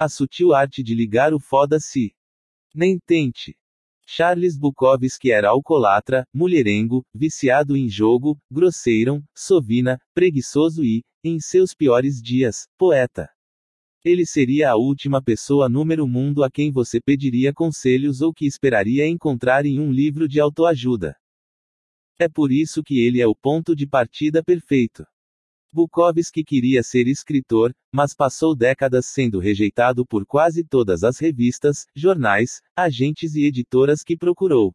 A sutil arte de ligar o foda-se. Nem tente. Charles Bukowski era alcoólatra, mulherengo, viciado em jogo, grosseiro, sovina, preguiçoso e, em seus piores dias, poeta. Ele seria a última pessoa número mundo a quem você pediria conselhos ou que esperaria encontrar em um livro de autoajuda. É por isso que ele é o ponto de partida perfeito. Bukowski queria ser escritor, mas passou décadas sendo rejeitado por quase todas as revistas, jornais, agentes e editoras que procurou.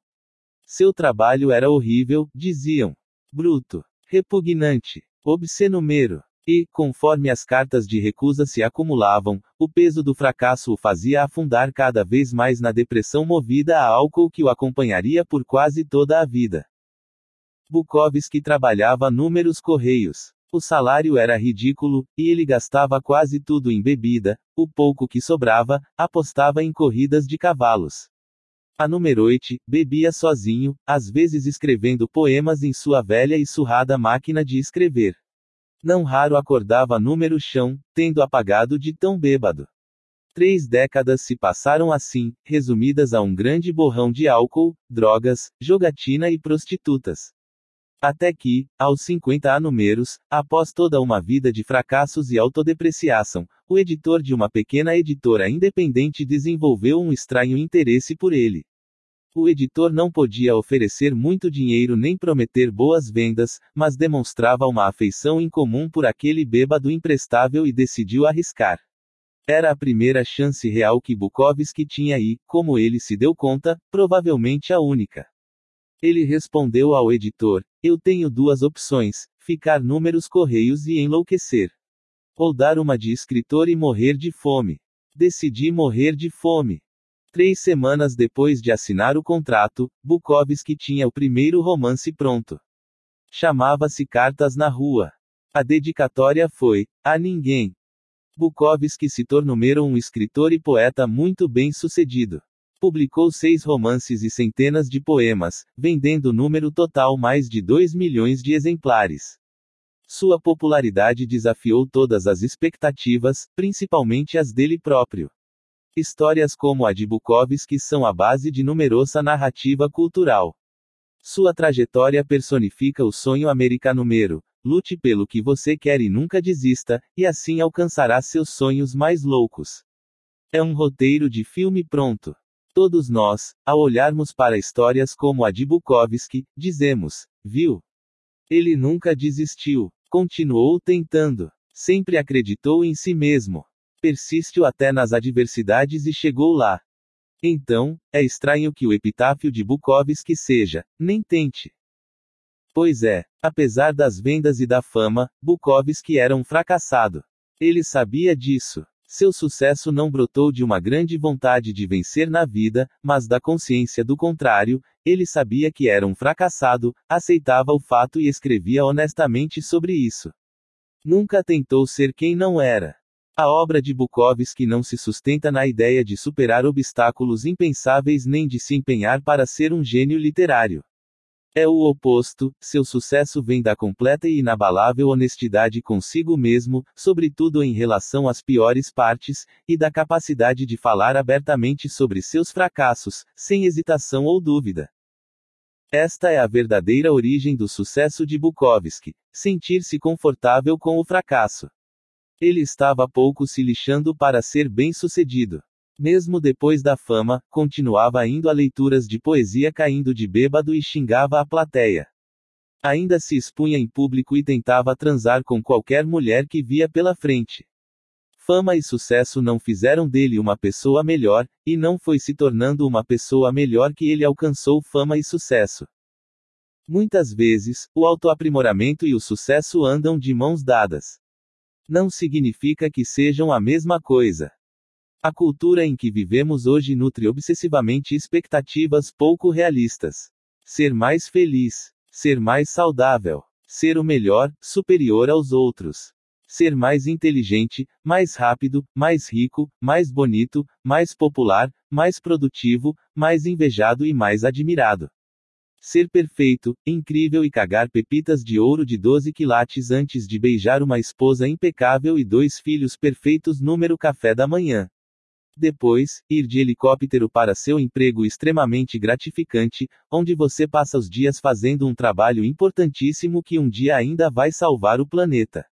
Seu trabalho era horrível, diziam. Bruto. Repugnante. Obscenumero. E, conforme as cartas de recusa se acumulavam, o peso do fracasso o fazia afundar cada vez mais na depressão movida a álcool que o acompanharia por quase toda a vida. Bukowski trabalhava números correios. O salário era ridículo, e ele gastava quase tudo em bebida, o pouco que sobrava, apostava em corridas de cavalos. A numeroite, bebia sozinho, às vezes escrevendo poemas em sua velha e surrada máquina de escrever. Não raro acordava número chão, tendo apagado de tão bêbado. Três décadas se passaram assim, resumidas a um grande borrão de álcool, drogas, jogatina e prostitutas. Até que, aos 50 números, após toda uma vida de fracassos e autodepreciação, o editor de uma pequena editora independente desenvolveu um estranho interesse por ele. O editor não podia oferecer muito dinheiro nem prometer boas vendas, mas demonstrava uma afeição incomum por aquele bêbado imprestável e decidiu arriscar. Era a primeira chance real que Bukowski tinha e, como ele se deu conta, provavelmente a única. Ele respondeu ao editor: Eu tenho duas opções: ficar números correios e enlouquecer. Ou dar uma de escritor e morrer de fome. Decidi morrer de fome. Três semanas depois de assinar o contrato, Bukowski tinha o primeiro romance pronto. Chamava-se Cartas na Rua. A dedicatória foi: A ninguém. Bukowski se tornou um escritor e poeta muito bem sucedido. Publicou seis romances e centenas de poemas, vendendo número total mais de 2 milhões de exemplares. Sua popularidade desafiou todas as expectativas, principalmente as dele próprio. Histórias como a de Bukowski são a base de numerosa narrativa cultural. Sua trajetória personifica o sonho americano mero, lute pelo que você quer e nunca desista, e assim alcançará seus sonhos mais loucos. É um roteiro de filme pronto. Todos nós, ao olharmos para histórias como a de Bukowski, dizemos: viu? Ele nunca desistiu, continuou tentando, sempre acreditou em si mesmo, persistiu até nas adversidades e chegou lá. Então, é estranho que o epitáfio de Bukowski seja: nem tente. Pois é, apesar das vendas e da fama, Bukowski era um fracassado. Ele sabia disso. Seu sucesso não brotou de uma grande vontade de vencer na vida, mas da consciência do contrário, ele sabia que era um fracassado, aceitava o fato e escrevia honestamente sobre isso. Nunca tentou ser quem não era. A obra de Bukowski não se sustenta na ideia de superar obstáculos impensáveis nem de se empenhar para ser um gênio literário. É o oposto, seu sucesso vem da completa e inabalável honestidade consigo mesmo, sobretudo em relação às piores partes, e da capacidade de falar abertamente sobre seus fracassos, sem hesitação ou dúvida. Esta é a verdadeira origem do sucesso de Bukowski: sentir-se confortável com o fracasso. Ele estava pouco se lixando para ser bem-sucedido. Mesmo depois da fama, continuava indo a leituras de poesia caindo de bêbado e xingava a plateia. Ainda se expunha em público e tentava transar com qualquer mulher que via pela frente. Fama e sucesso não fizeram dele uma pessoa melhor, e não foi se tornando uma pessoa melhor que ele alcançou fama e sucesso. Muitas vezes, o autoaprimoramento e o sucesso andam de mãos dadas. Não significa que sejam a mesma coisa. A cultura em que vivemos hoje nutre obsessivamente expectativas pouco realistas. Ser mais feliz, ser mais saudável, ser o melhor, superior aos outros. Ser mais inteligente, mais rápido, mais rico, mais bonito, mais popular, mais produtivo, mais invejado e mais admirado. Ser perfeito, incrível e cagar pepitas de ouro de 12 quilates antes de beijar uma esposa impecável e dois filhos perfeitos número café da manhã. Depois, ir de helicóptero para seu emprego extremamente gratificante, onde você passa os dias fazendo um trabalho importantíssimo que um dia ainda vai salvar o planeta.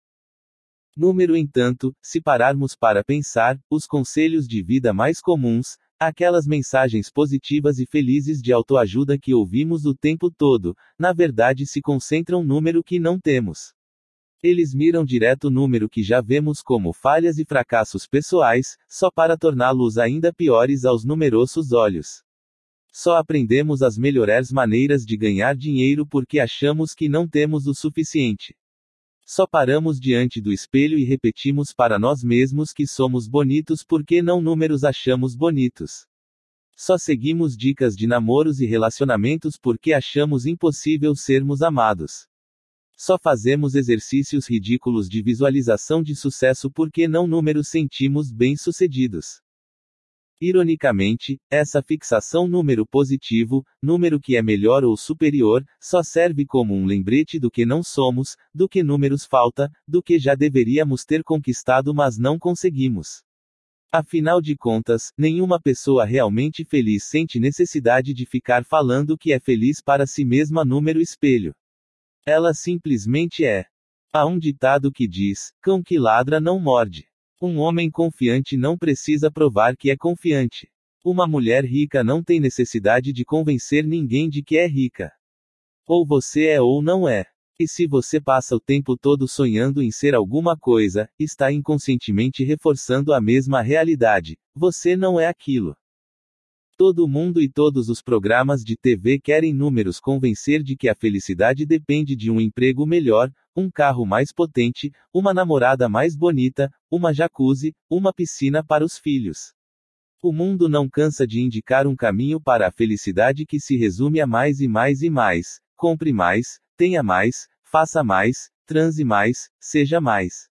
Número entanto, se pararmos para pensar, os conselhos de vida mais comuns, aquelas mensagens positivas e felizes de autoajuda que ouvimos o tempo todo, na verdade se concentram número que não temos. Eles miram direto o número que já vemos como falhas e fracassos pessoais, só para torná-los ainda piores aos numerosos olhos. Só aprendemos as melhores maneiras de ganhar dinheiro porque achamos que não temos o suficiente. Só paramos diante do espelho e repetimos para nós mesmos que somos bonitos porque não números achamos bonitos. Só seguimos dicas de namoros e relacionamentos porque achamos impossível sermos amados. Só fazemos exercícios ridículos de visualização de sucesso porque não números sentimos bem-sucedidos. Ironicamente, essa fixação número positivo, número que é melhor ou superior, só serve como um lembrete do que não somos, do que números falta, do que já deveríamos ter conquistado mas não conseguimos. Afinal de contas, nenhuma pessoa realmente feliz sente necessidade de ficar falando que é feliz para si mesma número espelho. Ela simplesmente é. Há um ditado que diz: cão que ladra não morde. Um homem confiante não precisa provar que é confiante. Uma mulher rica não tem necessidade de convencer ninguém de que é rica. Ou você é ou não é. E se você passa o tempo todo sonhando em ser alguma coisa, está inconscientemente reforçando a mesma realidade. Você não é aquilo. Todo mundo e todos os programas de TV querem números convencer de que a felicidade depende de um emprego melhor, um carro mais potente, uma namorada mais bonita, uma jacuzzi, uma piscina para os filhos. O mundo não cansa de indicar um caminho para a felicidade que se resume a mais e mais e mais. Compre mais, tenha mais, faça mais, transe mais, seja mais.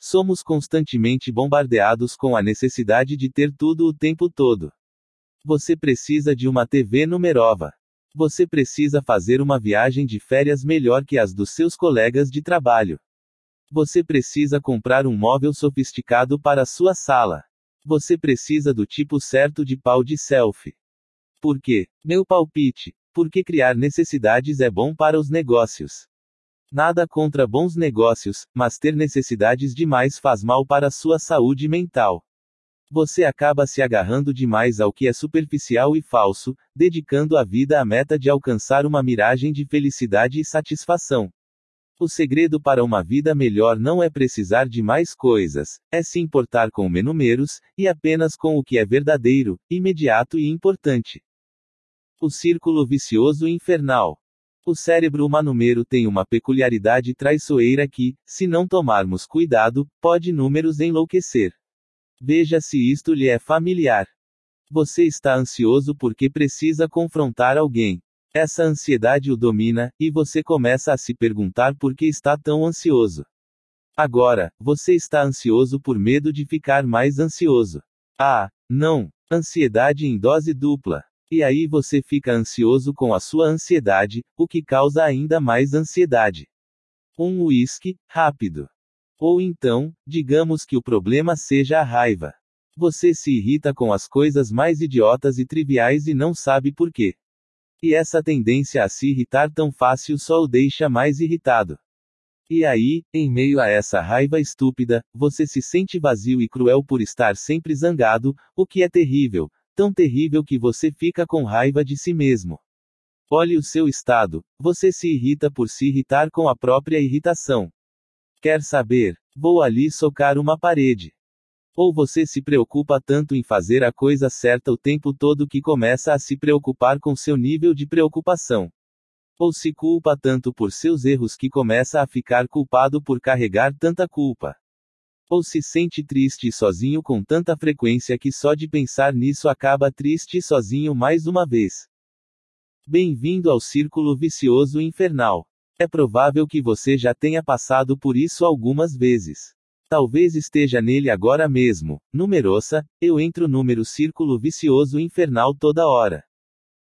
Somos constantemente bombardeados com a necessidade de ter tudo o tempo todo. Você precisa de uma TV numerova. Você precisa fazer uma viagem de férias melhor que as dos seus colegas de trabalho. Você precisa comprar um móvel sofisticado para sua sala. Você precisa do tipo certo de pau de selfie. Por quê? Meu palpite. Porque criar necessidades é bom para os negócios. Nada contra bons negócios, mas ter necessidades demais faz mal para a sua saúde mental. Você acaba se agarrando demais ao que é superficial e falso, dedicando a vida à meta de alcançar uma miragem de felicidade e satisfação. O segredo para uma vida melhor não é precisar de mais coisas, é se importar com menumeros, e apenas com o que é verdadeiro, imediato e importante. O círculo vicioso infernal. O cérebro humano tem uma peculiaridade traiçoeira que, se não tomarmos cuidado, pode números enlouquecer. Veja se isto lhe é familiar. Você está ansioso porque precisa confrontar alguém. Essa ansiedade o domina, e você começa a se perguntar por que está tão ansioso. Agora, você está ansioso por medo de ficar mais ansioso. Ah, não! Ansiedade em dose dupla. E aí você fica ansioso com a sua ansiedade, o que causa ainda mais ansiedade. Um uísque, rápido. Ou então, digamos que o problema seja a raiva. Você se irrita com as coisas mais idiotas e triviais e não sabe por quê. E essa tendência a se irritar tão fácil só o deixa mais irritado. E aí, em meio a essa raiva estúpida, você se sente vazio e cruel por estar sempre zangado, o que é terrível, tão terrível que você fica com raiva de si mesmo. Olhe o seu estado, você se irrita por se irritar com a própria irritação. Quer saber? Vou ali socar uma parede. Ou você se preocupa tanto em fazer a coisa certa o tempo todo que começa a se preocupar com seu nível de preocupação. Ou se culpa tanto por seus erros que começa a ficar culpado por carregar tanta culpa. Ou se sente triste e sozinho com tanta frequência que só de pensar nisso acaba triste e sozinho mais uma vez. Bem-vindo ao círculo vicioso infernal. É provável que você já tenha passado por isso algumas vezes. Talvez esteja nele agora mesmo. Numerosa, eu entro número círculo vicioso infernal toda hora.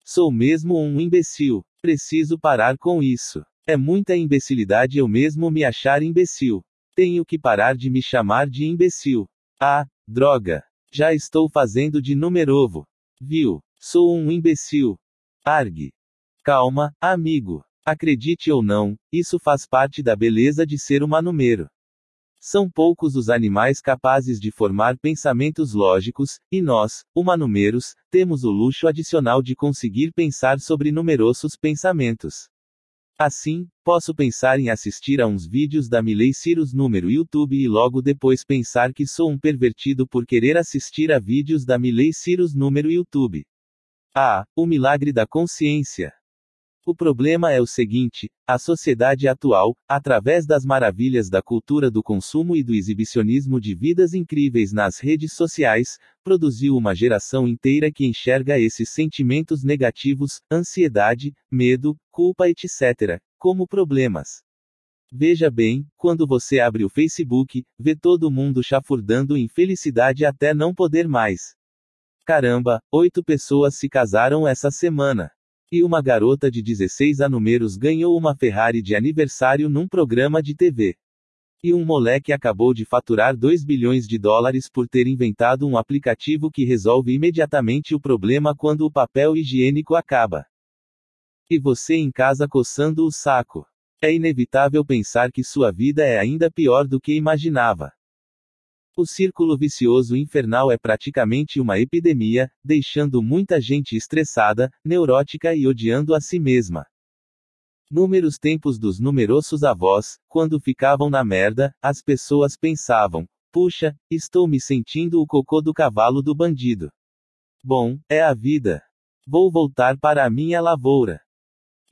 Sou mesmo um imbecil. Preciso parar com isso. É muita imbecilidade eu mesmo me achar imbecil. Tenho que parar de me chamar de imbecil. Ah, droga. Já estou fazendo de numerovo. Viu? Sou um imbecil. Argue. Calma, amigo. Acredite ou não, isso faz parte da beleza de ser uma número. São poucos os animais capazes de formar pensamentos lógicos, e nós, humanumeros, temos o luxo adicional de conseguir pensar sobre numerosos pensamentos. Assim, posso pensar em assistir a uns vídeos da Miley Cyrus número YouTube e logo depois pensar que sou um pervertido por querer assistir a vídeos da Miley Cyrus número YouTube. Ah, o milagre da consciência. O problema é o seguinte: a sociedade atual, através das maravilhas da cultura do consumo e do exibicionismo de vidas incríveis nas redes sociais, produziu uma geração inteira que enxerga esses sentimentos negativos, ansiedade, medo, culpa, etc., como problemas. Veja bem, quando você abre o Facebook, vê todo mundo chafurdando em felicidade até não poder mais. Caramba, oito pessoas se casaram essa semana. E uma garota de 16 anos ganhou uma Ferrari de aniversário num programa de TV. E um moleque acabou de faturar 2 bilhões de dólares por ter inventado um aplicativo que resolve imediatamente o problema quando o papel higiênico acaba. E você em casa coçando o saco. É inevitável pensar que sua vida é ainda pior do que imaginava. O círculo vicioso infernal é praticamente uma epidemia, deixando muita gente estressada, neurótica e odiando a si mesma. Números tempos dos numerosos avós, quando ficavam na merda, as pessoas pensavam: puxa, estou me sentindo o cocô do cavalo do bandido. Bom, é a vida. Vou voltar para a minha lavoura.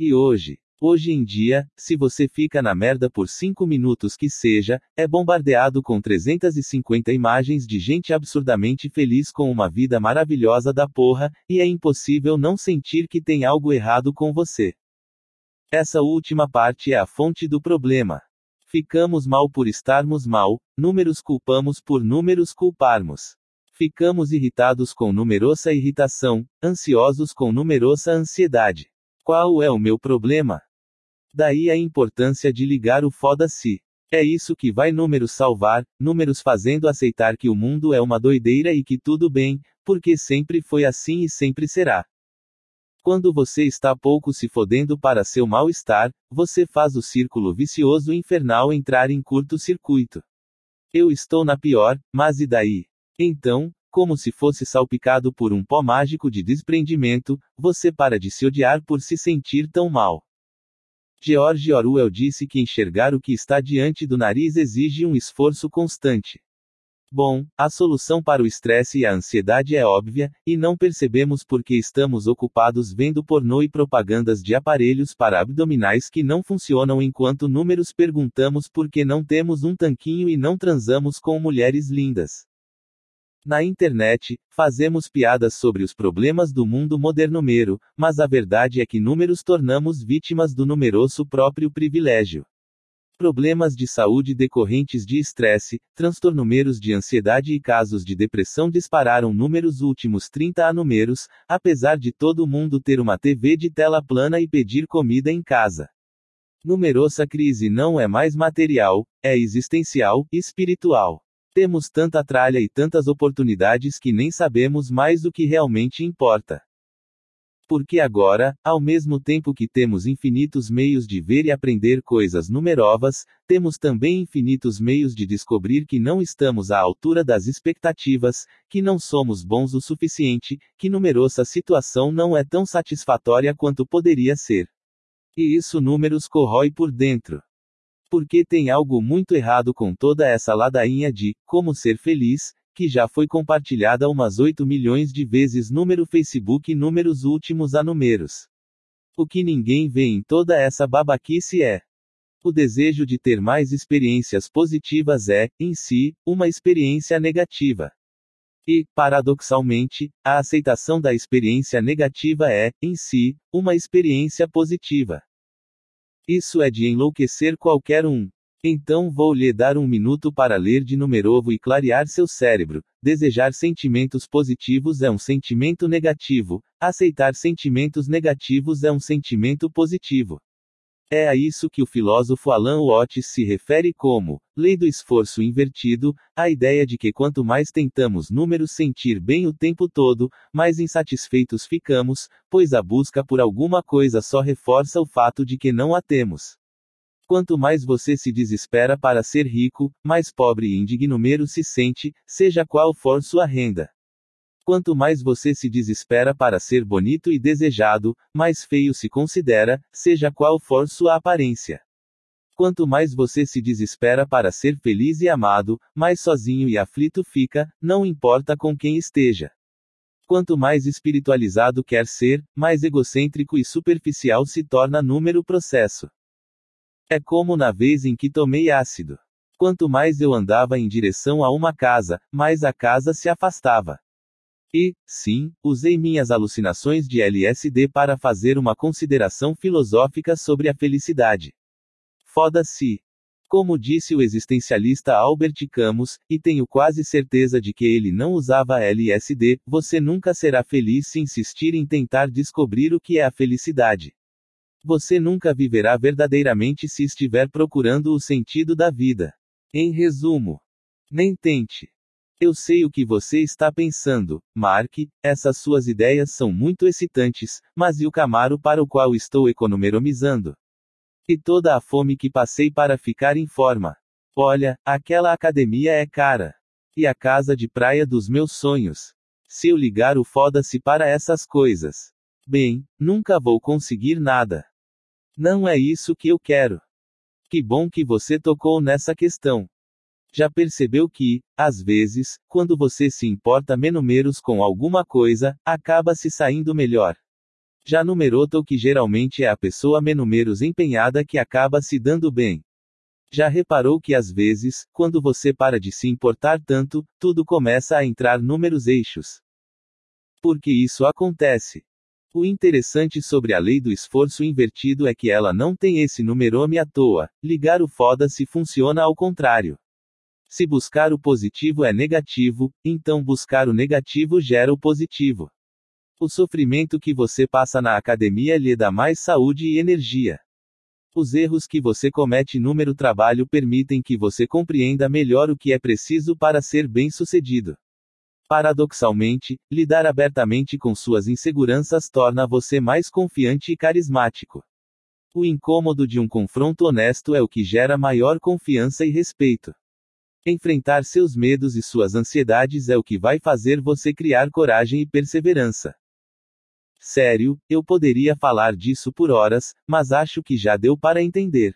E hoje, Hoje em dia, se você fica na merda por 5 minutos que seja, é bombardeado com 350 imagens de gente absurdamente feliz com uma vida maravilhosa da porra, e é impossível não sentir que tem algo errado com você. Essa última parte é a fonte do problema. Ficamos mal por estarmos mal, números culpamos por números culparmos. Ficamos irritados com numerosa irritação, ansiosos com numerosa ansiedade. Qual é o meu problema? Daí a importância de ligar o foda-se. É isso que vai números salvar, números fazendo aceitar que o mundo é uma doideira e que tudo bem, porque sempre foi assim e sempre será. Quando você está pouco se fodendo para seu mal-estar, você faz o círculo vicioso infernal entrar em curto-circuito. Eu estou na pior, mas e daí? Então, como se fosse salpicado por um pó mágico de desprendimento, você para de se odiar por se sentir tão mal. George Orwell disse que enxergar o que está diante do nariz exige um esforço constante. Bom, a solução para o estresse e a ansiedade é óbvia, e não percebemos porque estamos ocupados vendo pornô e propagandas de aparelhos para abdominais que não funcionam enquanto números perguntamos por que não temos um tanquinho e não transamos com mulheres lindas. Na internet, fazemos piadas sobre os problemas do mundo modernomero, mas a verdade é que números tornamos vítimas do numeroso próprio privilégio. Problemas de saúde decorrentes de estresse, transtornumeros de ansiedade e casos de depressão dispararam números últimos 30 números, apesar de todo mundo ter uma TV de tela plana e pedir comida em casa. Numerosa crise não é mais material, é existencial, espiritual. Temos tanta tralha e tantas oportunidades que nem sabemos mais o que realmente importa. Porque agora, ao mesmo tempo que temos infinitos meios de ver e aprender coisas numerovas, temos também infinitos meios de descobrir que não estamos à altura das expectativas, que não somos bons o suficiente, que numerosa situação não é tão satisfatória quanto poderia ser. E isso números corrói por dentro. Porque tem algo muito errado com toda essa ladainha de como ser feliz, que já foi compartilhada umas 8 milhões de vezes número Facebook números últimos a números. O que ninguém vê em toda essa babaquice é o desejo de ter mais experiências positivas é, em si, uma experiência negativa. E, paradoxalmente, a aceitação da experiência negativa é, em si, uma experiência positiva. Isso é de enlouquecer qualquer um. Então vou lhe dar um minuto para ler de numerovo e clarear seu cérebro. Desejar sentimentos positivos é um sentimento negativo, aceitar sentimentos negativos é um sentimento positivo. É a isso que o filósofo Alan Watts se refere como lei do esforço invertido, a ideia de que quanto mais tentamos números sentir bem o tempo todo, mais insatisfeitos ficamos, pois a busca por alguma coisa só reforça o fato de que não a temos. Quanto mais você se desespera para ser rico, mais pobre e indigno se sente, seja qual for sua renda. Quanto mais você se desespera para ser bonito e desejado, mais feio se considera, seja qual for sua aparência. Quanto mais você se desespera para ser feliz e amado, mais sozinho e aflito fica, não importa com quem esteja. Quanto mais espiritualizado quer ser, mais egocêntrico e superficial se torna número processo. É como na vez em que tomei ácido. Quanto mais eu andava em direção a uma casa, mais a casa se afastava. E, sim, usei minhas alucinações de LSD para fazer uma consideração filosófica sobre a felicidade. Foda-se. Como disse o existencialista Albert Camus, e tenho quase certeza de que ele não usava LSD, você nunca será feliz se insistir em tentar descobrir o que é a felicidade. Você nunca viverá verdadeiramente se estiver procurando o sentido da vida. Em resumo, nem tente. Eu sei o que você está pensando, Mark, essas suas ideias são muito excitantes, mas e o Camaro para o qual estou economizando? E toda a fome que passei para ficar em forma? Olha, aquela academia é cara. E a casa de praia dos meus sonhos? Se eu ligar o foda-se para essas coisas. Bem, nunca vou conseguir nada. Não é isso que eu quero. Que bom que você tocou nessa questão. Já percebeu que, às vezes, quando você se importa menos com alguma coisa, acaba se saindo melhor. Já numerotou que geralmente é a pessoa menos empenhada que acaba se dando bem. Já reparou que às vezes, quando você para de se importar tanto, tudo começa a entrar números eixos. Por que isso acontece? O interessante sobre a lei do esforço invertido é que ela não tem esse numerome à toa. Ligar o foda-se funciona ao contrário. Se buscar o positivo é negativo, então buscar o negativo gera o positivo. O sofrimento que você passa na academia lhe dá mais saúde e energia. Os erros que você comete no trabalho permitem que você compreenda melhor o que é preciso para ser bem-sucedido. Paradoxalmente, lidar abertamente com suas inseguranças torna você mais confiante e carismático. O incômodo de um confronto honesto é o que gera maior confiança e respeito. Enfrentar seus medos e suas ansiedades é o que vai fazer você criar coragem e perseverança. Sério, eu poderia falar disso por horas, mas acho que já deu para entender.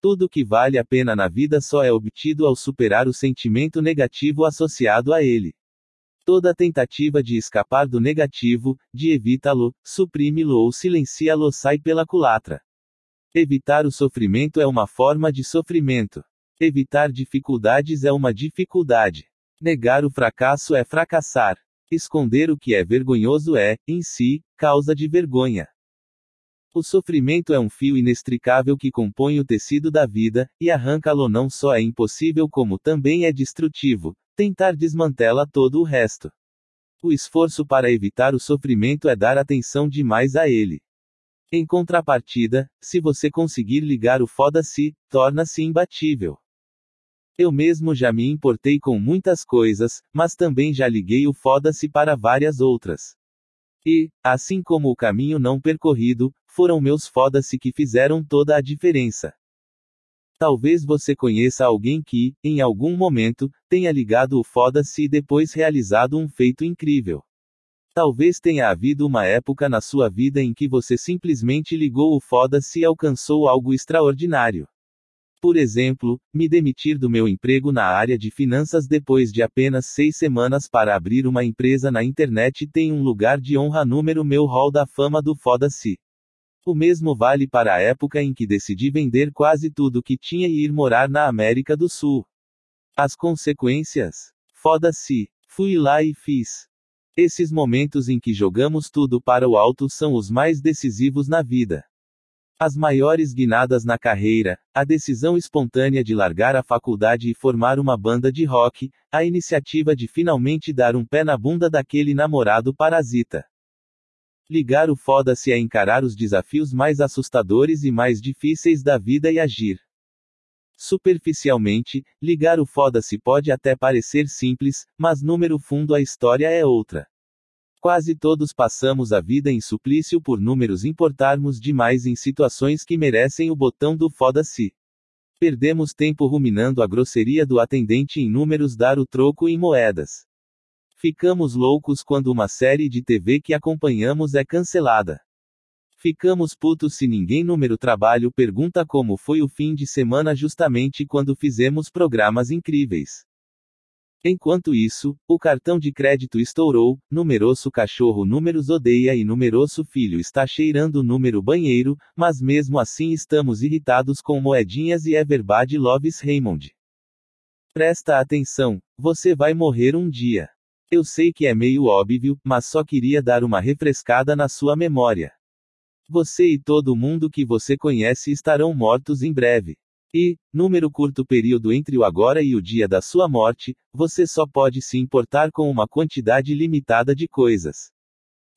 Tudo que vale a pena na vida só é obtido ao superar o sentimento negativo associado a ele. Toda tentativa de escapar do negativo, de evitá-lo, suprime-lo ou silencia-lo sai pela culatra. Evitar o sofrimento é uma forma de sofrimento. Evitar dificuldades é uma dificuldade. Negar o fracasso é fracassar. Esconder o que é vergonhoso é, em si, causa de vergonha. O sofrimento é um fio inextricável que compõe o tecido da vida, e arrancá-lo não só é impossível como também é destrutivo. Tentar desmantela todo o resto. O esforço para evitar o sofrimento é dar atenção demais a ele. Em contrapartida, se você conseguir ligar o foda-se, torna-se imbatível. Eu mesmo já me importei com muitas coisas, mas também já liguei o foda-se para várias outras. E, assim como o caminho não percorrido, foram meus foda-se que fizeram toda a diferença. Talvez você conheça alguém que, em algum momento, tenha ligado o foda-se e depois realizado um feito incrível. Talvez tenha havido uma época na sua vida em que você simplesmente ligou o foda-se e alcançou algo extraordinário. Por exemplo, me demitir do meu emprego na área de finanças depois de apenas seis semanas para abrir uma empresa na internet tem um lugar de honra número meu hall da fama do foda-se. O mesmo vale para a época em que decidi vender quase tudo que tinha e ir morar na América do Sul. As consequências? Foda-se. Fui lá e fiz. Esses momentos em que jogamos tudo para o alto são os mais decisivos na vida. As maiores guinadas na carreira, a decisão espontânea de largar a faculdade e formar uma banda de rock, a iniciativa de finalmente dar um pé na bunda daquele namorado parasita. Ligar o foda-se é encarar os desafios mais assustadores e mais difíceis da vida e agir. Superficialmente, ligar o foda-se pode até parecer simples, mas número fundo a história é outra. Quase todos passamos a vida em suplício por números importarmos demais em situações que merecem o botão do foda-se. Perdemos tempo ruminando a grosseria do atendente em números dar o troco em moedas. Ficamos loucos quando uma série de TV que acompanhamos é cancelada. Ficamos putos se ninguém número trabalho pergunta como foi o fim de semana justamente quando fizemos programas incríveis. Enquanto isso, o cartão de crédito estourou, numeroso cachorro números odeia e numeroso filho está cheirando número banheiro, mas mesmo assim estamos irritados com moedinhas e Everbad Loves Raymond. Presta atenção, você vai morrer um dia. Eu sei que é meio óbvio, mas só queria dar uma refrescada na sua memória. Você e todo mundo que você conhece estarão mortos em breve. E, número curto período entre o agora e o dia da sua morte, você só pode se importar com uma quantidade limitada de coisas.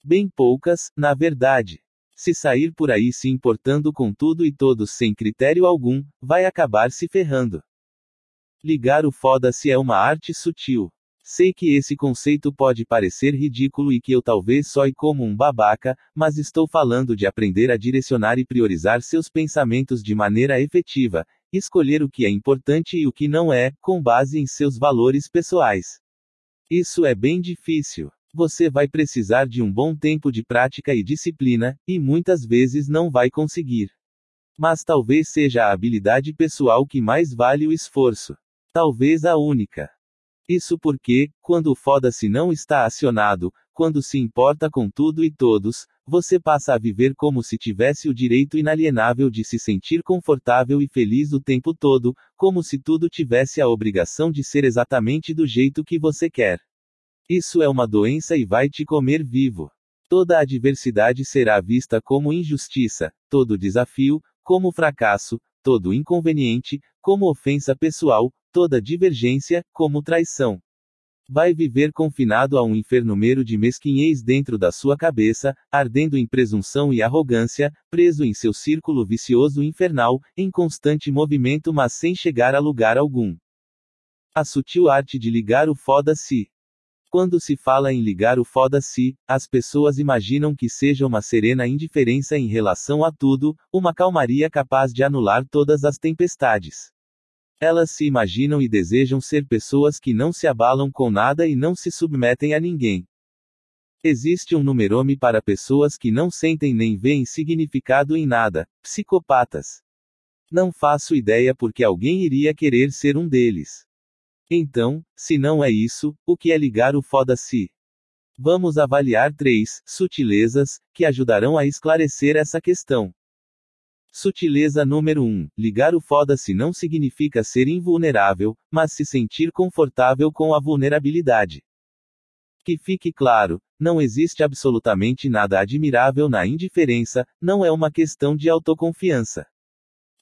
Bem poucas, na verdade. Se sair por aí se importando com tudo e todos sem critério algum, vai acabar se ferrando. Ligar o foda-se é uma arte sutil. Sei que esse conceito pode parecer ridículo e que eu talvez soe como um babaca, mas estou falando de aprender a direcionar e priorizar seus pensamentos de maneira efetiva, escolher o que é importante e o que não é, com base em seus valores pessoais. Isso é bem difícil. Você vai precisar de um bom tempo de prática e disciplina, e muitas vezes não vai conseguir. Mas talvez seja a habilidade pessoal que mais vale o esforço. Talvez a única. Isso porque, quando o foda-se não está acionado, quando se importa com tudo e todos, você passa a viver como se tivesse o direito inalienável de se sentir confortável e feliz o tempo todo, como se tudo tivesse a obrigação de ser exatamente do jeito que você quer. Isso é uma doença e vai te comer vivo. Toda adversidade será vista como injustiça, todo desafio, como fracasso, todo inconveniente, como ofensa pessoal, toda divergência, como traição. Vai viver confinado a um infernumeiro de mesquinhez dentro da sua cabeça, ardendo em presunção e arrogância, preso em seu círculo vicioso infernal, em constante movimento mas sem chegar a lugar algum. A sutil arte de ligar o foda-se. Quando se fala em ligar o foda-se, as pessoas imaginam que seja uma serena indiferença em relação a tudo, uma calmaria capaz de anular todas as tempestades. Elas se imaginam e desejam ser pessoas que não se abalam com nada e não se submetem a ninguém. Existe um numerome para pessoas que não sentem nem veem significado em nada, psicopatas. Não faço ideia porque alguém iria querer ser um deles. Então, se não é isso, o que é ligar o foda-se? Vamos avaliar três sutilezas que ajudarão a esclarecer essa questão. Sutileza número 1. Um, ligar o foda-se não significa ser invulnerável, mas se sentir confortável com a vulnerabilidade. Que fique claro, não existe absolutamente nada admirável na indiferença, não é uma questão de autoconfiança.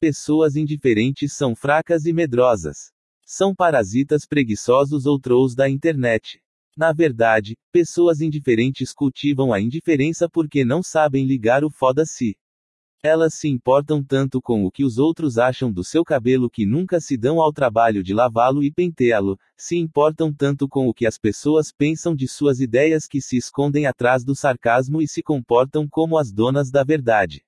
Pessoas indiferentes são fracas e medrosas. São parasitas preguiçosos ou trolls da internet. Na verdade, pessoas indiferentes cultivam a indiferença porque não sabem ligar o foda-se. Elas se importam tanto com o que os outros acham do seu cabelo que nunca se dão ao trabalho de lavá-lo e penteá-lo, se importam tanto com o que as pessoas pensam de suas ideias que se escondem atrás do sarcasmo e se comportam como as donas da verdade.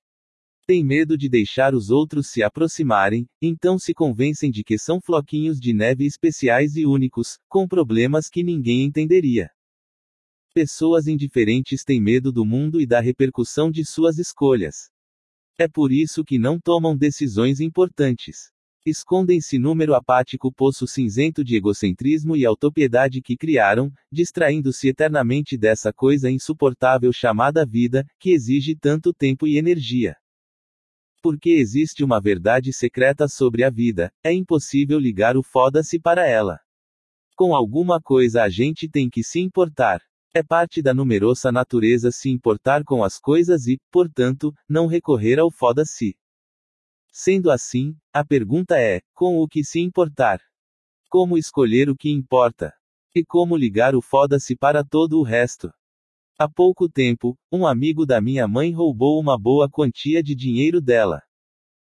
Tem medo de deixar os outros se aproximarem, então se convencem de que são floquinhos de neve especiais e únicos, com problemas que ninguém entenderia. Pessoas indiferentes têm medo do mundo e da repercussão de suas escolhas. É por isso que não tomam decisões importantes. Escondem-se número apático poço cinzento de egocentrismo e autopiedade que criaram, distraindo-se eternamente dessa coisa insuportável chamada vida, que exige tanto tempo e energia. Porque existe uma verdade secreta sobre a vida, é impossível ligar o foda-se para ela. Com alguma coisa a gente tem que se importar. É parte da numerosa natureza se importar com as coisas e, portanto, não recorrer ao foda-se. Sendo assim, a pergunta é: com o que se importar? Como escolher o que importa? E como ligar o foda-se para todo o resto? Há pouco tempo, um amigo da minha mãe roubou uma boa quantia de dinheiro dela.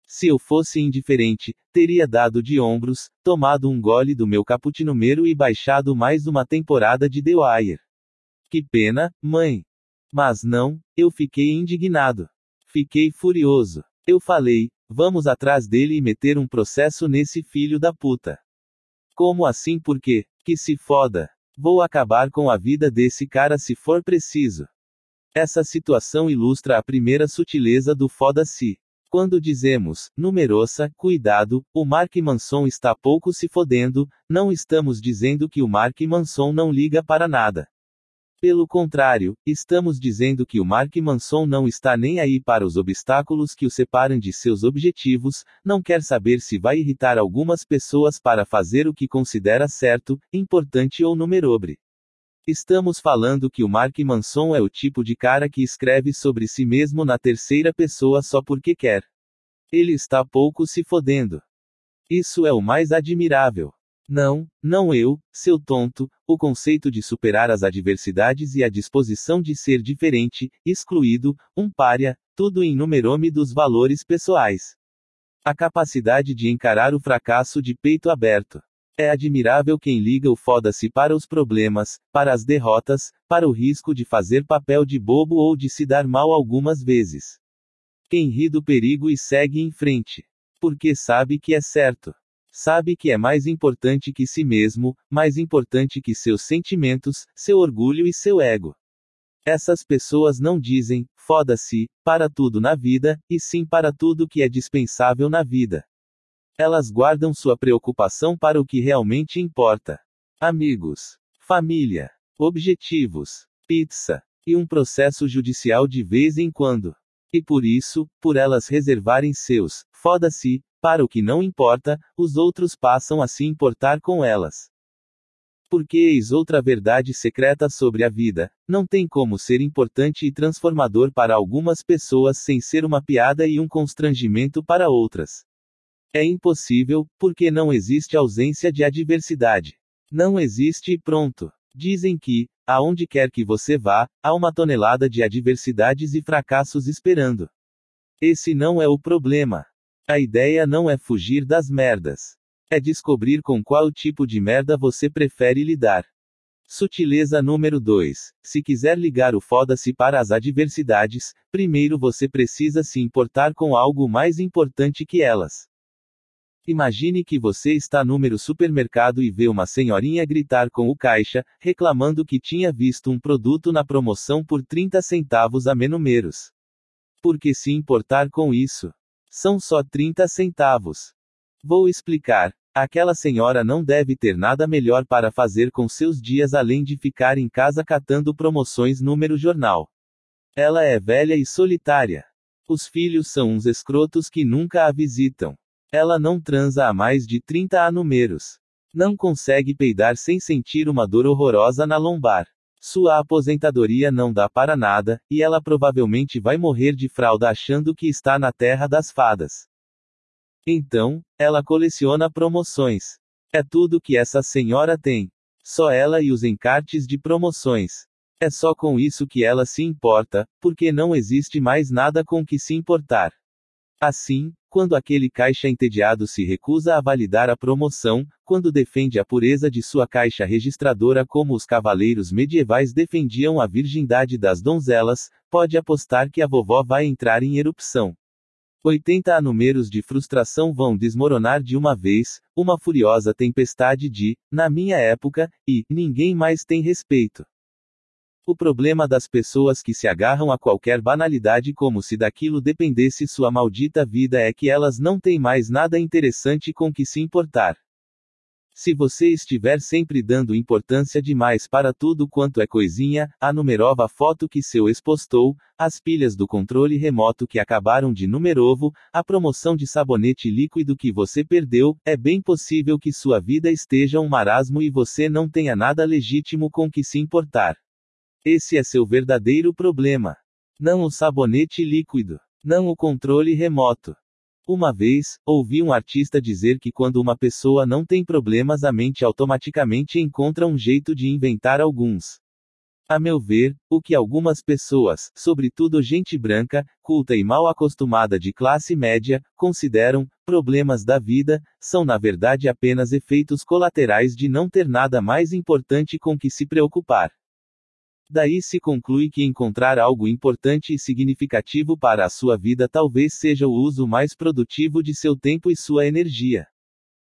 Se eu fosse indiferente, teria dado de ombros, tomado um gole do meu cappuccino e baixado mais uma temporada de The Wire. Que pena, mãe. Mas não, eu fiquei indignado. Fiquei furioso. Eu falei, vamos atrás dele e meter um processo nesse filho da puta. Como assim por quê? Que se foda. Vou acabar com a vida desse cara se for preciso. Essa situação ilustra a primeira sutileza do foda-se. Quando dizemos, numerosa, cuidado, o Mark Manson está pouco se fodendo, não estamos dizendo que o Mark Manson não liga para nada. Pelo contrário, estamos dizendo que o Mark Manson não está nem aí para os obstáculos que o separam de seus objetivos, não quer saber se vai irritar algumas pessoas para fazer o que considera certo, importante ou numerobre. Estamos falando que o Mark Manson é o tipo de cara que escreve sobre si mesmo na terceira pessoa só porque quer. Ele está pouco se fodendo. Isso é o mais admirável. Não, não eu, seu tonto, o conceito de superar as adversidades e a disposição de ser diferente, excluído, um pária, tudo em numerome dos valores pessoais. A capacidade de encarar o fracasso de peito aberto. É admirável quem liga o foda-se para os problemas, para as derrotas, para o risco de fazer papel de bobo ou de se dar mal algumas vezes. Quem ri do perigo e segue em frente. Porque sabe que é certo. Sabe que é mais importante que si mesmo, mais importante que seus sentimentos, seu orgulho e seu ego. Essas pessoas não dizem, foda-se, para tudo na vida, e sim para tudo que é dispensável na vida. Elas guardam sua preocupação para o que realmente importa. Amigos, família, objetivos, pizza, e um processo judicial de vez em quando. E por isso, por elas reservarem seus, foda-se, para o que não importa, os outros passam a se importar com elas. Porque eis outra verdade secreta sobre a vida: não tem como ser importante e transformador para algumas pessoas sem ser uma piada e um constrangimento para outras. É impossível, porque não existe ausência de adversidade. Não existe e pronto. Dizem que, aonde quer que você vá, há uma tonelada de adversidades e fracassos esperando. Esse não é o problema. A ideia não é fugir das merdas. É descobrir com qual tipo de merda você prefere lidar. Sutileza número 2. Se quiser ligar o foda-se para as adversidades, primeiro você precisa se importar com algo mais importante que elas. Imagine que você está no supermercado e vê uma senhorinha gritar com o caixa, reclamando que tinha visto um produto na promoção por 30 centavos a menos. Por que se importar com isso? São só 30 centavos. Vou explicar. Aquela senhora não deve ter nada melhor para fazer com seus dias além de ficar em casa catando promoções número jornal. Ela é velha e solitária. Os filhos são uns escrotos que nunca a visitam. Ela não transa há mais de 30 números. Não consegue peidar sem sentir uma dor horrorosa na lombar. Sua aposentadoria não dá para nada, e ela provavelmente vai morrer de fralda achando que está na terra das fadas. Então, ela coleciona promoções. É tudo que essa senhora tem. Só ela e os encartes de promoções. É só com isso que ela se importa, porque não existe mais nada com que se importar. Assim, quando aquele caixa entediado se recusa a validar a promoção, quando defende a pureza de sua caixa registradora como os cavaleiros medievais defendiam a virgindade das donzelas, pode apostar que a vovó vai entrar em erupção. 80 números de frustração vão desmoronar de uma vez, uma furiosa tempestade de, na minha época, e, ninguém mais tem respeito. O problema das pessoas que se agarram a qualquer banalidade como se daquilo dependesse sua maldita vida é que elas não têm mais nada interessante com que se importar. Se você estiver sempre dando importância demais para tudo quanto é coisinha, a numerova foto que seu ex postou, as pilhas do controle remoto que acabaram de numerovo, a promoção de sabonete líquido que você perdeu, é bem possível que sua vida esteja um marasmo e você não tenha nada legítimo com que se importar. Esse é seu verdadeiro problema. Não o sabonete líquido. Não o controle remoto. Uma vez, ouvi um artista dizer que quando uma pessoa não tem problemas, a mente automaticamente encontra um jeito de inventar alguns. A meu ver, o que algumas pessoas, sobretudo gente branca, culta e mal acostumada de classe média, consideram problemas da vida, são na verdade apenas efeitos colaterais de não ter nada mais importante com que se preocupar. Daí se conclui que encontrar algo importante e significativo para a sua vida talvez seja o uso mais produtivo de seu tempo e sua energia.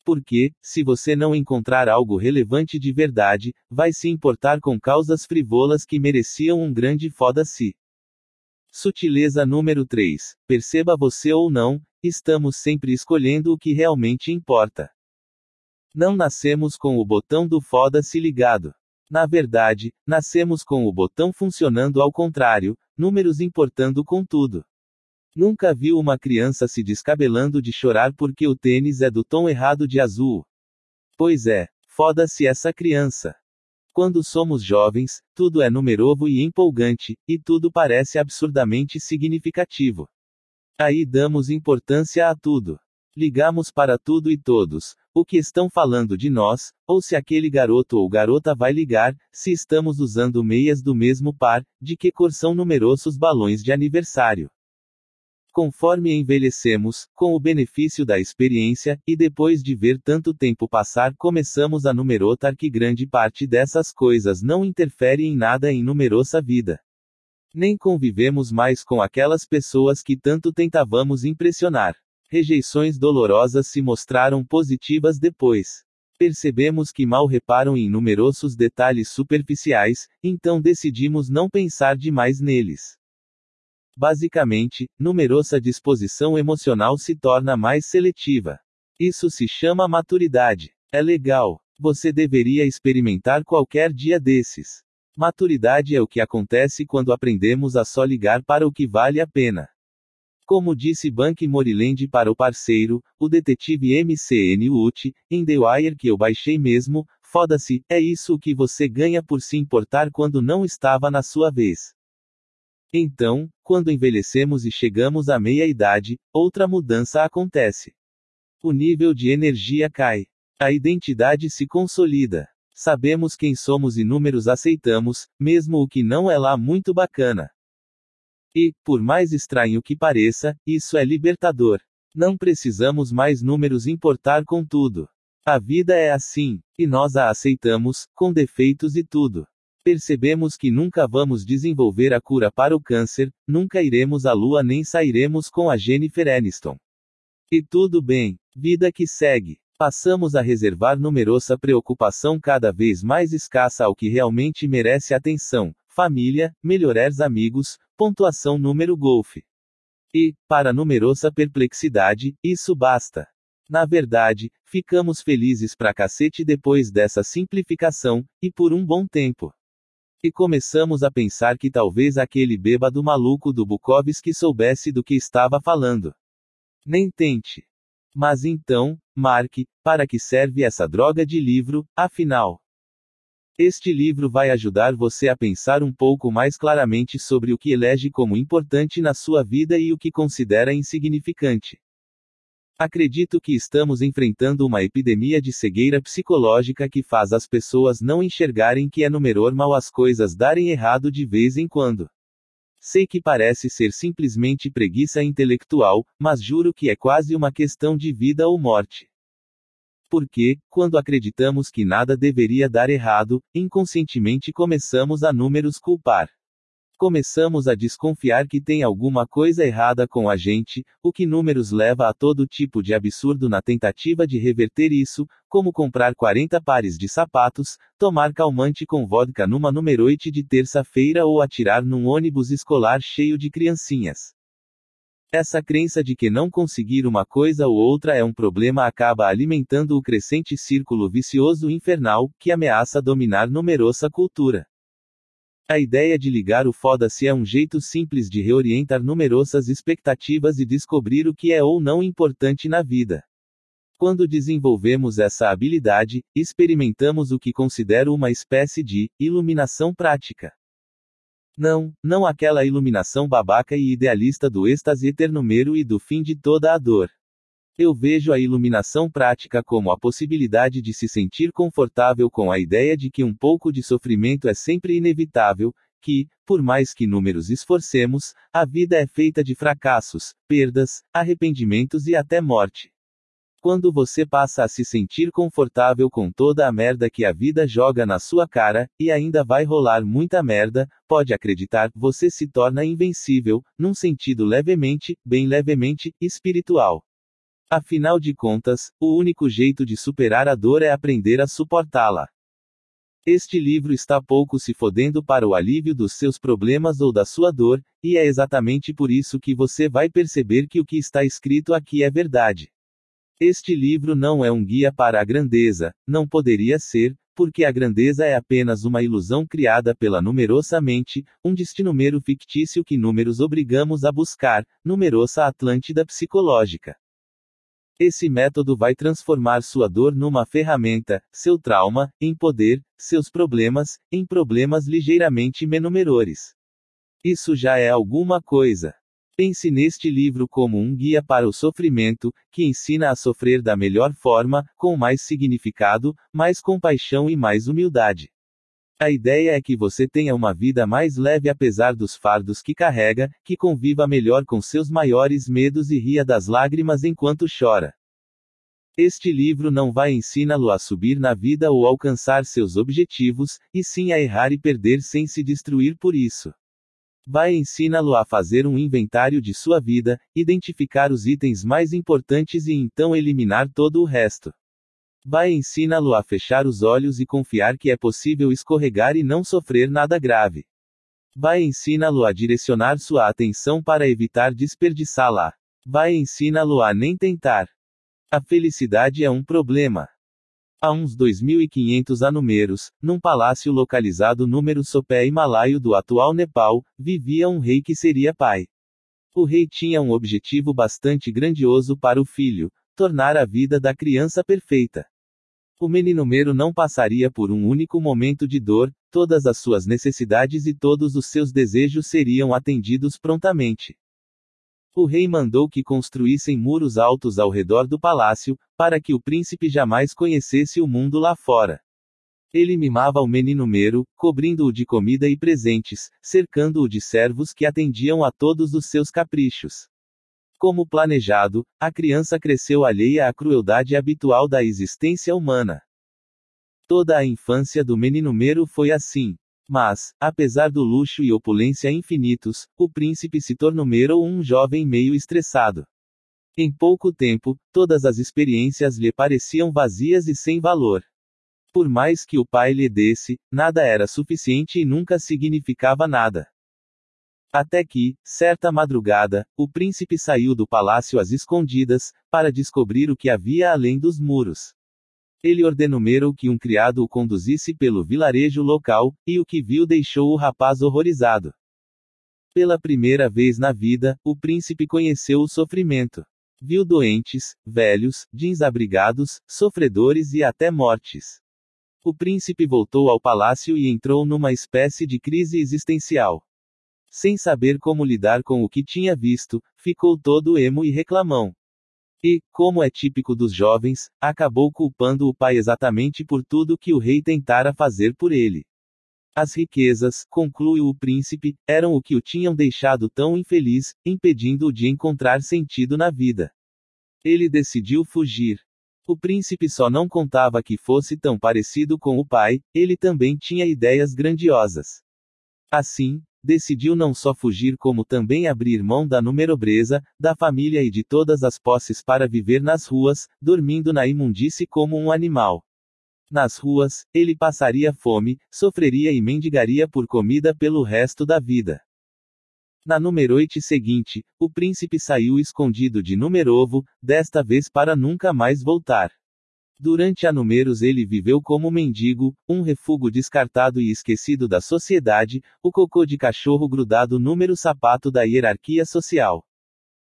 Porque, se você não encontrar algo relevante de verdade, vai se importar com causas frivolas que mereciam um grande foda-se. Sutileza número 3. Perceba você ou não, estamos sempre escolhendo o que realmente importa. Não nascemos com o botão do foda-se ligado. Na verdade, nascemos com o botão funcionando ao contrário, números importando com tudo. Nunca viu uma criança se descabelando de chorar porque o tênis é do tom errado de azul. Pois é, foda-se essa criança. Quando somos jovens, tudo é numeroso e empolgante, e tudo parece absurdamente significativo. Aí damos importância a tudo. Ligamos para tudo e todos, o que estão falando de nós, ou se aquele garoto ou garota vai ligar, se estamos usando meias do mesmo par, de que cor são numerosos balões de aniversário. Conforme envelhecemos, com o benefício da experiência, e depois de ver tanto tempo passar, começamos a numerotar que grande parte dessas coisas não interfere em nada em numerosa vida. Nem convivemos mais com aquelas pessoas que tanto tentávamos impressionar. Rejeições dolorosas se mostraram positivas depois. Percebemos que mal reparam em numerosos detalhes superficiais, então decidimos não pensar demais neles. Basicamente, numerosa disposição emocional se torna mais seletiva. Isso se chama maturidade. É legal. Você deveria experimentar qualquer dia desses. Maturidade é o que acontece quando aprendemos a só ligar para o que vale a pena. Como disse Bank Moriland para o parceiro, o detetive MCN Uti, em The Wire que eu baixei mesmo, foda-se, é isso o que você ganha por se importar quando não estava na sua vez. Então, quando envelhecemos e chegamos à meia-idade, outra mudança acontece. O nível de energia cai. A identidade se consolida. Sabemos quem somos e números aceitamos, mesmo o que não é lá muito bacana. E, por mais estranho que pareça, isso é libertador. Não precisamos mais números importar com tudo. A vida é assim, e nós a aceitamos, com defeitos e tudo. Percebemos que nunca vamos desenvolver a cura para o câncer, nunca iremos à lua nem sairemos com a Jennifer Aniston. E tudo bem, vida que segue. Passamos a reservar numerosa preocupação cada vez mais escassa ao que realmente merece atenção: família, melhores amigos, pontuação número golfe. E, para numerosa perplexidade, isso basta. Na verdade, ficamos felizes pra cacete depois dessa simplificação, e por um bom tempo. E começamos a pensar que talvez aquele bêbado maluco do Bukowski soubesse do que estava falando. Nem tente. Mas então, Mark, para que serve essa droga de livro, afinal? Este livro vai ajudar você a pensar um pouco mais claramente sobre o que elege como importante na sua vida e o que considera insignificante. Acredito que estamos enfrentando uma epidemia de cegueira psicológica que faz as pessoas não enxergarem que é no normal as coisas darem errado de vez em quando. Sei que parece ser simplesmente preguiça intelectual, mas juro que é quase uma questão de vida ou morte. Porque, quando acreditamos que nada deveria dar errado, inconscientemente começamos a números culpar. Começamos a desconfiar que tem alguma coisa errada com a gente, o que números leva a todo tipo de absurdo na tentativa de reverter isso, como comprar 40 pares de sapatos, tomar calmante com vodka numa numeroite de terça-feira ou atirar num ônibus escolar cheio de criancinhas. Essa crença de que não conseguir uma coisa ou outra é um problema acaba alimentando o crescente círculo vicioso infernal, que ameaça dominar numerosa cultura. A ideia de ligar o foda-se é um jeito simples de reorientar numerosas expectativas e descobrir o que é ou não importante na vida. Quando desenvolvemos essa habilidade, experimentamos o que considero uma espécie de iluminação prática. Não, não aquela iluminação babaca e idealista do êxtase eternumero e do fim de toda a dor. Eu vejo a iluminação prática como a possibilidade de se sentir confortável com a ideia de que um pouco de sofrimento é sempre inevitável, que, por mais que números esforcemos, a vida é feita de fracassos, perdas, arrependimentos e até morte. Quando você passa a se sentir confortável com toda a merda que a vida joga na sua cara, e ainda vai rolar muita merda, pode acreditar, você se torna invencível, num sentido levemente, bem levemente, espiritual. Afinal de contas, o único jeito de superar a dor é aprender a suportá-la. Este livro está pouco se fodendo para o alívio dos seus problemas ou da sua dor, e é exatamente por isso que você vai perceber que o que está escrito aqui é verdade. Este livro não é um guia para a grandeza, não poderia ser, porque a grandeza é apenas uma ilusão criada pela numerosa mente, um destino mero fictício que números obrigamos a buscar, numerosa Atlântida psicológica. Esse método vai transformar sua dor numa ferramenta, seu trauma, em poder, seus problemas, em problemas ligeiramente menores. Isso já é alguma coisa. Pense neste livro como um guia para o sofrimento, que ensina a sofrer da melhor forma, com mais significado, mais compaixão e mais humildade. A ideia é que você tenha uma vida mais leve apesar dos fardos que carrega, que conviva melhor com seus maiores medos e ria das lágrimas enquanto chora. Este livro não vai ensiná-lo a subir na vida ou alcançar seus objetivos, e sim a errar e perder sem se destruir por isso. Vai ensiná-lo a fazer um inventário de sua vida, identificar os itens mais importantes e então eliminar todo o resto. Vai ensiná-lo a fechar os olhos e confiar que é possível escorregar e não sofrer nada grave. Vai ensiná-lo a direcionar sua atenção para evitar desperdiçá-la. Vai ensiná-lo a nem tentar. A felicidade é um problema. Há uns 2.500 anumeros, num palácio localizado número Sopé Himalaio do atual Nepal, vivia um rei que seria pai. O rei tinha um objetivo bastante grandioso para o filho: tornar a vida da criança perfeita. O meninumero não passaria por um único momento de dor, todas as suas necessidades e todos os seus desejos seriam atendidos prontamente. O rei mandou que construíssem muros altos ao redor do palácio, para que o príncipe jamais conhecesse o mundo lá fora. Ele mimava o menino Mero, cobrindo-o de comida e presentes, cercando-o de servos que atendiam a todos os seus caprichos. Como planejado, a criança cresceu alheia à crueldade habitual da existência humana. Toda a infância do menino Mero foi assim. Mas, apesar do luxo e opulência infinitos, o príncipe se tornou Mero um jovem meio estressado. Em pouco tempo, todas as experiências lhe pareciam vazias e sem valor. Por mais que o pai lhe desse, nada era suficiente e nunca significava nada. Até que, certa madrugada, o príncipe saiu do palácio às escondidas, para descobrir o que havia além dos muros. Ele ordenou que um criado o conduzisse pelo vilarejo local, e o que viu deixou o rapaz horrorizado. Pela primeira vez na vida, o príncipe conheceu o sofrimento. Viu doentes, velhos, desabrigados, sofredores e até mortes. O príncipe voltou ao palácio e entrou numa espécie de crise existencial. Sem saber como lidar com o que tinha visto, ficou todo emo e reclamão. E, como é típico dos jovens, acabou culpando o pai exatamente por tudo que o rei tentara fazer por ele. As riquezas, conclui o príncipe, eram o que o tinham deixado tão infeliz, impedindo-o de encontrar sentido na vida. Ele decidiu fugir. O príncipe só não contava que fosse tão parecido com o pai, ele também tinha ideias grandiosas. Assim, decidiu não só fugir como também abrir mão da numerobreza, da família e de todas as posses para viver nas ruas, dormindo na imundície como um animal. Nas ruas, ele passaria fome, sofreria e mendigaria por comida pelo resto da vida. Na numeroite seguinte, o príncipe saiu escondido de Numerovo, desta vez para nunca mais voltar. Durante a Números ele viveu como mendigo, um refúgio descartado e esquecido da sociedade, o cocô de cachorro grudado número sapato da hierarquia social.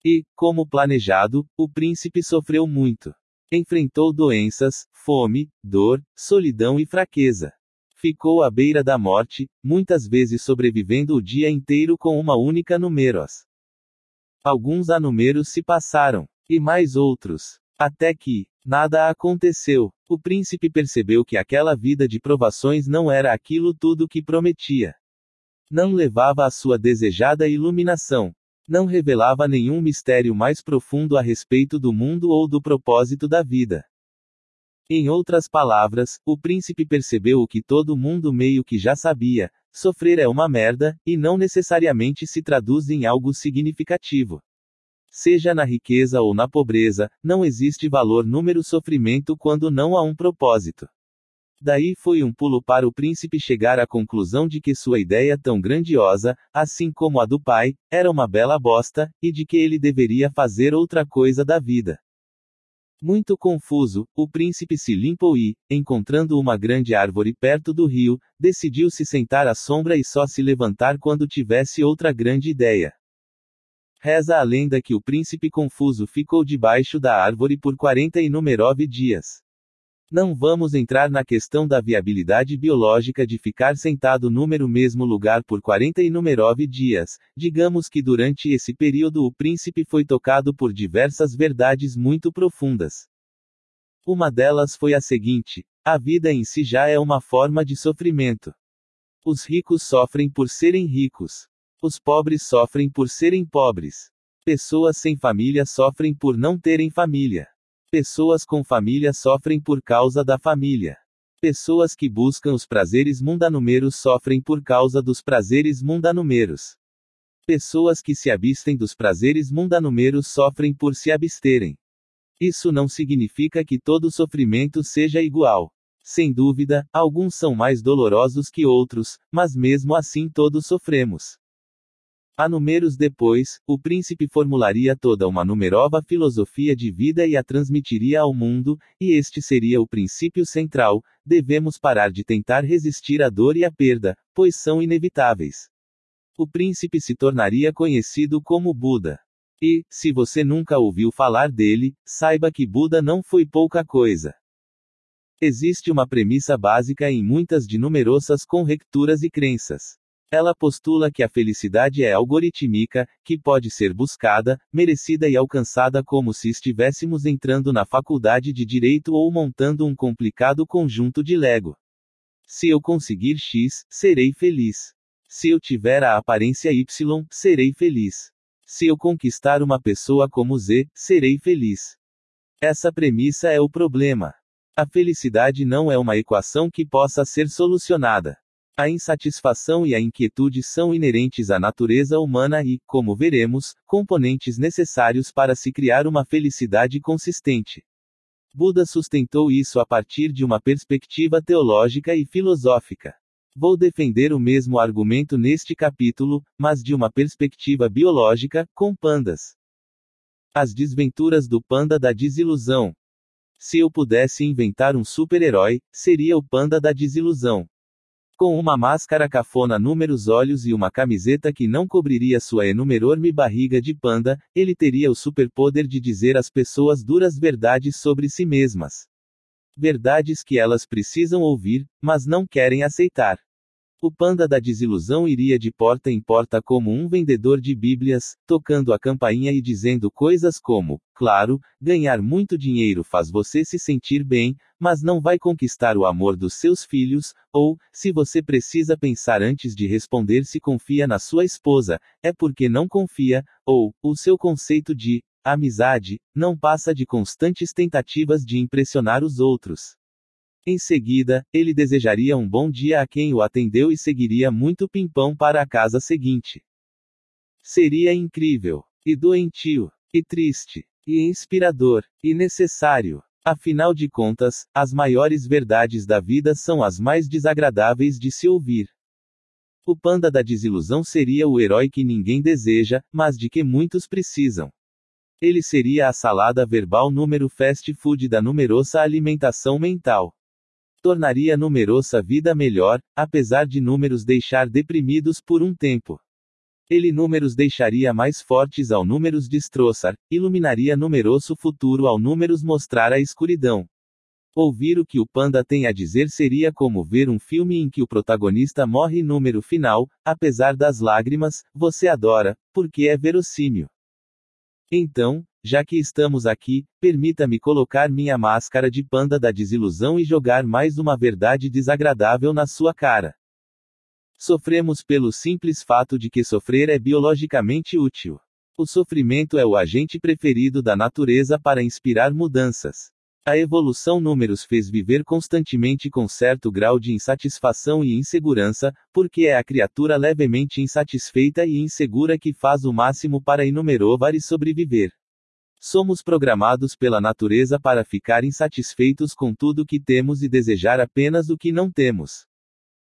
E, como planejado, o príncipe sofreu muito. Enfrentou doenças, fome, dor, solidão e fraqueza. Ficou à beira da morte, muitas vezes sobrevivendo o dia inteiro com uma única Números. Alguns anúmeros se passaram. E mais outros. Até que, nada aconteceu. O príncipe percebeu que aquela vida de provações não era aquilo tudo que prometia. Não levava à sua desejada iluminação. Não revelava nenhum mistério mais profundo a respeito do mundo ou do propósito da vida. Em outras palavras, o príncipe percebeu o que todo mundo meio que já sabia: sofrer é uma merda, e não necessariamente se traduz em algo significativo. Seja na riqueza ou na pobreza, não existe valor número sofrimento quando não há um propósito. Daí foi um pulo para o príncipe chegar à conclusão de que sua ideia tão grandiosa, assim como a do pai, era uma bela bosta, e de que ele deveria fazer outra coisa da vida. Muito confuso, o príncipe se limpou e, encontrando uma grande árvore perto do rio, decidiu se sentar à sombra e só se levantar quando tivesse outra grande ideia. Reza a lenda que o príncipe confuso ficou debaixo da árvore por 49 dias. Não vamos entrar na questão da viabilidade biológica de ficar sentado número mesmo lugar por 49 dias. Digamos que durante esse período o príncipe foi tocado por diversas verdades muito profundas. Uma delas foi a seguinte: a vida em si já é uma forma de sofrimento. Os ricos sofrem por serem ricos. Os pobres sofrem por serem pobres. Pessoas sem família sofrem por não terem família. Pessoas com família sofrem por causa da família. Pessoas que buscam os prazeres mundanumeros sofrem por causa dos prazeres mundanumeros. Pessoas que se abstem dos prazeres mundanumeros sofrem por se absterem. Isso não significa que todo sofrimento seja igual. Sem dúvida, alguns são mais dolorosos que outros, mas mesmo assim todos sofremos. A números depois, o príncipe formularia toda uma numerova filosofia de vida e a transmitiria ao mundo, e este seria o princípio central: devemos parar de tentar resistir à dor e à perda, pois são inevitáveis. O príncipe se tornaria conhecido como Buda. E, se você nunca ouviu falar dele, saiba que Buda não foi pouca coisa. Existe uma premissa básica em muitas de numerosas conjecturas e crenças. Ela postula que a felicidade é algorítmica, que pode ser buscada, merecida e alcançada como se estivéssemos entrando na faculdade de direito ou montando um complicado conjunto de Lego. Se eu conseguir X, serei feliz. Se eu tiver a aparência Y, serei feliz. Se eu conquistar uma pessoa como Z, serei feliz. Essa premissa é o problema. A felicidade não é uma equação que possa ser solucionada. A insatisfação e a inquietude são inerentes à natureza humana e, como veremos, componentes necessários para se criar uma felicidade consistente. Buda sustentou isso a partir de uma perspectiva teológica e filosófica. Vou defender o mesmo argumento neste capítulo, mas de uma perspectiva biológica, com pandas. As desventuras do panda da desilusão. Se eu pudesse inventar um super-herói, seria o panda da desilusão. Com uma máscara cafona números olhos e uma camiseta que não cobriria sua enorme barriga de panda, ele teria o superpoder de dizer às pessoas duras verdades sobre si mesmas. Verdades que elas precisam ouvir, mas não querem aceitar. O panda da desilusão iria de porta em porta como um vendedor de Bíblias, tocando a campainha e dizendo coisas como: Claro, ganhar muito dinheiro faz você se sentir bem, mas não vai conquistar o amor dos seus filhos, ou, se você precisa pensar antes de responder se confia na sua esposa, é porque não confia, ou, o seu conceito de amizade não passa de constantes tentativas de impressionar os outros. Em seguida, ele desejaria um bom dia a quem o atendeu e seguiria muito pimpão para a casa seguinte. Seria incrível, e doentio, e triste, e inspirador, e necessário. Afinal de contas, as maiores verdades da vida são as mais desagradáveis de se ouvir. O panda da desilusão seria o herói que ninguém deseja, mas de que muitos precisam. Ele seria a salada verbal número fast food da numerosa alimentação mental tornaria numerosa vida melhor, apesar de números deixar deprimidos por um tempo. Ele números deixaria mais fortes ao números destroçar, iluminaria numeroso futuro ao números mostrar a escuridão. Ouvir o que o panda tem a dizer seria como ver um filme em que o protagonista morre número final, apesar das lágrimas, você adora, porque é verossímil. Então, já que estamos aqui, permita-me colocar minha máscara de panda da desilusão e jogar mais uma verdade desagradável na sua cara. Sofremos pelo simples fato de que sofrer é biologicamente útil. O sofrimento é o agente preferido da natureza para inspirar mudanças. A evolução números fez viver constantemente com certo grau de insatisfação e insegurança, porque é a criatura levemente insatisfeita e insegura que faz o máximo para inumerovar e sobreviver. Somos programados pela natureza para ficar insatisfeitos com tudo que temos e desejar apenas o que não temos.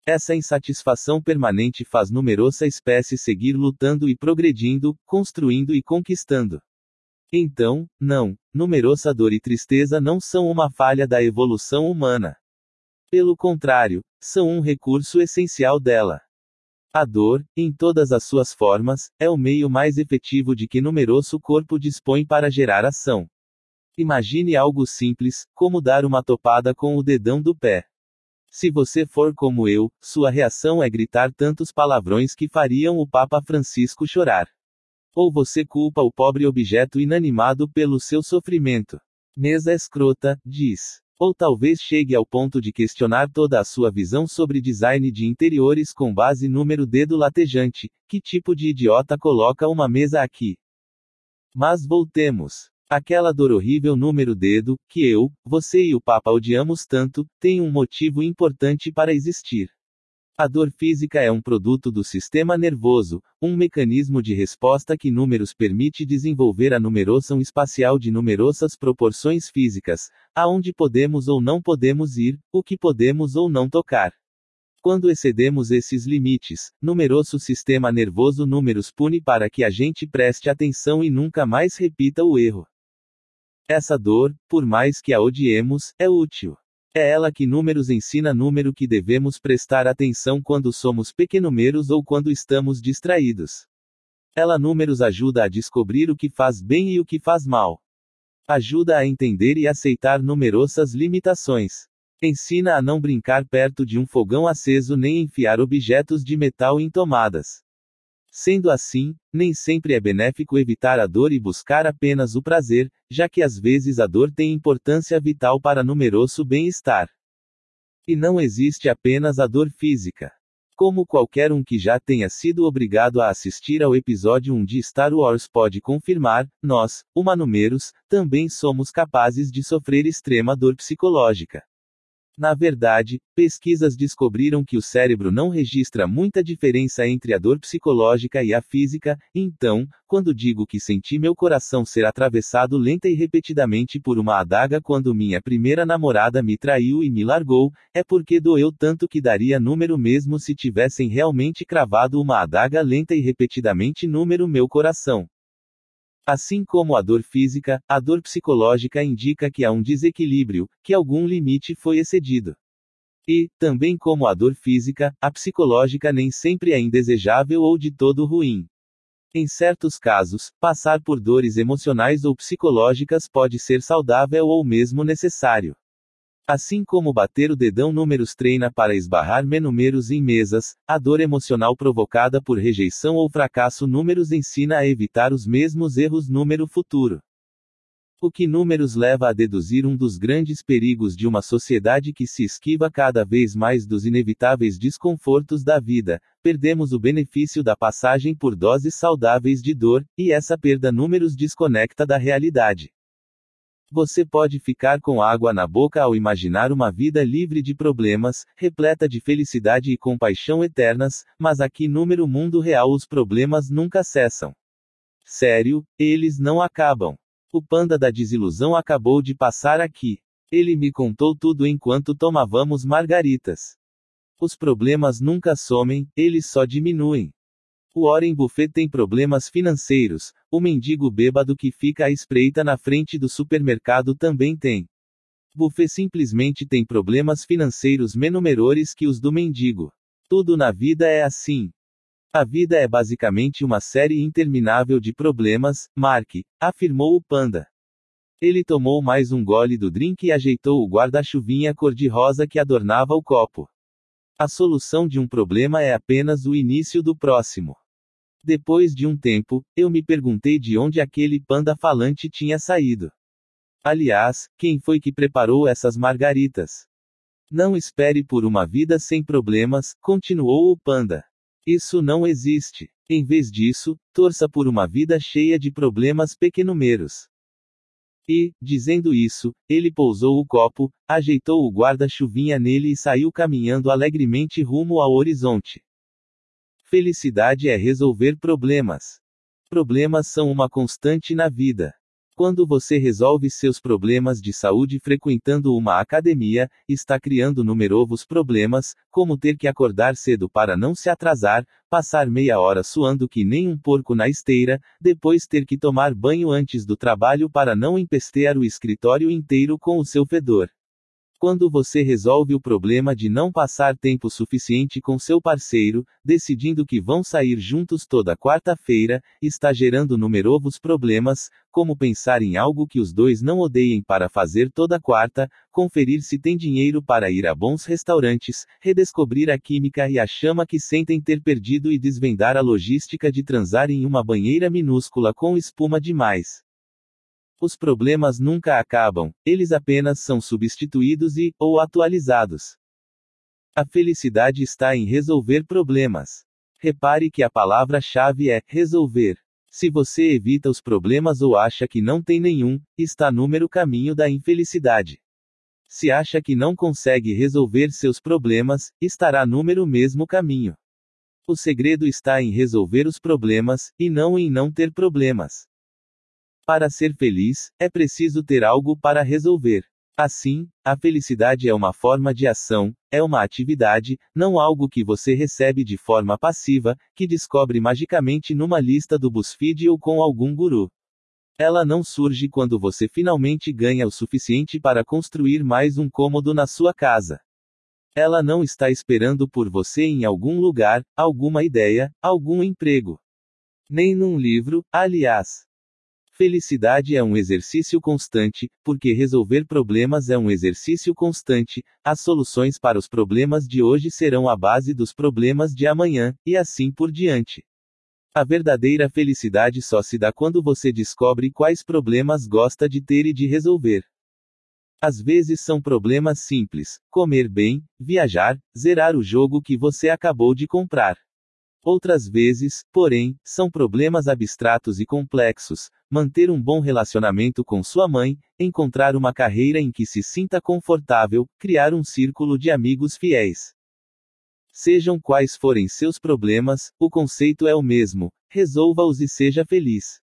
Essa insatisfação permanente faz numerosa espécie seguir lutando e progredindo, construindo e conquistando. Então, não, numerosa dor e tristeza não são uma falha da evolução humana. Pelo contrário, são um recurso essencial dela. A dor, em todas as suas formas, é o meio mais efetivo de que numeroso corpo dispõe para gerar ação. Imagine algo simples, como dar uma topada com o dedão do pé. Se você for como eu, sua reação é gritar tantos palavrões que fariam o Papa Francisco chorar. Ou você culpa o pobre objeto inanimado pelo seu sofrimento. Mesa escrota, diz. Ou talvez chegue ao ponto de questionar toda a sua visão sobre design de interiores com base número dedo latejante. Que tipo de idiota coloca uma mesa aqui? Mas voltemos. Aquela dor horrível número dedo, que eu, você e o Papa odiamos tanto, tem um motivo importante para existir. A dor física é um produto do sistema nervoso, um mecanismo de resposta que números permite desenvolver a numeração espacial de numerosas proporções físicas, aonde podemos ou não podemos ir, o que podemos ou não tocar. Quando excedemos esses limites, numeroso sistema nervoso números pune para que a gente preste atenção e nunca mais repita o erro. Essa dor, por mais que a odiemos, é útil. É ela que números ensina número que devemos prestar atenção quando somos pequenomeros ou quando estamos distraídos. Ela números ajuda a descobrir o que faz bem e o que faz mal. Ajuda a entender e aceitar numerosas limitações. Ensina a não brincar perto de um fogão aceso nem enfiar objetos de metal em tomadas. Sendo assim, nem sempre é benéfico evitar a dor e buscar apenas o prazer, já que às vezes a dor tem importância vital para numeroso bem-estar. E não existe apenas a dor física. Como qualquer um que já tenha sido obrigado a assistir ao episódio 1 de Star Wars pode confirmar, nós, humanumeros, também somos capazes de sofrer extrema dor psicológica. Na verdade, pesquisas descobriram que o cérebro não registra muita diferença entre a dor psicológica e a física, então, quando digo que senti meu coração ser atravessado lenta e repetidamente por uma adaga quando minha primeira namorada me traiu e me largou, é porque doeu tanto que daria número mesmo se tivessem realmente cravado uma adaga lenta e repetidamente número meu coração. Assim como a dor física, a dor psicológica indica que há um desequilíbrio, que algum limite foi excedido. E, também como a dor física, a psicológica nem sempre é indesejável ou de todo ruim. Em certos casos, passar por dores emocionais ou psicológicas pode ser saudável ou mesmo necessário. Assim como bater o dedão números treina para esbarrar menúmeros em mesas, a dor emocional provocada por rejeição ou fracasso números ensina a evitar os mesmos erros número futuro. O que números leva a deduzir um dos grandes perigos de uma sociedade que se esquiva cada vez mais dos inevitáveis desconfortos da vida, perdemos o benefício da passagem por doses saudáveis de dor, e essa perda números desconecta da realidade. Você pode ficar com água na boca ao imaginar uma vida livre de problemas, repleta de felicidade e compaixão eternas, mas aqui no mundo real os problemas nunca cessam. Sério, eles não acabam. O panda da desilusão acabou de passar aqui. Ele me contou tudo enquanto tomávamos margaritas. Os problemas nunca somem, eles só diminuem. O Warren Buffett tem problemas financeiros, o mendigo bêbado que fica à espreita na frente do supermercado também tem. Buffett simplesmente tem problemas financeiros menores que os do mendigo. Tudo na vida é assim. A vida é basicamente uma série interminável de problemas, Mark, afirmou o panda. Ele tomou mais um gole do drink e ajeitou o guarda-chuvinha cor-de-rosa que adornava o copo. A solução de um problema é apenas o início do próximo. Depois de um tempo, eu me perguntei de onde aquele panda falante tinha saído. Aliás, quem foi que preparou essas margaritas? Não espere por uma vida sem problemas, continuou o panda. Isso não existe. Em vez disso, torça por uma vida cheia de problemas pequenumeros. E, dizendo isso, ele pousou o copo, ajeitou o guarda-chuvinha nele e saiu caminhando alegremente rumo ao horizonte. Felicidade é resolver problemas. Problemas são uma constante na vida. Quando você resolve seus problemas de saúde frequentando uma academia, está criando numerosos problemas, como ter que acordar cedo para não se atrasar, passar meia hora suando que nem um porco na esteira, depois ter que tomar banho antes do trabalho para não empestear o escritório inteiro com o seu fedor. Quando você resolve o problema de não passar tempo suficiente com seu parceiro, decidindo que vão sair juntos toda quarta-feira, está gerando numerosos problemas, como pensar em algo que os dois não odeiem para fazer toda quarta, conferir se tem dinheiro para ir a bons restaurantes, redescobrir a química e a chama que sentem ter perdido e desvendar a logística de transar em uma banheira minúscula com espuma demais. Os problemas nunca acabam, eles apenas são substituídos e, ou atualizados. A felicidade está em resolver problemas. Repare que a palavra-chave é resolver. Se você evita os problemas ou acha que não tem nenhum, está número caminho da infelicidade. Se acha que não consegue resolver seus problemas, estará número mesmo caminho. O segredo está em resolver os problemas, e não em não ter problemas. Para ser feliz, é preciso ter algo para resolver. Assim, a felicidade é uma forma de ação, é uma atividade, não algo que você recebe de forma passiva, que descobre magicamente numa lista do BuzzFeed ou com algum guru. Ela não surge quando você finalmente ganha o suficiente para construir mais um cômodo na sua casa. Ela não está esperando por você em algum lugar, alguma ideia, algum emprego. Nem num livro, aliás. Felicidade é um exercício constante, porque resolver problemas é um exercício constante, as soluções para os problemas de hoje serão a base dos problemas de amanhã, e assim por diante. A verdadeira felicidade só se dá quando você descobre quais problemas gosta de ter e de resolver. Às vezes são problemas simples: comer bem, viajar, zerar o jogo que você acabou de comprar. Outras vezes, porém, são problemas abstratos e complexos, manter um bom relacionamento com sua mãe, encontrar uma carreira em que se sinta confortável, criar um círculo de amigos fiéis. Sejam quais forem seus problemas, o conceito é o mesmo: resolva-os e seja feliz.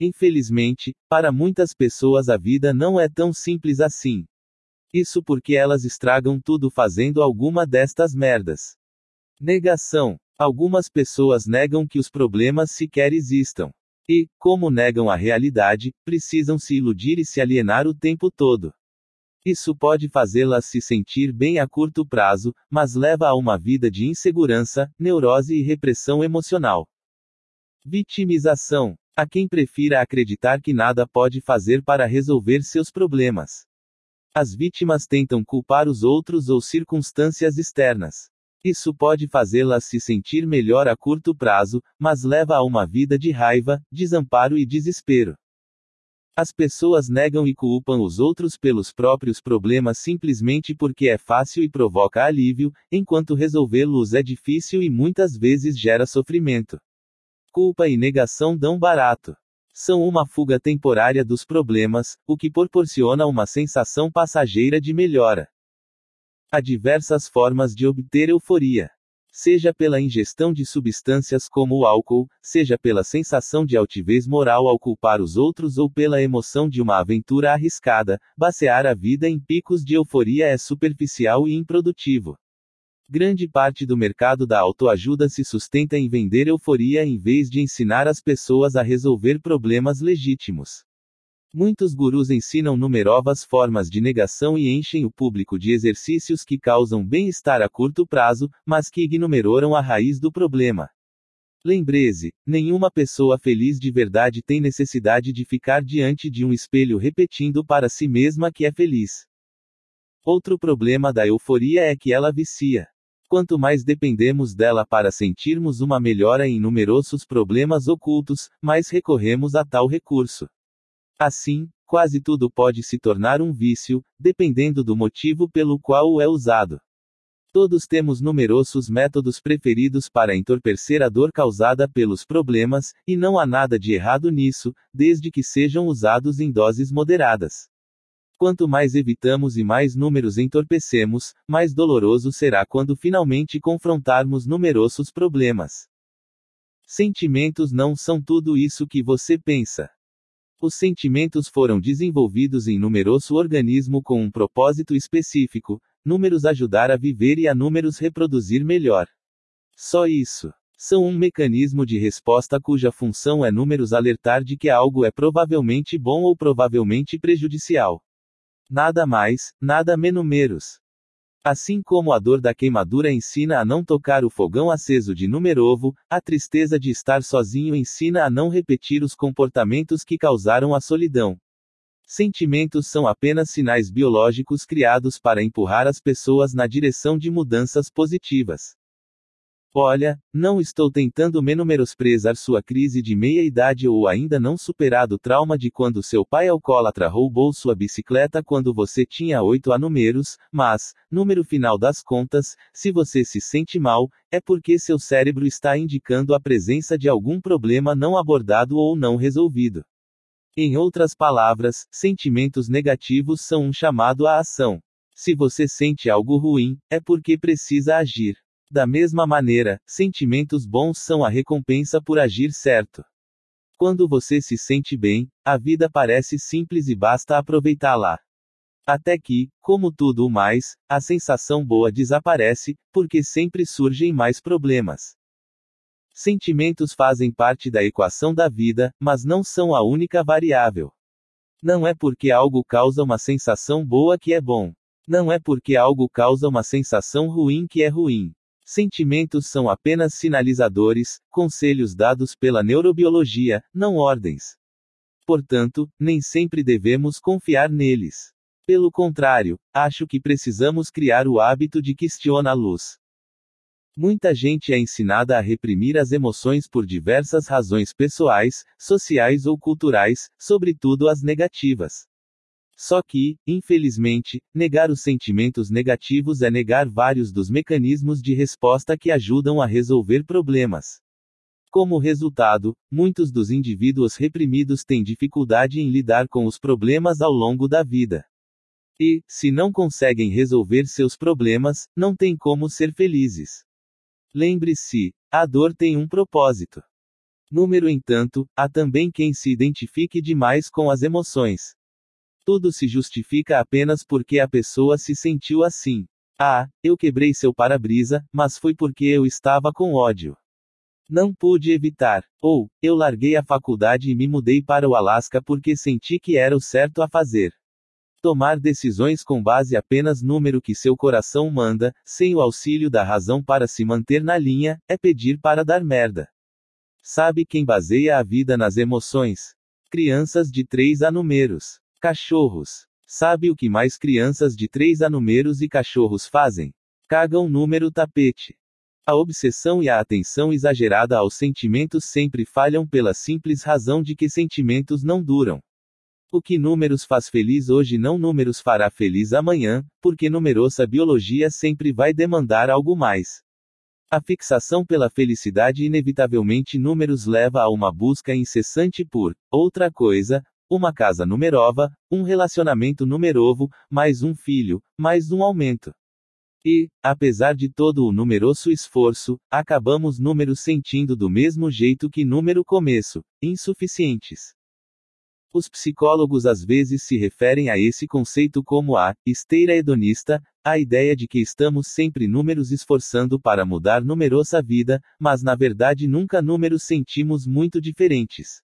Infelizmente, para muitas pessoas a vida não é tão simples assim. Isso porque elas estragam tudo fazendo alguma destas merdas. Negação. Algumas pessoas negam que os problemas sequer existam. E, como negam a realidade, precisam se iludir e se alienar o tempo todo. Isso pode fazê-las se sentir bem a curto prazo, mas leva a uma vida de insegurança, neurose e repressão emocional. Vitimização. A quem prefira acreditar que nada pode fazer para resolver seus problemas. As vítimas tentam culpar os outros ou circunstâncias externas. Isso pode fazê-las se sentir melhor a curto prazo, mas leva a uma vida de raiva, desamparo e desespero. As pessoas negam e culpam os outros pelos próprios problemas simplesmente porque é fácil e provoca alívio, enquanto resolvê-los é difícil e muitas vezes gera sofrimento. Culpa e negação dão barato. São uma fuga temporária dos problemas, o que proporciona uma sensação passageira de melhora. Há diversas formas de obter euforia. Seja pela ingestão de substâncias como o álcool, seja pela sensação de altivez moral ao culpar os outros ou pela emoção de uma aventura arriscada, basear a vida em picos de euforia é superficial e improdutivo. Grande parte do mercado da autoajuda se sustenta em vender euforia em vez de ensinar as pessoas a resolver problemas legítimos. Muitos gurus ensinam numerosas formas de negação e enchem o público de exercícios que causam bem-estar a curto prazo, mas que ignoram a raiz do problema. Lembre-se, nenhuma pessoa feliz de verdade tem necessidade de ficar diante de um espelho repetindo para si mesma que é feliz. Outro problema da euforia é que ela vicia. Quanto mais dependemos dela para sentirmos uma melhora em numerosos problemas ocultos, mais recorremos a tal recurso. Assim, quase tudo pode se tornar um vício, dependendo do motivo pelo qual o é usado. Todos temos numerosos métodos preferidos para entorpecer a dor causada pelos problemas, e não há nada de errado nisso, desde que sejam usados em doses moderadas. Quanto mais evitamos e mais números entorpecemos, mais doloroso será quando finalmente confrontarmos numerosos problemas. Sentimentos não são tudo isso que você pensa. Os sentimentos foram desenvolvidos em numeroso organismo com um propósito específico, números ajudar a viver e a números reproduzir melhor. Só isso. São um mecanismo de resposta cuja função é números alertar de que algo é provavelmente bom ou provavelmente prejudicial. Nada mais, nada menos. Assim como a dor da queimadura ensina a não tocar o fogão aceso de numerovo, a tristeza de estar sozinho ensina a não repetir os comportamentos que causaram a solidão. Sentimentos são apenas sinais biológicos criados para empurrar as pessoas na direção de mudanças positivas. Olha, não estou tentando menosprezar sua crise de meia-idade ou ainda não superado trauma de quando seu pai alcoólatra roubou sua bicicleta quando você tinha oito números, mas, número final das contas, se você se sente mal, é porque seu cérebro está indicando a presença de algum problema não abordado ou não resolvido. Em outras palavras, sentimentos negativos são um chamado à ação. Se você sente algo ruim, é porque precisa agir. Da mesma maneira, sentimentos bons são a recompensa por agir certo. Quando você se sente bem, a vida parece simples e basta aproveitá-la. Até que, como tudo o mais, a sensação boa desaparece, porque sempre surgem mais problemas. Sentimentos fazem parte da equação da vida, mas não são a única variável. Não é porque algo causa uma sensação boa que é bom. Não é porque algo causa uma sensação ruim que é ruim. Sentimentos são apenas sinalizadores, conselhos dados pela neurobiologia, não ordens. Portanto, nem sempre devemos confiar neles. Pelo contrário, acho que precisamos criar o hábito de questionar luz. Muita gente é ensinada a reprimir as emoções por diversas razões pessoais, sociais ou culturais, sobretudo as negativas. Só que, infelizmente, negar os sentimentos negativos é negar vários dos mecanismos de resposta que ajudam a resolver problemas. Como resultado, muitos dos indivíduos reprimidos têm dificuldade em lidar com os problemas ao longo da vida. E, se não conseguem resolver seus problemas, não têm como ser felizes. Lembre-se, a dor tem um propósito. Número entanto, há também quem se identifique demais com as emoções. Tudo se justifica apenas porque a pessoa se sentiu assim. Ah, eu quebrei seu para-brisa, mas foi porque eu estava com ódio. Não pude evitar. Ou, eu larguei a faculdade e me mudei para o Alasca porque senti que era o certo a fazer. Tomar decisões com base apenas número que seu coração manda, sem o auxílio da razão para se manter na linha, é pedir para dar merda. Sabe quem baseia a vida nas emoções? Crianças de 3 a números. Cachorros. Sabe o que mais crianças de 3 a números e cachorros fazem? Cagam número tapete. A obsessão e a atenção exagerada aos sentimentos sempre falham pela simples razão de que sentimentos não duram. O que números faz feliz hoje não números fará feliz amanhã, porque numerosa biologia sempre vai demandar algo mais. A fixação pela felicidade inevitavelmente números leva a uma busca incessante por outra coisa, uma casa numerova, um relacionamento numerovo, mais um filho, mais um aumento. E, apesar de todo o numeroso esforço, acabamos números sentindo do mesmo jeito que número começo, insuficientes. Os psicólogos às vezes se referem a esse conceito como a esteira hedonista, a ideia de que estamos sempre números esforçando para mudar numerosa vida, mas na verdade nunca números sentimos muito diferentes.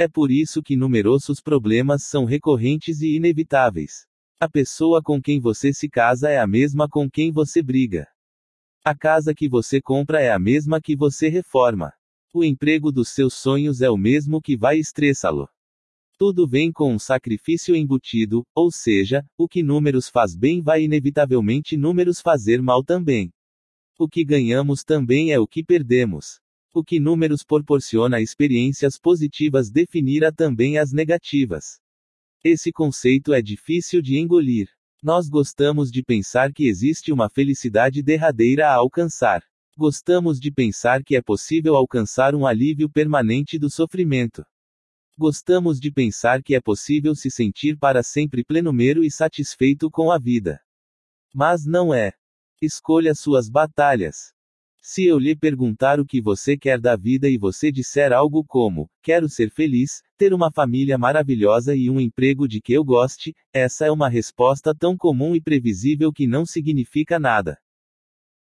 É por isso que numerosos problemas são recorrentes e inevitáveis. A pessoa com quem você se casa é a mesma com quem você briga. A casa que você compra é a mesma que você reforma. O emprego dos seus sonhos é o mesmo que vai estressá-lo. Tudo vem com um sacrifício embutido, ou seja, o que números faz bem vai inevitavelmente números fazer mal também. O que ganhamos também é o que perdemos. O que números proporciona experiências positivas definirá também as negativas. Esse conceito é difícil de engolir. Nós gostamos de pensar que existe uma felicidade derradeira a alcançar. Gostamos de pensar que é possível alcançar um alívio permanente do sofrimento. Gostamos de pensar que é possível se sentir para sempre plenomero e satisfeito com a vida. Mas não é. Escolha suas batalhas. Se eu lhe perguntar o que você quer da vida e você disser algo como: Quero ser feliz, ter uma família maravilhosa e um emprego de que eu goste, essa é uma resposta tão comum e previsível que não significa nada.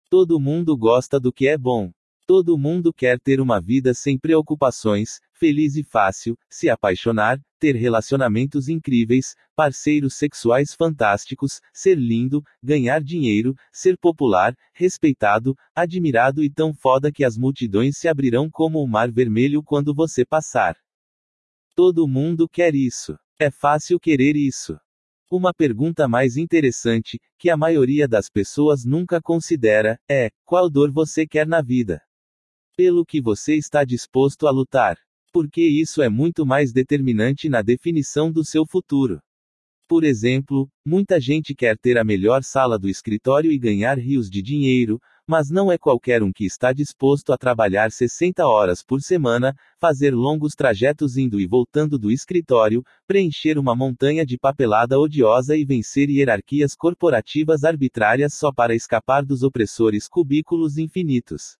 Todo mundo gosta do que é bom. Todo mundo quer ter uma vida sem preocupações, feliz e fácil, se apaixonar, ter relacionamentos incríveis, parceiros sexuais fantásticos, ser lindo, ganhar dinheiro, ser popular, respeitado, admirado e tão foda que as multidões se abrirão como o mar vermelho quando você passar. Todo mundo quer isso. É fácil querer isso. Uma pergunta mais interessante, que a maioria das pessoas nunca considera, é: qual dor você quer na vida? Pelo que você está disposto a lutar. Porque isso é muito mais determinante na definição do seu futuro. Por exemplo, muita gente quer ter a melhor sala do escritório e ganhar rios de dinheiro, mas não é qualquer um que está disposto a trabalhar 60 horas por semana, fazer longos trajetos indo e voltando do escritório, preencher uma montanha de papelada odiosa e vencer hierarquias corporativas arbitrárias só para escapar dos opressores cubículos infinitos.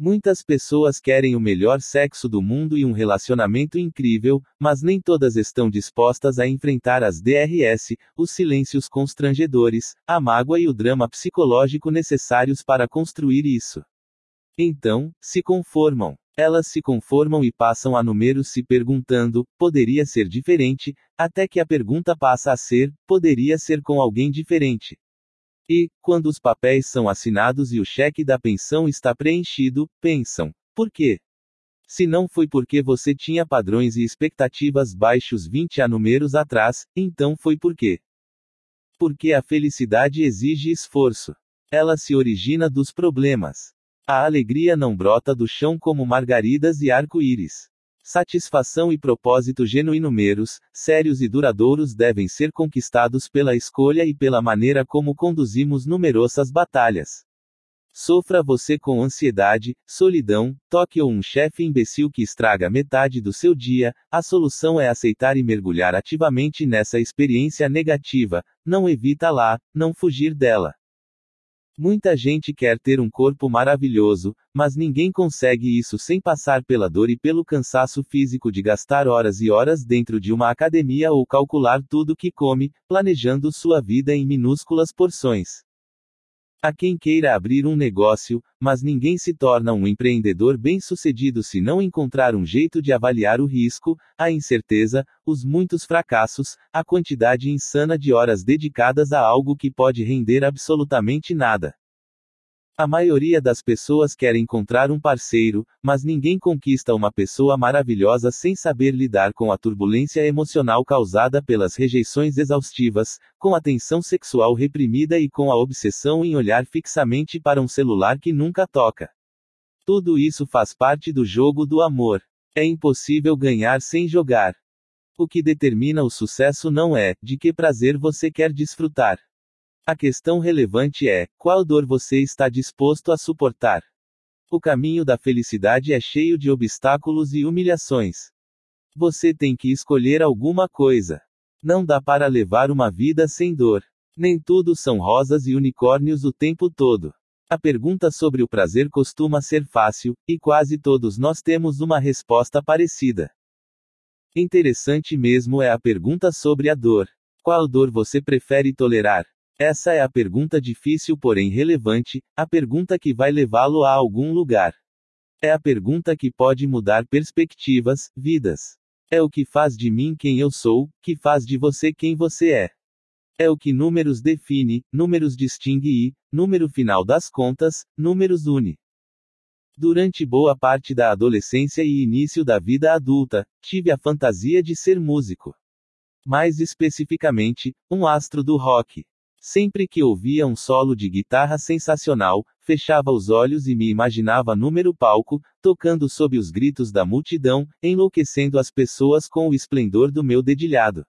Muitas pessoas querem o melhor sexo do mundo e um relacionamento incrível, mas nem todas estão dispostas a enfrentar as DRS, os silêncios constrangedores, a mágoa e o drama psicológico necessários para construir isso. Então, se conformam. Elas se conformam e passam a números se perguntando: poderia ser diferente, até que a pergunta passa a ser: poderia ser com alguém diferente. E, quando os papéis são assinados e o cheque da pensão está preenchido, pensam: por quê? Se não foi porque você tinha padrões e expectativas baixos 20 a números atrás, então foi por quê? Porque a felicidade exige esforço. Ela se origina dos problemas. A alegria não brota do chão como margaridas e arco-íris. Satisfação e propósito genuínos, sérios e duradouros devem ser conquistados pela escolha e pela maneira como conduzimos numerosas batalhas. Sofra você com ansiedade, solidão, toque ou um chefe imbecil que estraga metade do seu dia, a solução é aceitar e mergulhar ativamente nessa experiência negativa, não evita lá, não fugir dela. Muita gente quer ter um corpo maravilhoso, mas ninguém consegue isso sem passar pela dor e pelo cansaço físico de gastar horas e horas dentro de uma academia ou calcular tudo que come, planejando sua vida em minúsculas porções. Há quem queira abrir um negócio, mas ninguém se torna um empreendedor bem-sucedido se não encontrar um jeito de avaliar o risco, a incerteza, os muitos fracassos, a quantidade insana de horas dedicadas a algo que pode render absolutamente nada. A maioria das pessoas quer encontrar um parceiro, mas ninguém conquista uma pessoa maravilhosa sem saber lidar com a turbulência emocional causada pelas rejeições exaustivas, com a tensão sexual reprimida e com a obsessão em olhar fixamente para um celular que nunca toca. Tudo isso faz parte do jogo do amor. É impossível ganhar sem jogar. O que determina o sucesso não é de que prazer você quer desfrutar a questão relevante é: qual dor você está disposto a suportar? O caminho da felicidade é cheio de obstáculos e humilhações. Você tem que escolher alguma coisa. Não dá para levar uma vida sem dor. Nem tudo são rosas e unicórnios o tempo todo. A pergunta sobre o prazer costuma ser fácil, e quase todos nós temos uma resposta parecida. Interessante mesmo é a pergunta sobre a dor. Qual dor você prefere tolerar? Essa é a pergunta difícil, porém relevante, a pergunta que vai levá-lo a algum lugar. É a pergunta que pode mudar perspectivas, vidas. É o que faz de mim quem eu sou, que faz de você quem você é. É o que números define, números distingue e, número final das contas, números une. Durante boa parte da adolescência e início da vida adulta, tive a fantasia de ser músico. Mais especificamente, um astro do rock. Sempre que ouvia um solo de guitarra sensacional, Fechava os olhos e me imaginava número palco, tocando sob os gritos da multidão, enlouquecendo as pessoas com o esplendor do meu dedilhado.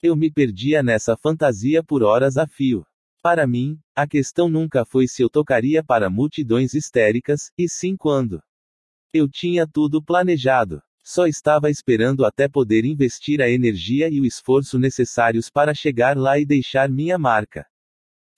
Eu me perdia nessa fantasia por horas a fio. Para mim, a questão nunca foi se eu tocaria para multidões histéricas, e sim quando. Eu tinha tudo planejado. Só estava esperando até poder investir a energia e o esforço necessários para chegar lá e deixar minha marca.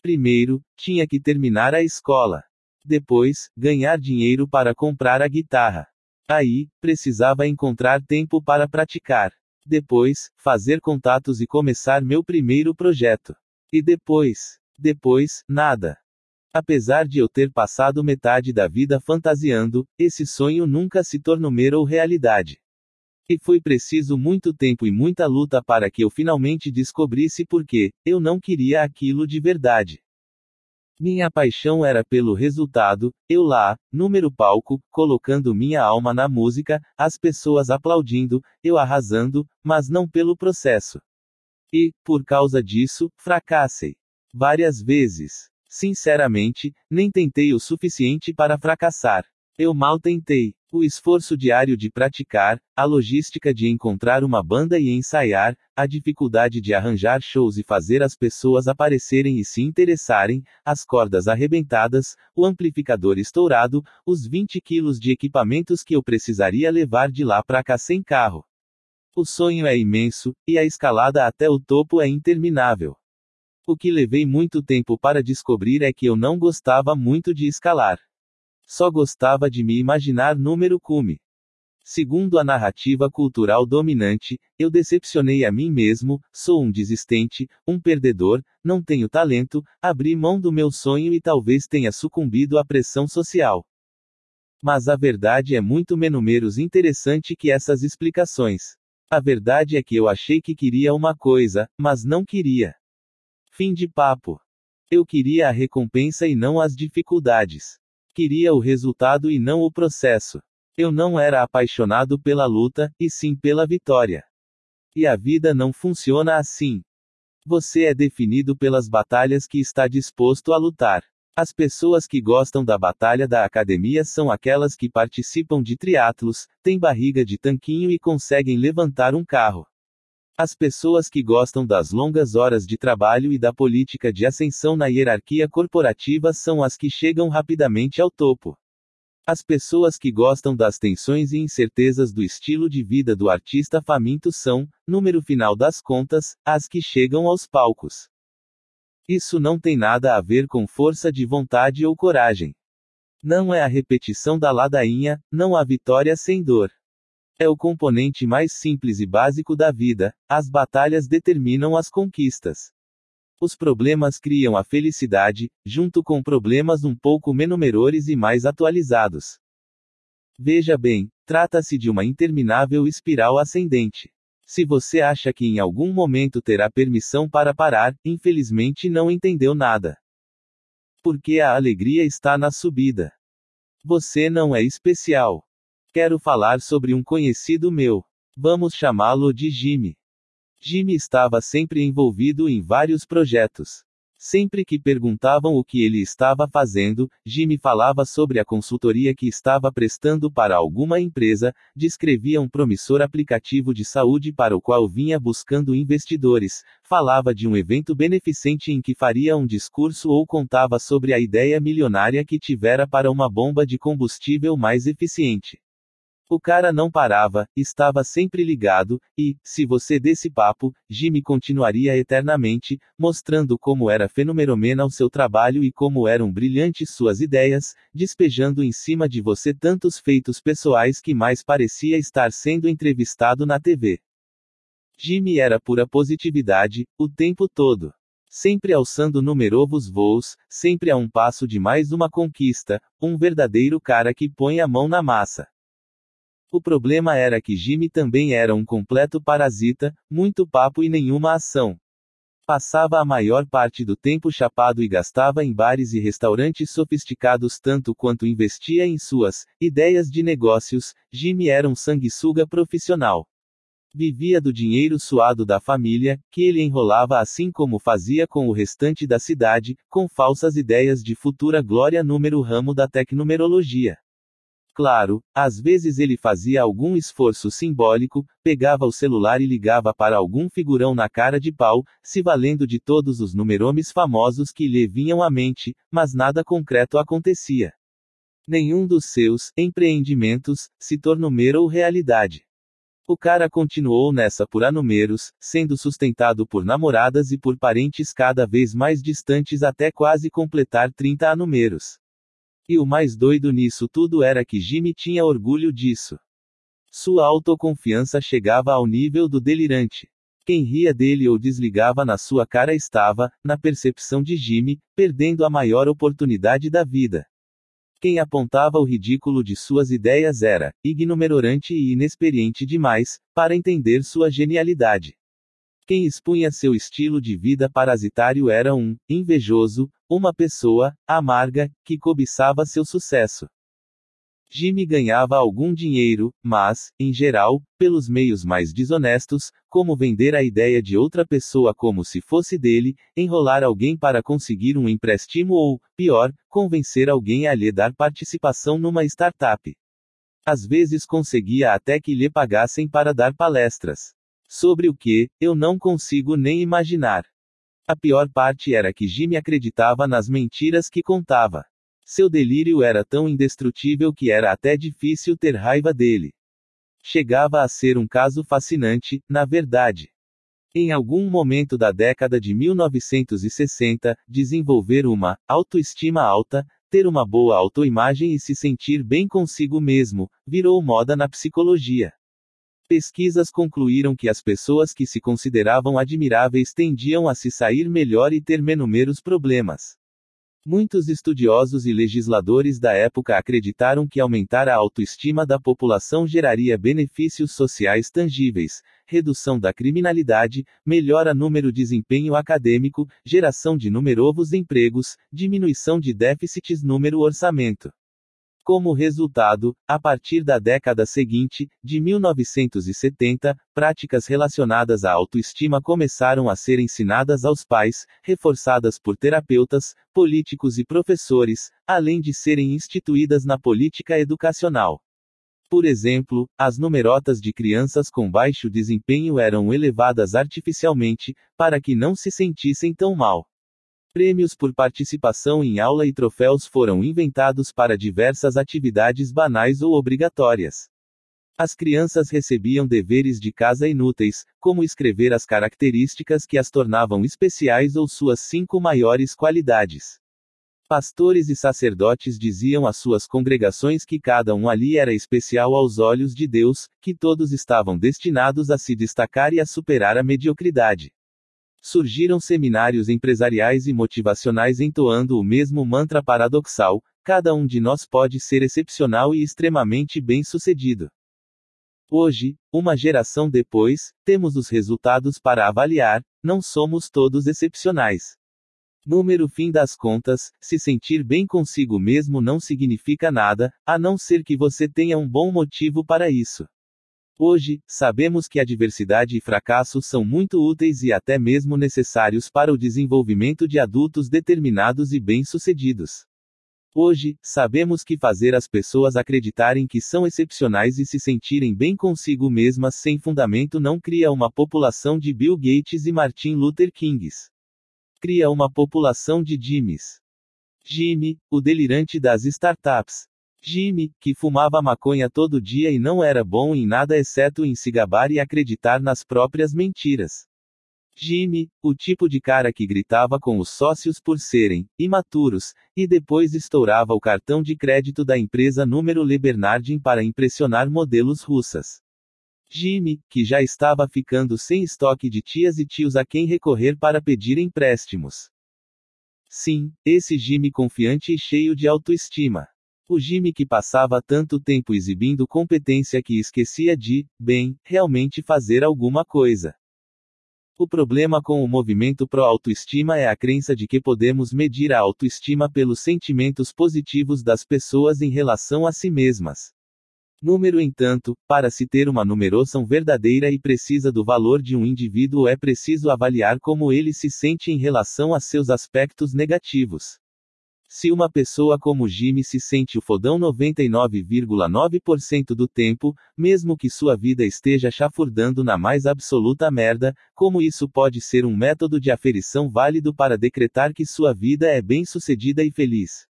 Primeiro, tinha que terminar a escola. Depois, ganhar dinheiro para comprar a guitarra. Aí, precisava encontrar tempo para praticar. Depois, fazer contatos e começar meu primeiro projeto. E depois, depois, nada. Apesar de eu ter passado metade da vida fantasiando, esse sonho nunca se tornou mera realidade. E foi preciso muito tempo e muita luta para que eu finalmente descobrisse por que eu não queria aquilo de verdade. Minha paixão era pelo resultado, eu lá, número palco, colocando minha alma na música, as pessoas aplaudindo, eu arrasando, mas não pelo processo. E, por causa disso, fracassei. Várias vezes. Sinceramente, nem tentei o suficiente para fracassar. Eu mal tentei. O esforço diário de praticar, a logística de encontrar uma banda e ensaiar, a dificuldade de arranjar shows e fazer as pessoas aparecerem e se interessarem, as cordas arrebentadas, o amplificador estourado, os 20 quilos de equipamentos que eu precisaria levar de lá para cá sem carro. O sonho é imenso, e a escalada até o topo é interminável. O que levei muito tempo para descobrir é que eu não gostava muito de escalar. Só gostava de me imaginar número cume. Segundo a narrativa cultural dominante, eu decepcionei a mim mesmo, sou um desistente, um perdedor, não tenho talento, abri mão do meu sonho e talvez tenha sucumbido à pressão social. Mas a verdade é muito menos interessante que essas explicações. A verdade é que eu achei que queria uma coisa, mas não queria. Fim de papo. Eu queria a recompensa e não as dificuldades. Queria o resultado e não o processo. Eu não era apaixonado pela luta, e sim pela vitória. E a vida não funciona assim. Você é definido pelas batalhas que está disposto a lutar. As pessoas que gostam da batalha da academia são aquelas que participam de triatlos, têm barriga de tanquinho e conseguem levantar um carro. As pessoas que gostam das longas horas de trabalho e da política de ascensão na hierarquia corporativa são as que chegam rapidamente ao topo. As pessoas que gostam das tensões e incertezas do estilo de vida do artista faminto são, número final das contas, as que chegam aos palcos. Isso não tem nada a ver com força de vontade ou coragem. Não é a repetição da ladainha, não há vitória sem dor. É o componente mais simples e básico da vida, as batalhas determinam as conquistas. Os problemas criam a felicidade, junto com problemas um pouco menores e mais atualizados. Veja bem, trata-se de uma interminável espiral ascendente. Se você acha que em algum momento terá permissão para parar, infelizmente não entendeu nada. Porque a alegria está na subida. Você não é especial. Quero falar sobre um conhecido meu. Vamos chamá-lo de Jimmy. Jimmy estava sempre envolvido em vários projetos. Sempre que perguntavam o que ele estava fazendo, Jimmy falava sobre a consultoria que estava prestando para alguma empresa, descrevia um promissor aplicativo de saúde para o qual vinha buscando investidores, falava de um evento beneficente em que faria um discurso ou contava sobre a ideia milionária que tivera para uma bomba de combustível mais eficiente. O cara não parava, estava sempre ligado, e, se você desse papo, Jimmy continuaria eternamente, mostrando como era fenomenal seu trabalho e como eram brilhantes suas ideias, despejando em cima de você tantos feitos pessoais que mais parecia estar sendo entrevistado na TV. Jimmy era pura positividade, o tempo todo. Sempre alçando numerosos voos, sempre a um passo de mais uma conquista, um verdadeiro cara que põe a mão na massa. O problema era que Jimmy também era um completo parasita, muito papo e nenhuma ação. Passava a maior parte do tempo chapado e gastava em bares e restaurantes sofisticados tanto quanto investia em suas ideias de negócios. Jimmy era um sanguessuga profissional. Vivia do dinheiro suado da família, que ele enrolava assim como fazia com o restante da cidade, com falsas ideias de futura glória número ramo da tecnumerologia. Claro, às vezes ele fazia algum esforço simbólico, pegava o celular e ligava para algum figurão na cara de pau, se valendo de todos os numeromes famosos que lhe vinham à mente, mas nada concreto acontecia. Nenhum dos seus empreendimentos se tornou mero realidade. O cara continuou nessa por anumeros, sendo sustentado por namoradas e por parentes cada vez mais distantes até quase completar 30 anumeros. E o mais doido nisso tudo era que Jimmy tinha orgulho disso. Sua autoconfiança chegava ao nível do delirante. Quem ria dele ou desligava na sua cara estava, na percepção de Jimmy, perdendo a maior oportunidade da vida. Quem apontava o ridículo de suas ideias era ignorante e inexperiente demais para entender sua genialidade. Quem expunha seu estilo de vida parasitário era um invejoso, uma pessoa amarga que cobiçava seu sucesso. Jimmy ganhava algum dinheiro, mas, em geral, pelos meios mais desonestos, como vender a ideia de outra pessoa como se fosse dele, enrolar alguém para conseguir um empréstimo ou, pior, convencer alguém a lhe dar participação numa startup. Às vezes conseguia até que lhe pagassem para dar palestras. Sobre o que, eu não consigo nem imaginar. A pior parte era que Jimmy acreditava nas mentiras que contava. Seu delírio era tão indestrutível que era até difícil ter raiva dele. Chegava a ser um caso fascinante, na verdade. Em algum momento da década de 1960, desenvolver uma autoestima alta, ter uma boa autoimagem e se sentir bem consigo mesmo, virou moda na psicologia. Pesquisas concluíram que as pessoas que se consideravam admiráveis tendiam a se sair melhor e ter menos problemas. Muitos estudiosos e legisladores da época acreditaram que aumentar a autoestima da população geraria benefícios sociais tangíveis, redução da criminalidade, melhora número desempenho acadêmico, geração de numerovos empregos, diminuição de déficits número orçamento. Como resultado, a partir da década seguinte, de 1970, práticas relacionadas à autoestima começaram a ser ensinadas aos pais, reforçadas por terapeutas, políticos e professores, além de serem instituídas na política educacional. Por exemplo, as numerotas de crianças com baixo desempenho eram elevadas artificialmente, para que não se sentissem tão mal. Prêmios por participação em aula e troféus foram inventados para diversas atividades banais ou obrigatórias. As crianças recebiam deveres de casa inúteis, como escrever as características que as tornavam especiais ou suas cinco maiores qualidades. Pastores e sacerdotes diziam às suas congregações que cada um ali era especial aos olhos de Deus, que todos estavam destinados a se destacar e a superar a mediocridade. Surgiram seminários empresariais e motivacionais entoando o mesmo mantra paradoxal: cada um de nós pode ser excepcional e extremamente bem-sucedido. Hoje, uma geração depois, temos os resultados para avaliar, não somos todos excepcionais. Número fim das contas, se sentir bem consigo mesmo não significa nada, a não ser que você tenha um bom motivo para isso. Hoje, sabemos que a diversidade e fracasso são muito úteis e até mesmo necessários para o desenvolvimento de adultos determinados e bem-sucedidos. Hoje, sabemos que fazer as pessoas acreditarem que são excepcionais e se sentirem bem consigo mesmas sem fundamento não cria uma população de Bill Gates e Martin Luther Kings. Cria uma população de Jimmys. Jimmy, o delirante das startups. Jimmy, que fumava maconha todo dia e não era bom em nada exceto em se gabar e acreditar nas próprias mentiras. Jimmy, o tipo de cara que gritava com os sócios por serem imaturos, e depois estourava o cartão de crédito da empresa número Le Bernardin para impressionar modelos russas. Jimmy, que já estava ficando sem estoque de tias e tios a quem recorrer para pedir empréstimos. Sim, esse Jimmy confiante e cheio de autoestima. O Jimmy que passava tanto tempo exibindo competência que esquecia de, bem, realmente fazer alguma coisa. O problema com o movimento pró-autoestima é a crença de que podemos medir a autoestima pelos sentimentos positivos das pessoas em relação a si mesmas. Número entanto, para se ter uma numeração verdadeira e precisa do valor de um indivíduo é preciso avaliar como ele se sente em relação a seus aspectos negativos. Se uma pessoa como Jimmy se sente o fodão 99,9% do tempo, mesmo que sua vida esteja chafurdando na mais absoluta merda, como isso pode ser um método de aferição válido para decretar que sua vida é bem-sucedida e feliz?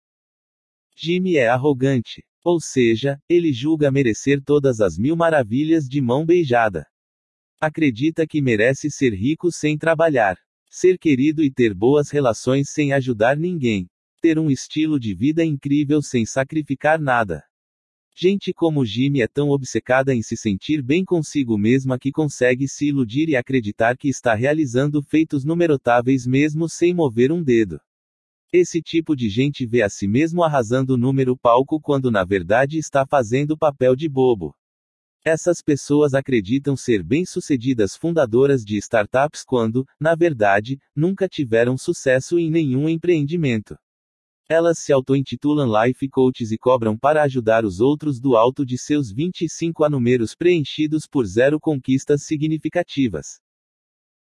Jimmy é arrogante. Ou seja, ele julga merecer todas as mil maravilhas de mão beijada. Acredita que merece ser rico sem trabalhar, ser querido e ter boas relações sem ajudar ninguém ter um estilo de vida incrível sem sacrificar nada. Gente como Jimmy é tão obcecada em se sentir bem consigo mesma que consegue se iludir e acreditar que está realizando feitos numerotáveis mesmo sem mover um dedo. Esse tipo de gente vê a si mesmo arrasando o número palco quando na verdade está fazendo papel de bobo. Essas pessoas acreditam ser bem-sucedidas fundadoras de startups quando, na verdade, nunca tiveram sucesso em nenhum empreendimento. Elas se auto-intitulam Life Coaches e cobram para ajudar os outros do alto de seus 25 a números preenchidos por zero conquistas significativas.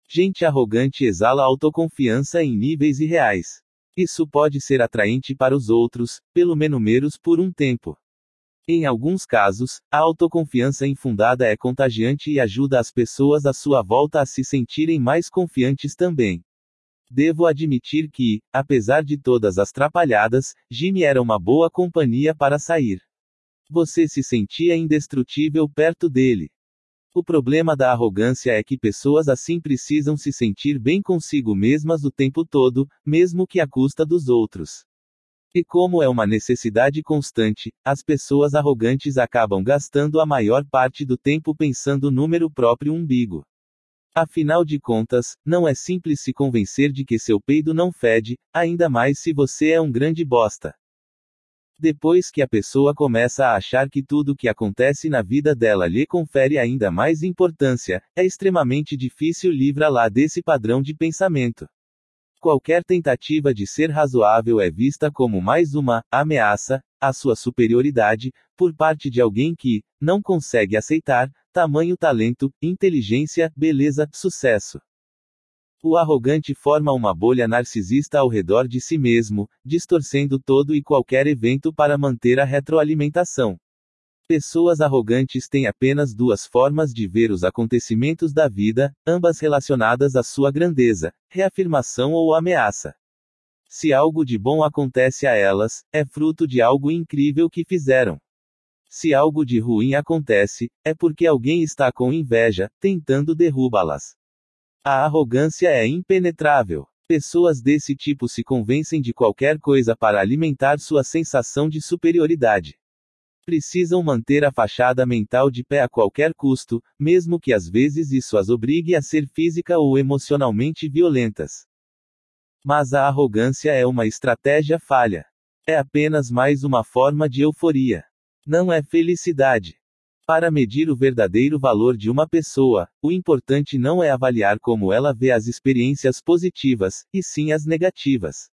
Gente arrogante exala autoconfiança em níveis irreais. Isso pode ser atraente para os outros, pelo menos por um tempo. Em alguns casos, a autoconfiança infundada é contagiante e ajuda as pessoas à sua volta a se sentirem mais confiantes também. Devo admitir que, apesar de todas as trapalhadas, Jimmy era uma boa companhia para sair. Você se sentia indestrutível perto dele. O problema da arrogância é que pessoas assim precisam se sentir bem consigo mesmas o tempo todo, mesmo que à custa dos outros. E como é uma necessidade constante, as pessoas arrogantes acabam gastando a maior parte do tempo pensando no número próprio umbigo. Afinal de contas, não é simples se convencer de que seu peido não fede, ainda mais se você é um grande bosta. Depois que a pessoa começa a achar que tudo que acontece na vida dela lhe confere ainda mais importância, é extremamente difícil livrá-la desse padrão de pensamento. Qualquer tentativa de ser razoável é vista como mais uma ameaça à sua superioridade, por parte de alguém que não consegue aceitar tamanho talento, inteligência, beleza, sucesso. O arrogante forma uma bolha narcisista ao redor de si mesmo, distorcendo todo e qualquer evento para manter a retroalimentação. Pessoas arrogantes têm apenas duas formas de ver os acontecimentos da vida, ambas relacionadas à sua grandeza: reafirmação ou ameaça. Se algo de bom acontece a elas, é fruto de algo incrível que fizeram. Se algo de ruim acontece, é porque alguém está com inveja, tentando derrubá-las. A arrogância é impenetrável. Pessoas desse tipo se convencem de qualquer coisa para alimentar sua sensação de superioridade. Precisam manter a fachada mental de pé a qualquer custo, mesmo que às vezes isso as obrigue a ser física ou emocionalmente violentas. Mas a arrogância é uma estratégia falha. É apenas mais uma forma de euforia. Não é felicidade. Para medir o verdadeiro valor de uma pessoa, o importante não é avaliar como ela vê as experiências positivas, e sim as negativas.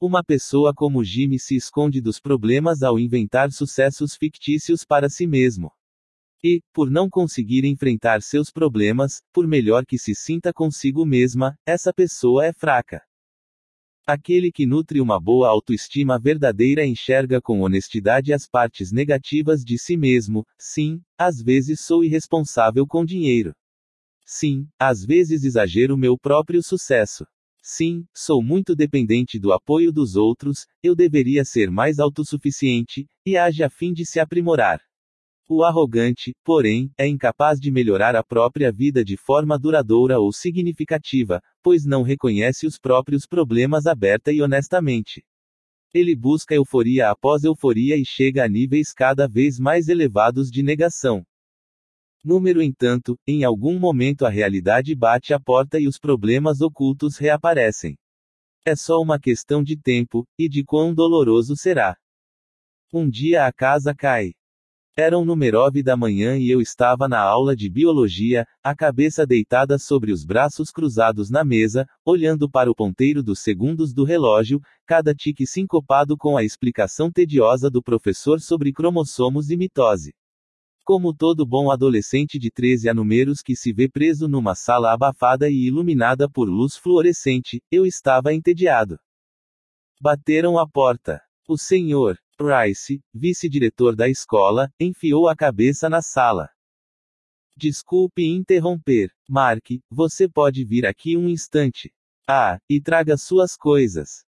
Uma pessoa como Jimmy se esconde dos problemas ao inventar sucessos fictícios para si mesmo. E, por não conseguir enfrentar seus problemas, por melhor que se sinta consigo mesma, essa pessoa é fraca. Aquele que nutre uma boa autoestima verdadeira enxerga com honestidade as partes negativas de si mesmo. Sim, às vezes sou irresponsável com dinheiro. Sim, às vezes exagero meu próprio sucesso. Sim, sou muito dependente do apoio dos outros, eu deveria ser mais autossuficiente, e age a fim de se aprimorar. O arrogante, porém, é incapaz de melhorar a própria vida de forma duradoura ou significativa, pois não reconhece os próprios problemas aberta e honestamente. Ele busca euforia após euforia e chega a níveis cada vez mais elevados de negação. Número entanto, em algum momento a realidade bate a porta e os problemas ocultos reaparecem. É só uma questão de tempo, e de quão doloroso será. Um dia a casa cai. Era um numerove da manhã e eu estava na aula de biologia, a cabeça deitada sobre os braços cruzados na mesa, olhando para o ponteiro dos segundos do relógio, cada tique sincopado com a explicação tediosa do professor sobre cromossomos e mitose. Como todo bom adolescente de 13 a números que se vê preso numa sala abafada e iluminada por luz fluorescente, eu estava entediado. Bateram a porta. O senhor Price, vice-diretor da escola, enfiou a cabeça na sala. Desculpe interromper, Mark, você pode vir aqui um instante. Ah, e traga suas coisas.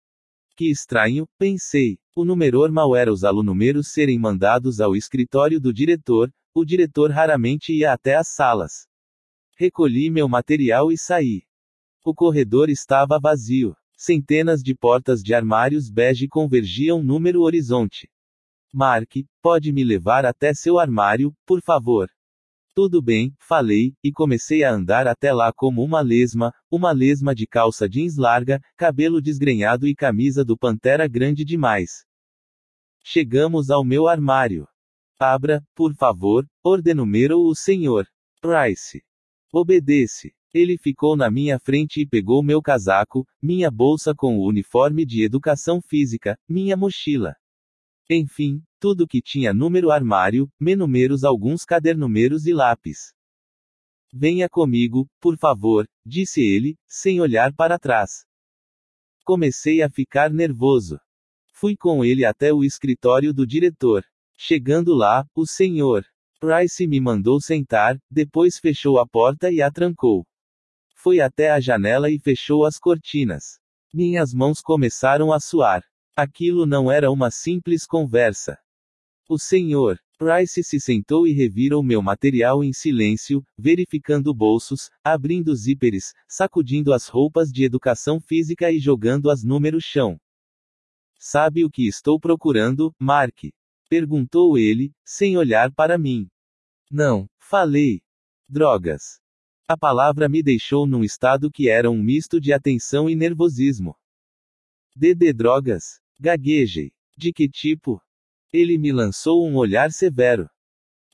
Que estranho, pensei. O numeror mal era os alunos serem mandados ao escritório do diretor, o diretor raramente ia até as salas. Recolhi meu material e saí. O corredor estava vazio. Centenas de portas de armários bege convergiam número horizonte. Mark, pode me levar até seu armário, por favor? Tudo bem, falei, e comecei a andar até lá como uma lesma, uma lesma de calça jeans larga, cabelo desgrenhado e camisa do Pantera grande demais. Chegamos ao meu armário. Abra, por favor, ordenou o senhor. Price. Obedece. Ele ficou na minha frente e pegou meu casaco, minha bolsa com o uniforme de educação física, minha mochila. Enfim, tudo que tinha número armário, menúmeros alguns cadernumeros e lápis. Venha comigo, por favor, disse ele, sem olhar para trás. Comecei a ficar nervoso. Fui com ele até o escritório do diretor. Chegando lá, o senhor Price me mandou sentar, depois fechou a porta e a trancou. Foi até a janela e fechou as cortinas. Minhas mãos começaram a suar. Aquilo não era uma simples conversa. O senhor Price se sentou e revirou meu material em silêncio, verificando bolsos, abrindo zíperes, sacudindo as roupas de educação física e jogando-as no chão. Sabe o que estou procurando, Mark? Perguntou ele, sem olhar para mim. Não, falei. Drogas. A palavra me deixou num estado que era um misto de atenção e nervosismo. DD drogas? Gaguejei. De que tipo? Ele me lançou um olhar severo.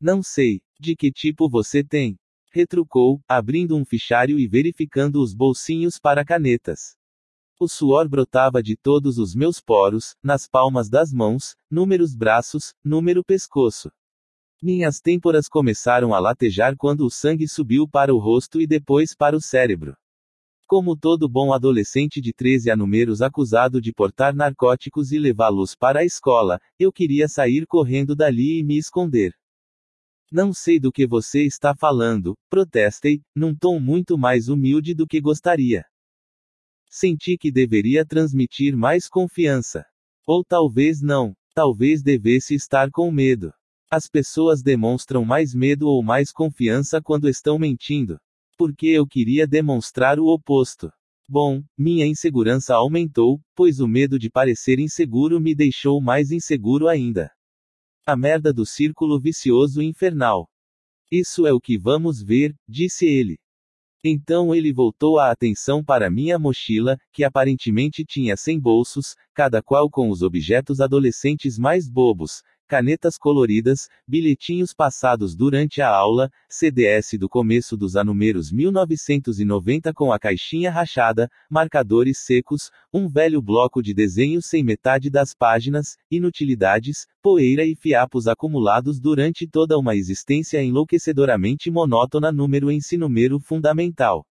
Não sei. De que tipo você tem? Retrucou, abrindo um fichário e verificando os bolsinhos para canetas. O suor brotava de todos os meus poros, nas palmas das mãos, números braços, número pescoço. Minhas têmporas começaram a latejar quando o sangue subiu para o rosto e depois para o cérebro. Como todo bom adolescente de 13 a números acusado de portar narcóticos e levá-los para a escola, eu queria sair correndo dali e me esconder. Não sei do que você está falando, protestei, num tom muito mais humilde do que gostaria. Senti que deveria transmitir mais confiança. Ou talvez não. Talvez devesse estar com medo. As pessoas demonstram mais medo ou mais confiança quando estão mentindo. Porque eu queria demonstrar o oposto. Bom, minha insegurança aumentou, pois o medo de parecer inseguro me deixou mais inseguro ainda. A merda do círculo vicioso infernal. Isso é o que vamos ver, disse ele. Então ele voltou a atenção para minha mochila, que aparentemente tinha 100 bolsos, cada qual com os objetos adolescentes mais bobos, canetas coloridas, bilhetinhos passados durante a aula, CDS do começo dos anumeros 1990 com a caixinha rachada, marcadores secos, um velho bloco de desenhos sem metade das páginas, inutilidades, poeira e fiapos acumulados durante toda uma existência enlouquecedoramente monótona número ensino-número fundamental.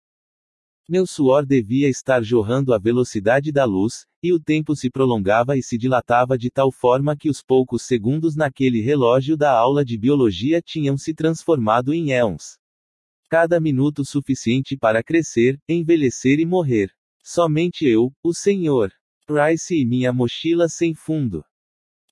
Meu suor devia estar jorrando à velocidade da luz, e o tempo se prolongava e se dilatava de tal forma que os poucos segundos naquele relógio da aula de biologia tinham se transformado em éons. Cada minuto suficiente para crescer, envelhecer e morrer. Somente eu, o Senhor. Price e minha mochila sem fundo.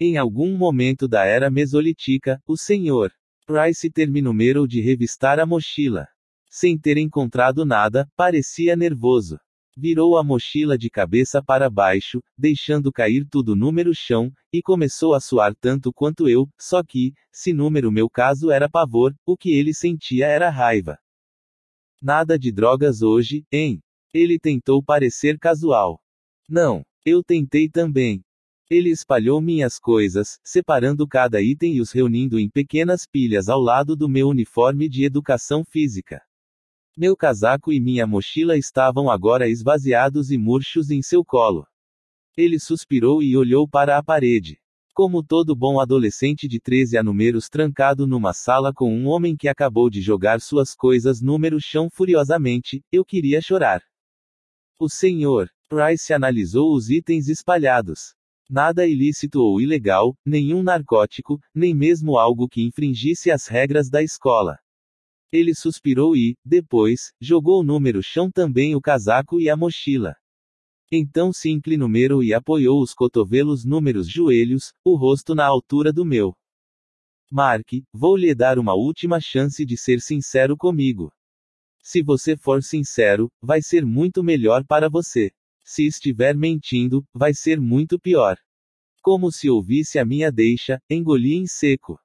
Em algum momento da era mesolítica, o Senhor. Price terminou de revistar a mochila. Sem ter encontrado nada, parecia nervoso. Virou a mochila de cabeça para baixo, deixando cair tudo número chão, e começou a suar tanto quanto eu, só que, se número meu caso era pavor, o que ele sentia era raiva. Nada de drogas hoje, hein? Ele tentou parecer casual. Não, eu tentei também. Ele espalhou minhas coisas, separando cada item e os reunindo em pequenas pilhas ao lado do meu uniforme de educação física. Meu casaco e minha mochila estavam agora esvaziados e murchos em seu colo. Ele suspirou e olhou para a parede. Como todo bom adolescente de 13 a números trancado numa sala com um homem que acabou de jogar suas coisas número chão furiosamente, eu queria chorar. O senhor Price analisou os itens espalhados. Nada ilícito ou ilegal, nenhum narcótico, nem mesmo algo que infringisse as regras da escola. Ele suspirou e, depois, jogou o número chão também o casaco e a mochila. Então se inclinou e apoiou os cotovelos números joelhos, o rosto na altura do meu. Mark, vou lhe dar uma última chance de ser sincero comigo. Se você for sincero, vai ser muito melhor para você. Se estiver mentindo, vai ser muito pior. Como se ouvisse a minha deixa, engoli em seco.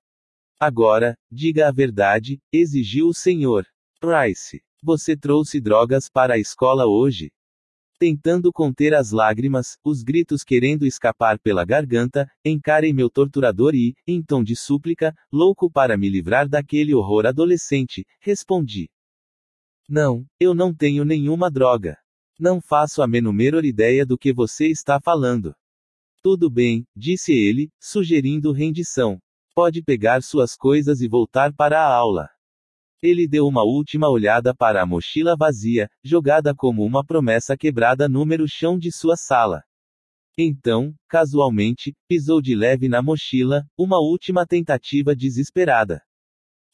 Agora, diga a verdade, exigiu o senhor. Price. Você trouxe drogas para a escola hoje? Tentando conter as lágrimas, os gritos querendo escapar pela garganta, encarei meu torturador e, em tom de súplica, louco para me livrar daquele horror adolescente, respondi: Não, eu não tenho nenhuma droga. Não faço a menor ideia do que você está falando. Tudo bem, disse ele, sugerindo rendição. Pode pegar suas coisas e voltar para a aula. Ele deu uma última olhada para a mochila vazia, jogada como uma promessa quebrada número chão de sua sala. Então, casualmente, pisou de leve na mochila, uma última tentativa desesperada.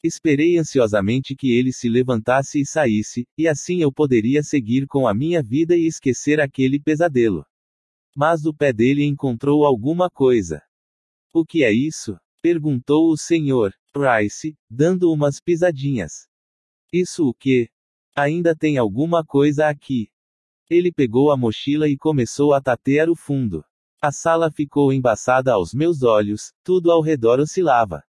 Esperei ansiosamente que ele se levantasse e saísse, e assim eu poderia seguir com a minha vida e esquecer aquele pesadelo. Mas o pé dele encontrou alguma coisa. O que é isso? Perguntou o senhor. Price, dando umas pisadinhas. Isso o que? Ainda tem alguma coisa aqui. Ele pegou a mochila e começou a tatear o fundo. A sala ficou embaçada aos meus olhos, tudo ao redor oscilava.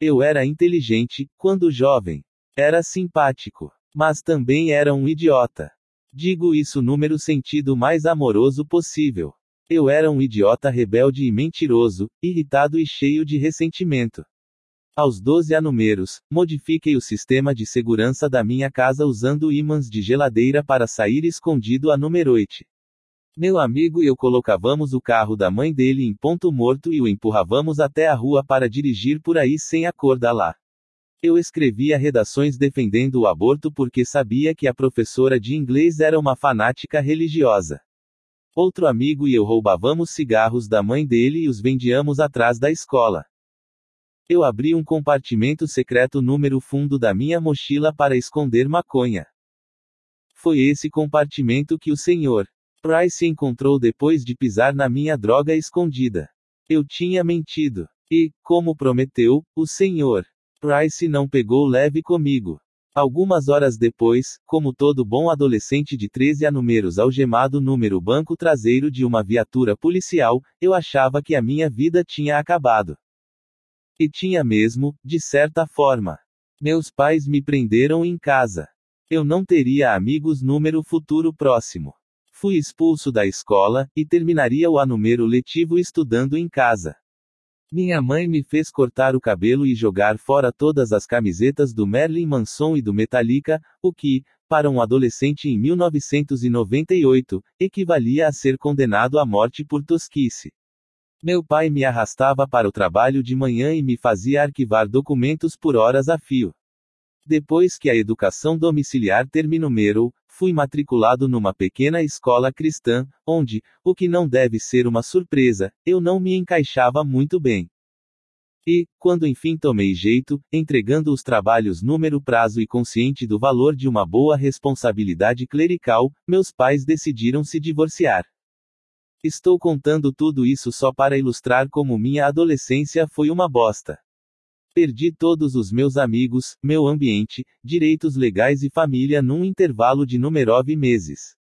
Eu era inteligente, quando jovem. Era simpático. Mas também era um idiota. Digo isso número sentido mais amoroso possível. Eu era um idiota rebelde e mentiroso, irritado e cheio de ressentimento. Aos 12 anumeros, modifiquei o sistema de segurança da minha casa usando ímãs de geladeira para sair escondido a numeroite. Meu amigo e eu colocávamos o carro da mãe dele em ponto morto e o empurrávamos até a rua para dirigir por aí sem acordar lá. Eu escrevia redações defendendo o aborto porque sabia que a professora de inglês era uma fanática religiosa. Outro amigo e eu roubávamos cigarros da mãe dele e os vendíamos atrás da escola. Eu abri um compartimento secreto número fundo da minha mochila para esconder maconha. Foi esse compartimento que o senhor Price encontrou depois de pisar na minha droga escondida. Eu tinha mentido. E, como prometeu, o senhor Price não pegou leve comigo. Algumas horas depois, como todo bom adolescente de 13 a números algemado número banco traseiro de uma viatura policial, eu achava que a minha vida tinha acabado. E tinha mesmo, de certa forma. Meus pais me prenderam em casa. Eu não teria amigos número futuro próximo. Fui expulso da escola, e terminaria o anúmero letivo estudando em casa. Minha mãe me fez cortar o cabelo e jogar fora todas as camisetas do Merlin Manson e do Metallica, o que, para um adolescente em 1998, equivalia a ser condenado à morte por tosquice. Meu pai me arrastava para o trabalho de manhã e me fazia arquivar documentos por horas a fio. Depois que a educação domiciliar terminou, fui matriculado numa pequena escola cristã, onde, o que não deve ser uma surpresa, eu não me encaixava muito bem. E, quando enfim tomei jeito, entregando os trabalhos número prazo e consciente do valor de uma boa responsabilidade clerical, meus pais decidiram se divorciar. Estou contando tudo isso só para ilustrar como minha adolescência foi uma bosta. Perdi todos os meus amigos, meu ambiente, direitos legais e família num intervalo de numerove meses.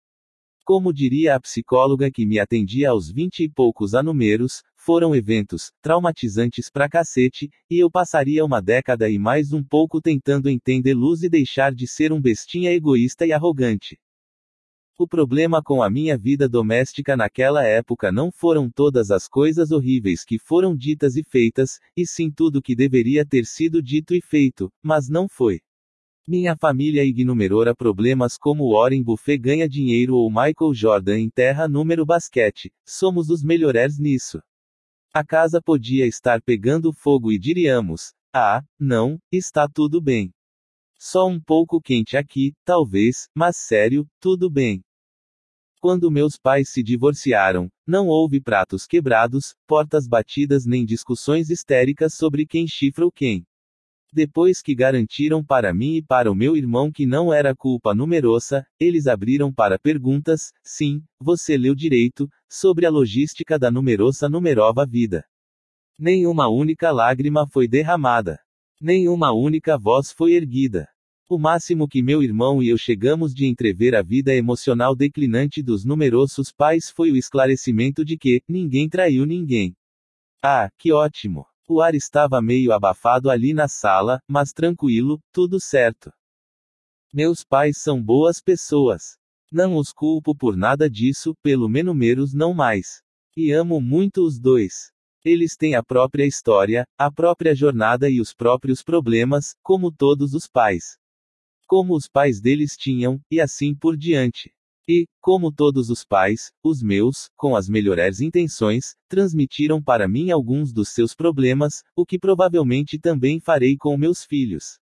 Como diria a psicóloga que me atendia aos vinte e poucos anumeros, foram eventos traumatizantes pra cacete, e eu passaria uma década e mais um pouco tentando entender luz e deixar de ser um bestinha egoísta e arrogante. O problema com a minha vida doméstica naquela época não foram todas as coisas horríveis que foram ditas e feitas, e sim tudo que deveria ter sido dito e feito, mas não foi. Minha família ignorou problemas como Warren Buffet ganha dinheiro ou Michael Jordan enterra número basquete, somos os melhores nisso. A casa podia estar pegando fogo e diríamos: Ah, não, está tudo bem. Só um pouco quente aqui, talvez, mas sério, tudo bem. Quando meus pais se divorciaram, não houve pratos quebrados, portas batidas nem discussões histéricas sobre quem chifra ou quem. Depois que garantiram para mim e para o meu irmão que não era culpa numerosa, eles abriram para perguntas, sim, você leu direito, sobre a logística da numerosa numerova vida. Nenhuma única lágrima foi derramada. Nenhuma única voz foi erguida. O máximo que meu irmão e eu chegamos de entrever a vida emocional declinante dos numerosos pais foi o esclarecimento de que ninguém traiu ninguém. Ah, que ótimo! O ar estava meio abafado ali na sala, mas tranquilo, tudo certo. Meus pais são boas pessoas. Não os culpo por nada disso, pelo menos não mais. E amo muito os dois. Eles têm a própria história, a própria jornada e os próprios problemas, como todos os pais. Como os pais deles tinham, e assim por diante. E, como todos os pais, os meus, com as melhores intenções, transmitiram para mim alguns dos seus problemas, o que provavelmente também farei com meus filhos.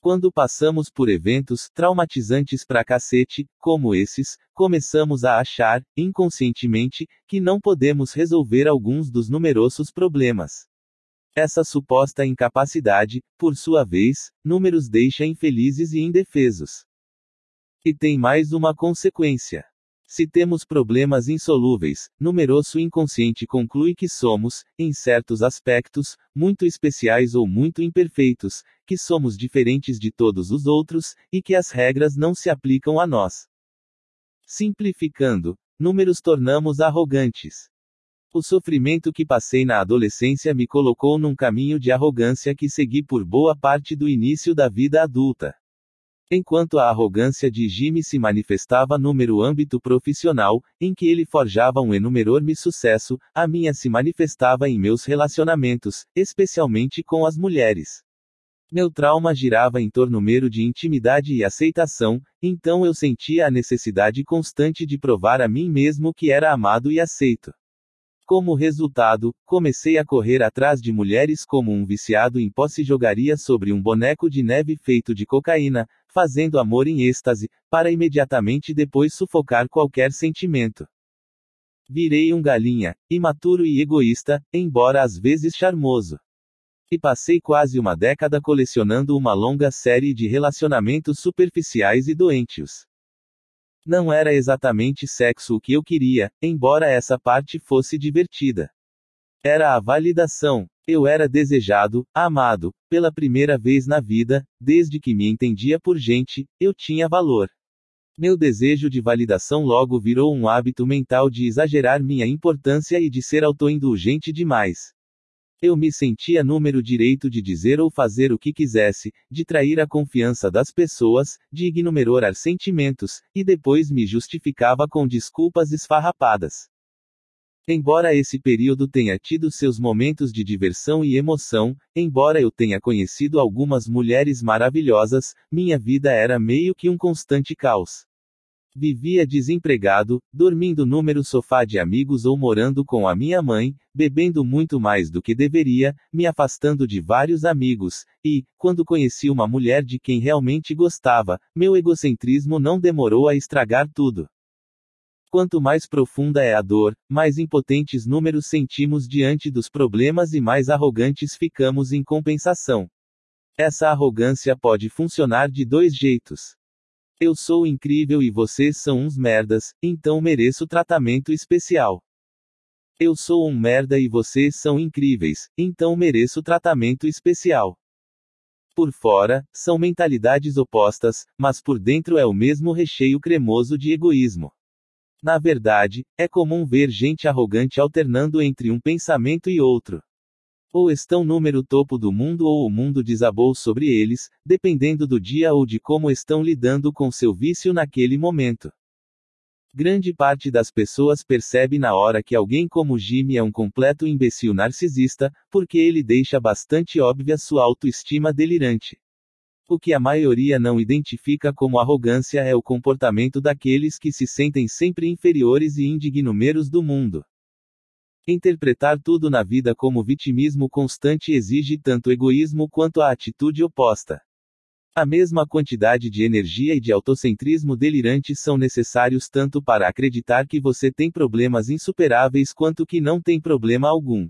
Quando passamos por eventos traumatizantes pra cacete, como esses, começamos a achar, inconscientemente, que não podemos resolver alguns dos numerosos problemas. Essa suposta incapacidade, por sua vez, números deixa infelizes e indefesos. E tem mais uma consequência. Se temos problemas insolúveis, numeroso inconsciente conclui que somos, em certos aspectos, muito especiais ou muito imperfeitos, que somos diferentes de todos os outros, e que as regras não se aplicam a nós. Simplificando, números tornamos arrogantes. O sofrimento que passei na adolescência me colocou num caminho de arrogância que segui por boa parte do início da vida adulta. Enquanto a arrogância de Jimmy se manifestava no âmbito profissional, em que ele forjava um enorme sucesso, a minha se manifestava em meus relacionamentos, especialmente com as mulheres. Meu trauma girava em torno mero de intimidade e aceitação, então eu sentia a necessidade constante de provar a mim mesmo que era amado e aceito. Como resultado, comecei a correr atrás de mulheres como um viciado em posse jogaria sobre um boneco de neve feito de cocaína, fazendo amor em êxtase, para imediatamente depois sufocar qualquer sentimento. Virei um galinha, imaturo e egoísta, embora às vezes charmoso. E passei quase uma década colecionando uma longa série de relacionamentos superficiais e doentios. Não era exatamente sexo o que eu queria, embora essa parte fosse divertida. Era a validação. Eu era desejado, amado, pela primeira vez na vida, desde que me entendia por gente, eu tinha valor. Meu desejo de validação logo virou um hábito mental de exagerar minha importância e de ser autoindulgente demais. Eu me sentia número direito de dizer ou fazer o que quisesse, de trair a confiança das pessoas, de ignorar sentimentos, e depois me justificava com desculpas esfarrapadas. Embora esse período tenha tido seus momentos de diversão e emoção, embora eu tenha conhecido algumas mulheres maravilhosas, minha vida era meio que um constante caos. Vivia desempregado, dormindo número sofá de amigos ou morando com a minha mãe, bebendo muito mais do que deveria, me afastando de vários amigos, e, quando conheci uma mulher de quem realmente gostava, meu egocentrismo não demorou a estragar tudo. Quanto mais profunda é a dor, mais impotentes números sentimos diante dos problemas e mais arrogantes ficamos em compensação. Essa arrogância pode funcionar de dois jeitos. Eu sou incrível e vocês são uns merdas, então mereço tratamento especial. Eu sou um merda e vocês são incríveis, então mereço tratamento especial. Por fora, são mentalidades opostas, mas por dentro é o mesmo recheio cremoso de egoísmo. Na verdade, é comum ver gente arrogante alternando entre um pensamento e outro. Ou estão número topo do mundo ou o mundo desabou sobre eles, dependendo do dia ou de como estão lidando com seu vício naquele momento. Grande parte das pessoas percebe na hora que alguém como Jimmy é um completo imbecil narcisista, porque ele deixa bastante óbvia sua autoestima delirante. O que a maioria não identifica como arrogância é o comportamento daqueles que se sentem sempre inferiores e indignumeros do mundo. Interpretar tudo na vida como vitimismo constante exige tanto egoísmo quanto a atitude oposta. A mesma quantidade de energia e de autocentrismo delirante são necessários tanto para acreditar que você tem problemas insuperáveis quanto que não tem problema algum.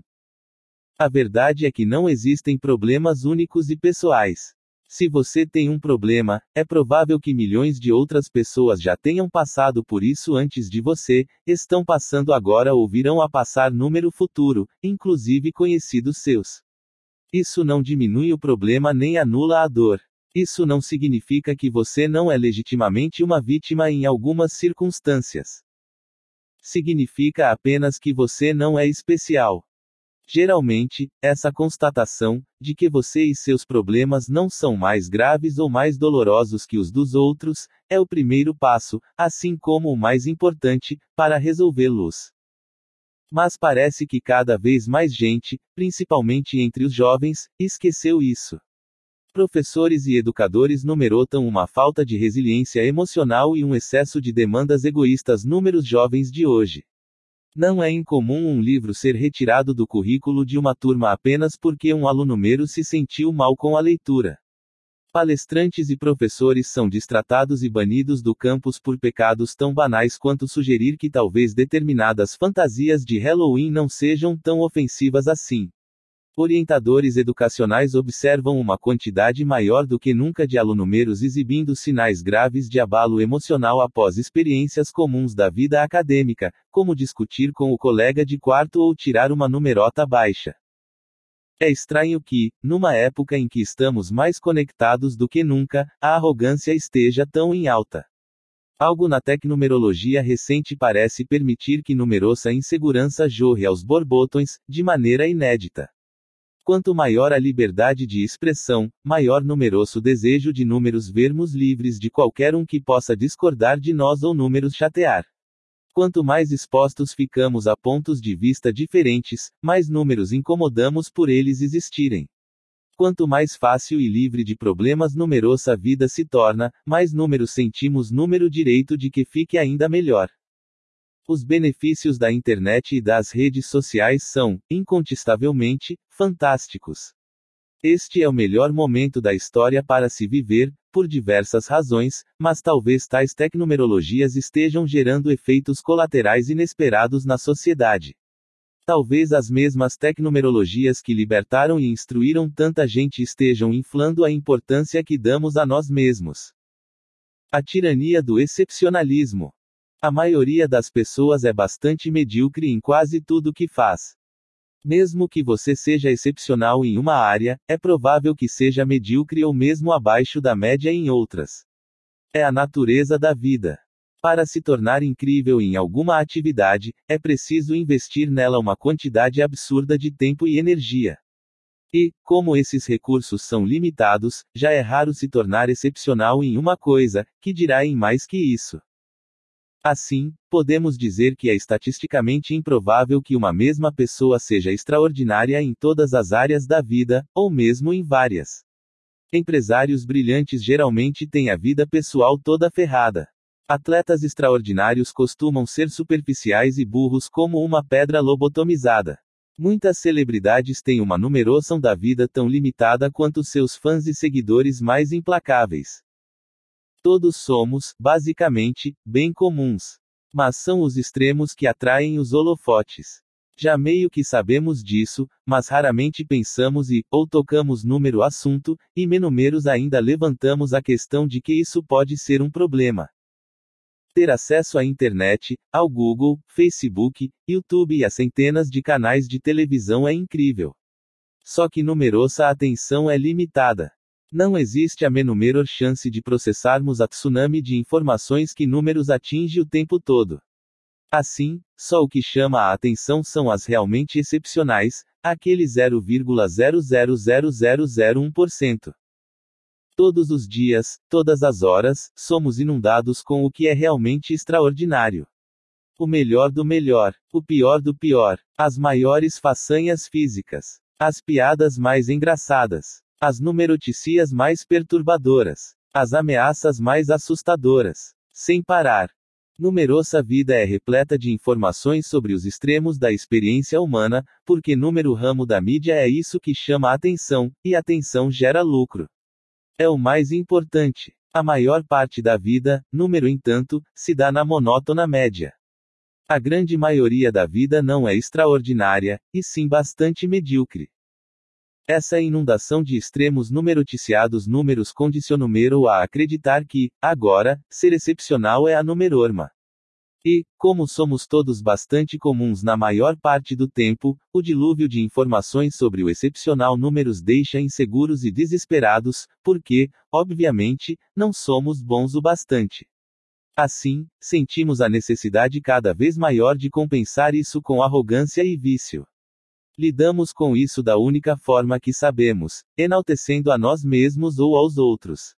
A verdade é que não existem problemas únicos e pessoais. Se você tem um problema, é provável que milhões de outras pessoas já tenham passado por isso antes de você, estão passando agora ou virão a passar número futuro, inclusive conhecidos seus. Isso não diminui o problema nem anula a dor. Isso não significa que você não é legitimamente uma vítima em algumas circunstâncias. Significa apenas que você não é especial. Geralmente, essa constatação, de que você e seus problemas não são mais graves ou mais dolorosos que os dos outros, é o primeiro passo, assim como o mais importante, para resolvê-los. Mas parece que cada vez mais gente, principalmente entre os jovens, esqueceu isso. Professores e educadores numerotam uma falta de resiliência emocional e um excesso de demandas egoístas números jovens de hoje. Não é incomum um livro ser retirado do currículo de uma turma apenas porque um aluno mero se sentiu mal com a leitura. Palestrantes e professores são distratados e banidos do campus por pecados tão banais quanto sugerir que talvez determinadas fantasias de Halloween não sejam tão ofensivas assim. Orientadores educacionais observam uma quantidade maior do que nunca de alunumeros exibindo sinais graves de abalo emocional após experiências comuns da vida acadêmica, como discutir com o colega de quarto ou tirar uma numerota baixa. É estranho que, numa época em que estamos mais conectados do que nunca, a arrogância esteja tão em alta. Algo na tecnumerologia recente parece permitir que numerosa insegurança jorre aos borbotões, de maneira inédita. Quanto maior a liberdade de expressão, maior numeroso desejo de números vermos livres de qualquer um que possa discordar de nós ou números chatear. Quanto mais expostos ficamos a pontos de vista diferentes, mais números incomodamos por eles existirem. Quanto mais fácil e livre de problemas numerosa a vida se torna, mais números sentimos número direito de que fique ainda melhor. Os benefícios da internet e das redes sociais são, incontestavelmente, fantásticos. Este é o melhor momento da história para se viver, por diversas razões, mas talvez tais tecnumerologias estejam gerando efeitos colaterais inesperados na sociedade. Talvez as mesmas tecnumerologias que libertaram e instruíram tanta gente estejam inflando a importância que damos a nós mesmos. A tirania do excepcionalismo. A maioria das pessoas é bastante medíocre em quase tudo que faz. Mesmo que você seja excepcional em uma área, é provável que seja medíocre ou mesmo abaixo da média em outras. É a natureza da vida. Para se tornar incrível em alguma atividade, é preciso investir nela uma quantidade absurda de tempo e energia. E, como esses recursos são limitados, já é raro se tornar excepcional em uma coisa, que dirá em mais que isso. Assim, podemos dizer que é estatisticamente improvável que uma mesma pessoa seja extraordinária em todas as áreas da vida, ou mesmo em várias. Empresários brilhantes geralmente têm a vida pessoal toda ferrada. Atletas extraordinários costumam ser superficiais e burros como uma pedra lobotomizada. Muitas celebridades têm uma numeração da vida tão limitada quanto seus fãs e seguidores mais implacáveis. Todos somos, basicamente, bem comuns. Mas são os extremos que atraem os holofotes. Já meio que sabemos disso, mas raramente pensamos e, ou tocamos número assunto, e menos ainda levantamos a questão de que isso pode ser um problema. Ter acesso à internet, ao Google, Facebook, YouTube e a centenas de canais de televisão é incrível. Só que numerosa atenção é limitada. Não existe a menor chance de processarmos a tsunami de informações que números atinge o tempo todo. Assim, só o que chama a atenção são as realmente excepcionais, aquele 0,000001%. Todos os dias, todas as horas, somos inundados com o que é realmente extraordinário. O melhor do melhor, o pior do pior, as maiores façanhas físicas, as piadas mais engraçadas, as numeroticias mais perturbadoras. As ameaças mais assustadoras. Sem parar. Numerosa vida é repleta de informações sobre os extremos da experiência humana, porque número ramo da mídia é isso que chama a atenção, e atenção gera lucro. É o mais importante. A maior parte da vida, número entanto, se dá na monótona média. A grande maioria da vida não é extraordinária, e sim bastante medíocre. Essa inundação de extremos numeroticiados números número a acreditar que, agora, ser excepcional é a numerorma. E, como somos todos bastante comuns na maior parte do tempo, o dilúvio de informações sobre o excepcional números deixa inseguros e desesperados, porque, obviamente, não somos bons o bastante. Assim, sentimos a necessidade cada vez maior de compensar isso com arrogância e vício. Lidamos com isso da única forma que sabemos, enaltecendo a nós mesmos ou aos outros.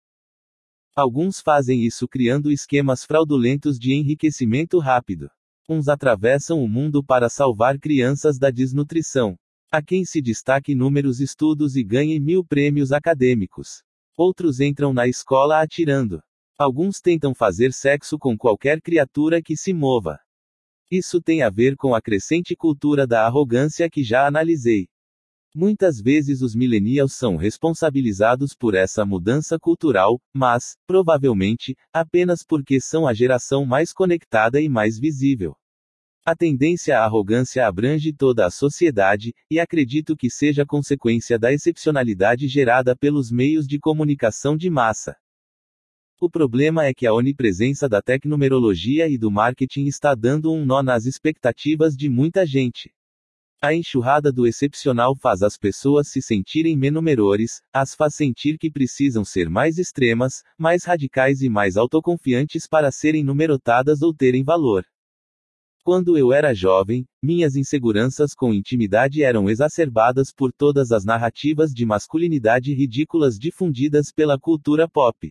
Alguns fazem isso criando esquemas fraudulentos de enriquecimento rápido. Uns atravessam o mundo para salvar crianças da desnutrição. Há quem se destaque inúmeros estudos e ganhe mil prêmios acadêmicos. Outros entram na escola atirando. Alguns tentam fazer sexo com qualquer criatura que se mova. Isso tem a ver com a crescente cultura da arrogância que já analisei. Muitas vezes os millennials são responsabilizados por essa mudança cultural, mas, provavelmente, apenas porque são a geração mais conectada e mais visível. A tendência à arrogância abrange toda a sociedade, e acredito que seja consequência da excepcionalidade gerada pelos meios de comunicação de massa. O problema é que a onipresença da tecnumerologia e do marketing está dando um nó nas expectativas de muita gente. A enxurrada do excepcional faz as pessoas se sentirem menumerores, as faz sentir que precisam ser mais extremas, mais radicais e mais autoconfiantes para serem numerotadas ou terem valor. Quando eu era jovem, minhas inseguranças com intimidade eram exacerbadas por todas as narrativas de masculinidade ridículas difundidas pela cultura pop.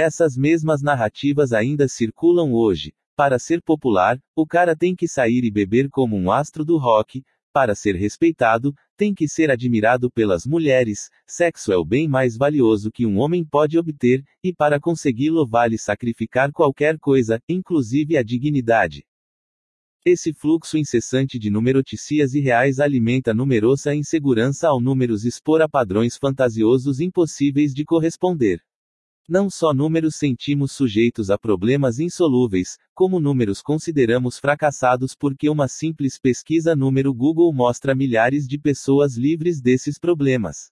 Essas mesmas narrativas ainda circulam hoje. Para ser popular, o cara tem que sair e beber como um astro do rock. Para ser respeitado, tem que ser admirado pelas mulheres. Sexo é o bem mais valioso que um homem pode obter, e para consegui-lo vale sacrificar qualquer coisa, inclusive a dignidade. Esse fluxo incessante de numeroticias irreais alimenta numerosa insegurança ao números expor a padrões fantasiosos impossíveis de corresponder. Não só números sentimos sujeitos a problemas insolúveis, como números consideramos fracassados porque uma simples pesquisa número Google mostra milhares de pessoas livres desses problemas.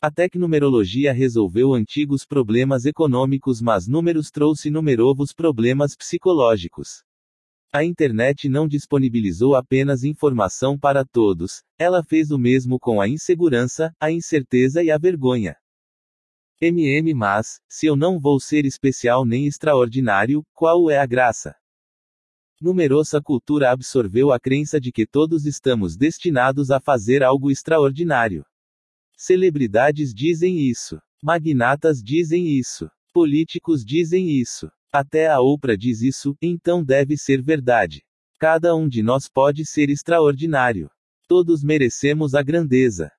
A tecnumerologia resolveu antigos problemas econômicos, mas números trouxe numerovos problemas psicológicos. A internet não disponibilizou apenas informação para todos, ela fez o mesmo com a insegurança, a incerteza e a vergonha. MM Mas, se eu não vou ser especial nem extraordinário, qual é a graça? Numerosa cultura absorveu a crença de que todos estamos destinados a fazer algo extraordinário. Celebridades dizem isso. Magnatas dizem isso. Políticos dizem isso. Até a Oprah diz isso, então deve ser verdade. Cada um de nós pode ser extraordinário. Todos merecemos a grandeza.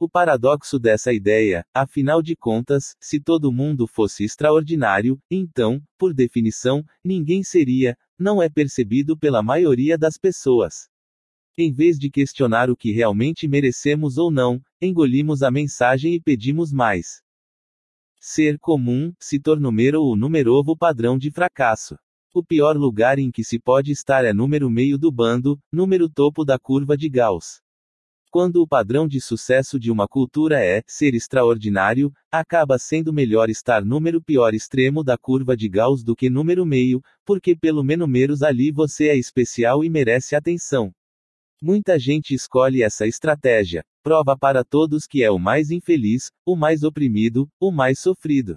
O paradoxo dessa ideia, afinal de contas, se todo mundo fosse extraordinário, então, por definição, ninguém seria, não é percebido pela maioria das pessoas. Em vez de questionar o que realmente merecemos ou não, engolimos a mensagem e pedimos mais. Ser comum se número o numerovo padrão de fracasso. O pior lugar em que se pode estar é número meio do bando, número topo da curva de Gauss. Quando o padrão de sucesso de uma cultura é ser extraordinário, acaba sendo melhor estar número pior extremo da curva de Gauss do que número meio, porque pelo menos ali você é especial e merece atenção. Muita gente escolhe essa estratégia, prova para todos que é o mais infeliz, o mais oprimido, o mais sofrido.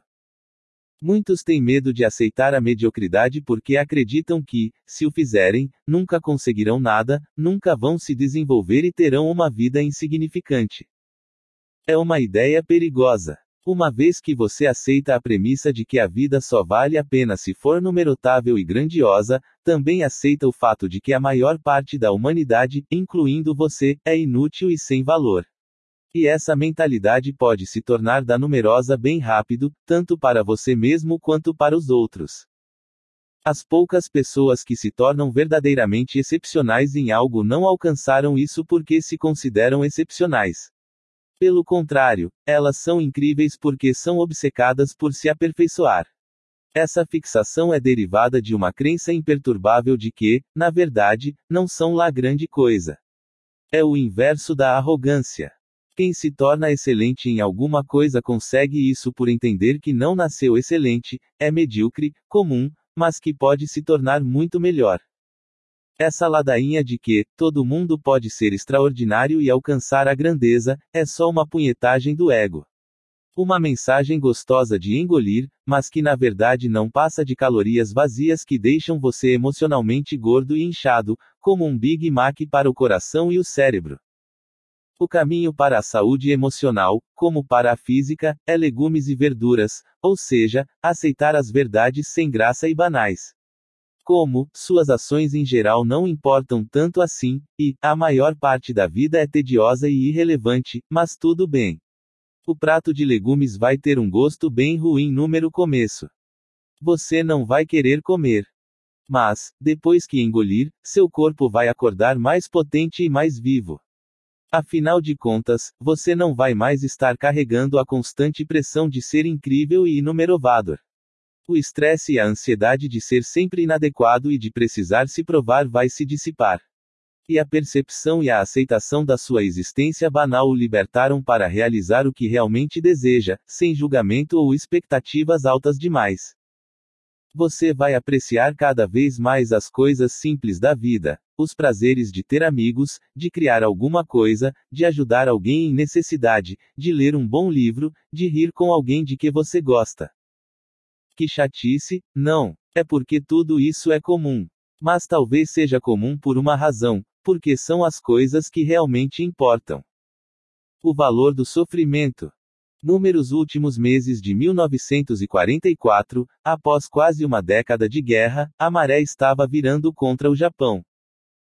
Muitos têm medo de aceitar a mediocridade porque acreditam que, se o fizerem, nunca conseguirão nada, nunca vão se desenvolver e terão uma vida insignificante. É uma ideia perigosa. Uma vez que você aceita a premissa de que a vida só vale a pena se for numerotável e grandiosa, também aceita o fato de que a maior parte da humanidade, incluindo você, é inútil e sem valor. E essa mentalidade pode se tornar da numerosa bem rápido, tanto para você mesmo quanto para os outros. As poucas pessoas que se tornam verdadeiramente excepcionais em algo não alcançaram isso porque se consideram excepcionais. Pelo contrário, elas são incríveis porque são obcecadas por se aperfeiçoar. Essa fixação é derivada de uma crença imperturbável de que, na verdade, não são lá grande coisa. É o inverso da arrogância. Quem se torna excelente em alguma coisa consegue isso por entender que não nasceu excelente, é medíocre, comum, mas que pode se tornar muito melhor. Essa ladainha de que todo mundo pode ser extraordinário e alcançar a grandeza é só uma punhetagem do ego. Uma mensagem gostosa de engolir, mas que na verdade não passa de calorias vazias que deixam você emocionalmente gordo e inchado, como um Big Mac para o coração e o cérebro. O caminho para a saúde emocional, como para a física, é legumes e verduras, ou seja, aceitar as verdades sem graça e banais. Como, suas ações em geral não importam tanto assim, e, a maior parte da vida é tediosa e irrelevante, mas tudo bem. O prato de legumes vai ter um gosto bem ruim número começo. Você não vai querer comer. Mas, depois que engolir, seu corpo vai acordar mais potente e mais vivo. Afinal de contas, você não vai mais estar carregando a constante pressão de ser incrível e inumerovador. O estresse e a ansiedade de ser sempre inadequado e de precisar se provar vai se dissipar. E a percepção e a aceitação da sua existência banal o libertaram para realizar o que realmente deseja, sem julgamento ou expectativas altas demais. Você vai apreciar cada vez mais as coisas simples da vida, os prazeres de ter amigos, de criar alguma coisa, de ajudar alguém em necessidade, de ler um bom livro, de rir com alguém de que você gosta. Que chatice, não. É porque tudo isso é comum. Mas talvez seja comum por uma razão, porque são as coisas que realmente importam. O valor do sofrimento. Números últimos meses de 1944, após quase uma década de guerra, a maré estava virando contra o Japão.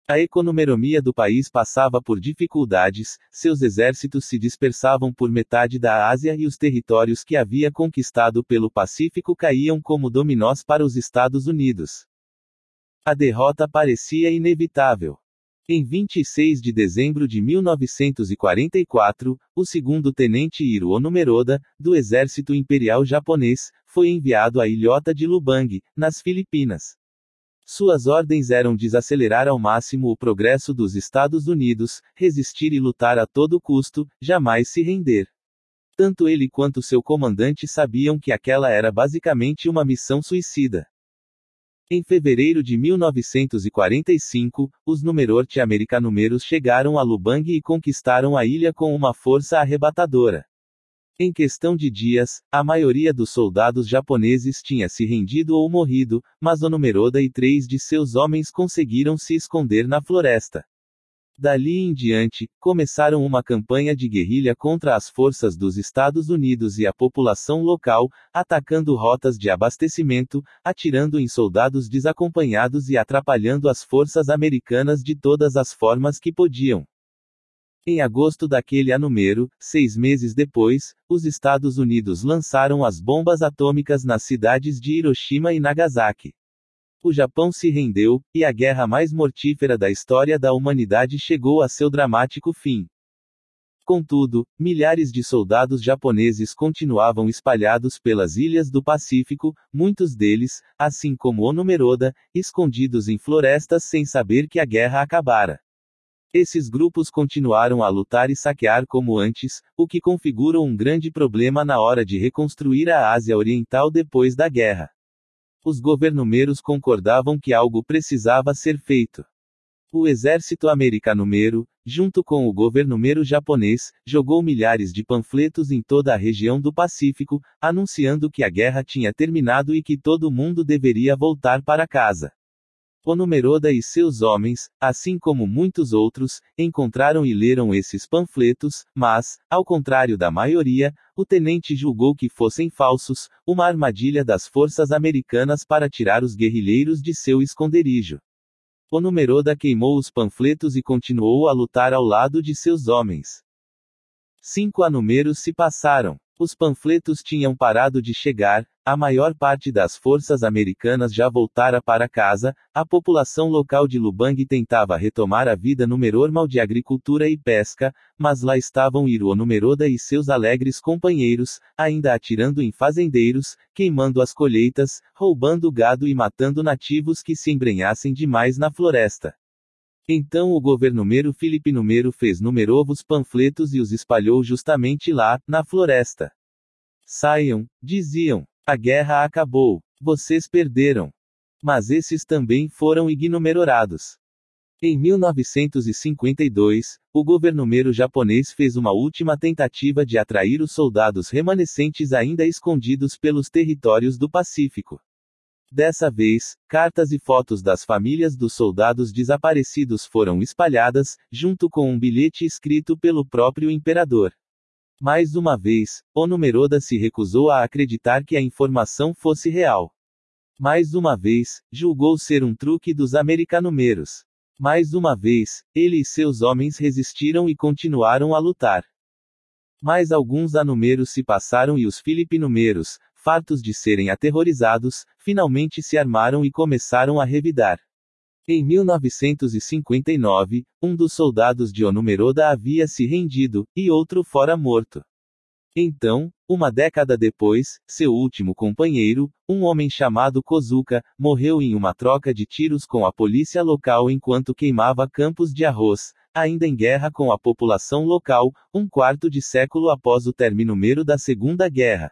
A economia do país passava por dificuldades, seus exércitos se dispersavam por metade da Ásia e os territórios que havia conquistado pelo Pacífico caíam como dominós para os Estados Unidos. A derrota parecia inevitável. Em 26 de dezembro de 1944, o segundo tenente Hiro Onomeroda, do Exército Imperial Japonês, foi enviado à ilhota de Lubang, nas Filipinas. Suas ordens eram desacelerar ao máximo o progresso dos Estados Unidos, resistir e lutar a todo custo, jamais se render. Tanto ele quanto seu comandante sabiam que aquela era basicamente uma missão suicida. Em fevereiro de 1945, os norte-americanos chegaram a Lubang e conquistaram a ilha com uma força arrebatadora. Em questão de dias, a maioria dos soldados japoneses tinha se rendido ou morrido, mas Onomeroda e três de seus homens conseguiram se esconder na floresta. Dali em diante, começaram uma campanha de guerrilha contra as forças dos Estados Unidos e a população local, atacando rotas de abastecimento, atirando em soldados desacompanhados e atrapalhando as forças americanas de todas as formas que podiam. Em agosto daquele ano seis meses depois, os Estados Unidos lançaram as bombas atômicas nas cidades de Hiroshima e Nagasaki. O Japão se rendeu, e a guerra mais mortífera da história da humanidade chegou a seu dramático fim. Contudo, milhares de soldados japoneses continuavam espalhados pelas ilhas do Pacífico, muitos deles, assim como Onomeroda, escondidos em florestas sem saber que a guerra acabara. Esses grupos continuaram a lutar e saquear como antes, o que configura um grande problema na hora de reconstruir a Ásia Oriental depois da guerra. Os governumeiros concordavam que algo precisava ser feito. O exército americano-mero, junto com o governo-mero japonês, jogou milhares de panfletos em toda a região do Pacífico, anunciando que a guerra tinha terminado e que todo mundo deveria voltar para casa. Onomeroda e seus homens, assim como muitos outros, encontraram e leram esses panfletos, mas, ao contrário da maioria, o tenente julgou que fossem falsos, uma armadilha das forças americanas para tirar os guerrilheiros de seu esconderijo. Onomeroda queimou os panfletos e continuou a lutar ao lado de seus homens. Cinco anumeros se passaram. Os panfletos tinham parado de chegar, a maior parte das forças americanas já voltara para casa, a população local de Lubang tentava retomar a vida no normal de agricultura e pesca, mas lá estavam Iruo Numeroda e seus alegres companheiros, ainda atirando em fazendeiros, queimando as colheitas, roubando gado e matando nativos que se embrenhassem demais na floresta. Então o governomeiro Filipe Numero fez numerovos panfletos e os espalhou justamente lá, na floresta. Saiam, diziam. A guerra acabou. Vocês perderam. Mas esses também foram ignorados. Em 1952, o governomeiro japonês fez uma última tentativa de atrair os soldados remanescentes ainda escondidos pelos territórios do Pacífico. Dessa vez, cartas e fotos das famílias dos soldados desaparecidos foram espalhadas, junto com um bilhete escrito pelo próprio imperador. Mais uma vez, Onumeroda se recusou a acreditar que a informação fosse real. Mais uma vez, julgou ser um truque dos americanumeros. Mais uma vez, ele e seus homens resistiram e continuaram a lutar. Mais alguns anumeros se passaram e os filipinumeros, fartos de serem aterrorizados, finalmente se armaram e começaram a revidar. Em 1959, um dos soldados de Onumeroda havia se rendido, e outro fora morto. Então, uma década depois, seu último companheiro, um homem chamado Kozuka, morreu em uma troca de tiros com a polícia local enquanto queimava campos de arroz, ainda em guerra com a população local, um quarto de século após o término da Segunda Guerra.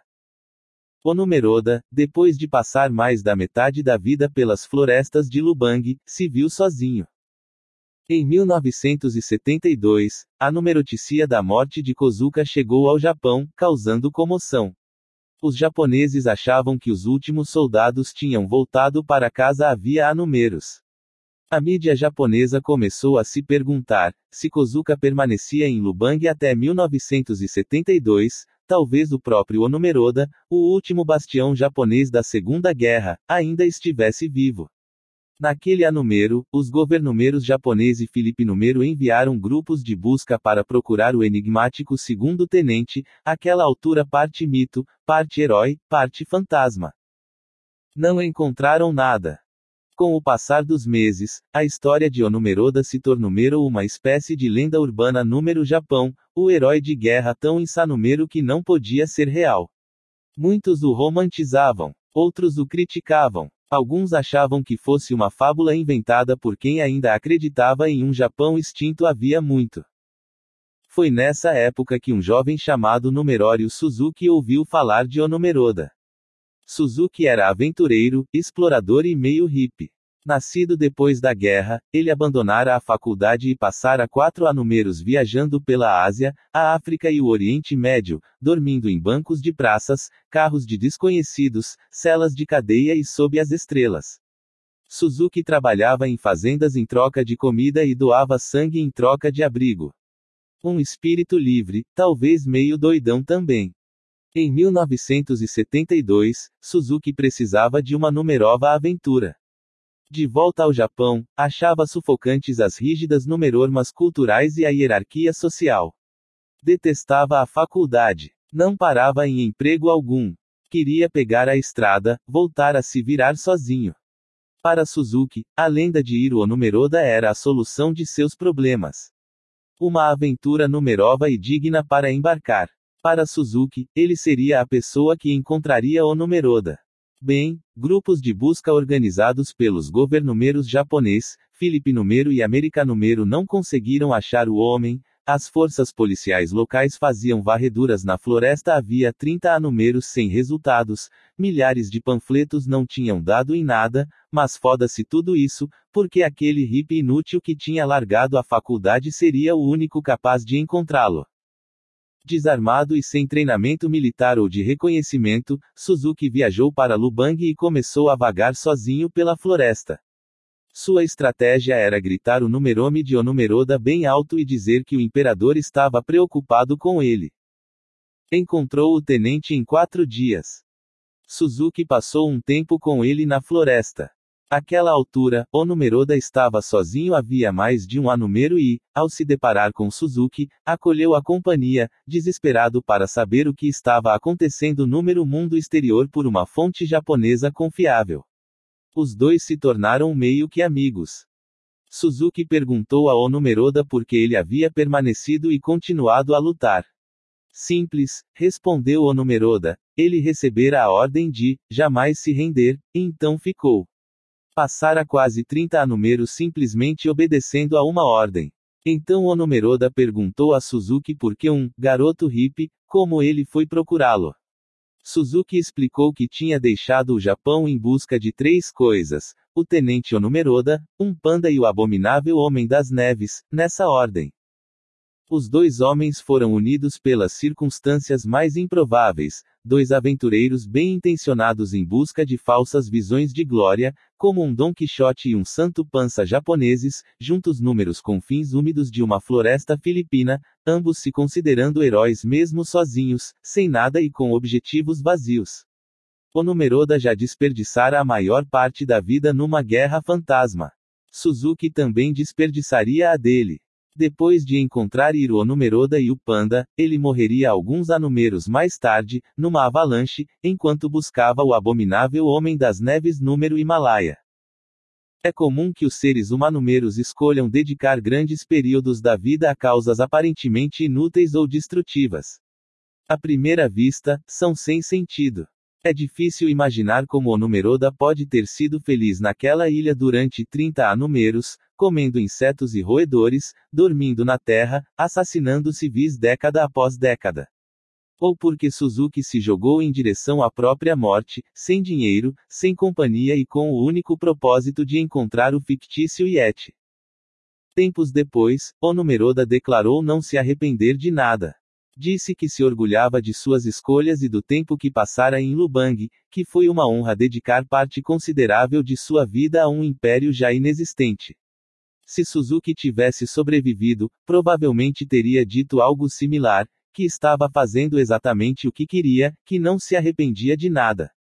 Onumeroda, depois de passar mais da metade da vida pelas florestas de Lubang, se viu sozinho. Em 1972, a numeroticia da morte de Kozuka chegou ao Japão, causando comoção. Os japoneses achavam que os últimos soldados tinham voltado para casa havia números. A mídia japonesa começou a se perguntar se Kozuka permanecia em Lubang até 1972, talvez o próprio Onumeroda, o último bastião japonês da Segunda Guerra, ainda estivesse vivo. Naquele anúmero, os governumeiros japonês e filipinumero enviaram grupos de busca para procurar o enigmático segundo tenente, aquela altura parte mito, parte herói, parte fantasma. Não encontraram nada. Com o passar dos meses, a história de Onumeroda se tornou uma espécie de lenda urbana número Japão, o herói de guerra tão insanúmero que não podia ser real. Muitos o romantizavam, outros o criticavam. Alguns achavam que fosse uma fábula inventada por quem ainda acreditava em um Japão extinto havia muito. Foi nessa época que um jovem chamado Numerório Suzuki ouviu falar de Onumeroda. Suzuki era aventureiro, explorador e meio hippie. Nascido depois da guerra, ele abandonara a faculdade e passara quatro anumeros viajando pela Ásia, a África e o Oriente Médio, dormindo em bancos de praças, carros de desconhecidos, celas de cadeia e sob as estrelas. Suzuki trabalhava em fazendas em troca de comida e doava sangue em troca de abrigo. Um espírito livre, talvez meio doidão também. Em 1972, Suzuki precisava de uma numerova aventura. De volta ao Japão, achava sufocantes as rígidas numerormas culturais e a hierarquia social. Detestava a faculdade. Não parava em emprego algum. Queria pegar a estrada, voltar a se virar sozinho. Para Suzuki, a lenda de Hiro Numeroda era a solução de seus problemas. Uma aventura numerova e digna para embarcar. Para Suzuki, ele seria a pessoa que encontraria o Numeroda. Bem, grupos de busca organizados pelos governumeros japonês, filipinumeiro e americanumeiro não conseguiram achar o homem, as forças policiais locais faziam varreduras na floresta havia 30 anumeros sem resultados, milhares de panfletos não tinham dado em nada, mas foda-se tudo isso, porque aquele hippie inútil que tinha largado a faculdade seria o único capaz de encontrá-lo. Desarmado e sem treinamento militar ou de reconhecimento, Suzuki viajou para Lubang e começou a vagar sozinho pela floresta. Sua estratégia era gritar o numerome de Onumeroda bem alto e dizer que o imperador estava preocupado com ele. Encontrou o tenente em quatro dias. Suzuki passou um tempo com ele na floresta. Aquela altura, o Numeroda estava sozinho havia mais de um ano número e, ao se deparar com Suzuki, acolheu a companhia, desesperado para saber o que estava acontecendo no mundo exterior por uma fonte japonesa confiável. Os dois se tornaram meio que amigos. Suzuki perguntou a Onumeroda por que ele havia permanecido e continuado a lutar. Simples, respondeu Onumeroda. Ele recebera a ordem de jamais se render, então ficou. Passara quase 30 anumeros simplesmente obedecendo a uma ordem. Então Onumeroda perguntou a Suzuki por que um garoto hippie, como ele foi procurá-lo. Suzuki explicou que tinha deixado o Japão em busca de três coisas: o tenente Onumeroda, um panda e o abominável Homem das Neves, nessa ordem. Os dois homens foram unidos pelas circunstâncias mais improváveis, dois aventureiros bem intencionados em busca de falsas visões de glória, como um Dom Quixote e um santo pança japoneses, juntos números confins úmidos de uma floresta filipina, ambos se considerando heróis mesmo sozinhos, sem nada e com objetivos vazios. O Numeroda já desperdiçara a maior parte da vida numa guerra fantasma. Suzuki também desperdiçaria a dele. Depois de encontrar Hiro Numeroda e o Panda, ele morreria alguns anumeros mais tarde, numa avalanche, enquanto buscava o abominável Homem das Neves número Himalaia. É comum que os seres humanumeros escolham dedicar grandes períodos da vida a causas aparentemente inúteis ou destrutivas. À primeira vista, são sem sentido. É difícil imaginar como o Numeroda pode ter sido feliz naquela ilha durante 30 anumeros, comendo insetos e roedores, dormindo na terra, assassinando civis década após década. Ou porque Suzuki se jogou em direção à própria morte, sem dinheiro, sem companhia e com o único propósito de encontrar o fictício Yeti. Tempos depois, o Numeroda declarou não se arrepender de nada. Disse que se orgulhava de suas escolhas e do tempo que passara em Lubang, que foi uma honra dedicar parte considerável de sua vida a um império já inexistente. Se Suzuki tivesse sobrevivido, provavelmente teria dito algo similar, que estava fazendo exatamente o que queria, que não se arrependia de nada.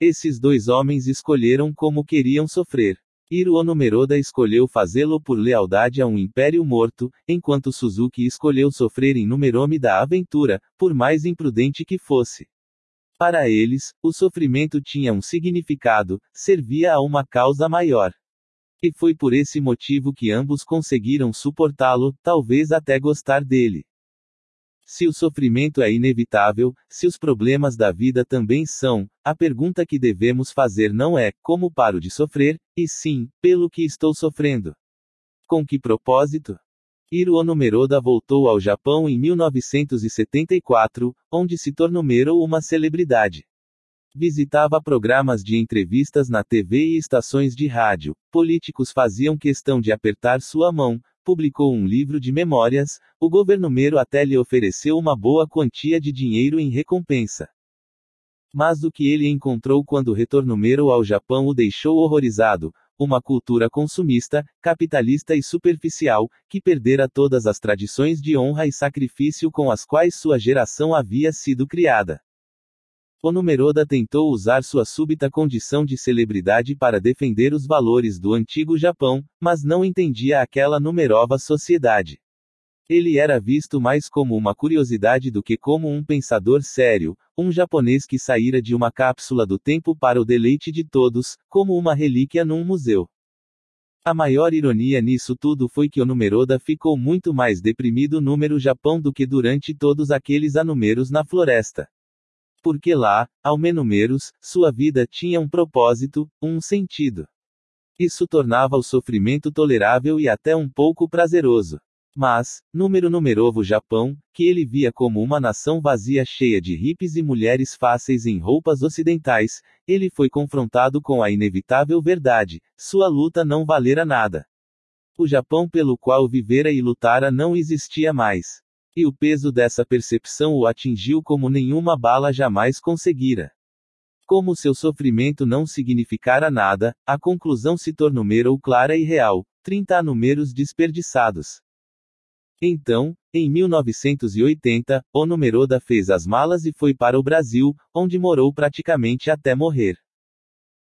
Esses dois homens escolheram como queriam sofrer. Hiro Onomeroda escolheu fazê-lo por lealdade a um império morto, enquanto Suzuki escolheu sofrer em numerome da aventura, por mais imprudente que fosse. Para eles, o sofrimento tinha um significado, servia a uma causa maior. E foi por esse motivo que ambos conseguiram suportá-lo, talvez até gostar dele. Se o sofrimento é inevitável, se os problemas da vida também são, a pergunta que devemos fazer não é como paro de sofrer, e sim, pelo que estou sofrendo. Com que propósito? Hiro Onomeroda voltou ao Japão em 1974, onde se tornou uma celebridade. Visitava programas de entrevistas na TV e estações de rádio. Políticos faziam questão de apertar sua mão. Publicou um livro de memórias. O governo Mero até lhe ofereceu uma boa quantia de dinheiro em recompensa. Mas o que ele encontrou quando retornou Mero ao Japão o deixou horrorizado. Uma cultura consumista, capitalista e superficial, que perdera todas as tradições de honra e sacrifício com as quais sua geração havia sido criada. Onumeroda tentou usar sua súbita condição de celebridade para defender os valores do antigo Japão, mas não entendia aquela numerova sociedade. Ele era visto mais como uma curiosidade do que como um pensador sério, um japonês que saíra de uma cápsula do tempo para o deleite de todos, como uma relíquia num museu. A maior ironia nisso tudo foi que o Numeroda ficou muito mais deprimido número Japão do que durante todos aqueles anumeros na floresta porque lá, ao menos, sua vida tinha um propósito, um sentido. Isso tornava o sofrimento tolerável e até um pouco prazeroso. Mas, número numerovo Japão, que ele via como uma nação vazia cheia de hippies e mulheres fáceis em roupas ocidentais, ele foi confrontado com a inevitável verdade: sua luta não valera nada. O Japão pelo qual vivera e lutara não existia mais. E o peso dessa percepção o atingiu como nenhuma bala jamais conseguira. Como seu sofrimento não significara nada, a conclusão se tornou mero clara e real: 30 números desperdiçados. Então, em 1980, o Numeroda fez as malas e foi para o Brasil, onde morou praticamente até morrer.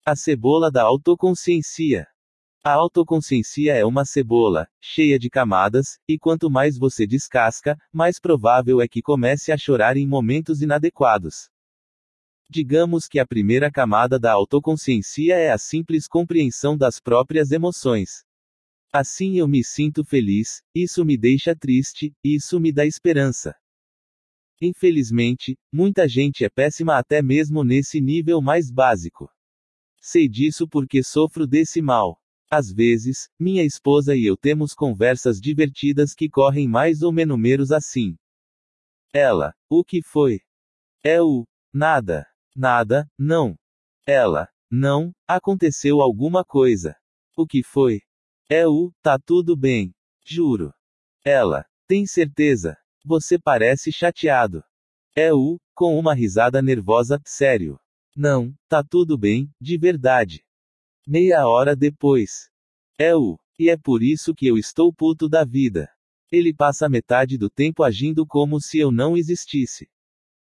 A cebola da autoconsciência. A autoconsciência é uma cebola, cheia de camadas, e quanto mais você descasca, mais provável é que comece a chorar em momentos inadequados. Digamos que a primeira camada da autoconsciência é a simples compreensão das próprias emoções. Assim eu me sinto feliz, isso me deixa triste, isso me dá esperança. Infelizmente, muita gente é péssima até mesmo nesse nível mais básico. Sei disso porque sofro desse mal. Às vezes, minha esposa e eu temos conversas divertidas que correm mais ou menos assim. Ela, o que foi? É o, nada, nada, não. Ela, não, aconteceu alguma coisa. O que foi? É o, tá tudo bem. Juro. Ela, tem certeza? Você parece chateado. É o, com uma risada nervosa, sério. Não, tá tudo bem, de verdade. Meia hora depois. É o. E é por isso que eu estou puto da vida. Ele passa metade do tempo agindo como se eu não existisse.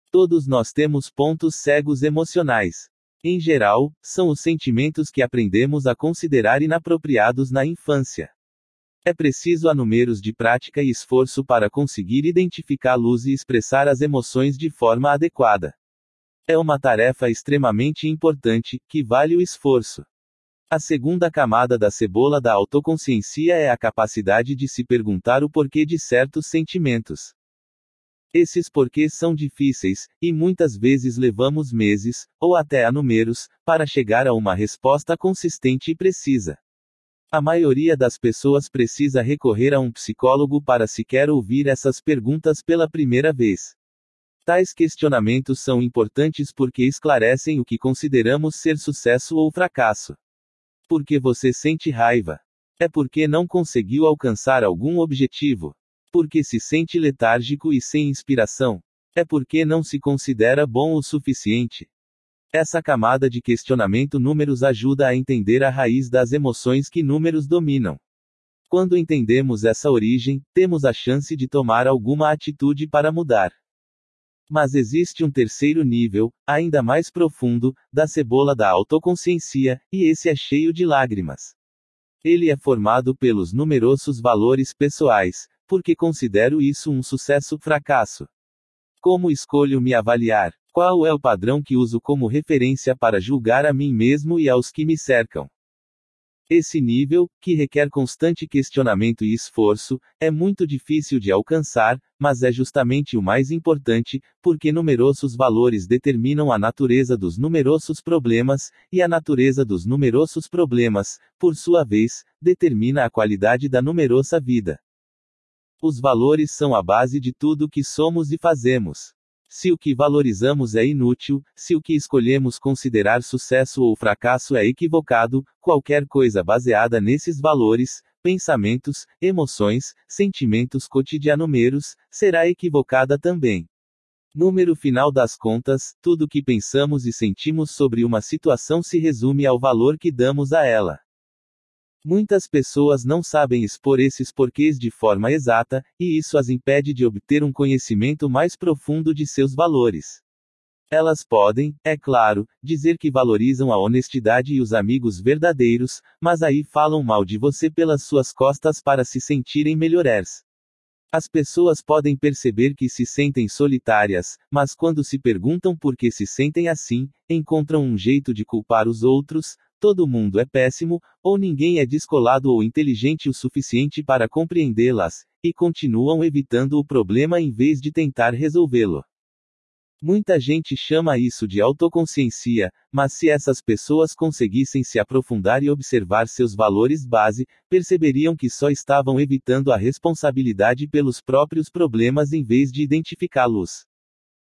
Todos nós temos pontos cegos emocionais. Em geral, são os sentimentos que aprendemos a considerar inapropriados na infância. É preciso a números de prática e esforço para conseguir identificá-los e expressar as emoções de forma adequada. É uma tarefa extremamente importante, que vale o esforço. A segunda camada da cebola da autoconsciência é a capacidade de se perguntar o porquê de certos sentimentos. Esses porquês são difíceis, e muitas vezes levamos meses, ou até a números, para chegar a uma resposta consistente e precisa. A maioria das pessoas precisa recorrer a um psicólogo para sequer ouvir essas perguntas pela primeira vez. Tais questionamentos são importantes porque esclarecem o que consideramos ser sucesso ou fracasso. Porque você sente raiva? É porque não conseguiu alcançar algum objetivo? Porque se sente letárgico e sem inspiração? É porque não se considera bom o suficiente? Essa camada de questionamento números ajuda a entender a raiz das emoções que números dominam. Quando entendemos essa origem, temos a chance de tomar alguma atitude para mudar. Mas existe um terceiro nível, ainda mais profundo, da cebola da autoconsciência, e esse é cheio de lágrimas. Ele é formado pelos numerosos valores pessoais, porque considero isso um sucesso-fracasso. Como escolho me avaliar? Qual é o padrão que uso como referência para julgar a mim mesmo e aos que me cercam? Esse nível, que requer constante questionamento e esforço, é muito difícil de alcançar, mas é justamente o mais importante, porque numerosos valores determinam a natureza dos numerosos problemas, e a natureza dos numerosos problemas, por sua vez, determina a qualidade da numerosa vida. Os valores são a base de tudo que somos e fazemos. Se o que valorizamos é inútil, se o que escolhemos considerar sucesso ou fracasso é equivocado, qualquer coisa baseada nesses valores, pensamentos, emoções, sentimentos cotidianomeiros, será equivocada também. Número final das contas, tudo que pensamos e sentimos sobre uma situação se resume ao valor que damos a ela. Muitas pessoas não sabem expor esses porquês de forma exata, e isso as impede de obter um conhecimento mais profundo de seus valores. Elas podem, é claro, dizer que valorizam a honestidade e os amigos verdadeiros, mas aí falam mal de você pelas suas costas para se sentirem melhores. As pessoas podem perceber que se sentem solitárias, mas quando se perguntam por que se sentem assim, encontram um jeito de culpar os outros, todo mundo é péssimo, ou ninguém é descolado ou inteligente o suficiente para compreendê-las, e continuam evitando o problema em vez de tentar resolvê-lo. Muita gente chama isso de autoconsciência, mas se essas pessoas conseguissem se aprofundar e observar seus valores base, perceberiam que só estavam evitando a responsabilidade pelos próprios problemas em vez de identificá-los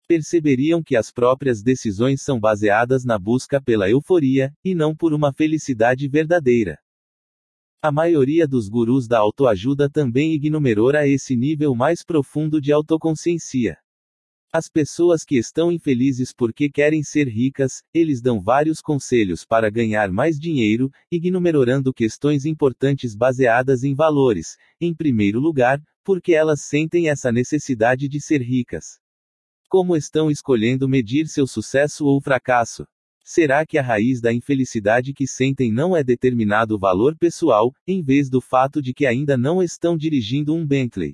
perceberiam que as próprias decisões são baseadas na busca pela euforia, e não por uma felicidade verdadeira. A maioria dos gurus da autoajuda também ignorou esse nível mais profundo de autoconsciência. As pessoas que estão infelizes porque querem ser ricas, eles dão vários conselhos para ganhar mais dinheiro, ignorando questões importantes baseadas em valores. Em primeiro lugar, porque elas sentem essa necessidade de ser ricas. Como estão escolhendo medir seu sucesso ou fracasso? Será que a raiz da infelicidade que sentem não é determinado valor pessoal, em vez do fato de que ainda não estão dirigindo um Bentley?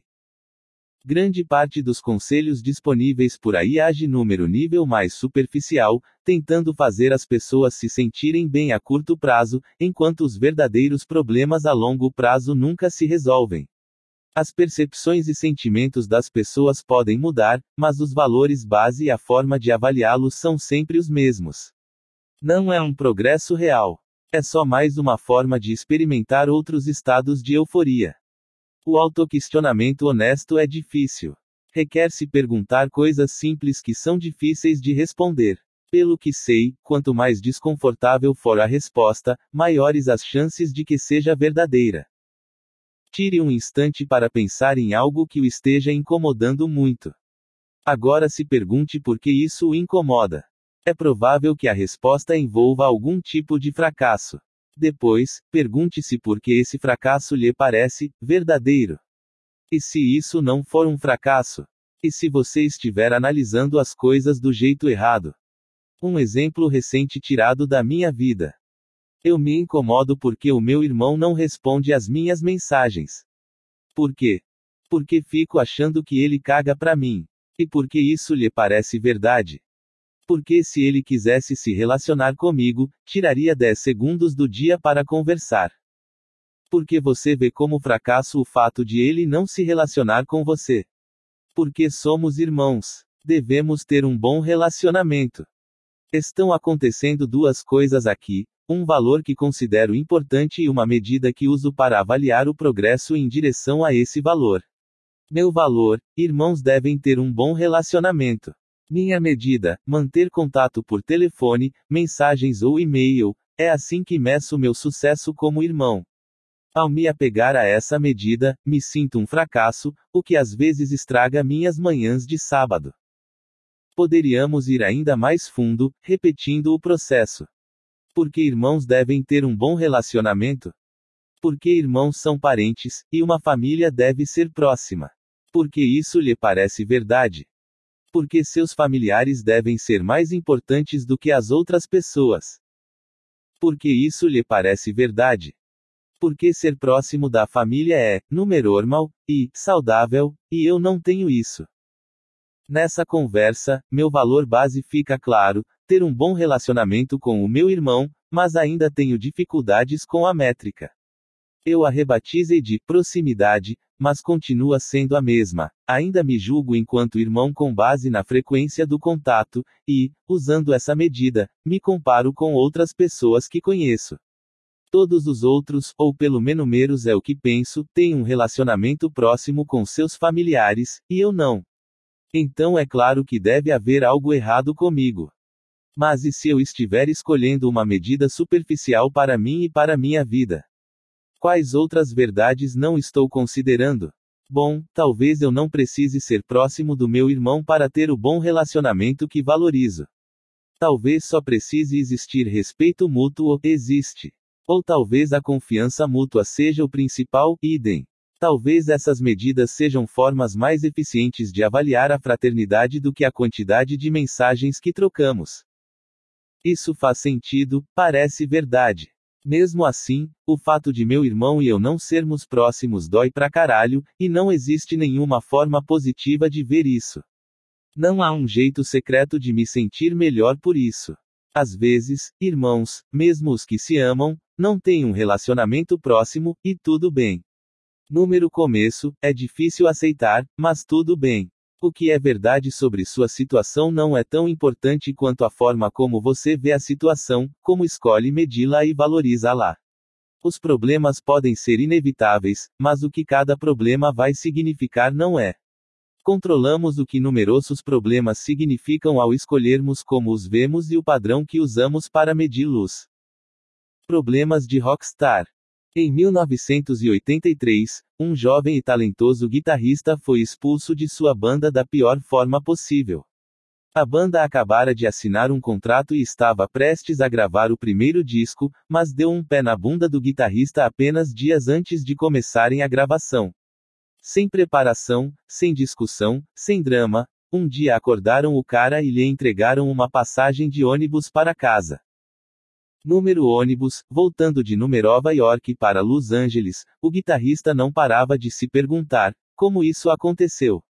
Grande parte dos conselhos disponíveis por aí age número nível mais superficial, tentando fazer as pessoas se sentirem bem a curto prazo, enquanto os verdadeiros problemas a longo prazo nunca se resolvem. As percepções e sentimentos das pessoas podem mudar, mas os valores base e a forma de avaliá-los são sempre os mesmos. Não é um progresso real. É só mais uma forma de experimentar outros estados de euforia. O autoquestionamento honesto é difícil. Requer se perguntar coisas simples que são difíceis de responder. Pelo que sei, quanto mais desconfortável for a resposta, maiores as chances de que seja verdadeira. Tire um instante para pensar em algo que o esteja incomodando muito. Agora se pergunte por que isso o incomoda. É provável que a resposta envolva algum tipo de fracasso. Depois, pergunte-se por que esse fracasso lhe parece verdadeiro. E se isso não for um fracasso? E se você estiver analisando as coisas do jeito errado? Um exemplo recente tirado da minha vida. Eu me incomodo porque o meu irmão não responde às minhas mensagens. Por quê? Porque fico achando que ele caga pra mim. E porque isso lhe parece verdade? Porque se ele quisesse se relacionar comigo, tiraria 10 segundos do dia para conversar. Porque você vê como fracasso o fato de ele não se relacionar com você. Porque somos irmãos. Devemos ter um bom relacionamento. Estão acontecendo duas coisas aqui: um valor que considero importante e uma medida que uso para avaliar o progresso em direção a esse valor. Meu valor: irmãos devem ter um bom relacionamento. Minha medida: manter contato por telefone, mensagens ou e-mail. É assim que meço meu sucesso como irmão. Ao me apegar a essa medida, me sinto um fracasso, o que às vezes estraga minhas manhãs de sábado. Poderíamos ir ainda mais fundo, repetindo o processo. Porque irmãos devem ter um bom relacionamento? Porque irmãos são parentes, e uma família deve ser próxima. Porque isso lhe parece verdade? Porque seus familiares devem ser mais importantes do que as outras pessoas. Porque isso lhe parece verdade. Porque ser próximo da família é, normal, e, saudável, e eu não tenho isso. Nessa conversa, meu valor base fica claro, ter um bom relacionamento com o meu irmão, mas ainda tenho dificuldades com a métrica. Eu a rebatizei de proximidade, mas continua sendo a mesma. Ainda me julgo enquanto irmão com base na frequência do contato, e, usando essa medida, me comparo com outras pessoas que conheço. Todos os outros, ou pelo menos é o que penso, têm um relacionamento próximo com seus familiares, e eu não. Então é claro que deve haver algo errado comigo. Mas e se eu estiver escolhendo uma medida superficial para mim e para minha vida? Quais outras verdades não estou considerando? Bom, talvez eu não precise ser próximo do meu irmão para ter o bom relacionamento que valorizo. Talvez só precise existir respeito mútuo, existe. Ou talvez a confiança mútua seja o principal, idem. Talvez essas medidas sejam formas mais eficientes de avaliar a fraternidade do que a quantidade de mensagens que trocamos. Isso faz sentido, parece verdade. Mesmo assim, o fato de meu irmão e eu não sermos próximos dói pra caralho, e não existe nenhuma forma positiva de ver isso. Não há um jeito secreto de me sentir melhor por isso. Às vezes, irmãos, mesmo os que se amam, não têm um relacionamento próximo, e tudo bem. Número começo, é difícil aceitar, mas tudo bem. O que é verdade sobre sua situação não é tão importante quanto a forma como você vê a situação, como escolhe medi-la e valoriza-la. Os problemas podem ser inevitáveis, mas o que cada problema vai significar não é. Controlamos o que numerosos problemas significam ao escolhermos como os vemos e o padrão que usamos para medi-los. Problemas de Rockstar em 1983, um jovem e talentoso guitarrista foi expulso de sua banda da pior forma possível. A banda acabara de assinar um contrato e estava prestes a gravar o primeiro disco, mas deu um pé na bunda do guitarrista apenas dias antes de começarem a gravação. Sem preparação, sem discussão, sem drama, um dia acordaram o cara e lhe entregaram uma passagem de ônibus para casa. Número ônibus, voltando de Nova York para Los Angeles, o guitarrista não parava de se perguntar: como isso aconteceu?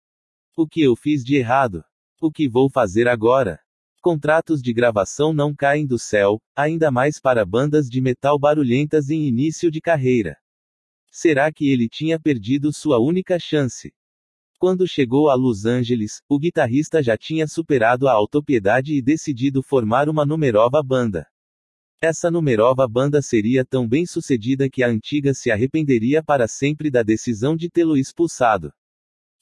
O que eu fiz de errado? O que vou fazer agora? Contratos de gravação não caem do céu, ainda mais para bandas de metal barulhentas em início de carreira. Será que ele tinha perdido sua única chance? Quando chegou a Los Angeles, o guitarrista já tinha superado a autopiedade e decidido formar uma numerova banda. Essa numerova banda seria tão bem sucedida que a antiga se arrependeria para sempre da decisão de tê-lo expulsado.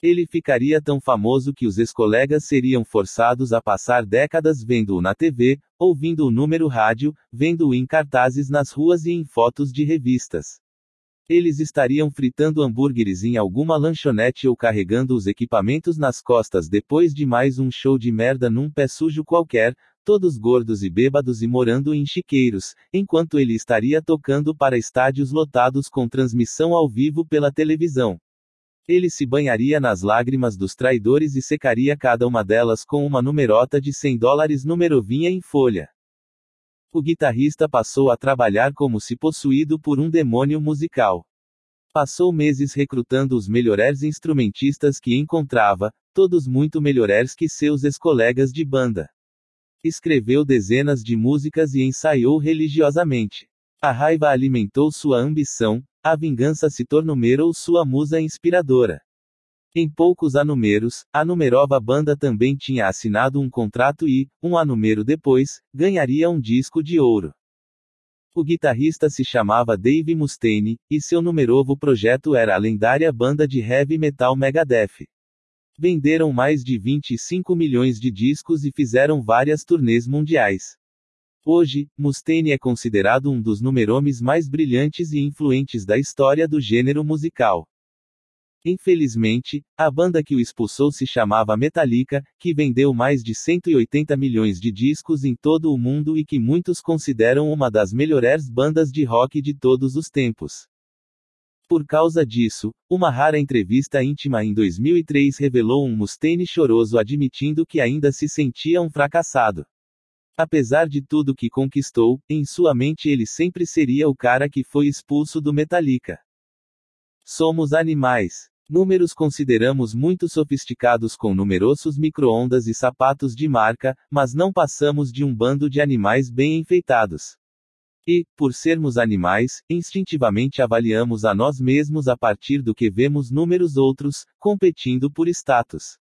Ele ficaria tão famoso que os ex-colegas seriam forçados a passar décadas vendo-o na TV, ouvindo o número rádio, vendo-o em cartazes nas ruas e em fotos de revistas. Eles estariam fritando hambúrgueres em alguma lanchonete ou carregando os equipamentos nas costas depois de mais um show de merda num pé sujo qualquer, todos gordos e bêbados e morando em chiqueiros, enquanto ele estaria tocando para estádios lotados com transmissão ao vivo pela televisão. Ele se banharia nas lágrimas dos traidores e secaria cada uma delas com uma numerota de 100 dólares numerovinha em folha. O guitarrista passou a trabalhar como se possuído por um demônio musical. Passou meses recrutando os melhores instrumentistas que encontrava, todos muito melhores que seus ex-colegas de banda. Escreveu dezenas de músicas e ensaiou religiosamente. A raiva alimentou sua ambição, a vingança se tornou sua musa inspiradora. Em poucos anúmeros, a numerova banda também tinha assinado um contrato e, um anúmero depois, ganharia um disco de ouro. O guitarrista se chamava Dave Mustaine, e seu numerovo projeto era a lendária banda de heavy metal Megadeth. Venderam mais de 25 milhões de discos e fizeram várias turnês mundiais. Hoje, Mustaine é considerado um dos numeromes mais brilhantes e influentes da história do gênero musical. Infelizmente, a banda que o expulsou se chamava Metallica, que vendeu mais de 180 milhões de discos em todo o mundo e que muitos consideram uma das melhores bandas de rock de todos os tempos. Por causa disso, uma rara entrevista íntima em 2003 revelou um Mustaine choroso admitindo que ainda se sentia um fracassado. Apesar de tudo que conquistou, em sua mente ele sempre seria o cara que foi expulso do Metallica. Somos animais. Números consideramos muito sofisticados com numerosos micro-ondas e sapatos de marca, mas não passamos de um bando de animais bem enfeitados. E, por sermos animais, instintivamente avaliamos a nós mesmos a partir do que vemos números outros, competindo por status.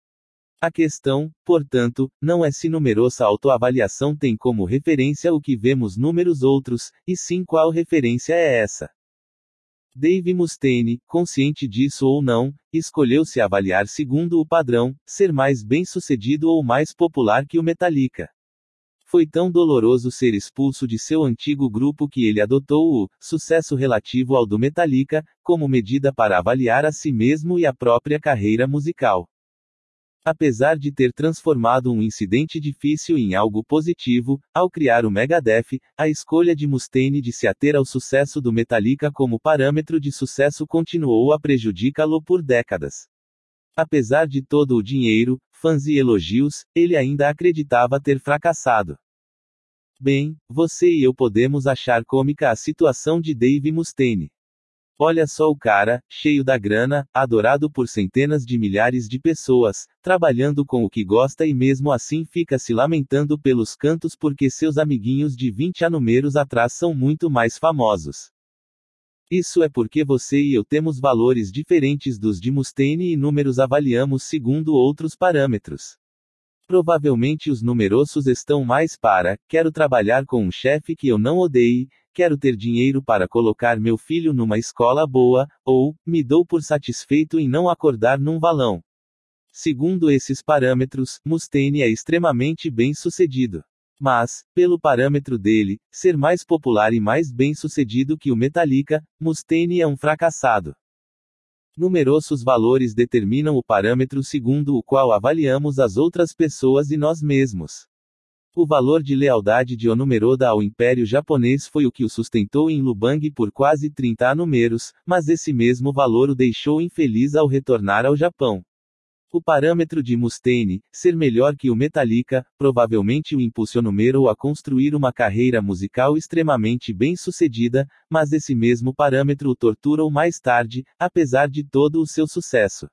A questão, portanto, não é se numerosa autoavaliação tem como referência o que vemos números outros, e sim qual referência é essa. Dave Mustaine, consciente disso ou não, escolheu se avaliar segundo o padrão, ser mais bem-sucedido ou mais popular que o Metallica. Foi tão doloroso ser expulso de seu antigo grupo que ele adotou o sucesso relativo ao do Metallica como medida para avaliar a si mesmo e a própria carreira musical. Apesar de ter transformado um incidente difícil em algo positivo, ao criar o Megadeth, a escolha de Mustaine de se ater ao sucesso do Metallica como parâmetro de sucesso continuou a prejudicá-lo por décadas. Apesar de todo o dinheiro, fãs e elogios, ele ainda acreditava ter fracassado. Bem, você e eu podemos achar cômica a situação de Dave Mustaine. Olha só o cara, cheio da grana, adorado por centenas de milhares de pessoas, trabalhando com o que gosta e mesmo assim fica se lamentando pelos cantos porque seus amiguinhos de 20 números atrás são muito mais famosos. Isso é porque você e eu temos valores diferentes dos de Mustaine e números avaliamos segundo outros parâmetros. Provavelmente os numerosos estão mais para, quero trabalhar com um chefe que eu não odeie, quero ter dinheiro para colocar meu filho numa escola boa, ou, me dou por satisfeito em não acordar num valão. Segundo esses parâmetros, Mustaine é extremamente bem sucedido. Mas, pelo parâmetro dele, ser mais popular e mais bem sucedido que o Metallica, Mustaine é um fracassado. Numerosos valores determinam o parâmetro segundo o qual avaliamos as outras pessoas e nós mesmos. O valor de lealdade de Onumeroda ao Império Japonês foi o que o sustentou em Lubang por quase 30 números, mas esse mesmo valor o deixou infeliz ao retornar ao Japão. O parâmetro de Mustaine, ser melhor que o Metallica, provavelmente o impulsionou a construir uma carreira musical extremamente bem sucedida, mas esse mesmo parâmetro o torturou mais tarde, apesar de todo o seu sucesso.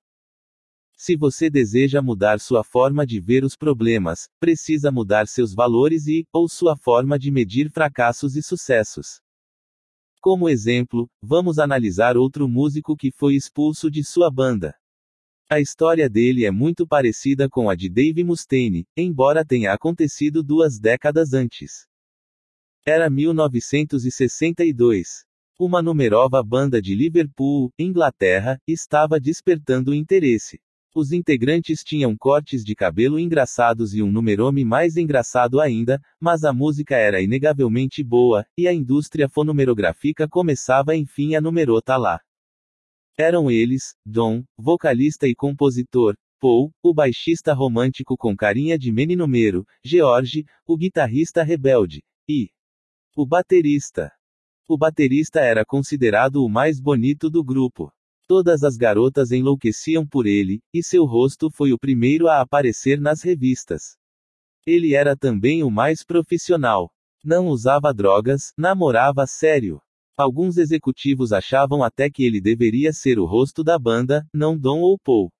Se você deseja mudar sua forma de ver os problemas, precisa mudar seus valores e, ou sua forma de medir fracassos e sucessos. Como exemplo, vamos analisar outro músico que foi expulso de sua banda. A história dele é muito parecida com a de Dave Mustaine, embora tenha acontecido duas décadas antes. Era 1962. Uma numerosa banda de Liverpool, Inglaterra, estava despertando interesse. Os integrantes tinham cortes de cabelo engraçados e um numerome mais engraçado ainda, mas a música era inegavelmente boa, e a indústria fonomerográfica começava enfim a numerota lá. Eram eles, Don, vocalista e compositor, Paul, o baixista romântico com carinha de meninumero, George, o guitarrista rebelde, e o baterista. O baterista era considerado o mais bonito do grupo. Todas as garotas enlouqueciam por ele, e seu rosto foi o primeiro a aparecer nas revistas. Ele era também o mais profissional. Não usava drogas, namorava sério. Alguns executivos achavam até que ele deveria ser o rosto da banda, não Don ou Paul.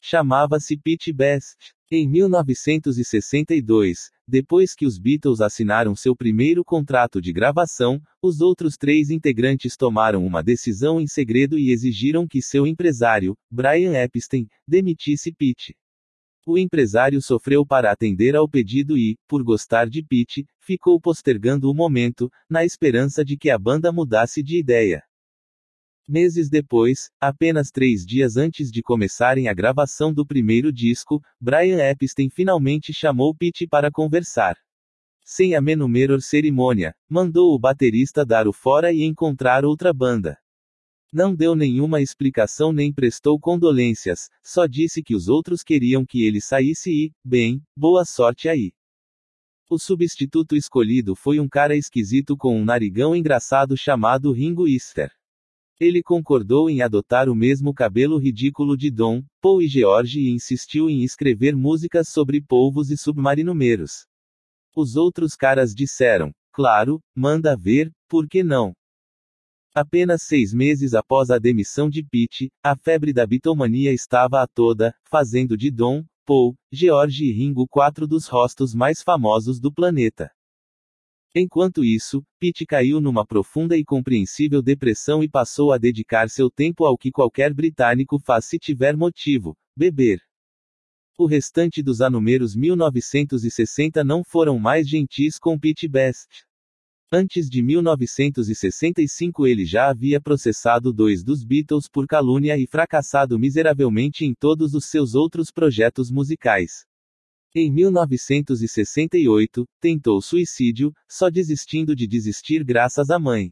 Chamava-se Pete Best. Em 1962, depois que os Beatles assinaram seu primeiro contrato de gravação, os outros três integrantes tomaram uma decisão em segredo e exigiram que seu empresário, Brian Epstein, demitisse Pete. O empresário sofreu para atender ao pedido e, por gostar de Pete, ficou postergando o momento, na esperança de que a banda mudasse de ideia. Meses depois, apenas três dias antes de começarem a gravação do primeiro disco, Brian Epstein finalmente chamou Pete para conversar. Sem a menor cerimônia, mandou o baterista dar o fora e encontrar outra banda. Não deu nenhuma explicação nem prestou condolências, só disse que os outros queriam que ele saísse e, bem, boa sorte aí. O substituto escolhido foi um cara esquisito com um narigão engraçado chamado Ringo Easter. Ele concordou em adotar o mesmo cabelo ridículo de Dom, Paul e George e insistiu em escrever músicas sobre polvos e submarinumeiros. Os outros caras disseram, claro, manda ver, por que não? Apenas seis meses após a demissão de Pete, a febre da bitomania estava a toda, fazendo de Don, Paul, George e Ringo quatro dos rostos mais famosos do planeta. Enquanto isso, Pete caiu numa profunda e compreensível depressão e passou a dedicar seu tempo ao que qualquer britânico faz se tiver motivo: beber. O restante dos anúmeros 1960 não foram mais gentis com Pete Best. Antes de 1965 ele já havia processado dois dos Beatles por calúnia e fracassado miseravelmente em todos os seus outros projetos musicais. Em 1968, tentou suicídio, só desistindo de desistir graças à mãe.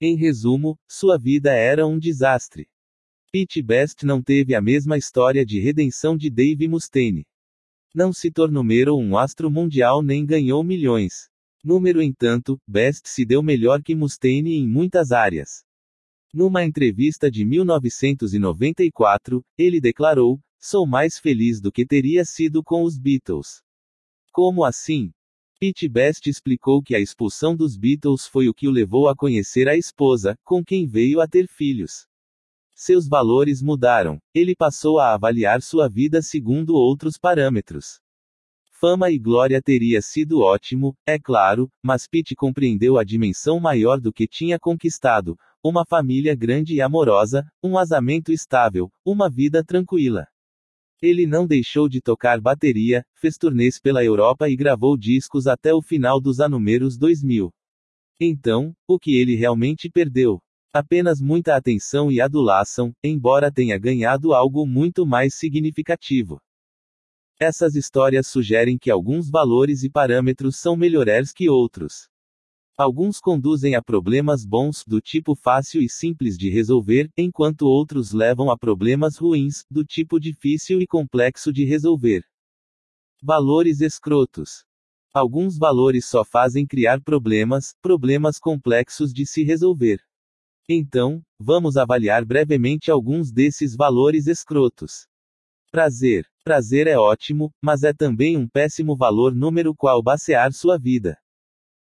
Em resumo, sua vida era um desastre. Pete Best não teve a mesma história de redenção de Dave Mustaine. Não se tornou um astro mundial nem ganhou milhões. Número entanto, Best se deu melhor que Mustaine em muitas áreas. Numa entrevista de 1994, ele declarou: Sou mais feliz do que teria sido com os Beatles. Como assim? Pete Best explicou que a expulsão dos Beatles foi o que o levou a conhecer a esposa, com quem veio a ter filhos. Seus valores mudaram, ele passou a avaliar sua vida segundo outros parâmetros. Fama e glória teria sido ótimo, é claro, mas Pete compreendeu a dimensão maior do que tinha conquistado: uma família grande e amorosa, um casamento estável, uma vida tranquila. Ele não deixou de tocar bateria, fez turnês pela Europa e gravou discos até o final dos anos 2000. Então, o que ele realmente perdeu? Apenas muita atenção e adulação, embora tenha ganhado algo muito mais significativo. Essas histórias sugerem que alguns valores e parâmetros são melhores que outros. Alguns conduzem a problemas bons, do tipo fácil e simples de resolver, enquanto outros levam a problemas ruins, do tipo difícil e complexo de resolver. Valores escrotos. Alguns valores só fazem criar problemas, problemas complexos de se resolver. Então, vamos avaliar brevemente alguns desses valores escrotos. Prazer. Prazer é ótimo, mas é também um péssimo valor número qual basear sua vida.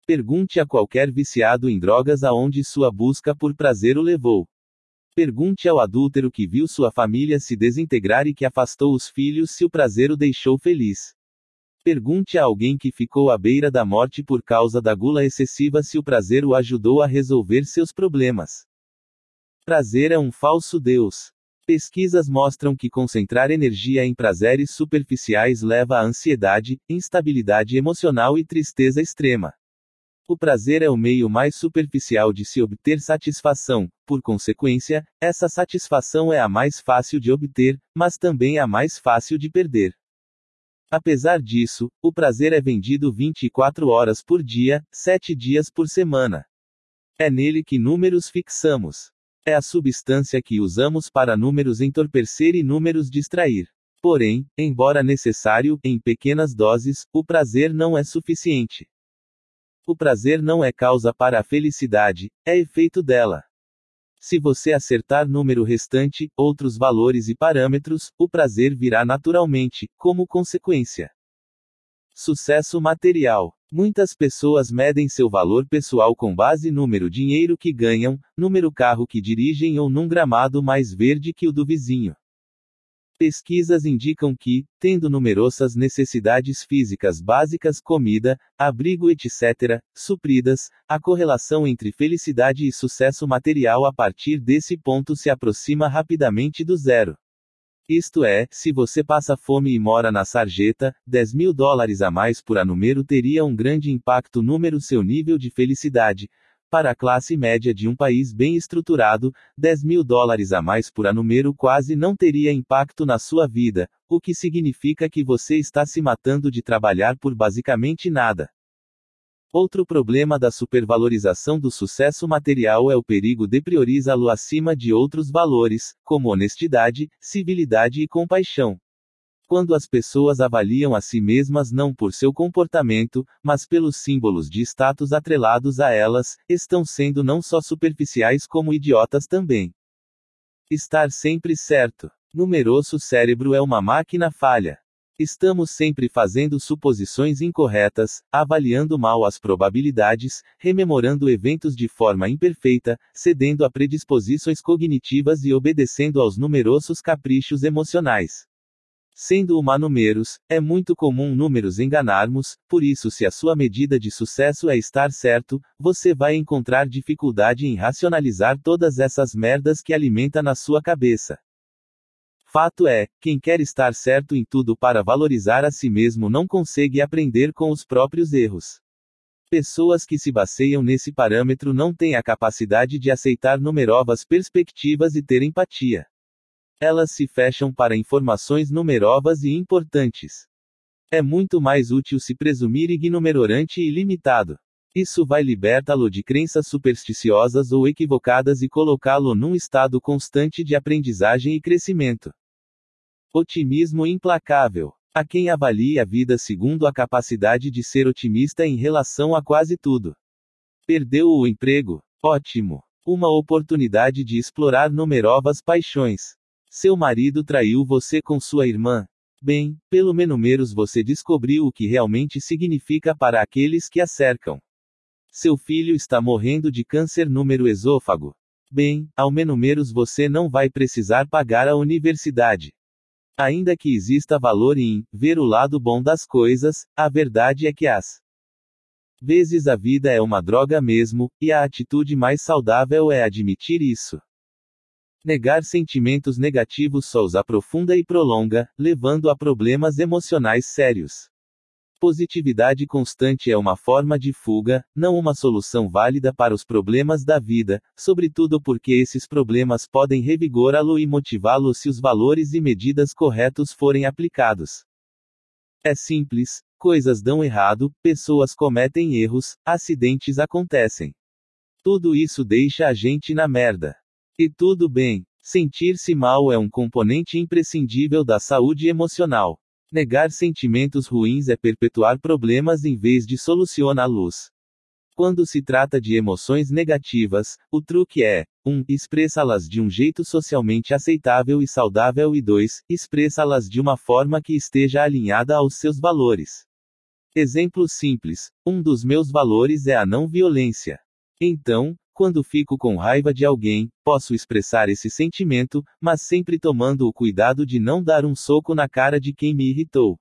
Pergunte a qualquer viciado em drogas aonde sua busca por prazer o levou. Pergunte ao adúltero que viu sua família se desintegrar e que afastou os filhos se o prazer o deixou feliz. Pergunte a alguém que ficou à beira da morte por causa da gula excessiva se o prazer o ajudou a resolver seus problemas. Prazer é um falso Deus. Pesquisas mostram que concentrar energia em prazeres superficiais leva à ansiedade, instabilidade emocional e tristeza extrema. O prazer é o meio mais superficial de se obter satisfação, por consequência, essa satisfação é a mais fácil de obter, mas também a mais fácil de perder. Apesar disso, o prazer é vendido 24 horas por dia, 7 dias por semana. É nele que números fixamos. É a substância que usamos para números entorpecer e números distrair. Porém, embora necessário, em pequenas doses, o prazer não é suficiente. O prazer não é causa para a felicidade, é efeito dela. Se você acertar número restante, outros valores e parâmetros, o prazer virá naturalmente, como consequência. Sucesso material. Muitas pessoas medem seu valor pessoal com base número dinheiro que ganham, número carro que dirigem ou num gramado mais verde que o do vizinho. Pesquisas indicam que, tendo numerosas necessidades físicas básicas, comida, abrigo, etc., supridas, a correlação entre felicidade e sucesso material a partir desse ponto se aproxima rapidamente do zero. Isto é, se você passa fome e mora na sarjeta, 10 mil dólares a mais por ano teria um grande impacto número seu nível de felicidade, para a classe média de um país bem estruturado, 10 mil dólares a mais por ano quase não teria impacto na sua vida, o que significa que você está se matando de trabalhar por basicamente nada. Outro problema da supervalorização do sucesso material é o perigo de priorizá-lo acima de outros valores, como honestidade, civilidade e compaixão. Quando as pessoas avaliam a si mesmas não por seu comportamento, mas pelos símbolos de status atrelados a elas, estão sendo não só superficiais como idiotas também. Estar sempre certo. Numeroso cérebro é uma máquina falha. Estamos sempre fazendo suposições incorretas, avaliando mal as probabilidades, rememorando eventos de forma imperfeita, cedendo a predisposições cognitivas e obedecendo aos numerosos caprichos emocionais. Sendo uma números, é muito comum números enganarmos, por isso, se a sua medida de sucesso é estar certo, você vai encontrar dificuldade em racionalizar todas essas merdas que alimenta na sua cabeça. Fato é, quem quer estar certo em tudo para valorizar a si mesmo não consegue aprender com os próprios erros. Pessoas que se baseiam nesse parâmetro não têm a capacidade de aceitar numerosas perspectivas e ter empatia. Elas se fecham para informações numerosas e importantes. É muito mais útil se presumir ignorante e limitado. Isso vai libertá-lo de crenças supersticiosas ou equivocadas e colocá-lo num estado constante de aprendizagem e crescimento. Otimismo implacável. A quem avalie a vida segundo a capacidade de ser otimista em relação a quase tudo. Perdeu o emprego? Ótimo. Uma oportunidade de explorar numerosas paixões. Seu marido traiu você com sua irmã? Bem, pelo menos você descobriu o que realmente significa para aqueles que a cercam. Seu filho está morrendo de câncer número esôfago. Bem, ao menos você não vai precisar pagar a universidade. Ainda que exista valor em ver o lado bom das coisas, a verdade é que as vezes a vida é uma droga mesmo, e a atitude mais saudável é admitir isso. Negar sentimentos negativos só os aprofunda e prolonga, levando a problemas emocionais sérios. Positividade constante é uma forma de fuga, não uma solução válida para os problemas da vida, sobretudo porque esses problemas podem revigorá-lo e motivá-lo se os valores e medidas corretos forem aplicados. É simples, coisas dão errado, pessoas cometem erros, acidentes acontecem. Tudo isso deixa a gente na merda. E tudo bem. Sentir-se mal é um componente imprescindível da saúde emocional. Negar sentimentos ruins é perpetuar problemas em vez de solucioná-los. Quando se trata de emoções negativas, o truque é 1. Expressa-las de um jeito socialmente aceitável e saudável e 2. Expressa-las de uma forma que esteja alinhada aos seus valores. Exemplo simples: um dos meus valores é a não violência. Então, quando fico com raiva de alguém, posso expressar esse sentimento, mas sempre tomando o cuidado de não dar um soco na cara de quem me irritou.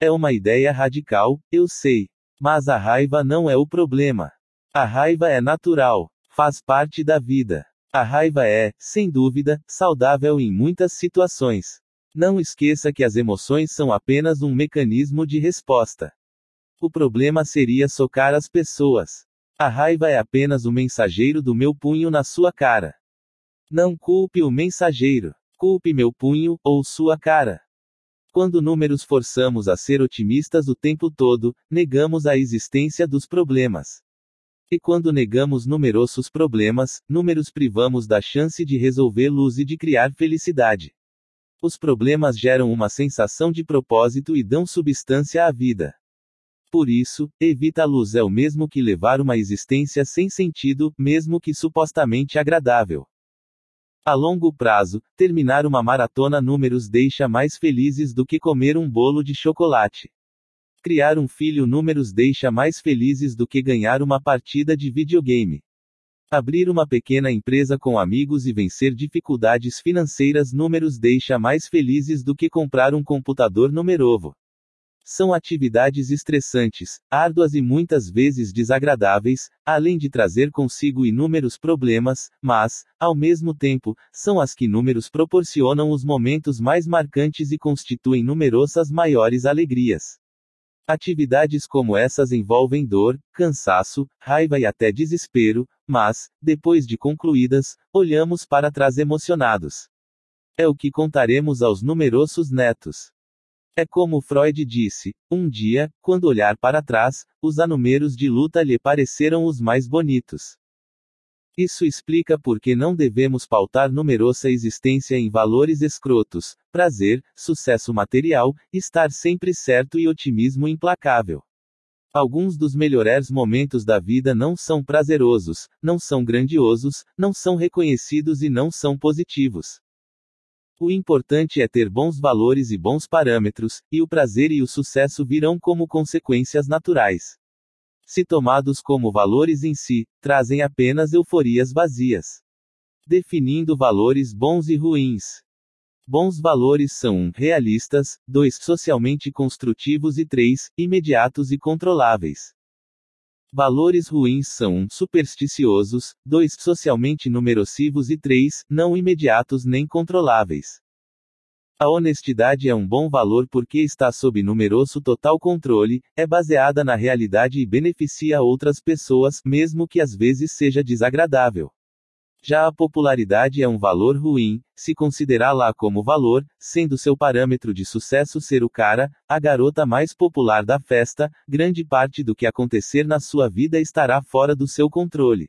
É uma ideia radical, eu sei. Mas a raiva não é o problema. A raiva é natural, faz parte da vida. A raiva é, sem dúvida, saudável em muitas situações. Não esqueça que as emoções são apenas um mecanismo de resposta. O problema seria socar as pessoas. A raiva é apenas o mensageiro do meu punho na sua cara. Não culpe o mensageiro. Culpe meu punho, ou sua cara. Quando números forçamos a ser otimistas o tempo todo, negamos a existência dos problemas. E quando negamos numerosos problemas, números privamos da chance de resolvê-los e de criar felicidade. Os problemas geram uma sensação de propósito e dão substância à vida. Por isso, evita-los é o mesmo que levar uma existência sem sentido, mesmo que supostamente agradável. A longo prazo, terminar uma maratona números deixa mais felizes do que comer um bolo de chocolate. Criar um filho números deixa mais felizes do que ganhar uma partida de videogame. Abrir uma pequena empresa com amigos e vencer dificuldades financeiras números deixa mais felizes do que comprar um computador numerovo. São atividades estressantes, árduas e muitas vezes desagradáveis, além de trazer consigo inúmeros problemas, mas, ao mesmo tempo, são as que números proporcionam os momentos mais marcantes e constituem numerosas maiores alegrias. Atividades como essas envolvem dor, cansaço, raiva e até desespero, mas, depois de concluídas, olhamos para trás emocionados. É o que contaremos aos numerosos netos. É como Freud disse: um dia, quando olhar para trás, os anúmeros de luta lhe pareceram os mais bonitos. Isso explica por que não devemos pautar numerosa existência em valores escrotos, prazer, sucesso material, estar sempre certo e otimismo implacável. Alguns dos melhores momentos da vida não são prazerosos, não são grandiosos, não são reconhecidos e não são positivos. O importante é ter bons valores e bons parâmetros, e o prazer e o sucesso virão como consequências naturais. Se tomados como valores em si, trazem apenas euforias vazias. Definindo valores bons e ruins. Bons valores são 1. Um, realistas, 2. Socialmente construtivos e 3. Imediatos e controláveis. Valores ruins são 1. Um, supersticiosos, 2. Socialmente numerosivos e 3. Não imediatos nem controláveis. A honestidade é um bom valor porque está sob numeroso total controle, é baseada na realidade e beneficia outras pessoas, mesmo que às vezes seja desagradável. Já a popularidade é um valor ruim, se considerá-la como valor, sendo seu parâmetro de sucesso ser o cara, a garota mais popular da festa, grande parte do que acontecer na sua vida estará fora do seu controle.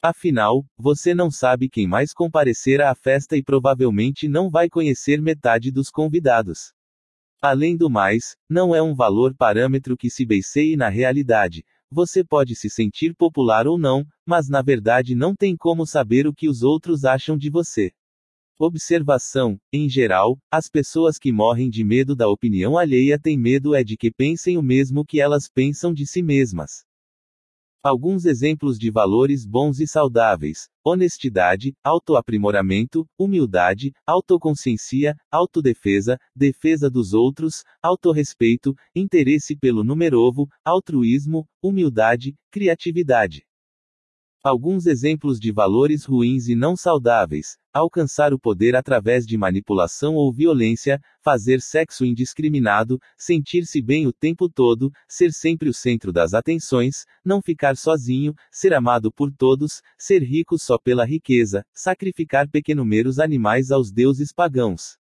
Afinal, você não sabe quem mais comparecerá à festa e provavelmente não vai conhecer metade dos convidados. Além do mais, não é um valor parâmetro que se baseie na realidade, você pode se sentir popular ou não, mas na verdade não tem como saber o que os outros acham de você. Observação: em geral, as pessoas que morrem de medo da opinião alheia têm medo é de que pensem o mesmo que elas pensam de si mesmas. Alguns exemplos de valores bons e saudáveis: honestidade, autoaprimoramento, humildade, autoconsciência, autodefesa, defesa dos outros, autorrespeito, interesse pelo numerovo, altruísmo, humildade, criatividade. Alguns exemplos de valores ruins e não saudáveis: alcançar o poder através de manipulação ou violência, fazer sexo indiscriminado, sentir-se bem o tempo todo, ser sempre o centro das atenções, não ficar sozinho, ser amado por todos, ser rico só pela riqueza, sacrificar pequenumeros animais aos deuses pagãos.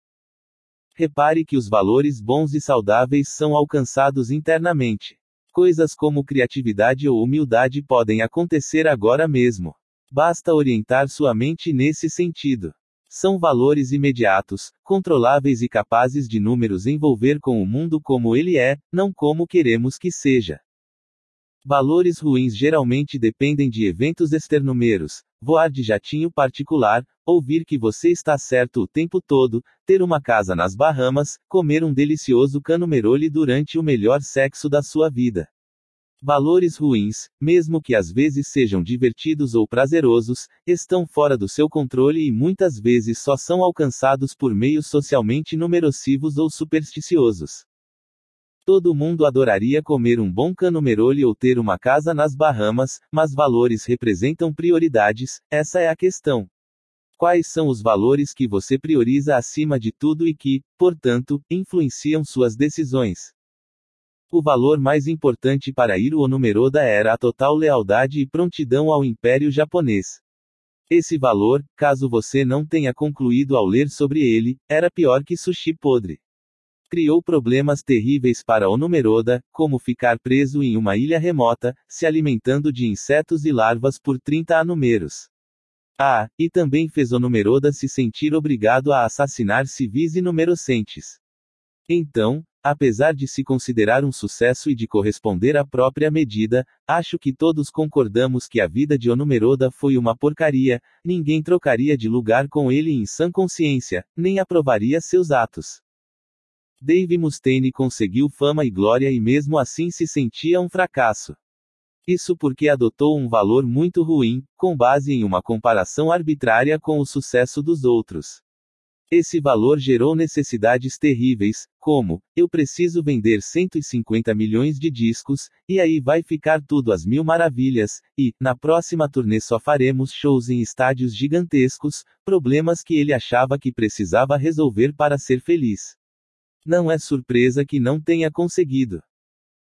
Repare que os valores bons e saudáveis são alcançados internamente. Coisas como criatividade ou humildade podem acontecer agora mesmo. Basta orientar sua mente nesse sentido. São valores imediatos, controláveis e capazes de números envolver com o mundo como ele é, não como queremos que seja. Valores ruins geralmente dependem de eventos externúmeros, voar de jatinho particular, ouvir que você está certo o tempo todo, ter uma casa nas Bahamas, comer um delicioso canumerole durante o melhor sexo da sua vida. Valores ruins, mesmo que às vezes sejam divertidos ou prazerosos, estão fora do seu controle e muitas vezes só são alcançados por meios socialmente numerosivos ou supersticiosos. Todo mundo adoraria comer um bom canumerole ou ter uma casa nas Bahamas, mas valores representam prioridades, essa é a questão. Quais são os valores que você prioriza acima de tudo e que, portanto, influenciam suas decisões? O valor mais importante para Hiro Onumeroda era a total lealdade e prontidão ao Império Japonês. Esse valor, caso você não tenha concluído ao ler sobre ele, era pior que sushi podre criou problemas terríveis para Onumeroda, como ficar preso em uma ilha remota, se alimentando de insetos e larvas por 30 anumeros. Ah, e também fez Onumeroda se sentir obrigado a assassinar civis e numerocentes. Então, apesar de se considerar um sucesso e de corresponder à própria medida, acho que todos concordamos que a vida de Onumeroda foi uma porcaria, ninguém trocaria de lugar com ele em sã consciência, nem aprovaria seus atos. Dave Mustaine conseguiu fama e glória e mesmo assim se sentia um fracasso. Isso porque adotou um valor muito ruim, com base em uma comparação arbitrária com o sucesso dos outros. Esse valor gerou necessidades terríveis, como: eu preciso vender 150 milhões de discos, e aí vai ficar tudo às mil maravilhas, e, na próxima turnê só faremos shows em estádios gigantescos, problemas que ele achava que precisava resolver para ser feliz. Não é surpresa que não tenha conseguido.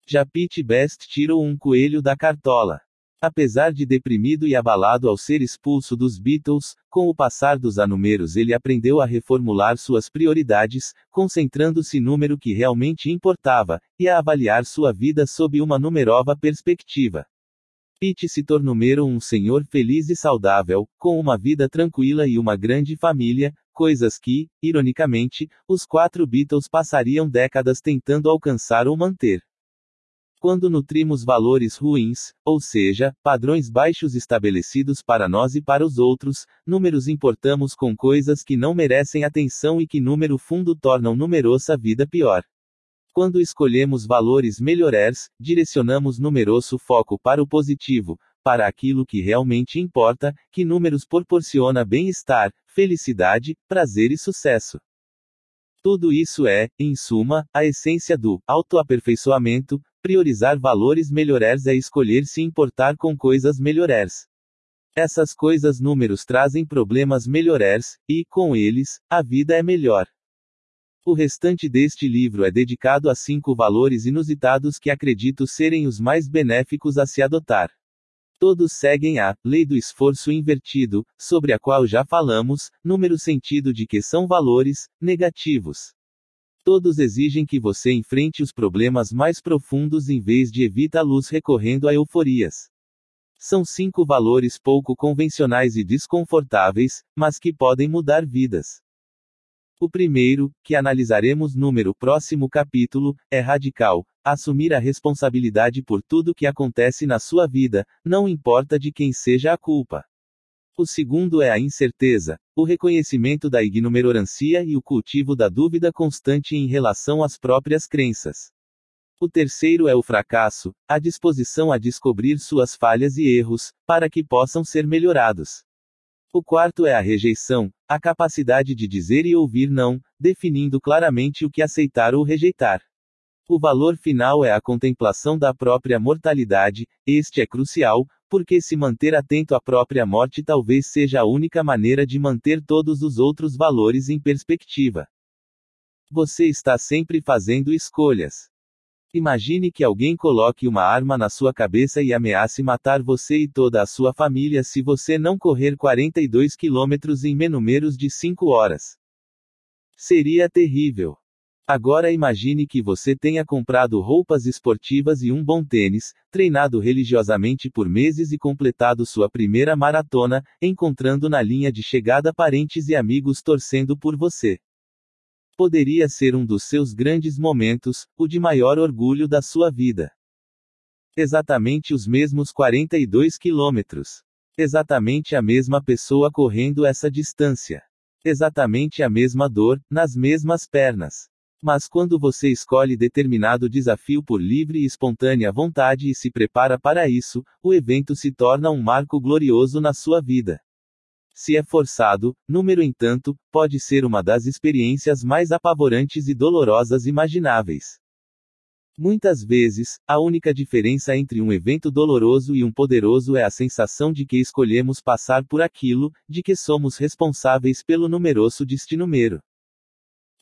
Já Pete Best tirou um coelho da cartola. Apesar de deprimido e abalado ao ser expulso dos Beatles, com o passar dos anumeros ele aprendeu a reformular suas prioridades, concentrando-se número que realmente importava, e a avaliar sua vida sob uma numerova perspectiva. Pete se tornou um senhor feliz e saudável, com uma vida tranquila e uma grande família, coisas que, ironicamente, os quatro Beatles passariam décadas tentando alcançar ou manter. Quando nutrimos valores ruins, ou seja, padrões baixos estabelecidos para nós e para os outros, números importamos com coisas que não merecem atenção e que número fundo tornam numerosa vida pior. Quando escolhemos valores melhores, direcionamos numeroso foco para o positivo, para aquilo que realmente importa, que números proporciona bem-estar, felicidade, prazer e sucesso. Tudo isso é, em suma, a essência do autoaperfeiçoamento, priorizar valores melhores é escolher se importar com coisas melhores. Essas coisas números trazem problemas melhores, e, com eles, a vida é melhor. O restante deste livro é dedicado a cinco valores inusitados que acredito serem os mais benéficos a se adotar. Todos seguem a lei do esforço invertido, sobre a qual já falamos, número sentido de que são valores negativos. Todos exigem que você enfrente os problemas mais profundos em vez de evitá-los recorrendo a euforias. São cinco valores pouco convencionais e desconfortáveis, mas que podem mudar vidas. O primeiro, que analisaremos no próximo capítulo, é radical. Assumir a responsabilidade por tudo que acontece na sua vida, não importa de quem seja a culpa. O segundo é a incerteza, o reconhecimento da ignorância e o cultivo da dúvida constante em relação às próprias crenças. O terceiro é o fracasso, a disposição a descobrir suas falhas e erros, para que possam ser melhorados. O quarto é a rejeição, a capacidade de dizer e ouvir não, definindo claramente o que aceitar ou rejeitar. O valor final é a contemplação da própria mortalidade, este é crucial, porque se manter atento à própria morte talvez seja a única maneira de manter todos os outros valores em perspectiva. Você está sempre fazendo escolhas. Imagine que alguém coloque uma arma na sua cabeça e ameace matar você e toda a sua família se você não correr 42 quilômetros em menos de 5 horas. Seria terrível. Agora imagine que você tenha comprado roupas esportivas e um bom tênis, treinado religiosamente por meses e completado sua primeira maratona, encontrando na linha de chegada parentes e amigos torcendo por você. Poderia ser um dos seus grandes momentos, o de maior orgulho da sua vida. Exatamente os mesmos 42 quilômetros. Exatamente a mesma pessoa correndo essa distância. Exatamente a mesma dor, nas mesmas pernas. Mas quando você escolhe determinado desafio por livre e espontânea vontade e se prepara para isso, o evento se torna um marco glorioso na sua vida. Se é forçado, número entanto, pode ser uma das experiências mais apavorantes e dolorosas imagináveis. Muitas vezes, a única diferença entre um evento doloroso e um poderoso é a sensação de que escolhemos passar por aquilo, de que somos responsáveis pelo numeroso destino-mero.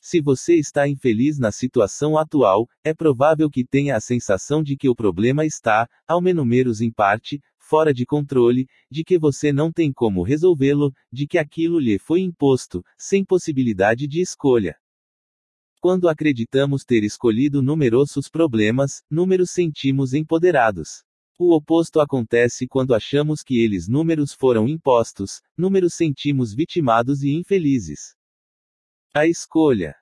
Se você está infeliz na situação atual, é provável que tenha a sensação de que o problema está, ao menos em parte, fora de controle, de que você não tem como resolvê-lo, de que aquilo lhe foi imposto, sem possibilidade de escolha. Quando acreditamos ter escolhido numerosos problemas, números sentimos empoderados. O oposto acontece quando achamos que eles números foram impostos, números sentimos vitimados e infelizes. A escolha.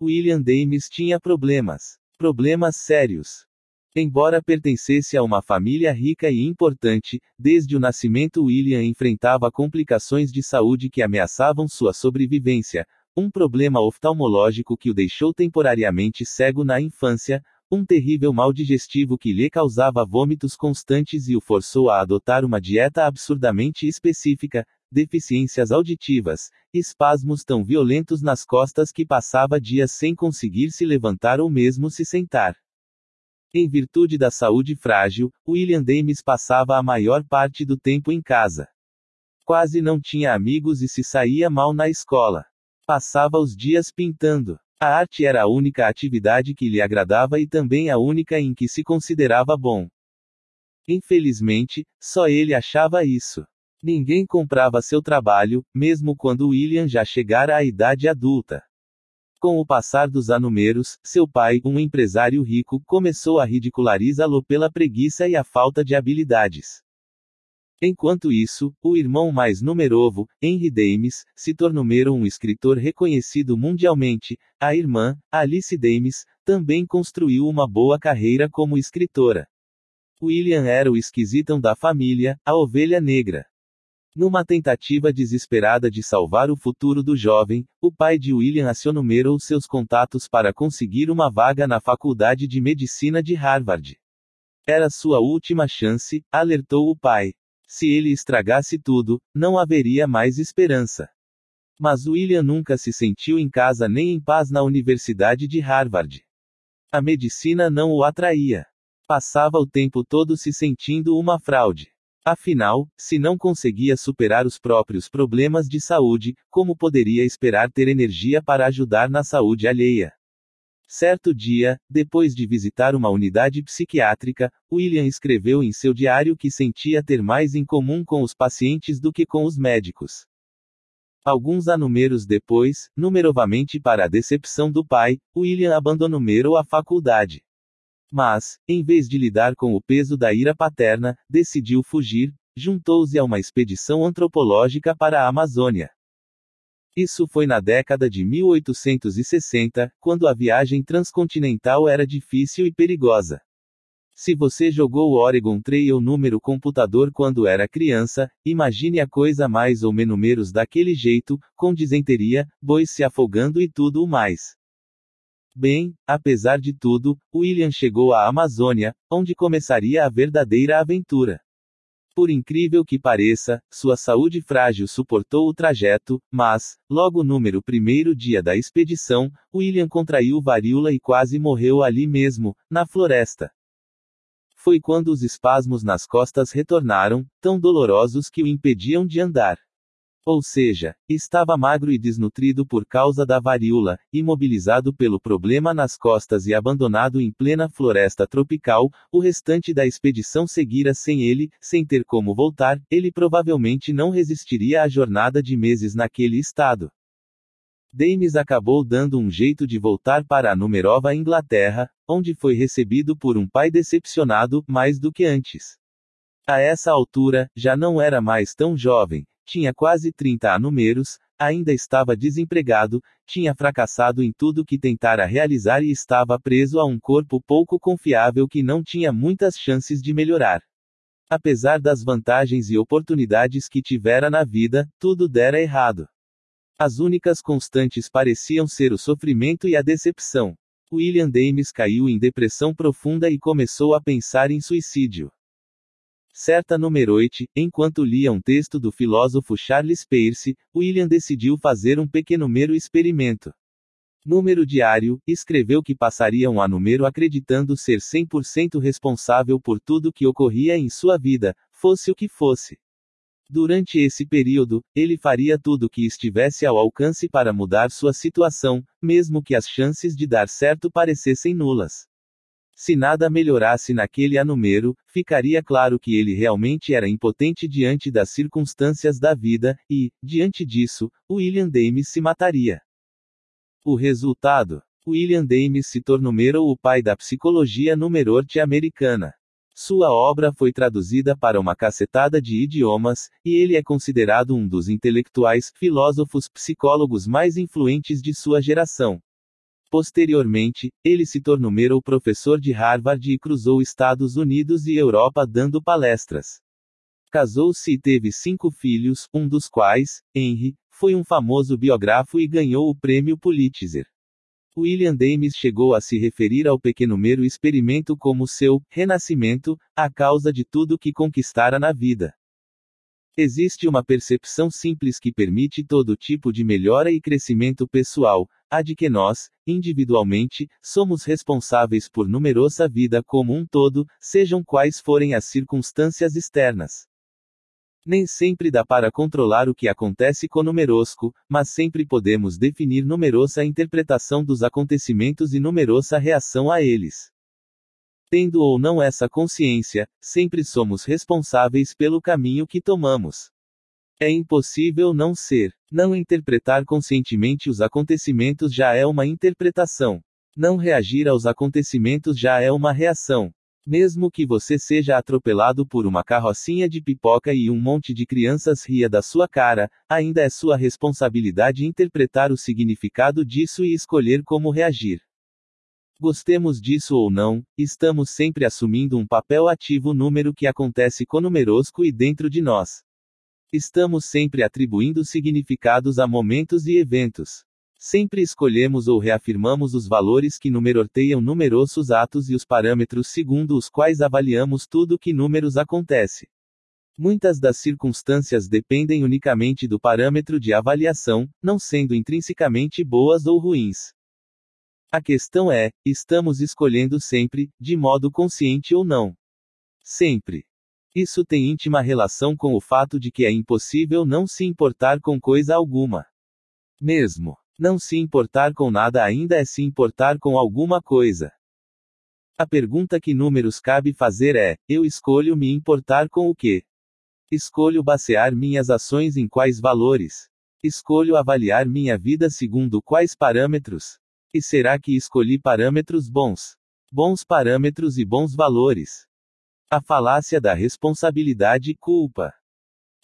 William Dames tinha problemas. Problemas sérios. Embora pertencesse a uma família rica e importante, desde o nascimento William enfrentava complicações de saúde que ameaçavam sua sobrevivência, um problema oftalmológico que o deixou temporariamente cego na infância, um terrível mal digestivo que lhe causava vômitos constantes e o forçou a adotar uma dieta absurdamente específica, deficiências auditivas, espasmos tão violentos nas costas que passava dias sem conseguir se levantar ou mesmo se sentar. Em virtude da saúde frágil, William Dames passava a maior parte do tempo em casa. Quase não tinha amigos e se saía mal na escola. Passava os dias pintando. A arte era a única atividade que lhe agradava e também a única em que se considerava bom. Infelizmente, só ele achava isso. Ninguém comprava seu trabalho, mesmo quando William já chegara à idade adulta. Com o passar dos anumeros, seu pai, um empresário rico, começou a ridicularizá-lo pela preguiça e a falta de habilidades. Enquanto isso, o irmão mais numeroso, Henry Dames, se tornou um escritor reconhecido mundialmente. A irmã, Alice Dames, também construiu uma boa carreira como escritora. William era o esquisitão da família, a ovelha negra. Numa tentativa desesperada de salvar o futuro do jovem, o pai de William acionou seus contatos para conseguir uma vaga na Faculdade de Medicina de Harvard. Era sua última chance, alertou o pai. Se ele estragasse tudo, não haveria mais esperança. Mas William nunca se sentiu em casa nem em paz na Universidade de Harvard. A medicina não o atraía. Passava o tempo todo se sentindo uma fraude. Afinal, se não conseguia superar os próprios problemas de saúde, como poderia esperar ter energia para ajudar na saúde alheia? Certo dia, depois de visitar uma unidade psiquiátrica, William escreveu em seu diário que sentia ter mais em comum com os pacientes do que com os médicos. Alguns anumeros depois, numerovamente para a decepção do pai, William abandonou a faculdade. Mas, em vez de lidar com o peso da ira paterna, decidiu fugir, juntou-se a uma expedição antropológica para a Amazônia. Isso foi na década de 1860, quando a viagem transcontinental era difícil e perigosa. Se você jogou o Oregon Trail número computador quando era criança, imagine a coisa mais ou menos daquele jeito, com disenteria, bois se afogando e tudo o mais. Bem, apesar de tudo, William chegou à Amazônia, onde começaria a verdadeira aventura. Por incrível que pareça, sua saúde frágil suportou o trajeto, mas, logo no primeiro dia da expedição, William contraiu varíola e quase morreu ali mesmo, na floresta. Foi quando os espasmos nas costas retornaram, tão dolorosos que o impediam de andar. Ou seja, estava magro e desnutrido por causa da varíola, imobilizado pelo problema nas costas e abandonado em plena floresta tropical, o restante da expedição seguira sem ele, sem ter como voltar, ele provavelmente não resistiria à jornada de meses naquele estado. Dames acabou dando um jeito de voltar para a numerova Inglaterra, onde foi recebido por um pai decepcionado, mais do que antes. A essa altura, já não era mais tão jovem, tinha quase 30 números, ainda estava desempregado, tinha fracassado em tudo que tentara realizar e estava preso a um corpo pouco confiável que não tinha muitas chances de melhorar. Apesar das vantagens e oportunidades que tivera na vida, tudo dera errado. As únicas constantes pareciam ser o sofrimento e a decepção. William Dames caiu em depressão profunda e começou a pensar em suicídio. Certa noite, enquanto lia um texto do filósofo Charles Peirce, William decidiu fazer um pequeno mero experimento. Número diário, escreveu que passaria um ano número acreditando ser 100% responsável por tudo que ocorria em sua vida, fosse o que fosse. Durante esse período, ele faria tudo o que estivesse ao alcance para mudar sua situação, mesmo que as chances de dar certo parecessem nulas. Se nada melhorasse naquele anúmero, ficaria claro que ele realmente era impotente diante das circunstâncias da vida, e, diante disso, William Dames se mataria. O resultado: William Dames se tornou o pai da psicologia norte-americana. Sua obra foi traduzida para uma cacetada de idiomas, e ele é considerado um dos intelectuais, filósofos, psicólogos mais influentes de sua geração. Posteriormente, ele se tornou professor de Harvard e cruzou Estados Unidos e Europa dando palestras. Casou-se e teve cinco filhos, um dos quais, Henry, foi um famoso biógrafo e ganhou o prêmio Pulitzer. William Dames chegou a se referir ao pequeno mero experimento como seu renascimento, a causa de tudo que conquistara na vida. Existe uma percepção simples que permite todo tipo de melhora e crescimento pessoal, a de que nós, individualmente, somos responsáveis por numerosa vida como um todo, sejam quais forem as circunstâncias externas. Nem sempre dá para controlar o que acontece com numerosco, mas sempre podemos definir numerosa interpretação dos acontecimentos e numerosa reação a eles. Tendo ou não essa consciência, sempre somos responsáveis pelo caminho que tomamos. É impossível não ser. Não interpretar conscientemente os acontecimentos já é uma interpretação. Não reagir aos acontecimentos já é uma reação. Mesmo que você seja atropelado por uma carrocinha de pipoca e um monte de crianças ria da sua cara, ainda é sua responsabilidade interpretar o significado disso e escolher como reagir. Gostemos disso ou não, estamos sempre assumindo um papel ativo número que acontece conosco e dentro de nós. Estamos sempre atribuindo significados a momentos e eventos. Sempre escolhemos ou reafirmamos os valores que numeroteiam numerosos atos e os parâmetros segundo os quais avaliamos tudo que números acontece. Muitas das circunstâncias dependem unicamente do parâmetro de avaliação, não sendo intrinsecamente boas ou ruins. A questão é: estamos escolhendo sempre, de modo consciente ou não? Sempre. Isso tem íntima relação com o fato de que é impossível não se importar com coisa alguma. Mesmo não se importar com nada ainda é se importar com alguma coisa. A pergunta que números cabe fazer é: eu escolho me importar com o quê? Escolho basear minhas ações em quais valores? Escolho avaliar minha vida segundo quais parâmetros? E será que escolhi parâmetros bons? Bons parâmetros e bons valores. A falácia da responsabilidade e culpa.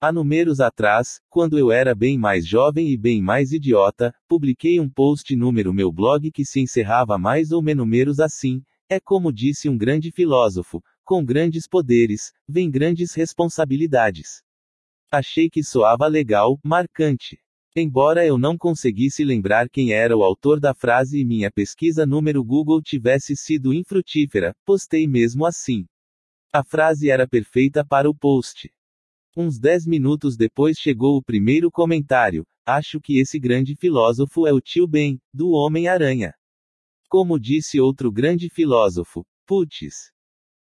Há números atrás, quando eu era bem mais jovem e bem mais idiota, publiquei um post número meu blog que se encerrava mais ou menos assim, é como disse um grande filósofo, com grandes poderes, vem grandes responsabilidades. Achei que soava legal, marcante. Embora eu não conseguisse lembrar quem era o autor da frase e minha pesquisa número Google tivesse sido infrutífera, postei mesmo assim. A frase era perfeita para o post. Uns dez minutos depois chegou o primeiro comentário. Acho que esse grande filósofo é o tio Ben, do Homem-Aranha. Como disse outro grande filósofo, putz.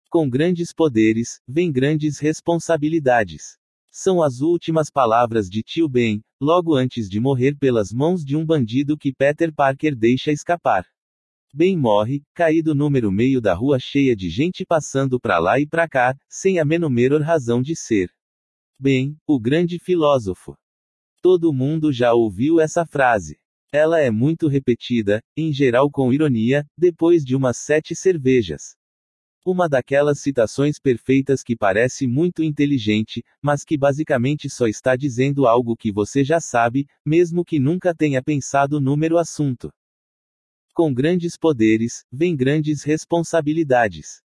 Com grandes poderes, vem grandes responsabilidades. São as últimas palavras de tio Ben, logo antes de morrer pelas mãos de um bandido que Peter Parker deixa escapar. Ben morre, caído número meio da rua cheia de gente passando pra lá e pra cá, sem a menor razão de ser. Bem, o grande filósofo. Todo mundo já ouviu essa frase. Ela é muito repetida, em geral com ironia, depois de umas sete cervejas. Uma daquelas citações perfeitas que parece muito inteligente, mas que basicamente só está dizendo algo que você já sabe, mesmo que nunca tenha pensado número assunto. Com grandes poderes, vem grandes responsabilidades.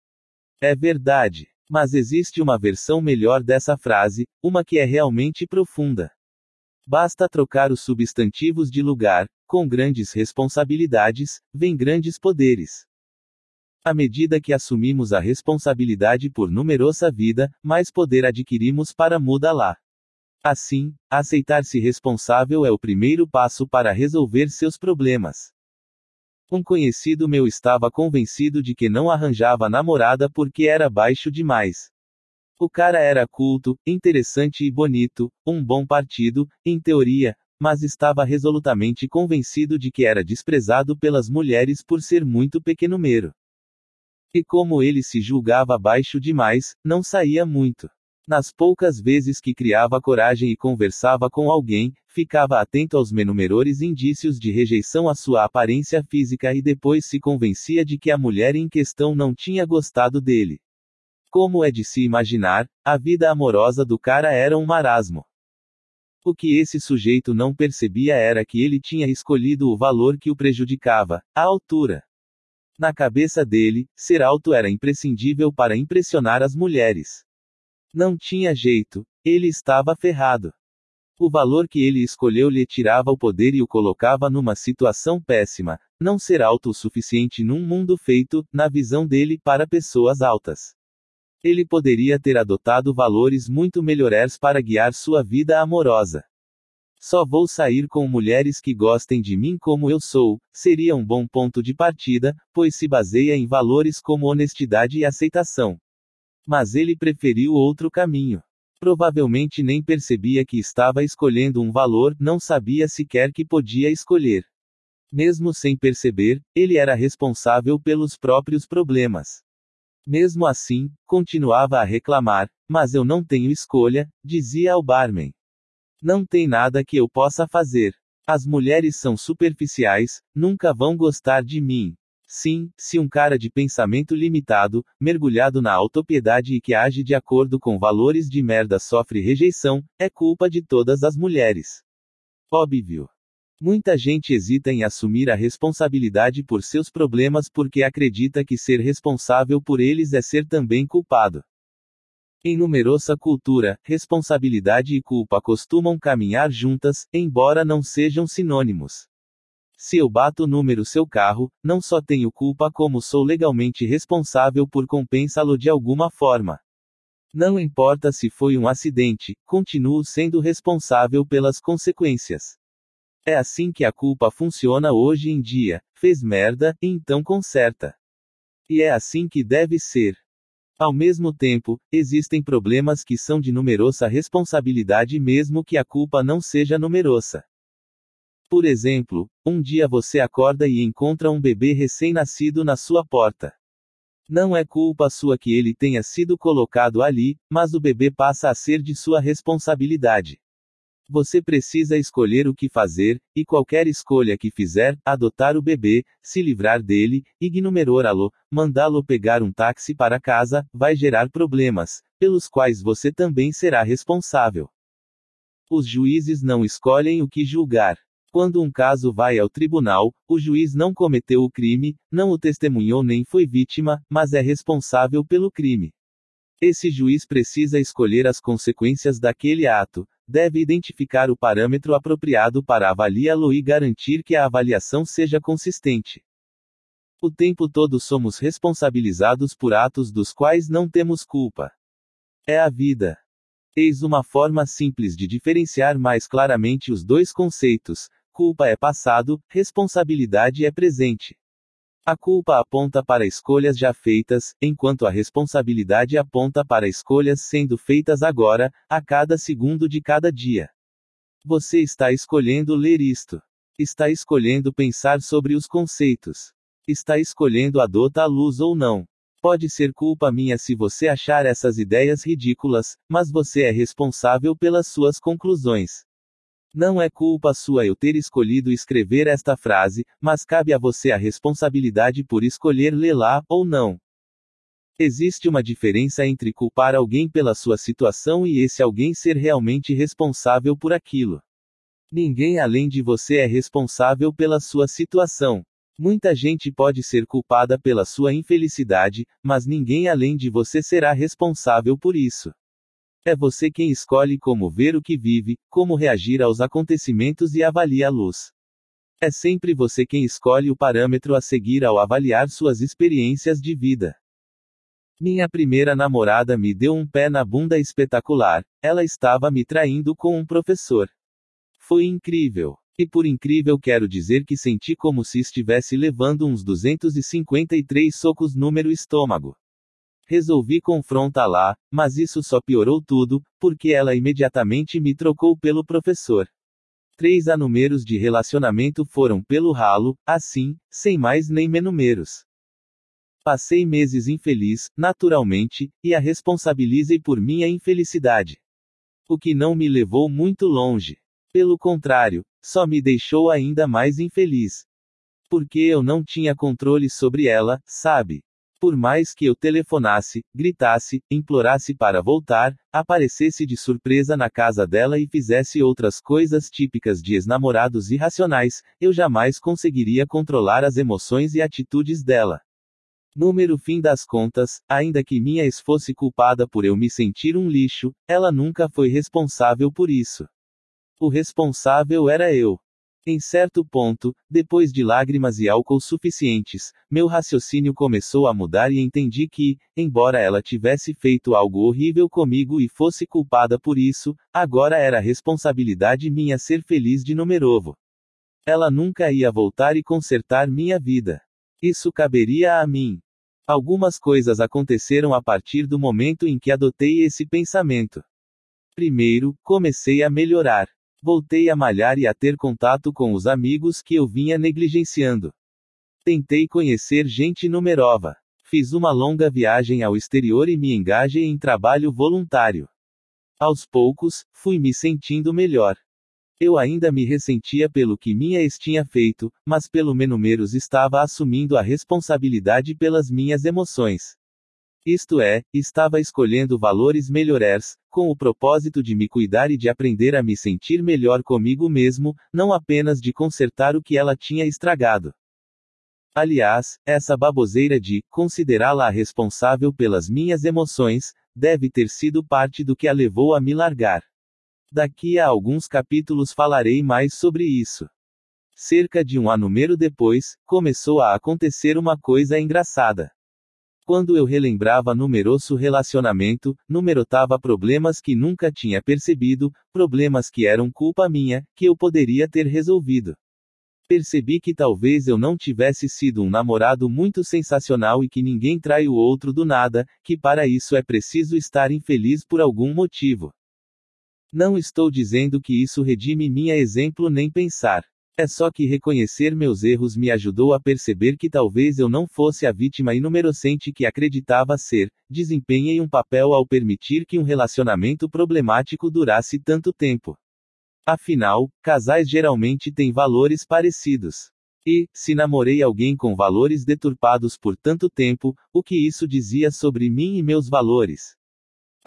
É verdade. Mas existe uma versão melhor dessa frase, uma que é realmente profunda. Basta trocar os substantivos de lugar, com grandes responsabilidades, vem grandes poderes. À medida que assumimos a responsabilidade por numerosa vida, mais poder adquirimos para mudá-la. Assim, aceitar-se responsável é o primeiro passo para resolver seus problemas. Um conhecido meu estava convencido de que não arranjava namorada porque era baixo demais. O cara era culto, interessante e bonito, um bom partido, em teoria, mas estava resolutamente convencido de que era desprezado pelas mulheres por ser muito pequenumero. E como ele se julgava baixo demais, não saía muito. Nas poucas vezes que criava coragem e conversava com alguém, ficava atento aos menumerores indícios de rejeição à sua aparência física e depois se convencia de que a mulher em questão não tinha gostado dele. Como é de se imaginar, a vida amorosa do cara era um marasmo. O que esse sujeito não percebia era que ele tinha escolhido o valor que o prejudicava, a altura. Na cabeça dele, ser alto era imprescindível para impressionar as mulheres. Não tinha jeito, ele estava ferrado. O valor que ele escolheu lhe tirava o poder e o colocava numa situação péssima, não ser alto o suficiente num mundo feito, na visão dele, para pessoas altas. Ele poderia ter adotado valores muito melhores para guiar sua vida amorosa. Só vou sair com mulheres que gostem de mim como eu sou, seria um bom ponto de partida, pois se baseia em valores como honestidade e aceitação. Mas ele preferiu outro caminho. Provavelmente nem percebia que estava escolhendo um valor, não sabia sequer que podia escolher. Mesmo sem perceber, ele era responsável pelos próprios problemas. Mesmo assim, continuava a reclamar, mas eu não tenho escolha, dizia ao barman. Não tem nada que eu possa fazer. As mulheres são superficiais, nunca vão gostar de mim. Sim, se um cara de pensamento limitado, mergulhado na autopiedade e que age de acordo com valores de merda sofre rejeição, é culpa de todas as mulheres. Óbvio. Muita gente hesita em assumir a responsabilidade por seus problemas porque acredita que ser responsável por eles é ser também culpado. Em numerosa cultura, responsabilidade e culpa costumam caminhar juntas, embora não sejam sinônimos. Se eu bato número seu carro, não só tenho culpa como sou legalmente responsável por compensá-lo de alguma forma. Não importa se foi um acidente, continuo sendo responsável pelas consequências. É assim que a culpa funciona hoje em dia. Fez merda, então conserta. E é assim que deve ser. Ao mesmo tempo, existem problemas que são de numerosa responsabilidade mesmo que a culpa não seja numerosa. Por exemplo, um dia você acorda e encontra um bebê recém-nascido na sua porta. Não é culpa sua que ele tenha sido colocado ali, mas o bebê passa a ser de sua responsabilidade. Você precisa escolher o que fazer, e qualquer escolha que fizer, adotar o bebê, se livrar dele, ignorá-lo, mandá-lo pegar um táxi para casa, vai gerar problemas, pelos quais você também será responsável. Os juízes não escolhem o que julgar. Quando um caso vai ao tribunal, o juiz não cometeu o crime, não o testemunhou nem foi vítima, mas é responsável pelo crime. Esse juiz precisa escolher as consequências daquele ato, deve identificar o parâmetro apropriado para avaliá-lo e garantir que a avaliação seja consistente. O tempo todo somos responsabilizados por atos dos quais não temos culpa. É a vida. Eis uma forma simples de diferenciar mais claramente os dois conceitos, culpa é passado, responsabilidade é presente. A culpa aponta para escolhas já feitas, enquanto a responsabilidade aponta para escolhas sendo feitas agora, a cada segundo de cada dia. Você está escolhendo ler isto. Está escolhendo pensar sobre os conceitos. Está escolhendo adotar a luz ou não. Pode ser culpa minha se você achar essas ideias ridículas, mas você é responsável pelas suas conclusões. Não é culpa sua eu ter escolhido escrever esta frase, mas cabe a você a responsabilidade por escolher lê-la, ou não. Existe uma diferença entre culpar alguém pela sua situação e esse alguém ser realmente responsável por aquilo. Ninguém além de você é responsável pela sua situação. Muita gente pode ser culpada pela sua infelicidade, mas ninguém além de você será responsável por isso. É você quem escolhe como ver o que vive, como reagir aos acontecimentos e avalia a luz. É sempre você quem escolhe o parâmetro a seguir ao avaliar suas experiências de vida. Minha primeira namorada me deu um pé na bunda espetacular. Ela estava me traindo com um professor. Foi incrível. E por incrível quero dizer que senti como se estivesse levando uns 253 socos no meu estômago. Resolvi confrontá-la, mas isso só piorou tudo, porque ela imediatamente me trocou pelo professor. Três anúmeros de relacionamento foram pelo ralo, assim, sem mais nem menos. Passei meses infeliz, naturalmente, e a responsabilizei por minha infelicidade. O que não me levou muito longe. Pelo contrário, só me deixou ainda mais infeliz. Porque eu não tinha controle sobre ela, sabe? Por mais que eu telefonasse, gritasse, implorasse para voltar, aparecesse de surpresa na casa dela e fizesse outras coisas típicas de ex-namorados irracionais, eu jamais conseguiria controlar as emoções e atitudes dela. Número fim das contas, ainda que minha ex fosse culpada por eu me sentir um lixo, ela nunca foi responsável por isso. O responsável era eu. Em certo ponto, depois de lágrimas e álcool suficientes, meu raciocínio começou a mudar e entendi que, embora ela tivesse feito algo horrível comigo e fosse culpada por isso, agora era responsabilidade minha ser feliz de numerovo. Ela nunca ia voltar e consertar minha vida. Isso caberia a mim. Algumas coisas aconteceram a partir do momento em que adotei esse pensamento. Primeiro, comecei a melhorar. Voltei a malhar e a ter contato com os amigos que eu vinha negligenciando. Tentei conhecer gente numerova. Fiz uma longa viagem ao exterior e me engajei em trabalho voluntário. Aos poucos, fui me sentindo melhor. Eu ainda me ressentia pelo que minha ex tinha feito, mas pelo menos estava assumindo a responsabilidade pelas minhas emoções. Isto é, estava escolhendo valores melhores, com o propósito de me cuidar e de aprender a me sentir melhor comigo mesmo, não apenas de consertar o que ela tinha estragado. Aliás, essa baboseira de considerá-la responsável pelas minhas emoções deve ter sido parte do que a levou a me largar. Daqui a alguns capítulos falarei mais sobre isso. Cerca de um ano depois, começou a acontecer uma coisa engraçada. Quando eu relembrava numeroso relacionamento, numerotava problemas que nunca tinha percebido, problemas que eram culpa minha, que eu poderia ter resolvido. Percebi que talvez eu não tivesse sido um namorado muito sensacional e que ninguém trai o outro do nada, que para isso é preciso estar infeliz por algum motivo. Não estou dizendo que isso redime minha exemplo nem pensar. É só que reconhecer meus erros me ajudou a perceber que talvez eu não fosse a vítima inumerocente que acreditava ser. Desempenhei um papel ao permitir que um relacionamento problemático durasse tanto tempo. Afinal, casais geralmente têm valores parecidos. E, se namorei alguém com valores deturpados por tanto tempo, o que isso dizia sobre mim e meus valores?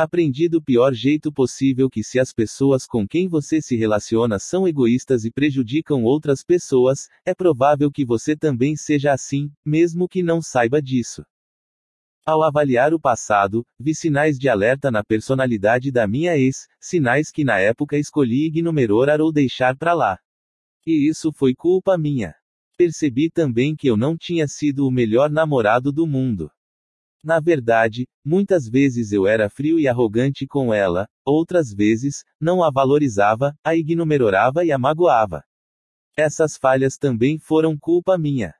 Aprendi do pior jeito possível que se as pessoas com quem você se relaciona são egoístas e prejudicam outras pessoas, é provável que você também seja assim, mesmo que não saiba disso. Ao avaliar o passado, vi sinais de alerta na personalidade da minha ex, sinais que na época escolhi ignorar ou deixar para lá. E isso foi culpa minha. Percebi também que eu não tinha sido o melhor namorado do mundo. Na verdade, muitas vezes eu era frio e arrogante com ela, outras vezes, não a valorizava, a ignorava e a magoava. Essas falhas também foram culpa minha.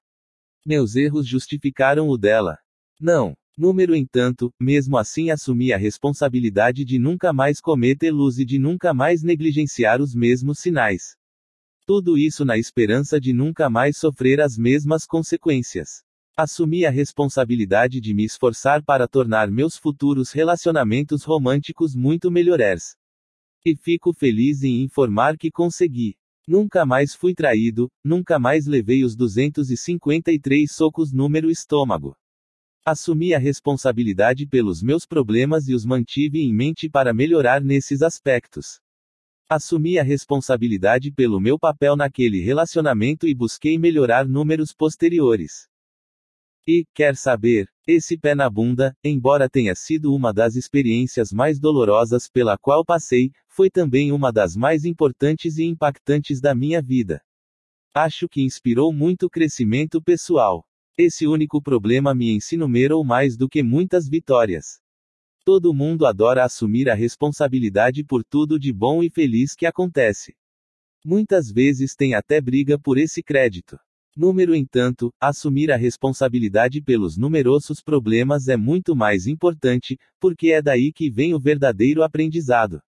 Meus erros justificaram o dela. Não. Número entanto, mesmo assim assumi a responsabilidade de nunca mais cometê-los e de nunca mais negligenciar os mesmos sinais. Tudo isso na esperança de nunca mais sofrer as mesmas consequências. Assumi a responsabilidade de me esforçar para tornar meus futuros relacionamentos românticos muito melhores. E fico feliz em informar que consegui. Nunca mais fui traído, nunca mais levei os 253 socos no meu estômago. Assumi a responsabilidade pelos meus problemas e os mantive em mente para melhorar nesses aspectos. Assumi a responsabilidade pelo meu papel naquele relacionamento e busquei melhorar números posteriores. E, quer saber, esse pé na bunda, embora tenha sido uma das experiências mais dolorosas pela qual passei, foi também uma das mais importantes e impactantes da minha vida. Acho que inspirou muito crescimento pessoal. Esse único problema me ensinou mais do que muitas vitórias. Todo mundo adora assumir a responsabilidade por tudo de bom e feliz que acontece. Muitas vezes tem até briga por esse crédito. Número entanto, assumir a responsabilidade pelos numerosos problemas é muito mais importante, porque é daí que vem o verdadeiro aprendizado.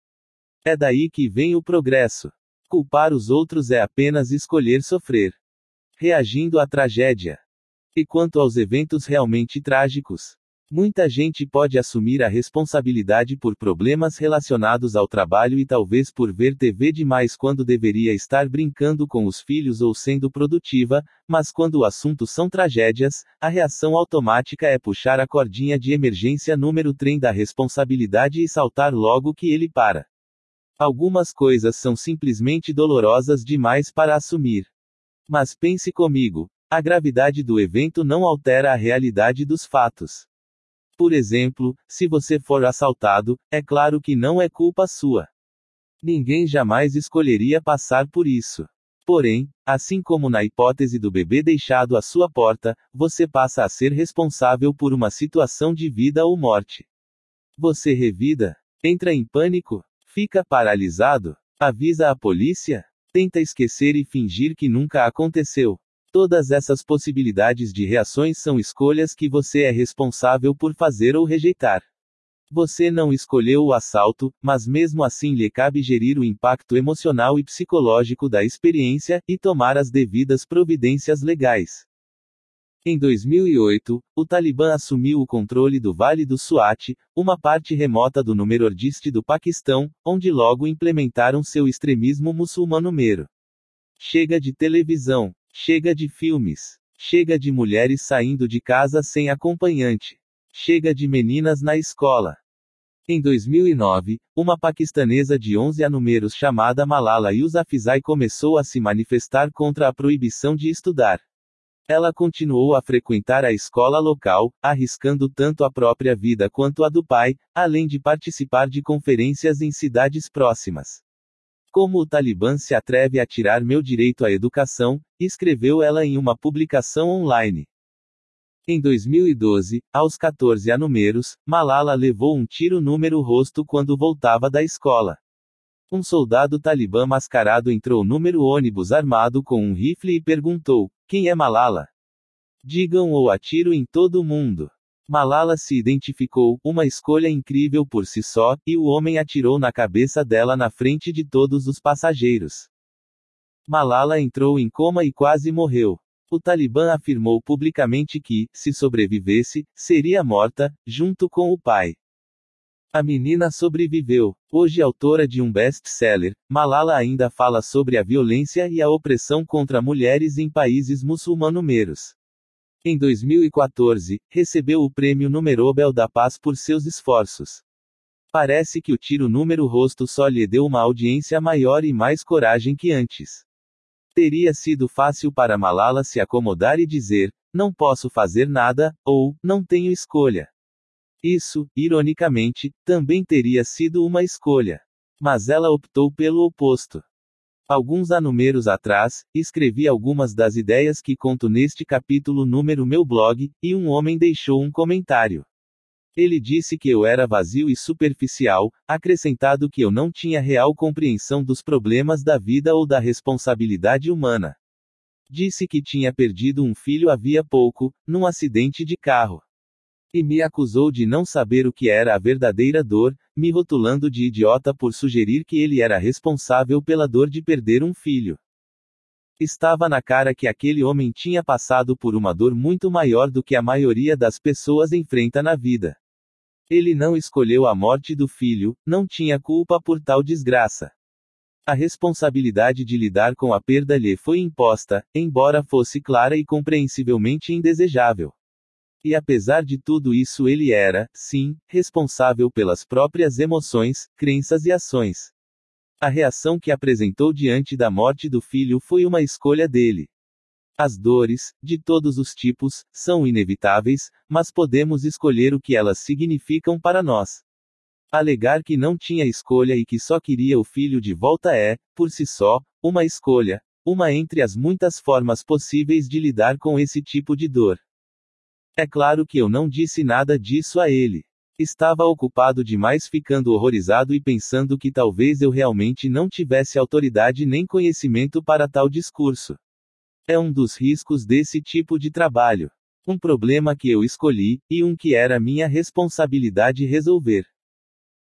É daí que vem o progresso. Culpar os outros é apenas escolher sofrer. Reagindo à tragédia. E quanto aos eventos realmente trágicos? Muita gente pode assumir a responsabilidade por problemas relacionados ao trabalho e talvez por ver TV demais quando deveria estar brincando com os filhos ou sendo produtiva, mas quando o assunto são tragédias, a reação automática é puxar a cordinha de emergência número trem da responsabilidade e saltar logo que ele para. Algumas coisas são simplesmente dolorosas demais para assumir. Mas pense comigo: a gravidade do evento não altera a realidade dos fatos. Por exemplo, se você for assaltado, é claro que não é culpa sua. Ninguém jamais escolheria passar por isso. Porém, assim como na hipótese do bebê deixado à sua porta, você passa a ser responsável por uma situação de vida ou morte. Você revida? Entra em pânico? Fica paralisado? Avisa a polícia? Tenta esquecer e fingir que nunca aconteceu. Todas essas possibilidades de reações são escolhas que você é responsável por fazer ou rejeitar. Você não escolheu o assalto, mas mesmo assim lhe cabe gerir o impacto emocional e psicológico da experiência e tomar as devidas providências legais. Em 2008, o Talibã assumiu o controle do Vale do Swat, uma parte remota do Nordeste do Paquistão, onde logo implementaram seu extremismo muçulmano mero. Chega de televisão. Chega de filmes. Chega de mulheres saindo de casa sem acompanhante. Chega de meninas na escola. Em 2009, uma paquistanesa de 11 anos chamada Malala Yousafzai começou a se manifestar contra a proibição de estudar. Ela continuou a frequentar a escola local, arriscando tanto a própria vida quanto a do pai, além de participar de conferências em cidades próximas. Como o Talibã se atreve a tirar meu direito à educação, escreveu ela em uma publicação online. Em 2012, aos 14 anos, Malala levou um tiro no rosto quando voltava da escola. Um soldado talibã mascarado entrou no ônibus armado com um rifle e perguntou: Quem é Malala? Digam ou atiro em todo mundo. Malala se identificou, uma escolha incrível por si só, e o homem atirou na cabeça dela na frente de todos os passageiros. Malala entrou em coma e quase morreu. O Talibã afirmou publicamente que, se sobrevivesse, seria morta, junto com o pai. A menina sobreviveu. Hoje autora de um best-seller, Malala ainda fala sobre a violência e a opressão contra mulheres em países muçulmano-meros. Em 2014, recebeu o Prêmio Nobel da Paz por seus esforços. Parece que o tiro número rosto só lhe deu uma audiência maior e mais coragem que antes. Teria sido fácil para Malala se acomodar e dizer: não posso fazer nada, ou não tenho escolha. Isso, ironicamente, também teria sido uma escolha. Mas ela optou pelo oposto. Alguns anumeros atrás, escrevi algumas das ideias que conto neste capítulo número meu blog, e um homem deixou um comentário. Ele disse que eu era vazio e superficial, acrescentado que eu não tinha real compreensão dos problemas da vida ou da responsabilidade humana. Disse que tinha perdido um filho havia pouco, num acidente de carro. E me acusou de não saber o que era a verdadeira dor, me rotulando de idiota por sugerir que ele era responsável pela dor de perder um filho. Estava na cara que aquele homem tinha passado por uma dor muito maior do que a maioria das pessoas enfrenta na vida. Ele não escolheu a morte do filho, não tinha culpa por tal desgraça. A responsabilidade de lidar com a perda lhe foi imposta, embora fosse clara e compreensivelmente indesejável. E apesar de tudo isso, ele era, sim, responsável pelas próprias emoções, crenças e ações. A reação que apresentou diante da morte do filho foi uma escolha dele. As dores, de todos os tipos, são inevitáveis, mas podemos escolher o que elas significam para nós. Alegar que não tinha escolha e que só queria o filho de volta é, por si só, uma escolha, uma entre as muitas formas possíveis de lidar com esse tipo de dor. É claro que eu não disse nada disso a ele. Estava ocupado demais ficando horrorizado e pensando que talvez eu realmente não tivesse autoridade nem conhecimento para tal discurso. É um dos riscos desse tipo de trabalho. Um problema que eu escolhi, e um que era minha responsabilidade resolver.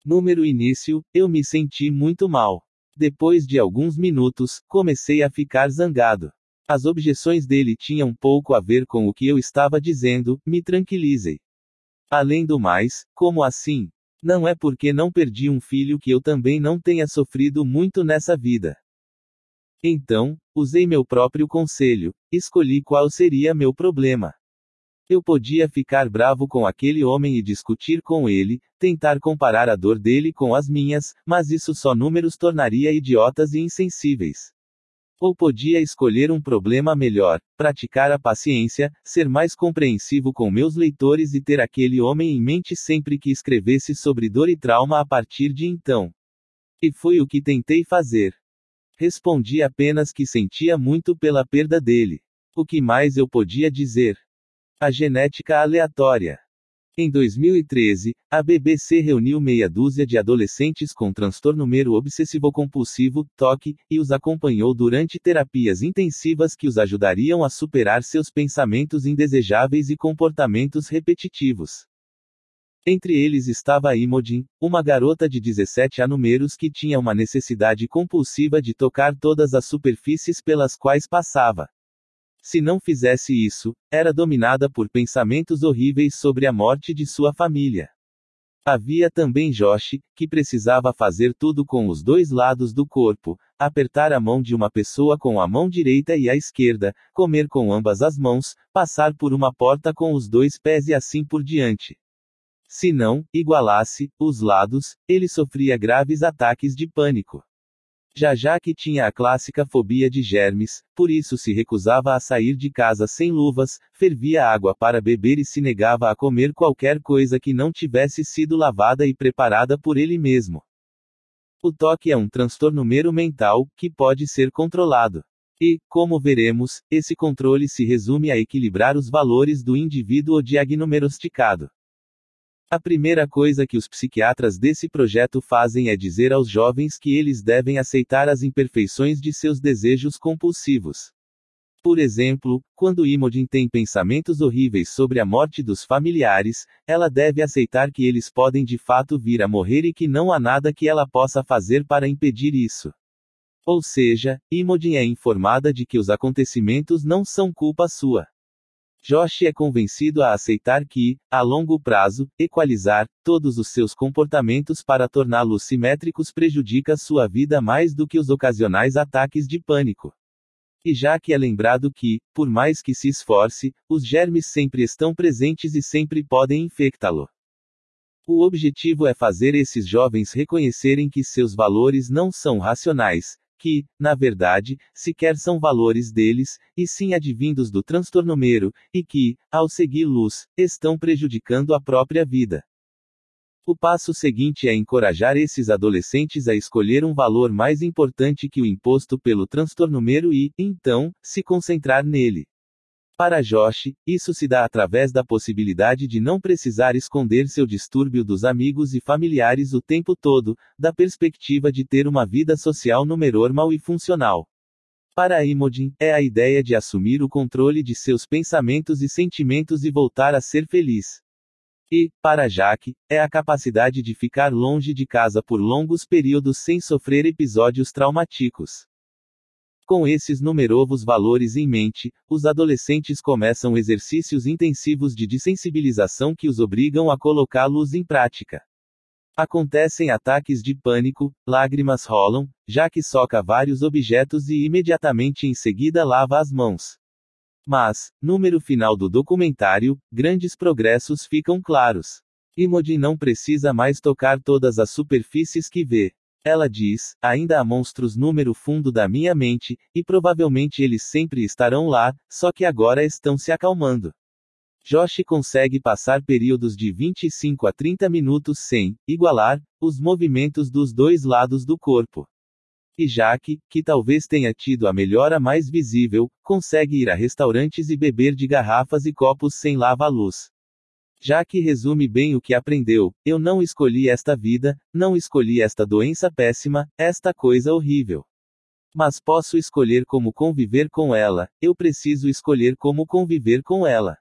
Número início, eu me senti muito mal. Depois de alguns minutos, comecei a ficar zangado. As objeções dele tinham pouco a ver com o que eu estava dizendo, me tranquilizei. Além do mais, como assim? Não é porque não perdi um filho que eu também não tenha sofrido muito nessa vida. Então, usei meu próprio conselho, escolhi qual seria meu problema. Eu podia ficar bravo com aquele homem e discutir com ele, tentar comparar a dor dele com as minhas, mas isso só números tornaria idiotas e insensíveis. Ou podia escolher um problema melhor, praticar a paciência, ser mais compreensivo com meus leitores e ter aquele homem em mente sempre que escrevesse sobre dor e trauma a partir de então. E foi o que tentei fazer. Respondi apenas que sentia muito pela perda dele. O que mais eu podia dizer? A genética aleatória. Em 2013, a BBC reuniu meia dúzia de adolescentes com transtorno mero obsessivo-compulsivo, TOC, e os acompanhou durante terapias intensivas que os ajudariam a superar seus pensamentos indesejáveis e comportamentos repetitivos. Entre eles estava Imogen, uma garota de 17 anos que tinha uma necessidade compulsiva de tocar todas as superfícies pelas quais passava. Se não fizesse isso, era dominada por pensamentos horríveis sobre a morte de sua família. Havia também Josh, que precisava fazer tudo com os dois lados do corpo, apertar a mão de uma pessoa com a mão direita e a esquerda, comer com ambas as mãos, passar por uma porta com os dois pés e assim por diante. Se não, igualasse, os lados, ele sofria graves ataques de pânico. Já já que tinha a clássica fobia de germes, por isso se recusava a sair de casa sem luvas, fervia água para beber e se negava a comer qualquer coisa que não tivesse sido lavada e preparada por ele mesmo. O toque é um transtorno mero mental, que pode ser controlado. E, como veremos, esse controle se resume a equilibrar os valores do indivíduo diagnosticado. A primeira coisa que os psiquiatras desse projeto fazem é dizer aos jovens que eles devem aceitar as imperfeições de seus desejos compulsivos. Por exemplo, quando Imogen tem pensamentos horríveis sobre a morte dos familiares, ela deve aceitar que eles podem de fato vir a morrer e que não há nada que ela possa fazer para impedir isso. Ou seja, Imogen é informada de que os acontecimentos não são culpa sua. Josh é convencido a aceitar que, a longo prazo, equalizar todos os seus comportamentos para torná-los simétricos prejudica sua vida mais do que os ocasionais ataques de pânico. E já que é lembrado que, por mais que se esforce, os germes sempre estão presentes e sempre podem infectá-lo. O objetivo é fazer esses jovens reconhecerem que seus valores não são racionais, que, na verdade, sequer são valores deles, e sim advindos do transtorno mero, e que, ao segui-los, estão prejudicando a própria vida. O passo seguinte é encorajar esses adolescentes a escolher um valor mais importante que o imposto pelo transtorno mero e, então, se concentrar nele. Para Josh, isso se dá através da possibilidade de não precisar esconder seu distúrbio dos amigos e familiares o tempo todo, da perspectiva de ter uma vida social normal e funcional. Para Imogen, é a ideia de assumir o controle de seus pensamentos e sentimentos e voltar a ser feliz. E, para Jack, é a capacidade de ficar longe de casa por longos períodos sem sofrer episódios traumáticos. Com esses numerosos valores em mente, os adolescentes começam exercícios intensivos de desensibilização que os obrigam a colocá-los em prática. Acontecem ataques de pânico, lágrimas rolam, já que soca vários objetos e imediatamente em seguida lava as mãos. Mas, número final do documentário, grandes progressos ficam claros. Imogen não precisa mais tocar todas as superfícies que vê. Ela diz: ainda há monstros número fundo da minha mente, e provavelmente eles sempre estarão lá, só que agora estão se acalmando. Josh consegue passar períodos de 25 a 30 minutos sem igualar os movimentos dos dois lados do corpo. E Jack, que talvez tenha tido a melhora mais visível, consegue ir a restaurantes e beber de garrafas e copos sem lava-luz. Jack resume bem o que aprendeu: eu não escolhi esta vida, não escolhi esta doença péssima, esta coisa horrível. Mas posso escolher como conviver com ela, eu preciso escolher como conviver com ela.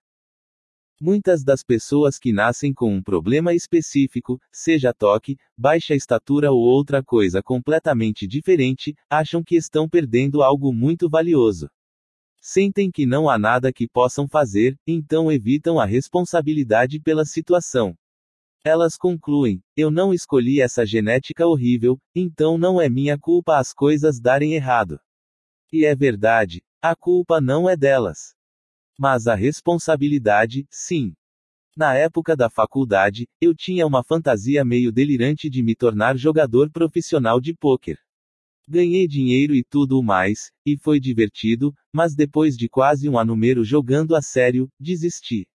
Muitas das pessoas que nascem com um problema específico, seja toque, baixa estatura ou outra coisa completamente diferente, acham que estão perdendo algo muito valioso. Sentem que não há nada que possam fazer, então evitam a responsabilidade pela situação. Elas concluem: eu não escolhi essa genética horrível, então não é minha culpa as coisas darem errado. E é verdade, a culpa não é delas. Mas a responsabilidade, sim. Na época da faculdade, eu tinha uma fantasia meio delirante de me tornar jogador profissional de pôquer. Ganhei dinheiro e tudo o mais, e foi divertido, mas depois de quase um ano jogando a sério, desisti.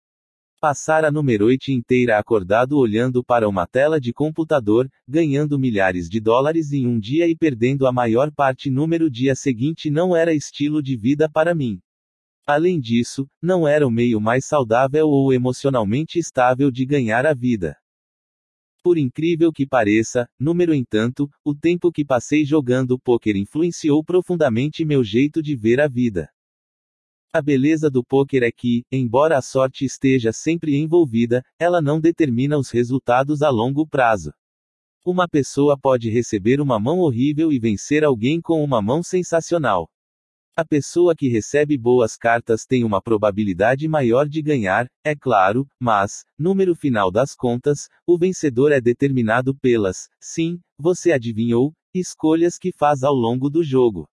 Passar a noite inteira acordado olhando para uma tela de computador, ganhando milhares de dólares em um dia e perdendo a maior parte número dia seguinte não era estilo de vida para mim. Além disso, não era o meio mais saudável ou emocionalmente estável de ganhar a vida. Por incrível que pareça, número entanto, o tempo que passei jogando poker influenciou profundamente meu jeito de ver a vida. A beleza do poker é que, embora a sorte esteja sempre envolvida, ela não determina os resultados a longo prazo. Uma pessoa pode receber uma mão horrível e vencer alguém com uma mão sensacional. A pessoa que recebe boas cartas tem uma probabilidade maior de ganhar, é claro, mas, número final das contas, o vencedor é determinado pelas, sim, você adivinhou, escolhas que faz ao longo do jogo.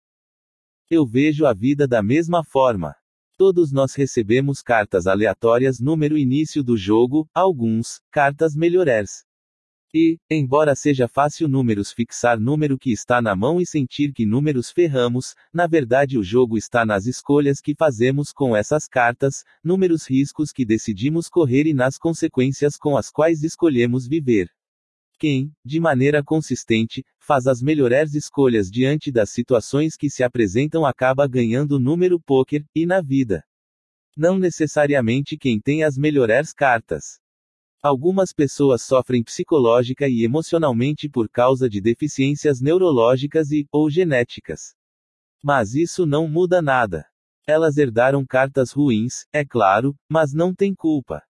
Eu vejo a vida da mesma forma. Todos nós recebemos cartas aleatórias número início do jogo, alguns, cartas melhores. E, embora seja fácil números fixar número que está na mão e sentir que números ferramos, na verdade o jogo está nas escolhas que fazemos com essas cartas, números riscos que decidimos correr e nas consequências com as quais escolhemos viver. Quem, de maneira consistente, faz as melhores escolhas diante das situações que se apresentam acaba ganhando número poker, e na vida. Não necessariamente quem tem as melhores cartas. Algumas pessoas sofrem psicológica e emocionalmente por causa de deficiências neurológicas e ou genéticas. Mas isso não muda nada. Elas herdaram cartas ruins, é claro, mas não tem culpa.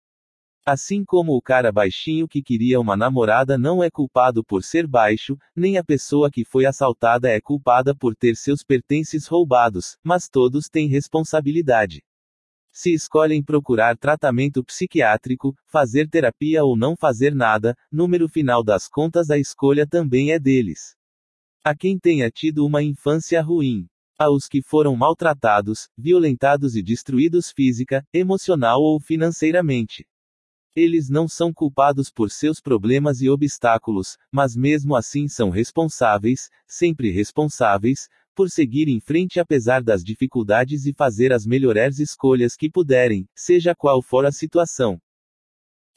Assim como o cara baixinho que queria uma namorada não é culpado por ser baixo, nem a pessoa que foi assaltada é culpada por ter seus pertences roubados, mas todos têm responsabilidade. Se escolhem procurar tratamento psiquiátrico, fazer terapia ou não fazer nada, número final das contas a escolha também é deles. A quem tenha tido uma infância ruim. Aos que foram maltratados, violentados e destruídos física, emocional ou financeiramente. Eles não são culpados por seus problemas e obstáculos, mas mesmo assim são responsáveis, sempre responsáveis, por seguir em frente apesar das dificuldades e fazer as melhores escolhas que puderem, seja qual for a situação.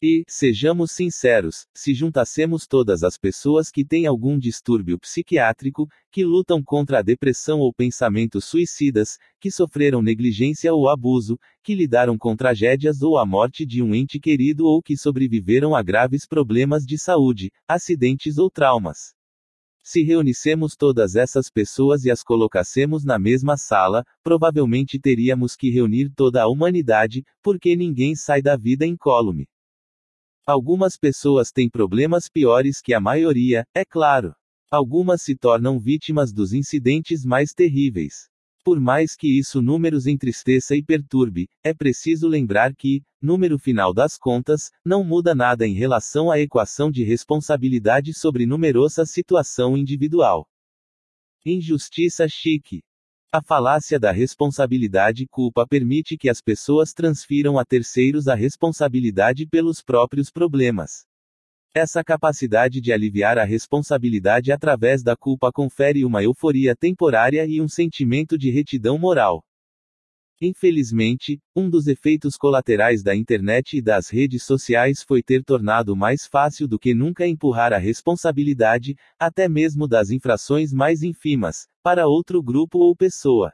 E, sejamos sinceros, se juntássemos todas as pessoas que têm algum distúrbio psiquiátrico, que lutam contra a depressão ou pensamentos suicidas, que sofreram negligência ou abuso, que lidaram com tragédias ou a morte de um ente querido ou que sobreviveram a graves problemas de saúde, acidentes ou traumas. Se reunissemos todas essas pessoas e as colocassemos na mesma sala, provavelmente teríamos que reunir toda a humanidade, porque ninguém sai da vida incólume. Algumas pessoas têm problemas piores que a maioria, é claro. Algumas se tornam vítimas dos incidentes mais terríveis. Por mais que isso números entristeça e perturbe, é preciso lembrar que, número final das contas, não muda nada em relação à equação de responsabilidade sobre numerosa situação individual. Injustiça chique. A falácia da responsabilidade culpa permite que as pessoas transfiram a terceiros a responsabilidade pelos próprios problemas. Essa capacidade de aliviar a responsabilidade através da culpa confere uma euforia temporária e um sentimento de retidão moral. Infelizmente, um dos efeitos colaterais da internet e das redes sociais foi ter tornado mais fácil do que nunca empurrar a responsabilidade, até mesmo das infrações mais ínfimas, para outro grupo ou pessoa.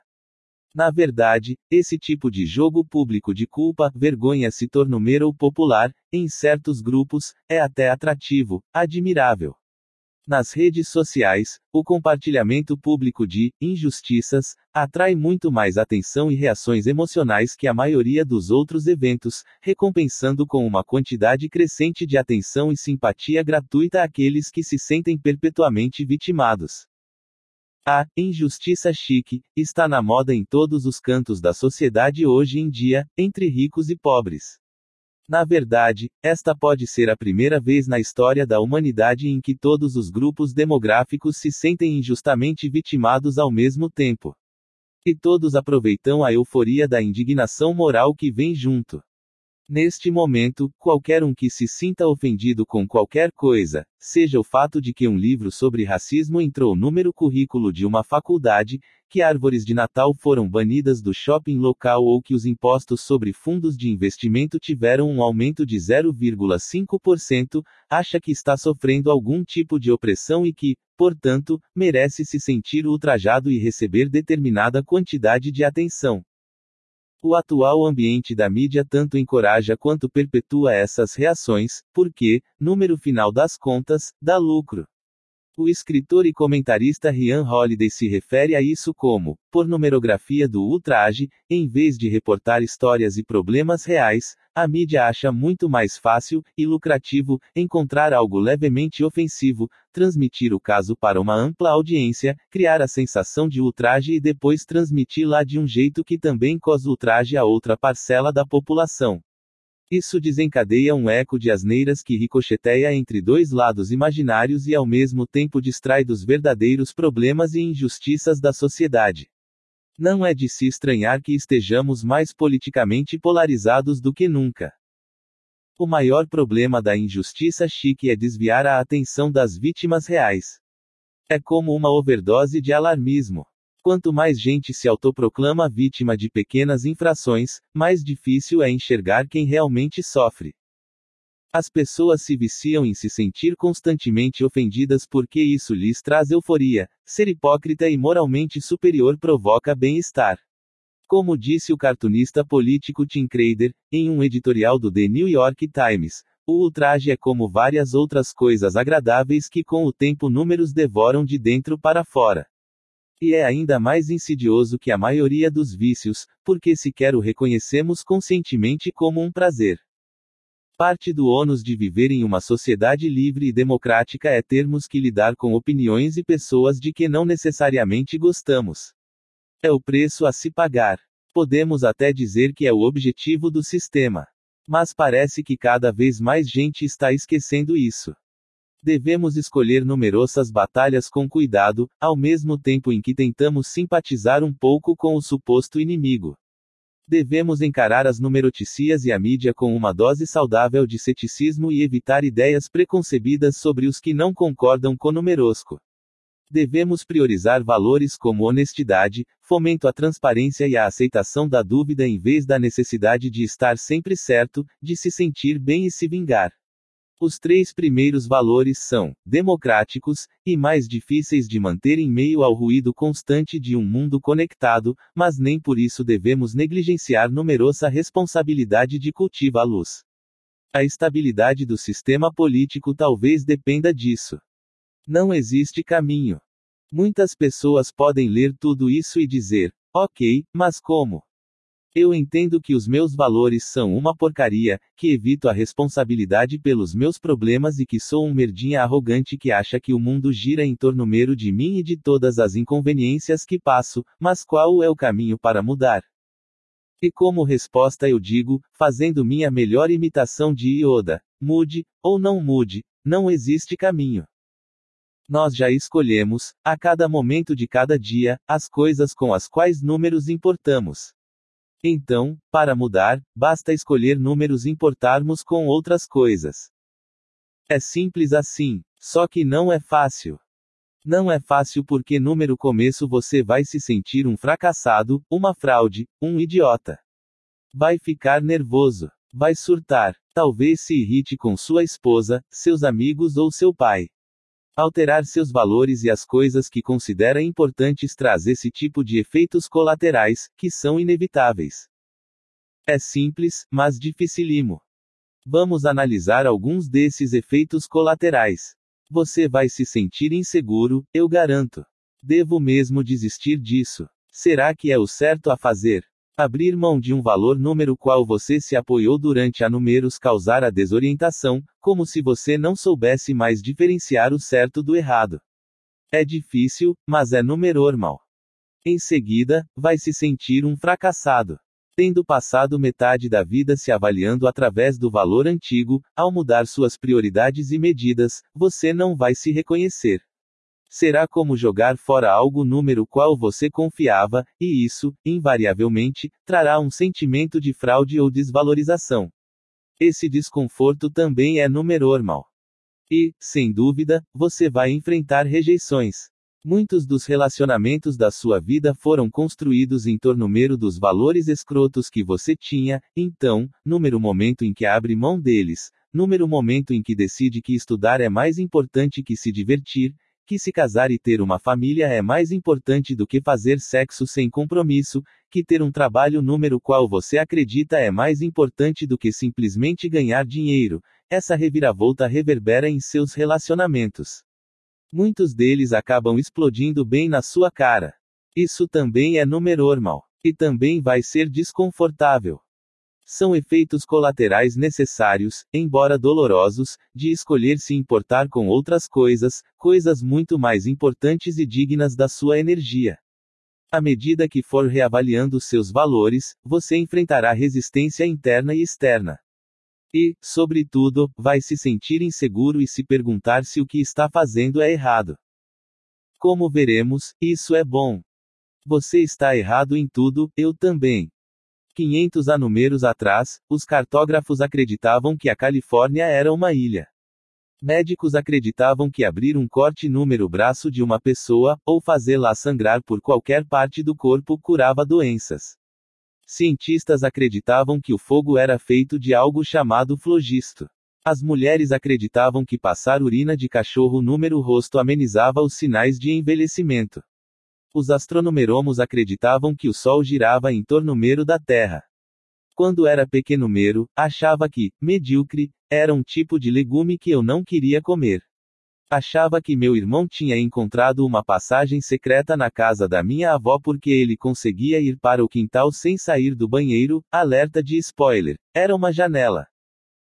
Na verdade, esse tipo de jogo público de culpa, vergonha se tornou mero popular, em certos grupos, é até atrativo, admirável. Nas redes sociais, o compartilhamento público de injustiças atrai muito mais atenção e reações emocionais que a maioria dos outros eventos, recompensando com uma quantidade crescente de atenção e simpatia gratuita aqueles que se sentem perpetuamente vitimados. A injustiça chique está na moda em todos os cantos da sociedade hoje em dia, entre ricos e pobres. Na verdade, esta pode ser a primeira vez na história da humanidade em que todos os grupos demográficos se sentem injustamente vitimados ao mesmo tempo. E todos aproveitam a euforia da indignação moral que vem junto. Neste momento, qualquer um que se sinta ofendido com qualquer coisa, seja o fato de que um livro sobre racismo entrou no número currículo de uma faculdade, que árvores de Natal foram banidas do shopping local ou que os impostos sobre fundos de investimento tiveram um aumento de 0,5%, acha que está sofrendo algum tipo de opressão e que, portanto, merece se sentir ultrajado e receber determinada quantidade de atenção. O atual ambiente da mídia tanto encoraja quanto perpetua essas reações, porque, número final das contas, dá lucro. O escritor e comentarista Ryan Holiday se refere a isso como pornomerografia do ultraje, em vez de reportar histórias e problemas reais, a mídia acha muito mais fácil e lucrativo encontrar algo levemente ofensivo, transmitir o caso para uma ampla audiência, criar a sensação de ultraje e depois transmiti-la de um jeito que também causa ultraje a outra parcela da população. Isso desencadeia um eco de asneiras que ricocheteia entre dois lados imaginários e ao mesmo tempo distrai dos verdadeiros problemas e injustiças da sociedade. Não é de se estranhar que estejamos mais politicamente polarizados do que nunca. O maior problema da injustiça chique é desviar a atenção das vítimas reais. É como uma overdose de alarmismo. Quanto mais gente se autoproclama vítima de pequenas infrações, mais difícil é enxergar quem realmente sofre. As pessoas se viciam em se sentir constantemente ofendidas porque isso lhes traz euforia. Ser hipócrita e moralmente superior provoca bem-estar. Como disse o cartunista político Tim Crader, em um editorial do The New York Times, o ultraje é como várias outras coisas agradáveis que com o tempo números devoram de dentro para fora. E é ainda mais insidioso que a maioria dos vícios, porque sequer o reconhecemos conscientemente como um prazer. Parte do ônus de viver em uma sociedade livre e democrática é termos que lidar com opiniões e pessoas de que não necessariamente gostamos. É o preço a se pagar. Podemos até dizer que é o objetivo do sistema. Mas parece que cada vez mais gente está esquecendo isso. Devemos escolher numerosas batalhas com cuidado, ao mesmo tempo em que tentamos simpatizar um pouco com o suposto inimigo. Devemos encarar as numeroticias e a mídia com uma dose saudável de ceticismo e evitar ideias preconcebidas sobre os que não concordam com numerosco. Devemos priorizar valores como honestidade, fomento à transparência e a aceitação da dúvida em vez da necessidade de estar sempre certo, de se sentir bem e se vingar. Os três primeiros valores são democráticos e mais difíceis de manter em meio ao ruído constante de um mundo conectado, mas nem por isso devemos negligenciar numerosa responsabilidade de luz. A estabilidade do sistema político talvez dependa disso. Não existe caminho. Muitas pessoas podem ler tudo isso e dizer: ok, mas como? Eu entendo que os meus valores são uma porcaria, que evito a responsabilidade pelos meus problemas e que sou um merdinha arrogante que acha que o mundo gira em torno mero de mim e de todas as inconveniências que passo, mas qual é o caminho para mudar? E como resposta eu digo, fazendo minha melhor imitação de Ioda: mude, ou não mude, não existe caminho. Nós já escolhemos, a cada momento de cada dia, as coisas com as quais números importamos. Então, para mudar, basta escolher números importarmos com outras coisas. É simples assim, só que não é fácil. Não é fácil porque número começo você vai se sentir um fracassado, uma fraude, um idiota. Vai ficar nervoso. Vai surtar. Talvez se irrite com sua esposa, seus amigos ou seu pai. Alterar seus valores e as coisas que considera importantes traz esse tipo de efeitos colaterais, que são inevitáveis. É simples, mas dificilimo. Vamos analisar alguns desses efeitos colaterais. Você vai se sentir inseguro, eu garanto. Devo mesmo desistir disso. Será que é o certo a fazer? Abrir mão de um valor número qual você se apoiou durante a números causar a desorientação, como se você não soubesse mais diferenciar o certo do errado. É difícil, mas é normal. Em seguida, vai se sentir um fracassado. Tendo passado metade da vida se avaliando através do valor antigo, ao mudar suas prioridades e medidas, você não vai se reconhecer. Será como jogar fora algo número qual você confiava, e isso, invariavelmente, trará um sentimento de fraude ou desvalorização. Esse desconforto também é normal. E, sem dúvida, você vai enfrentar rejeições. Muitos dos relacionamentos da sua vida foram construídos em torno mero dos valores escrotos que você tinha, então, número momento em que abre mão deles, número momento em que decide que estudar é mais importante que se divertir, que se casar e ter uma família é mais importante do que fazer sexo sem compromisso, que ter um trabalho número qual você acredita é mais importante do que simplesmente ganhar dinheiro. Essa reviravolta reverbera em seus relacionamentos. Muitos deles acabam explodindo bem na sua cara. Isso também é normal. E também vai ser desconfortável. São efeitos colaterais necessários, embora dolorosos, de escolher se importar com outras coisas, coisas muito mais importantes e dignas da sua energia. À medida que for reavaliando seus valores, você enfrentará resistência interna e externa. E, sobretudo, vai se sentir inseguro e se perguntar se o que está fazendo é errado. Como veremos, isso é bom. Você está errado em tudo, eu também. 500 anos atrás, os cartógrafos acreditavam que a Califórnia era uma ilha. Médicos acreditavam que abrir um corte número braço de uma pessoa, ou fazê-la sangrar por qualquer parte do corpo, curava doenças. Cientistas acreditavam que o fogo era feito de algo chamado flogisto. As mulheres acreditavam que passar urina de cachorro número rosto amenizava os sinais de envelhecimento. Os astronomeromos acreditavam que o Sol girava em torno mero da Terra. Quando era pequeno mero, achava que, medíocre, era um tipo de legume que eu não queria comer. Achava que meu irmão tinha encontrado uma passagem secreta na casa da minha avó porque ele conseguia ir para o quintal sem sair do banheiro. Alerta de spoiler: era uma janela.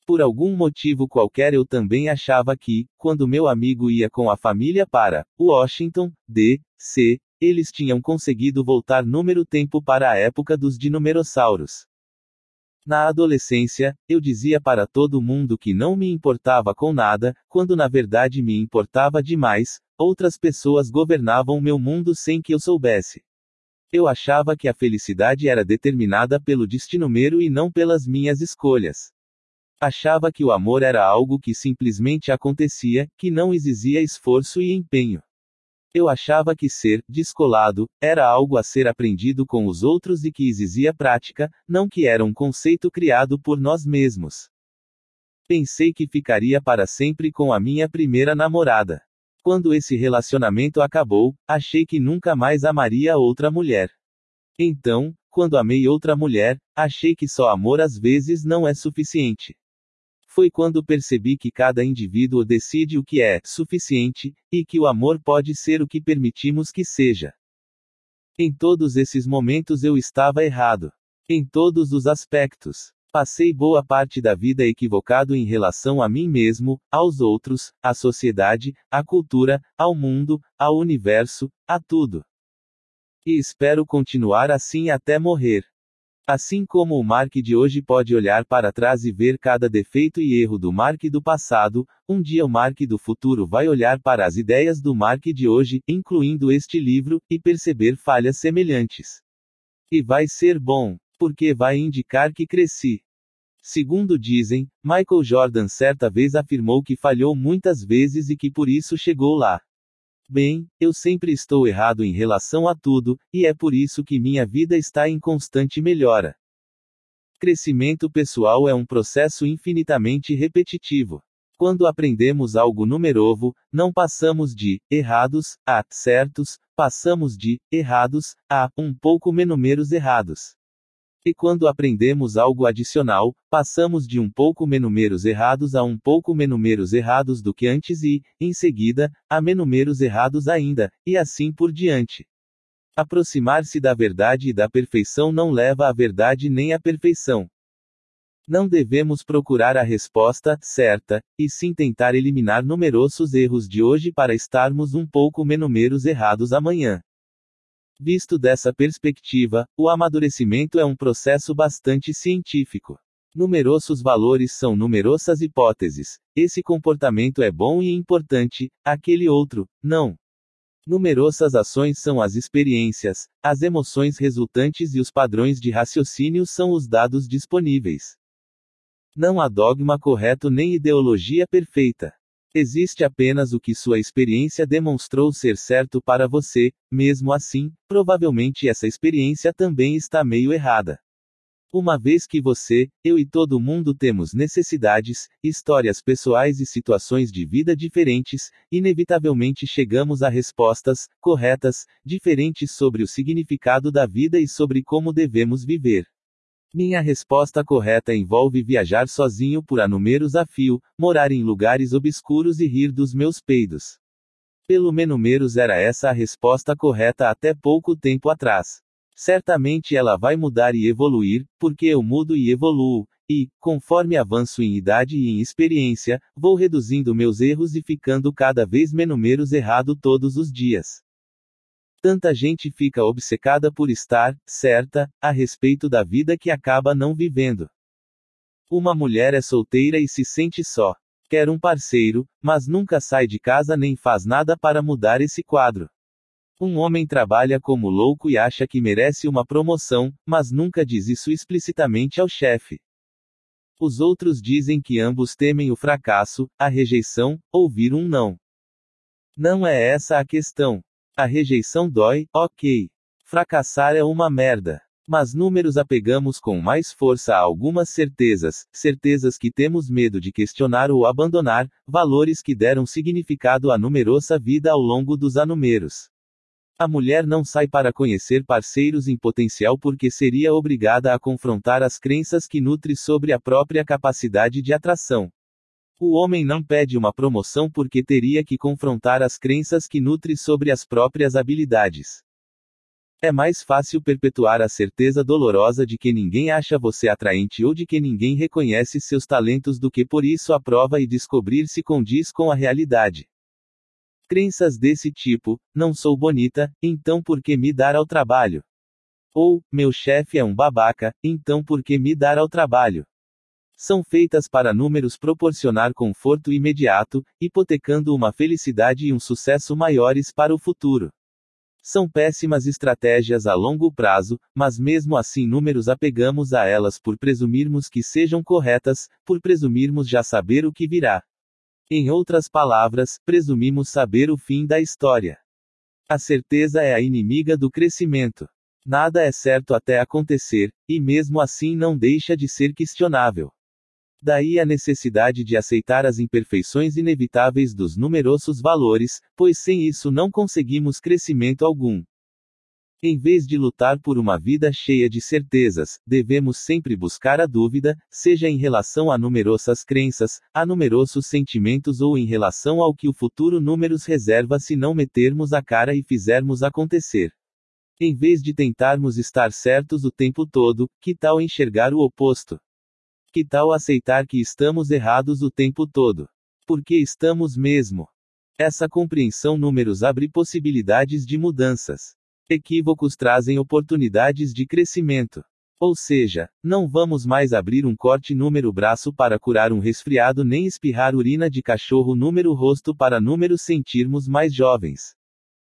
Por algum motivo qualquer eu também achava que, quando meu amigo ia com a família para Washington, D.C., eles tinham conseguido voltar número tempo para a época dos dinomerossauros. Na adolescência, eu dizia para todo mundo que não me importava com nada, quando na verdade me importava demais, outras pessoas governavam meu mundo sem que eu soubesse. Eu achava que a felicidade era determinada pelo destino mero e não pelas minhas escolhas. Achava que o amor era algo que simplesmente acontecia, que não exigia esforço e empenho. Eu achava que ser descolado era algo a ser aprendido com os outros e que exigia prática, não que era um conceito criado por nós mesmos. Pensei que ficaria para sempre com a minha primeira namorada. Quando esse relacionamento acabou, achei que nunca mais amaria outra mulher. Então, quando amei outra mulher, achei que só amor às vezes não é suficiente. Foi quando percebi que cada indivíduo decide o que é suficiente, e que o amor pode ser o que permitimos que seja. Em todos esses momentos eu estava errado. Em todos os aspectos. Passei boa parte da vida equivocado em relação a mim mesmo, aos outros, à sociedade, à cultura, ao mundo, ao universo, a tudo. E espero continuar assim até morrer. Assim como o Mark de hoje pode olhar para trás e ver cada defeito e erro do Mark do passado, um dia o Mark do futuro vai olhar para as ideias do Mark de hoje, incluindo este livro, e perceber falhas semelhantes. E vai ser bom, porque vai indicar que cresci. Segundo dizem, Michael Jordan certa vez afirmou que falhou muitas vezes e que por isso chegou lá. Bem, eu sempre estou errado em relação a tudo, e é por isso que minha vida está em constante melhora. Crescimento pessoal é um processo infinitamente repetitivo. Quando aprendemos algo numerovo, não passamos de errados a certos, passamos de errados a um pouco menos errados. E quando aprendemos algo adicional, passamos de um pouco menos errados a um pouco menos errados do que antes e, em seguida, a menos errados ainda, e assim por diante. Aproximar-se da verdade e da perfeição não leva à verdade nem à perfeição. Não devemos procurar a resposta certa, e sim tentar eliminar numerosos erros de hoje para estarmos um pouco menos errados amanhã. Visto dessa perspectiva, o amadurecimento é um processo bastante científico. Numerosos valores são numerosas hipóteses. Esse comportamento é bom e importante, aquele outro, não. Numerosas ações são as experiências, as emoções resultantes e os padrões de raciocínio são os dados disponíveis. Não há dogma correto nem ideologia perfeita. Existe apenas o que sua experiência demonstrou ser certo para você, mesmo assim, provavelmente essa experiência também está meio errada. Uma vez que você, eu e todo mundo temos necessidades, histórias pessoais e situações de vida diferentes, inevitavelmente chegamos a respostas corretas, diferentes sobre o significado da vida e sobre como devemos viver. Minha resposta correta envolve viajar sozinho por anumeros a fio, morar em lugares obscuros e rir dos meus peidos. Pelo menos era essa a resposta correta até pouco tempo atrás. Certamente ela vai mudar e evoluir, porque eu mudo e evoluo, e, conforme avanço em idade e em experiência, vou reduzindo meus erros e ficando cada vez menos errado todos os dias. Tanta gente fica obcecada por estar certa a respeito da vida que acaba não vivendo. Uma mulher é solteira e se sente só. Quer um parceiro, mas nunca sai de casa nem faz nada para mudar esse quadro. Um homem trabalha como louco e acha que merece uma promoção, mas nunca diz isso explicitamente ao chefe. Os outros dizem que ambos temem o fracasso, a rejeição, ouvir um não. Não é essa a questão. A rejeição dói, ok. Fracassar é uma merda. Mas números apegamos com mais força a algumas certezas, certezas que temos medo de questionar ou abandonar, valores que deram significado à numerosa vida ao longo dos anúmeros. A mulher não sai para conhecer parceiros em potencial porque seria obrigada a confrontar as crenças que nutre sobre a própria capacidade de atração. O homem não pede uma promoção porque teria que confrontar as crenças que nutre sobre as próprias habilidades. É mais fácil perpetuar a certeza dolorosa de que ninguém acha você atraente ou de que ninguém reconhece seus talentos do que por isso a prova e descobrir se condiz com a realidade. Crenças desse tipo, não sou bonita, então por que me dar ao trabalho? Ou, meu chefe é um babaca, então por que me dar ao trabalho? São feitas para números proporcionar conforto imediato, hipotecando uma felicidade e um sucesso maiores para o futuro. São péssimas estratégias a longo prazo, mas mesmo assim números apegamos a elas por presumirmos que sejam corretas, por presumirmos já saber o que virá. Em outras palavras, presumimos saber o fim da história. A certeza é a inimiga do crescimento. Nada é certo até acontecer, e mesmo assim não deixa de ser questionável. Daí a necessidade de aceitar as imperfeições inevitáveis dos numerosos valores, pois sem isso não conseguimos crescimento algum. Em vez de lutar por uma vida cheia de certezas, devemos sempre buscar a dúvida, seja em relação a numerosas crenças, a numerosos sentimentos ou em relação ao que o futuro números reserva se não metermos a cara e fizermos acontecer. Em vez de tentarmos estar certos o tempo todo, que tal enxergar o oposto? Que tal aceitar que estamos errados o tempo todo? Porque estamos mesmo. Essa compreensão números abre possibilidades de mudanças. Equívocos trazem oportunidades de crescimento. Ou seja, não vamos mais abrir um corte número braço para curar um resfriado nem espirrar urina de cachorro número rosto para número sentirmos mais jovens.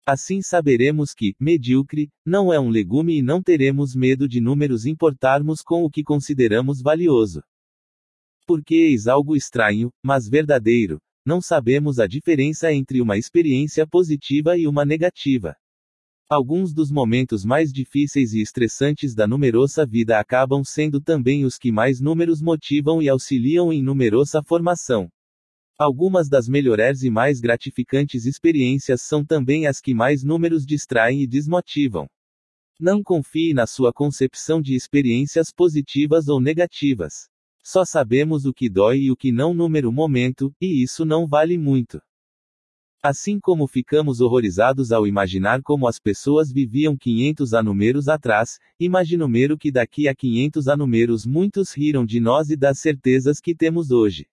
Assim saberemos que, medíocre, não é um legume e não teremos medo de números importarmos com o que consideramos valioso. Porque eis algo estranho, mas verdadeiro, não sabemos a diferença entre uma experiência positiva e uma negativa. Alguns dos momentos mais difíceis e estressantes da numerosa vida acabam sendo também os que mais números motivam e auxiliam em numerosa formação. Algumas das melhores e mais gratificantes experiências são também as que mais números distraem e desmotivam. Não confie na sua concepção de experiências positivas ou negativas. Só sabemos o que dói e o que não número momento, e isso não vale muito. Assim como ficamos horrorizados ao imaginar como as pessoas viviam 500 anúmeros atrás, imagine o número que daqui a 500 anúmeros muitos riram de nós e das certezas que temos hoje.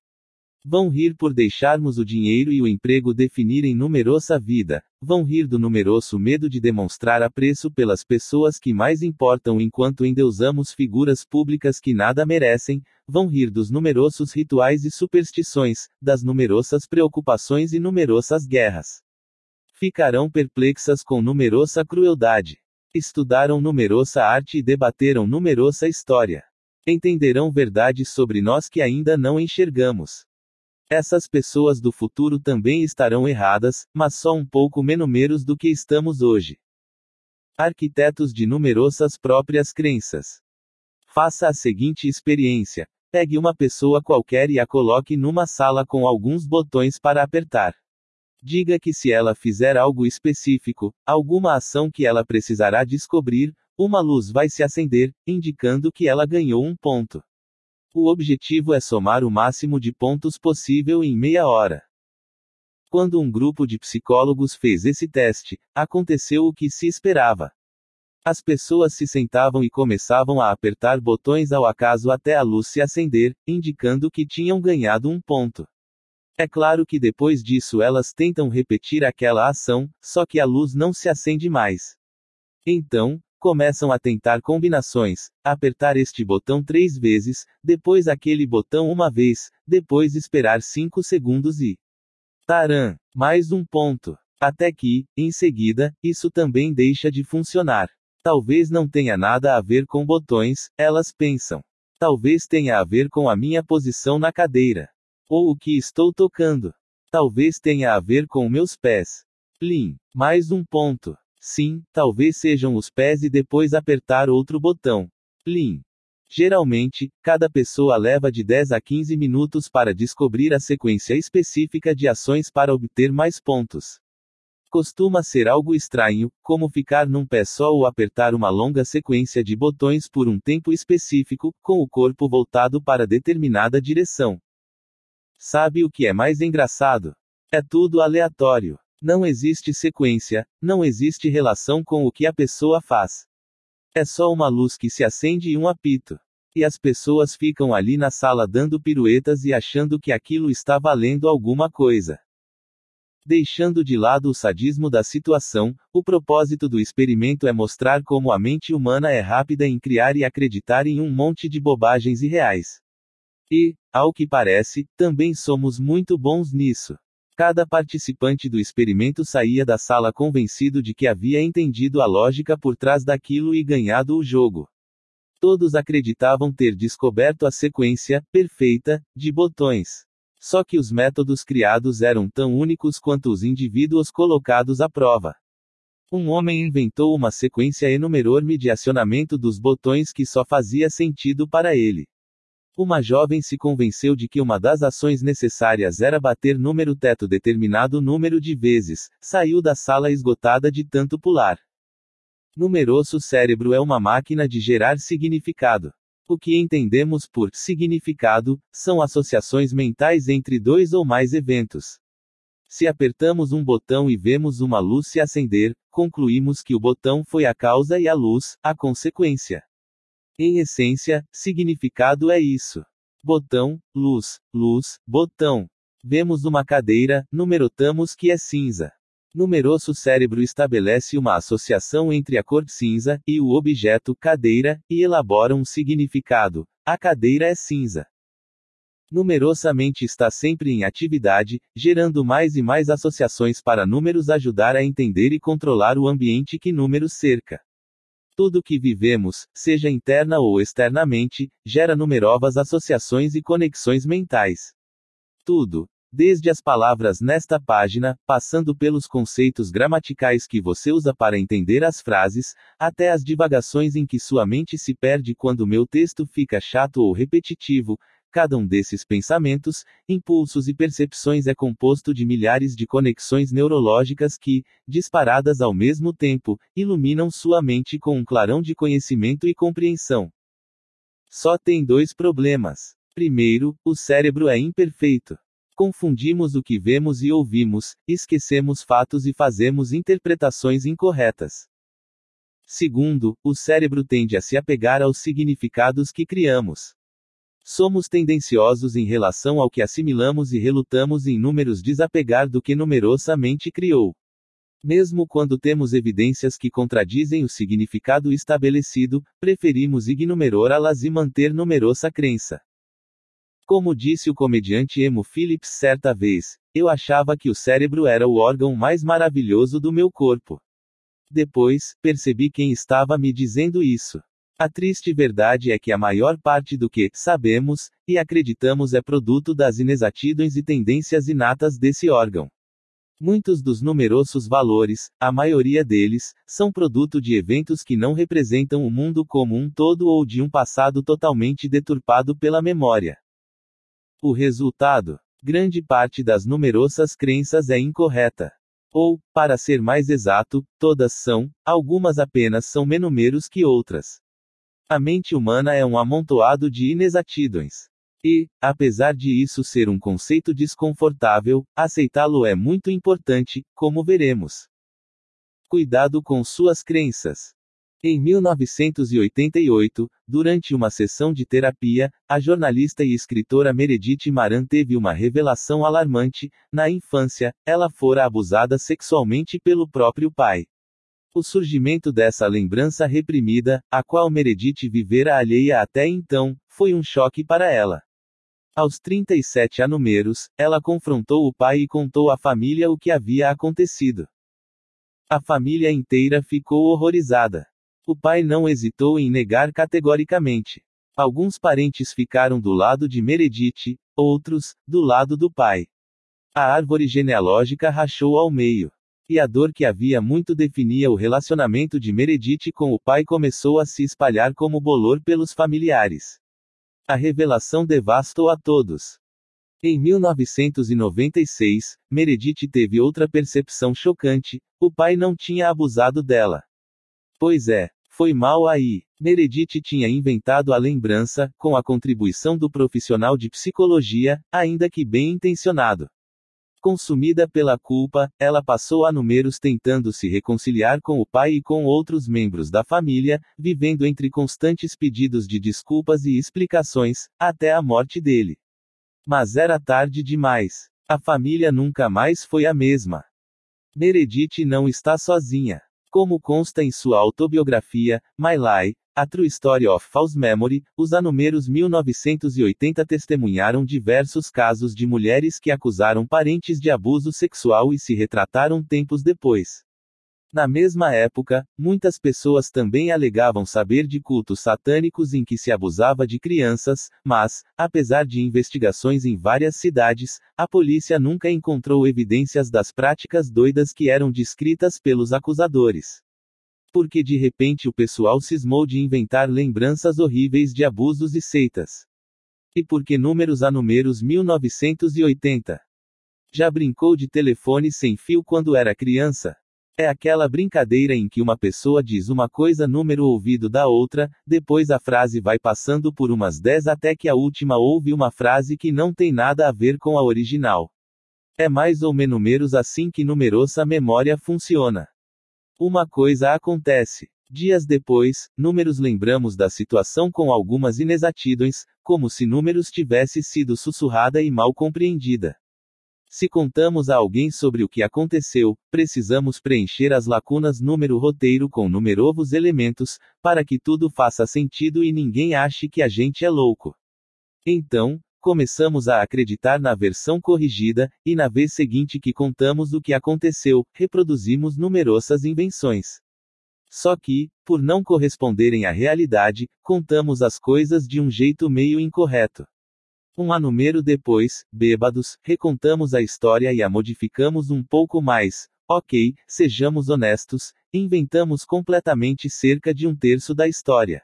Vão rir por deixarmos o dinheiro e o emprego definirem numerosa vida, vão rir do numeroso medo de demonstrar apreço pelas pessoas que mais importam enquanto endeusamos figuras públicas que nada merecem, vão rir dos numerosos rituais e superstições, das numerosas preocupações e numerosas guerras. Ficarão perplexas com numerosa crueldade. Estudaram numerosa arte e debateram numerosa história. Entenderão verdades sobre nós que ainda não enxergamos. Essas pessoas do futuro também estarão erradas, mas só um pouco menos do que estamos hoje. Arquitetos de numerosas próprias crenças. Faça a seguinte experiência: pegue uma pessoa qualquer e a coloque numa sala com alguns botões para apertar. Diga que se ela fizer algo específico, alguma ação que ela precisará descobrir, uma luz vai se acender, indicando que ela ganhou um ponto. O objetivo é somar o máximo de pontos possível em meia hora. Quando um grupo de psicólogos fez esse teste, aconteceu o que se esperava. As pessoas se sentavam e começavam a apertar botões ao acaso até a luz se acender, indicando que tinham ganhado um ponto. É claro que depois disso elas tentam repetir aquela ação, só que a luz não se acende mais. Então, começam a tentar combinações, apertar este botão três vezes, depois aquele botão uma vez, depois esperar cinco segundos e. Taran! Mais um ponto. Até que, em seguida, isso também deixa de funcionar. Talvez não tenha nada a ver com botões, elas pensam. Talvez tenha a ver com a minha posição na cadeira. Ou o que estou tocando. Talvez tenha a ver com meus pés. Plim. Mais um ponto. Sim, talvez sejam os pés e depois apertar outro botão. Plim. Geralmente, cada pessoa leva de 10 a 15 minutos para descobrir a sequência específica de ações para obter mais pontos. Costuma ser algo estranho, como ficar num pé só ou apertar uma longa sequência de botões por um tempo específico, com o corpo voltado para determinada direção. Sabe o que é mais engraçado? É tudo aleatório. Não existe sequência, não existe relação com o que a pessoa faz. É só uma luz que se acende e um apito. E as pessoas ficam ali na sala dando piruetas e achando que aquilo está valendo alguma coisa. Deixando de lado o sadismo da situação, o propósito do experimento é mostrar como a mente humana é rápida em criar e acreditar em um monte de bobagens irreais. E, ao que parece, também somos muito bons nisso. Cada participante do experimento saía da sala convencido de que havia entendido a lógica por trás daquilo e ganhado o jogo. Todos acreditavam ter descoberto a sequência, perfeita, de botões. Só que os métodos criados eram tão únicos quanto os indivíduos colocados à prova. Um homem inventou uma sequência enorme de acionamento dos botões que só fazia sentido para ele. Uma jovem se convenceu de que uma das ações necessárias era bater número teto determinado número de vezes, saiu da sala esgotada de tanto pular. Numeroso cérebro é uma máquina de gerar significado. O que entendemos por significado são associações mentais entre dois ou mais eventos. Se apertamos um botão e vemos uma luz se acender, concluímos que o botão foi a causa e a luz, a consequência. Em essência, significado é isso. Botão, luz, luz, botão. Vemos uma cadeira, numerotamos que é cinza. Numeroso cérebro estabelece uma associação entre a cor cinza e o objeto cadeira e elabora um significado. A cadeira é cinza. Numerosamente está sempre em atividade, gerando mais e mais associações para números ajudar a entender e controlar o ambiente que números cerca. Tudo que vivemos, seja interna ou externamente, gera numerosas associações e conexões mentais. Tudo, Desde as palavras nesta página, passando pelos conceitos gramaticais que você usa para entender as frases, até as divagações em que sua mente se perde quando meu texto fica chato ou repetitivo, cada um desses pensamentos, impulsos e percepções é composto de milhares de conexões neurológicas que, disparadas ao mesmo tempo, iluminam sua mente com um clarão de conhecimento e compreensão. Só tem dois problemas. Primeiro, o cérebro é imperfeito. Confundimos o que vemos e ouvimos, esquecemos fatos e fazemos interpretações incorretas. Segundo, o cérebro tende a se apegar aos significados que criamos. Somos tendenciosos em relação ao que assimilamos e relutamos em números desapegar do que numerosamente criou. Mesmo quando temos evidências que contradizem o significado estabelecido, preferimos ignorá-las e manter numerosa crença. Como disse o comediante Emo Phillips certa vez, eu achava que o cérebro era o órgão mais maravilhoso do meu corpo. Depois, percebi quem estava me dizendo isso. A triste verdade é que a maior parte do que sabemos e acreditamos é produto das inexatidões e tendências inatas desse órgão. Muitos dos numerosos valores, a maioria deles, são produto de eventos que não representam o mundo como um todo ou de um passado totalmente deturpado pela memória. O resultado? Grande parte das numerosas crenças é incorreta. Ou, para ser mais exato, todas são, algumas apenas são menos que outras. A mente humana é um amontoado de inexatidões. E, apesar de isso ser um conceito desconfortável, aceitá-lo é muito importante, como veremos. Cuidado com suas crenças. Em 1988, durante uma sessão de terapia, a jornalista e escritora Meredith Maran teve uma revelação alarmante: na infância, ela fora abusada sexualmente pelo próprio pai. O surgimento dessa lembrança reprimida, a qual Meredith vivera alheia até então, foi um choque para ela. Aos 37 anos, ela confrontou o pai e contou à família o que havia acontecido. A família inteira ficou horrorizada. O pai não hesitou em negar categoricamente. Alguns parentes ficaram do lado de Meredith, outros, do lado do pai. A árvore genealógica rachou ao meio. E a dor que havia muito definia o relacionamento de Meredith com o pai começou a se espalhar como bolor pelos familiares. A revelação devastou a todos. Em 1996, Meredith teve outra percepção chocante: o pai não tinha abusado dela. Pois é, foi mal aí. Meredith tinha inventado a lembrança, com a contribuição do profissional de psicologia, ainda que bem intencionado. Consumida pela culpa, ela passou a números tentando se reconciliar com o pai e com outros membros da família, vivendo entre constantes pedidos de desculpas e explicações, até a morte dele. Mas era tarde demais. A família nunca mais foi a mesma. Meredith não está sozinha. Como consta em sua autobiografia, My Lie, A True Story of False Memory, os anúmeros 1980 testemunharam diversos casos de mulheres que acusaram parentes de abuso sexual e se retrataram tempos depois. Na mesma época, muitas pessoas também alegavam saber de cultos satânicos em que se abusava de crianças, mas, apesar de investigações em várias cidades, a polícia nunca encontrou evidências das práticas doidas que eram descritas pelos acusadores. Porque de repente o pessoal cismou de inventar lembranças horríveis de abusos e seitas. E porque números a números 1980. Já brincou de telefone sem fio quando era criança? É aquela brincadeira em que uma pessoa diz uma coisa número ouvido da outra, depois a frase vai passando por umas 10 até que a última ouve uma frase que não tem nada a ver com a original. É mais ou menos assim que numerosa memória funciona. Uma coisa acontece. Dias depois, números lembramos da situação com algumas inexatidões, como se números tivesse sido sussurrada e mal compreendida. Se contamos a alguém sobre o que aconteceu, precisamos preencher as lacunas número roteiro com numerovos elementos, para que tudo faça sentido e ninguém ache que a gente é louco. Então, começamos a acreditar na versão corrigida, e na vez seguinte que contamos o que aconteceu, reproduzimos numerosas invenções. Só que, por não corresponderem à realidade, contamos as coisas de um jeito meio incorreto. Um anúmero depois, bêbados, recontamos a história e a modificamos um pouco mais. Ok, sejamos honestos, inventamos completamente cerca de um terço da história.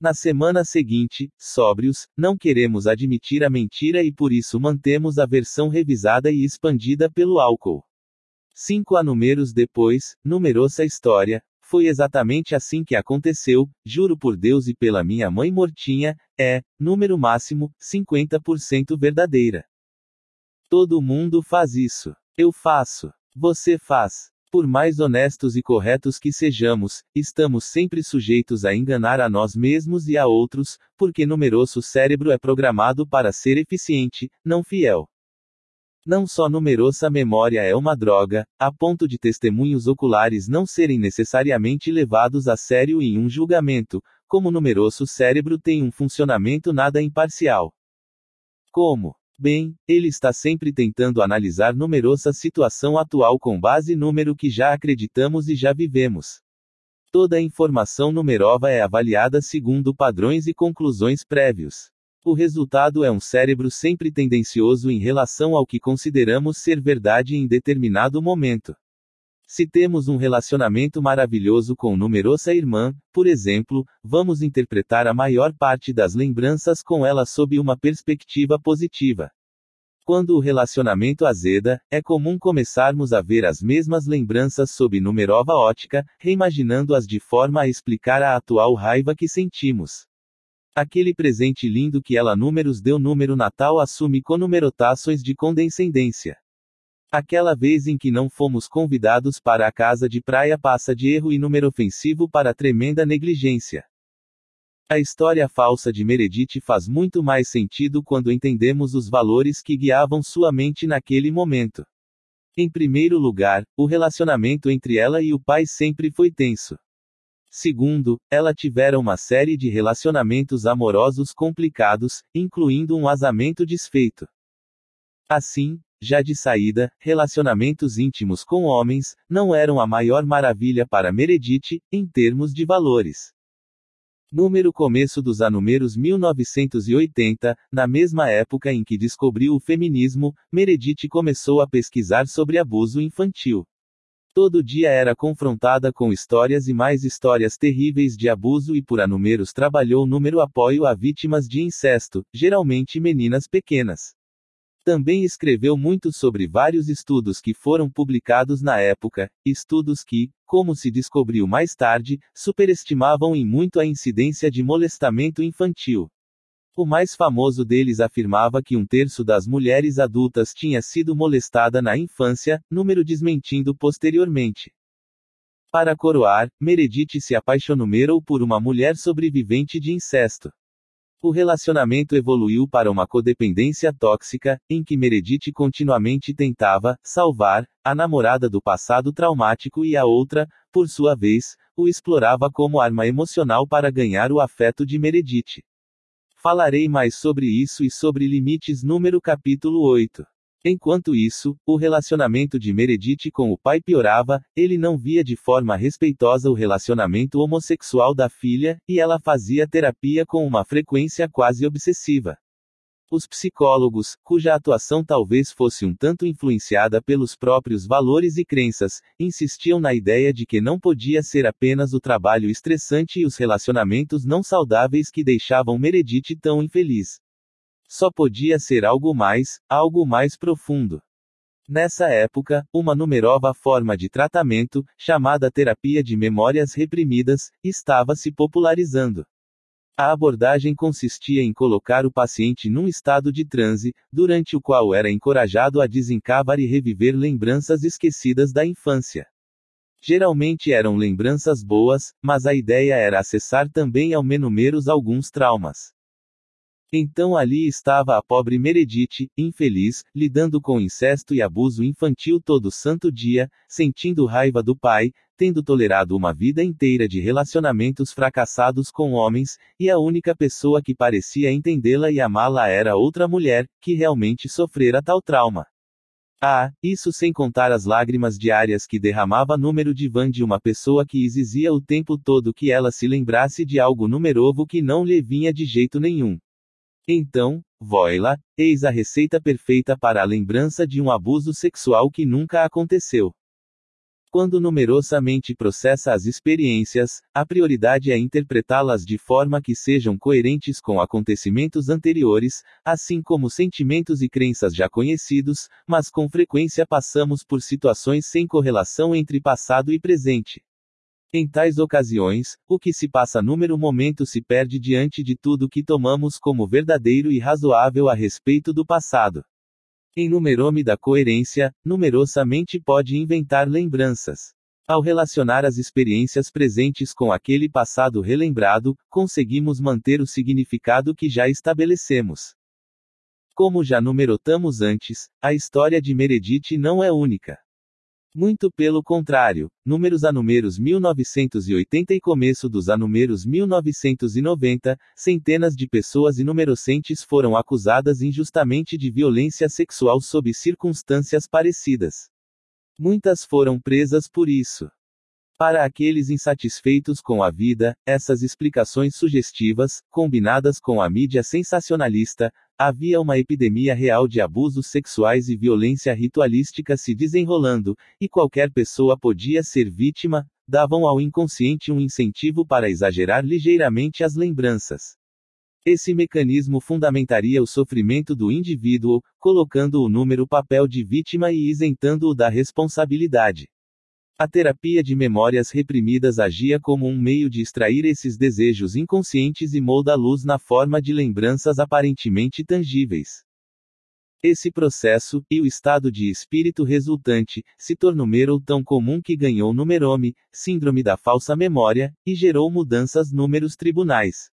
Na semana seguinte, sóbrios, não queremos admitir a mentira e por isso mantemos a versão revisada e expandida pelo álcool. Cinco anúmeros depois, numerosa história, foi exatamente assim que aconteceu, juro por Deus e pela minha mãe mortinha, é, número máximo, 50% verdadeira. Todo mundo faz isso. Eu faço. Você faz. Por mais honestos e corretos que sejamos, estamos sempre sujeitos a enganar a nós mesmos e a outros, porque numeroso cérebro é programado para ser eficiente, não fiel. Não só numerosa memória é uma droga, a ponto de testemunhos oculares não serem necessariamente levados a sério em um julgamento, como numeroso cérebro tem um funcionamento nada imparcial. Como? Bem, ele está sempre tentando analisar numerosa situação atual com base número que já acreditamos e já vivemos. Toda informação numerova é avaliada segundo padrões e conclusões prévios. O resultado é um cérebro sempre tendencioso em relação ao que consideramos ser verdade em determinado momento. Se temos um relacionamento maravilhoso com numerosa irmã, por exemplo, vamos interpretar a maior parte das lembranças com ela sob uma perspectiva positiva. Quando o relacionamento azeda, é comum começarmos a ver as mesmas lembranças sob numerova ótica, reimaginando-as de forma a explicar a atual raiva que sentimos. Aquele presente lindo que ela números deu número natal assume conumerotações de condescendência. Aquela vez em que não fomos convidados para a casa de praia passa de erro e número ofensivo para tremenda negligência. A história falsa de Meredith faz muito mais sentido quando entendemos os valores que guiavam sua mente naquele momento. Em primeiro lugar, o relacionamento entre ela e o pai sempre foi tenso. Segundo, ela tivera uma série de relacionamentos amorosos complicados, incluindo um casamento desfeito. Assim, já de saída, relacionamentos íntimos com homens não eram a maior maravilha para Meredith, em termos de valores. Número começo dos anumeros 1980, na mesma época em que descobriu o feminismo, Meredith começou a pesquisar sobre abuso infantil. Todo dia era confrontada com histórias e mais histórias terríveis de abuso e por anúmeros trabalhou número apoio a vítimas de incesto, geralmente meninas pequenas. Também escreveu muito sobre vários estudos que foram publicados na época, estudos que, como se descobriu mais tarde, superestimavam em muito a incidência de molestamento infantil. O mais famoso deles afirmava que um terço das mulheres adultas tinha sido molestada na infância, número desmentindo posteriormente. Para coroar, Meredith se apaixonou por uma mulher sobrevivente de incesto. O relacionamento evoluiu para uma codependência tóxica, em que Meredith continuamente tentava salvar a namorada do passado traumático e a outra, por sua vez, o explorava como arma emocional para ganhar o afeto de Meredith. Falarei mais sobre isso e sobre limites número capítulo 8. Enquanto isso, o relacionamento de Meredith com o pai piorava, ele não via de forma respeitosa o relacionamento homossexual da filha, e ela fazia terapia com uma frequência quase obsessiva. Os psicólogos, cuja atuação talvez fosse um tanto influenciada pelos próprios valores e crenças, insistiam na ideia de que não podia ser apenas o trabalho estressante e os relacionamentos não saudáveis que deixavam Meredith tão infeliz. Só podia ser algo mais, algo mais profundo. Nessa época, uma numerova forma de tratamento, chamada terapia de memórias reprimidas, estava se popularizando. A abordagem consistia em colocar o paciente num estado de transe, durante o qual era encorajado a desencavar e reviver lembranças esquecidas da infância. Geralmente eram lembranças boas, mas a ideia era acessar também ao menos alguns traumas. Então ali estava a pobre Meredith, infeliz, lidando com incesto e abuso infantil todo santo dia, sentindo raiva do pai, tendo tolerado uma vida inteira de relacionamentos fracassados com homens, e a única pessoa que parecia entendê-la e amá-la era outra mulher, que realmente sofrera tal trauma. Ah, isso sem contar as lágrimas diárias que derramava número de van de uma pessoa que exigia o tempo todo que ela se lembrasse de algo numerovo que não lhe vinha de jeito nenhum. Então, Voila, eis a receita perfeita para a lembrança de um abuso sexual que nunca aconteceu. Quando numerosamente processa as experiências, a prioridade é interpretá-las de forma que sejam coerentes com acontecimentos anteriores, assim como sentimentos e crenças já conhecidos, mas com frequência passamos por situações sem correlação entre passado e presente. Em tais ocasiões, o que se passa número momento se perde diante de tudo que tomamos como verdadeiro e razoável a respeito do passado. Em numerome da coerência, numerosamente pode inventar lembranças. Ao relacionar as experiências presentes com aquele passado relembrado, conseguimos manter o significado que já estabelecemos. Como já numerotamos antes, a história de Meredith não é única. Muito pelo contrário, números a números 1980 e começo dos a números 1990, centenas de pessoas inumerocentes foram acusadas injustamente de violência sexual sob circunstâncias parecidas. Muitas foram presas por isso. Para aqueles insatisfeitos com a vida, essas explicações sugestivas, combinadas com a mídia sensacionalista, havia uma epidemia real de abusos sexuais e violência ritualística se desenrolando, e qualquer pessoa podia ser vítima, davam ao inconsciente um incentivo para exagerar ligeiramente as lembranças. Esse mecanismo fundamentaria o sofrimento do indivíduo, colocando o número papel de vítima e isentando-o da responsabilidade. A terapia de memórias reprimidas agia como um meio de extrair esses desejos inconscientes e molda a luz na forma de lembranças aparentemente tangíveis. Esse processo, e o estado de espírito resultante, se tornou tão comum que ganhou numerome, síndrome da falsa memória, e gerou mudanças números tribunais.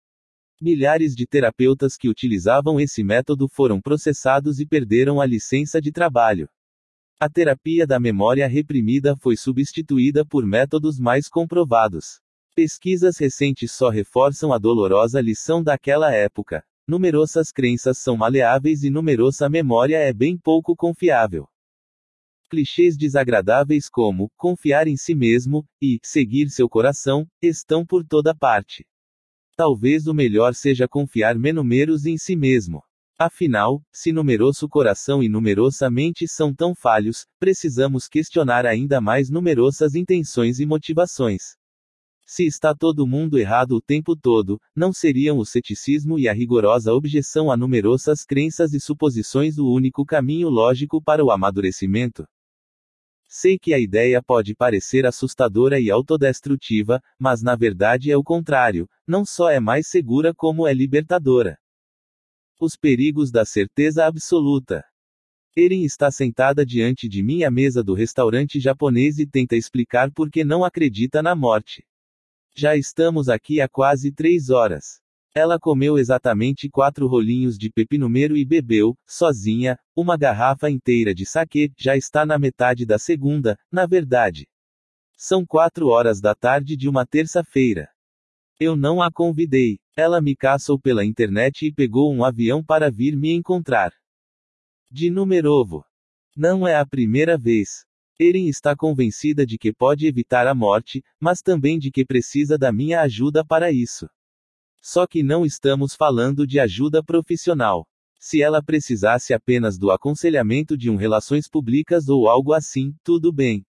Milhares de terapeutas que utilizavam esse método foram processados e perderam a licença de trabalho. A terapia da memória reprimida foi substituída por métodos mais comprovados. Pesquisas recentes só reforçam a dolorosa lição daquela época. Numerosas crenças são maleáveis e numerosa memória é bem pouco confiável. Clichês desagradáveis como confiar em si mesmo e seguir seu coração estão por toda parte. Talvez o melhor seja confiar menos em si mesmo. Afinal, se numeroso coração e numerosa mente são tão falhos, precisamos questionar ainda mais numerosas intenções e motivações. Se está todo mundo errado o tempo todo, não seriam o ceticismo e a rigorosa objeção a numerosas crenças e suposições o único caminho lógico para o amadurecimento? Sei que a ideia pode parecer assustadora e autodestrutiva, mas na verdade é o contrário, não só é mais segura como é libertadora. Os perigos da certeza absoluta. Erin está sentada diante de mim à mesa do restaurante japonês e tenta explicar por que não acredita na morte. Já estamos aqui há quase três horas. Ela comeu exatamente quatro rolinhos de pepinumero e bebeu, sozinha, uma garrafa inteira de saquê, já está na metade da segunda, na verdade. São quatro horas da tarde de uma terça-feira. Eu não a convidei. Ela me caçou pela internet e pegou um avião para vir me encontrar. De Numerovo. Não é a primeira vez. Erin está convencida de que pode evitar a morte, mas também de que precisa da minha ajuda para isso. Só que não estamos falando de ajuda profissional. Se ela precisasse apenas do aconselhamento de um relações públicas ou algo assim, tudo bem.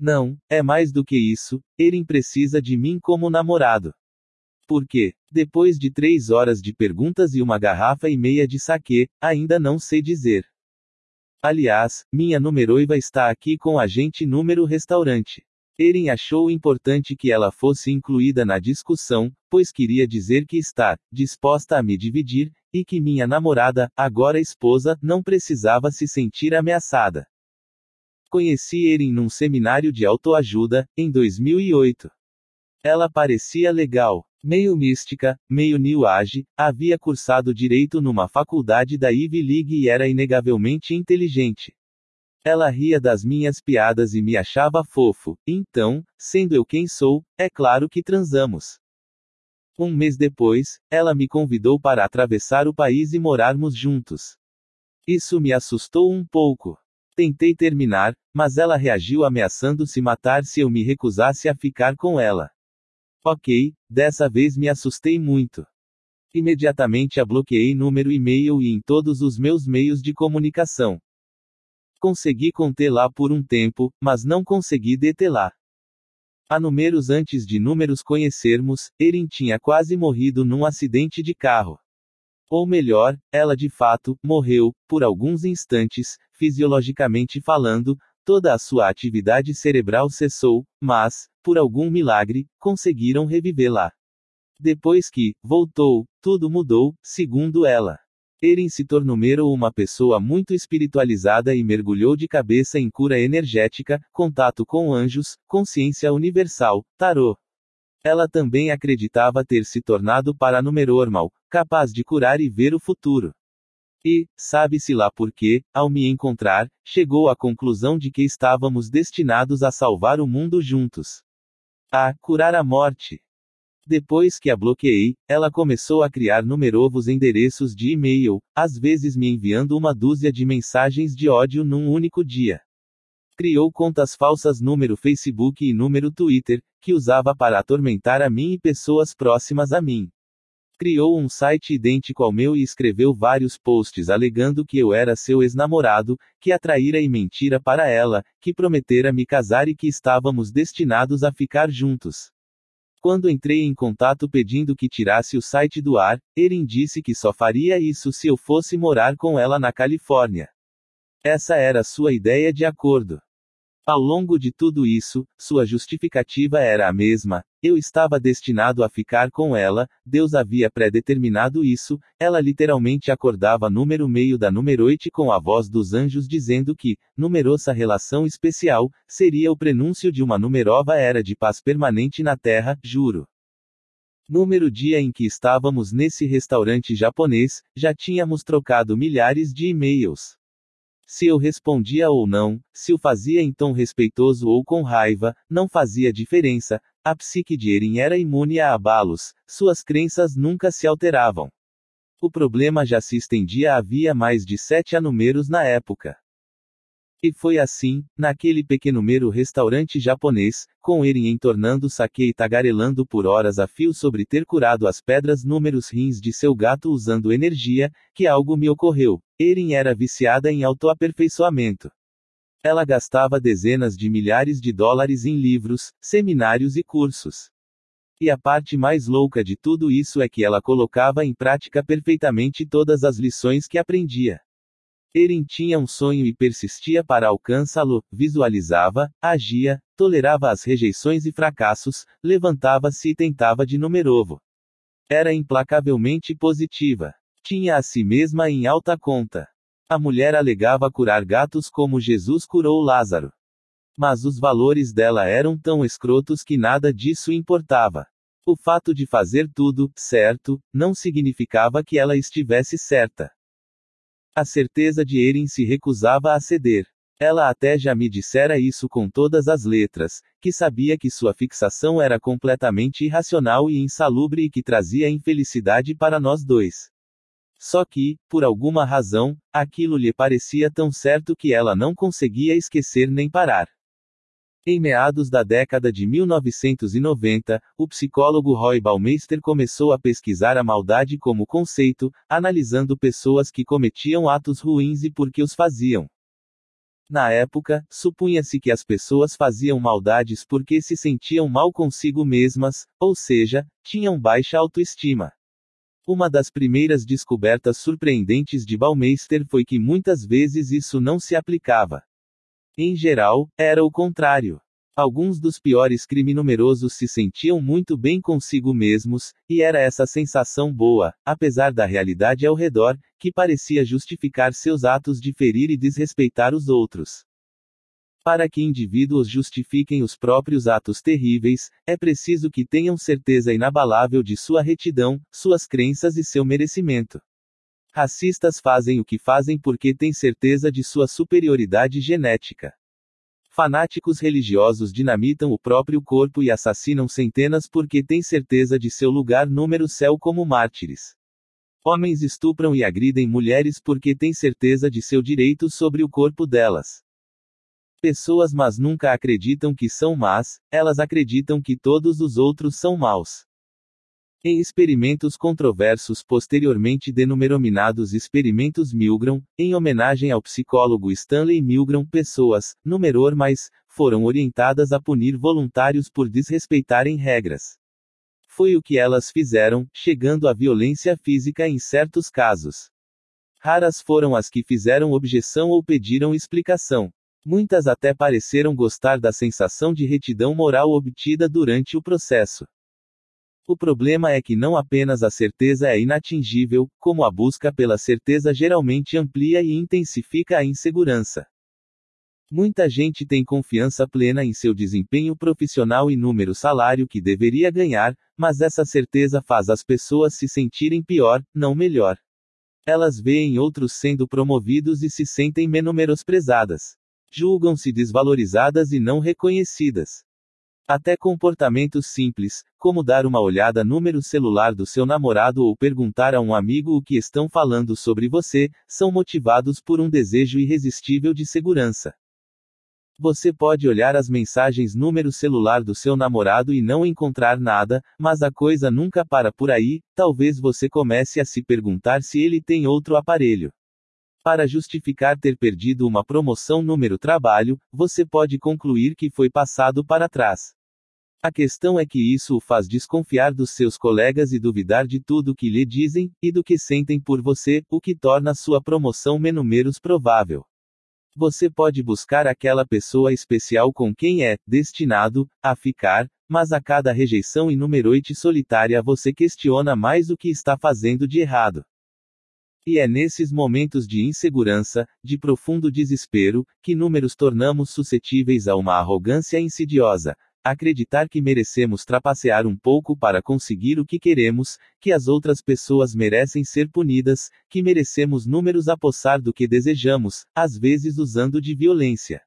Não, é mais do que isso, Erin precisa de mim como namorado. Porque, depois de três horas de perguntas e uma garrafa e meia de saquê, ainda não sei dizer. Aliás, minha numeroiva está aqui com a gente número restaurante. Erin achou importante que ela fosse incluída na discussão, pois queria dizer que está disposta a me dividir, e que minha namorada, agora esposa, não precisava se sentir ameaçada. Conheci Erin num seminário de autoajuda, em 2008. Ela parecia legal. Meio mística, meio new age, havia cursado direito numa faculdade da Ivy League e era inegavelmente inteligente. Ela ria das minhas piadas e me achava fofo, então, sendo eu quem sou, é claro que transamos. Um mês depois, ela me convidou para atravessar o país e morarmos juntos. Isso me assustou um pouco. Tentei terminar, mas ela reagiu ameaçando se matar se eu me recusasse a ficar com ela. Ok, dessa vez me assustei muito. Imediatamente a bloqueei número e-mail e em todos os meus meios de comunicação. Consegui contê-la por um tempo, mas não consegui detê-la. A números antes de números conhecermos, Erin tinha quase morrido num acidente de carro. Ou melhor, ela de fato, morreu, por alguns instantes, fisiologicamente falando, toda a sua atividade cerebral cessou, mas, por algum milagre, conseguiram revivê-la. Depois que voltou, tudo mudou, segundo ela. Erin se tornou uma pessoa muito espiritualizada e mergulhou de cabeça em cura energética, contato com anjos, consciência universal, tarô. Ela também acreditava ter se tornado paranormal, capaz de curar e ver o futuro. E, sabe-se lá por quê, ao me encontrar, chegou à conclusão de que estávamos destinados a salvar o mundo juntos. A curar a morte. Depois que a bloqueei, ela começou a criar numerovos endereços de e-mail, às vezes me enviando uma dúzia de mensagens de ódio num único dia. Criou contas falsas número Facebook e número Twitter, que usava para atormentar a mim e pessoas próximas a mim. Criou um site idêntico ao meu e escreveu vários posts alegando que eu era seu ex-namorado, que atraíra e mentira para ela, que prometera me casar e que estávamos destinados a ficar juntos. Quando entrei em contato pedindo que tirasse o site do ar, Erin disse que só faria isso se eu fosse morar com ela na Califórnia. Essa era sua ideia de acordo. Ao longo de tudo isso, sua justificativa era a mesma: eu estava destinado a ficar com ela, Deus havia predeterminado isso, ela literalmente acordava número meio da numeroite com a voz dos anjos dizendo que, numerosa relação especial, seria o prenúncio de uma numerova era de paz permanente na Terra, juro. Número dia em que estávamos nesse restaurante japonês, já tínhamos trocado milhares de e-mails. Se eu respondia ou não, se o fazia em tom respeitoso ou com raiva, não fazia diferença, a psique de Erin era imune a abalos, suas crenças nunca se alteravam. O problema já se estendia havia mais de sete anumeros na época. E foi assim, naquele pequeno-mero restaurante japonês, com Erin entornando saque e tagarelando por horas a fio sobre ter curado as pedras números rins de seu gato usando energia, que algo me ocorreu. Erin era viciada em autoaperfeiçoamento. Ela gastava dezenas de milhares de dólares em livros, seminários e cursos. E a parte mais louca de tudo isso é que ela colocava em prática perfeitamente todas as lições que aprendia. Erin tinha um sonho e persistia para alcançá-lo, visualizava, agia, tolerava as rejeições e fracassos, levantava-se e tentava de novo. Era implacavelmente positiva. Tinha a si mesma em alta conta. A mulher alegava curar gatos como Jesus curou Lázaro. Mas os valores dela eram tão escrotos que nada disso importava. O fato de fazer tudo certo não significava que ela estivesse certa. A certeza de Erin se recusava a ceder. Ela até já me dissera isso com todas as letras, que sabia que sua fixação era completamente irracional e insalubre e que trazia infelicidade para nós dois. Só que, por alguma razão, aquilo lhe parecia tão certo que ela não conseguia esquecer nem parar. Em meados da década de 1990, o psicólogo Roy Baumeister começou a pesquisar a maldade como conceito, analisando pessoas que cometiam atos ruins e por que os faziam. Na época, supunha-se que as pessoas faziam maldades porque se sentiam mal consigo mesmas, ou seja, tinham baixa autoestima. Uma das primeiras descobertas surpreendentes de Baumeister foi que muitas vezes isso não se aplicava. Em geral, era o contrário. Alguns dos piores criminosos se sentiam muito bem consigo mesmos, e era essa sensação boa, apesar da realidade ao redor, que parecia justificar seus atos de ferir e desrespeitar os outros. Para que indivíduos justifiquem os próprios atos terríveis, é preciso que tenham certeza inabalável de sua retidão, suas crenças e seu merecimento. Racistas fazem o que fazem porque têm certeza de sua superioridade genética. Fanáticos religiosos dinamitam o próprio corpo e assassinam centenas porque têm certeza de seu lugar número céu como mártires. Homens estupram e agridem mulheres porque têm certeza de seu direito sobre o corpo delas. Pessoas mas nunca acreditam que são más, elas acreditam que todos os outros são maus. Em experimentos controversos posteriormente denominados experimentos Milgram, em homenagem ao psicólogo Stanley Milgram, pessoas, numeror mais, foram orientadas a punir voluntários por desrespeitarem regras. Foi o que elas fizeram, chegando à violência física em certos casos. Raras foram as que fizeram objeção ou pediram explicação. Muitas até pareceram gostar da sensação de retidão moral obtida durante o processo. O problema é que não apenas a certeza é inatingível, como a busca pela certeza geralmente amplia e intensifica a insegurança. Muita gente tem confiança plena em seu desempenho profissional e número salário que deveria ganhar, mas essa certeza faz as pessoas se sentirem pior, não melhor. Elas veem outros sendo promovidos e se sentem menosprezadas julgam-se desvalorizadas e não reconhecidas. Até comportamentos simples, como dar uma olhada no número celular do seu namorado ou perguntar a um amigo o que estão falando sobre você, são motivados por um desejo irresistível de segurança. Você pode olhar as mensagens número celular do seu namorado e não encontrar nada, mas a coisa nunca para por aí, talvez você comece a se perguntar se ele tem outro aparelho. Para justificar ter perdido uma promoção número trabalho, você pode concluir que foi passado para trás. A questão é que isso o faz desconfiar dos seus colegas e duvidar de tudo que lhe dizem, e do que sentem por você, o que torna sua promoção menos provável. Você pode buscar aquela pessoa especial com quem é destinado a ficar, mas a cada rejeição e numeroite solitária você questiona mais o que está fazendo de errado. E é nesses momentos de insegurança, de profundo desespero, que números tornamos suscetíveis a uma arrogância insidiosa. Acreditar que merecemos trapacear um pouco para conseguir o que queremos, que as outras pessoas merecem ser punidas, que merecemos números a possar do que desejamos, às vezes usando de violência.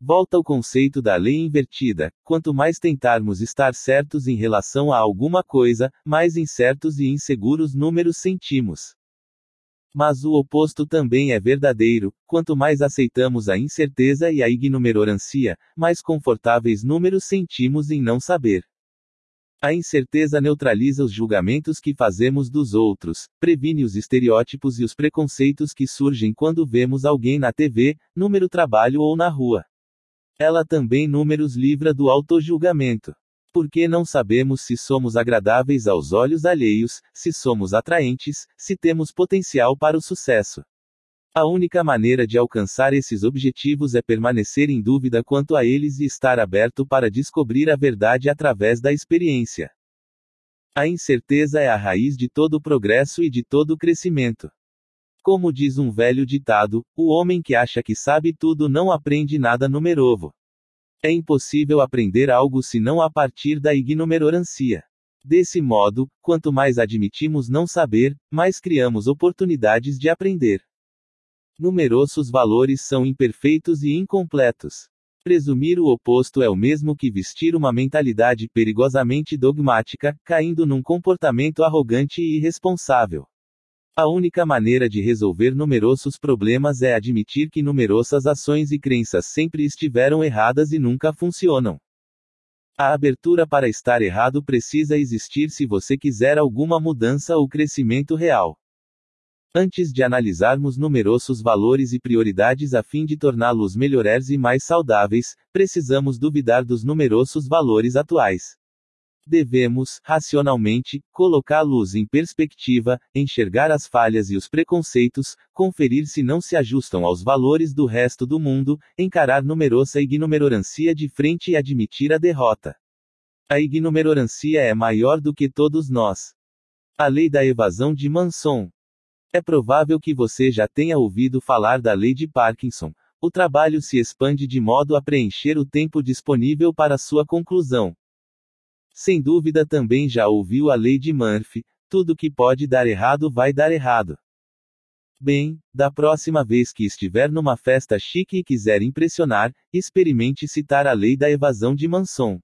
Volta ao conceito da lei invertida: quanto mais tentarmos estar certos em relação a alguma coisa, mais incertos e inseguros números sentimos. Mas o oposto também é verdadeiro, quanto mais aceitamos a incerteza e a ignorância, mais confortáveis números sentimos em não saber. A incerteza neutraliza os julgamentos que fazemos dos outros, previne os estereótipos e os preconceitos que surgem quando vemos alguém na TV, número trabalho ou na rua. Ela também números livra do autojulgamento. Porque não sabemos se somos agradáveis aos olhos alheios, se somos atraentes, se temos potencial para o sucesso. A única maneira de alcançar esses objetivos é permanecer em dúvida quanto a eles e estar aberto para descobrir a verdade através da experiência. A incerteza é a raiz de todo progresso e de todo crescimento. Como diz um velho ditado, o homem que acha que sabe tudo não aprende nada numerovo. É impossível aprender algo senão a partir da ignorância. Desse modo, quanto mais admitimos não saber, mais criamos oportunidades de aprender. Numerosos valores são imperfeitos e incompletos. Presumir o oposto é o mesmo que vestir uma mentalidade perigosamente dogmática, caindo num comportamento arrogante e irresponsável. A única maneira de resolver numerosos problemas é admitir que numerosas ações e crenças sempre estiveram erradas e nunca funcionam. A abertura para estar errado precisa existir se você quiser alguma mudança ou crescimento real. Antes de analisarmos numerosos valores e prioridades a fim de torná-los melhores e mais saudáveis, precisamos duvidar dos numerosos valores atuais. Devemos, racionalmente, colocá-los em perspectiva, enxergar as falhas e os preconceitos, conferir se não se ajustam aos valores do resto do mundo, encarar numerosa ignorância de frente e admitir a derrota. A ignorância é maior do que todos nós. A lei da evasão de Manson. É provável que você já tenha ouvido falar da lei de Parkinson, o trabalho se expande de modo a preencher o tempo disponível para sua conclusão. Sem dúvida também já ouviu a lei de Murphy: tudo que pode dar errado vai dar errado. Bem, da próxima vez que estiver numa festa chique e quiser impressionar, experimente citar a lei da evasão de Manson.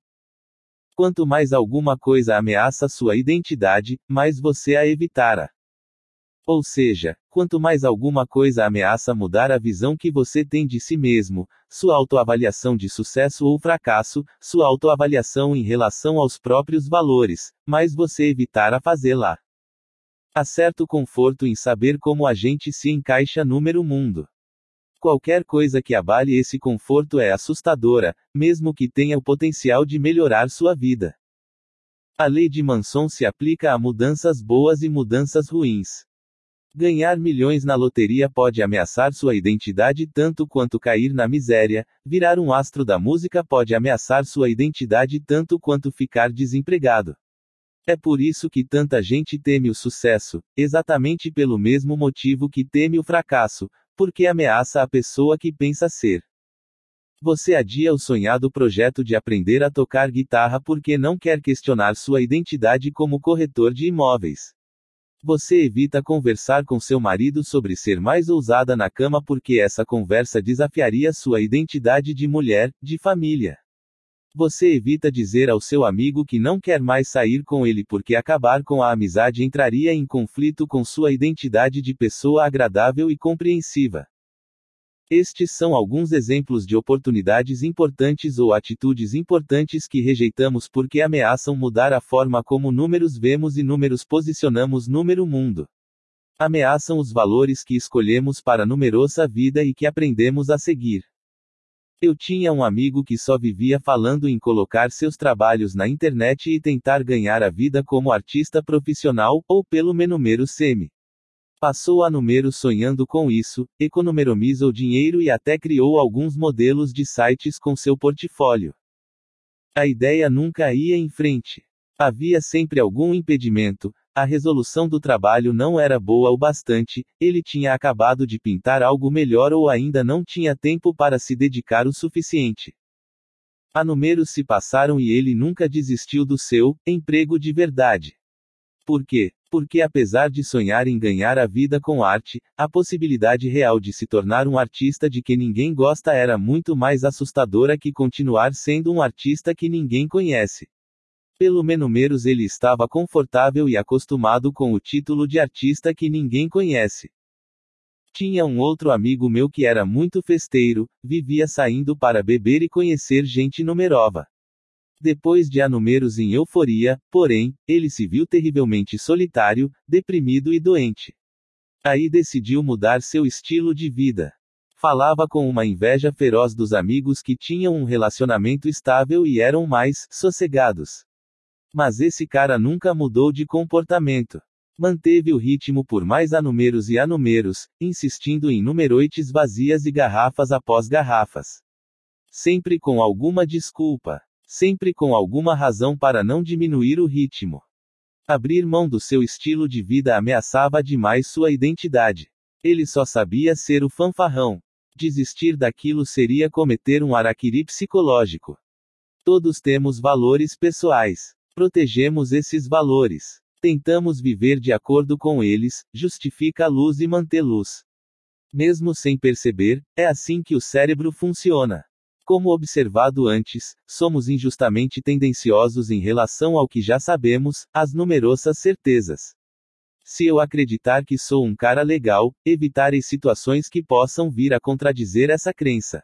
Quanto mais alguma coisa ameaça sua identidade, mais você a evitará. Ou seja, quanto mais alguma coisa ameaça mudar a visão que você tem de si mesmo, sua autoavaliação de sucesso ou fracasso, sua autoavaliação em relação aos próprios valores, mais você evitará fazê-la. Há certo conforto em saber como a gente se encaixa no número mundo. Qualquer coisa que abale esse conforto é assustadora, mesmo que tenha o potencial de melhorar sua vida. A lei de Manson se aplica a mudanças boas e mudanças ruins. Ganhar milhões na loteria pode ameaçar sua identidade tanto quanto cair na miséria, virar um astro da música pode ameaçar sua identidade tanto quanto ficar desempregado. É por isso que tanta gente teme o sucesso, exatamente pelo mesmo motivo que teme o fracasso, porque ameaça a pessoa que pensa ser. Você adia o sonhado projeto de aprender a tocar guitarra porque não quer questionar sua identidade como corretor de imóveis. Você evita conversar com seu marido sobre ser mais ousada na cama porque essa conversa desafiaria sua identidade de mulher, de família. Você evita dizer ao seu amigo que não quer mais sair com ele porque acabar com a amizade entraria em conflito com sua identidade de pessoa agradável e compreensiva. Estes são alguns exemplos de oportunidades importantes ou atitudes importantes que rejeitamos porque ameaçam mudar a forma como números vemos e números posicionamos número mundo. Ameaçam os valores que escolhemos para numerosa vida e que aprendemos a seguir. Eu tinha um amigo que só vivia falando em colocar seus trabalhos na internet e tentar ganhar a vida como artista profissional, ou pelo menos semi. Passou a número sonhando com isso, economizou dinheiro e até criou alguns modelos de sites com seu portfólio. A ideia nunca ia em frente. Havia sempre algum impedimento, a resolução do trabalho não era boa o bastante, ele tinha acabado de pintar algo melhor ou ainda não tinha tempo para se dedicar o suficiente. A números se passaram e ele nunca desistiu do seu emprego de verdade. Por quê? Porque apesar de sonhar em ganhar a vida com arte, a possibilidade real de se tornar um artista de que ninguém gosta era muito mais assustadora que continuar sendo um artista que ninguém conhece. Pelo menos ele estava confortável e acostumado com o título de artista que ninguém conhece. Tinha um outro amigo meu que era muito festeiro, vivia saindo para beber e conhecer gente numerova. Depois de anumeros em euforia, porém, ele se viu terrivelmente solitário, deprimido e doente. Aí decidiu mudar seu estilo de vida. Falava com uma inveja feroz dos amigos que tinham um relacionamento estável e eram mais sossegados. Mas esse cara nunca mudou de comportamento. Manteve o ritmo por mais anumeros e anumeros, insistindo em numeroites vazias e garrafas após garrafas. Sempre com alguma desculpa. Sempre com alguma razão para não diminuir o ritmo. Abrir mão do seu estilo de vida ameaçava demais sua identidade. Ele só sabia ser o fanfarrão. Desistir daquilo seria cometer um araquiri psicológico. Todos temos valores pessoais. Protegemos esses valores. Tentamos viver de acordo com eles, justifica a luz e manter luz. Mesmo sem perceber, é assim que o cérebro funciona. Como observado antes, somos injustamente tendenciosos em relação ao que já sabemos, as numerosas certezas. Se eu acreditar que sou um cara legal, evitarei situações que possam vir a contradizer essa crença.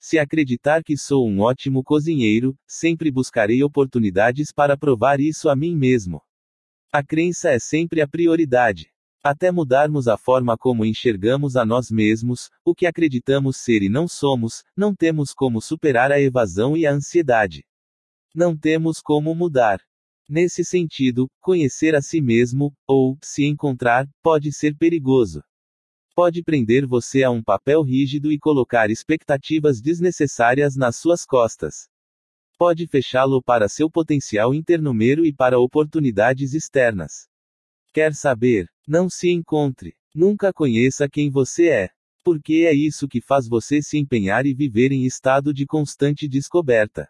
Se acreditar que sou um ótimo cozinheiro, sempre buscarei oportunidades para provar isso a mim mesmo. A crença é sempre a prioridade. Até mudarmos a forma como enxergamos a nós mesmos, o que acreditamos ser e não somos, não temos como superar a evasão e a ansiedade. Não temos como mudar. Nesse sentido, conhecer a si mesmo, ou se encontrar, pode ser perigoso. Pode prender você a um papel rígido e colocar expectativas desnecessárias nas suas costas. Pode fechá-lo para seu potencial internumero e para oportunidades externas. Quer saber? Não se encontre. Nunca conheça quem você é. Porque é isso que faz você se empenhar e viver em estado de constante descoberta.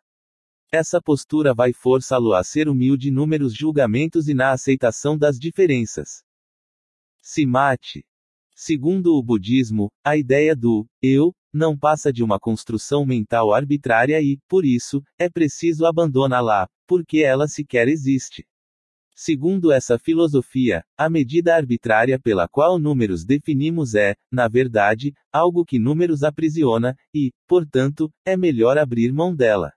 Essa postura vai forçá-lo a ser humilde números julgamentos e na aceitação das diferenças. Se mate. Segundo o budismo, a ideia do eu não passa de uma construção mental arbitrária e, por isso, é preciso abandoná-la, porque ela sequer existe. Segundo essa filosofia, a medida arbitrária pela qual números definimos é, na verdade, algo que números aprisiona, e, portanto, é melhor abrir mão dela.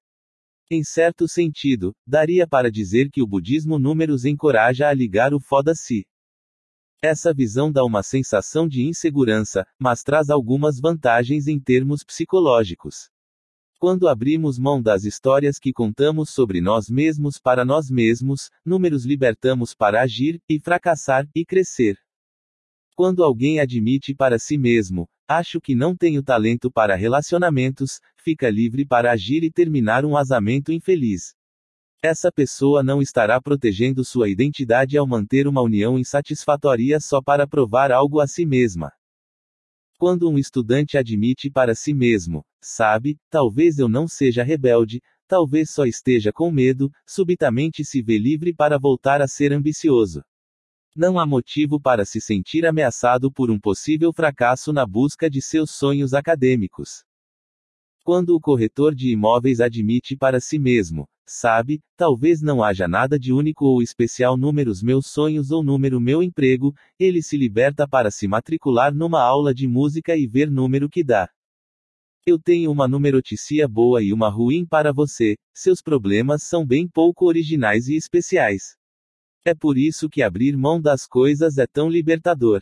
Em certo sentido, daria para dizer que o budismo números encoraja a ligar o foda-se. Essa visão dá uma sensação de insegurança, mas traz algumas vantagens em termos psicológicos. Quando abrimos mão das histórias que contamos sobre nós mesmos para nós mesmos, números libertamos para agir, e fracassar, e crescer. Quando alguém admite para si mesmo, acho que não tenho talento para relacionamentos, fica livre para agir e terminar um casamento infeliz. Essa pessoa não estará protegendo sua identidade ao manter uma união insatisfatória só para provar algo a si mesma. Quando um estudante admite para si mesmo, sabe, talvez eu não seja rebelde, talvez só esteja com medo, subitamente se vê livre para voltar a ser ambicioso. Não há motivo para se sentir ameaçado por um possível fracasso na busca de seus sonhos acadêmicos. Quando o corretor de imóveis admite para si mesmo, sabe, talvez não haja nada de único ou especial números meus sonhos ou número meu emprego, ele se liberta para se matricular numa aula de música e ver número que dá. Eu tenho uma numeroticia boa e uma ruim para você, seus problemas são bem pouco originais e especiais. É por isso que abrir mão das coisas é tão libertador.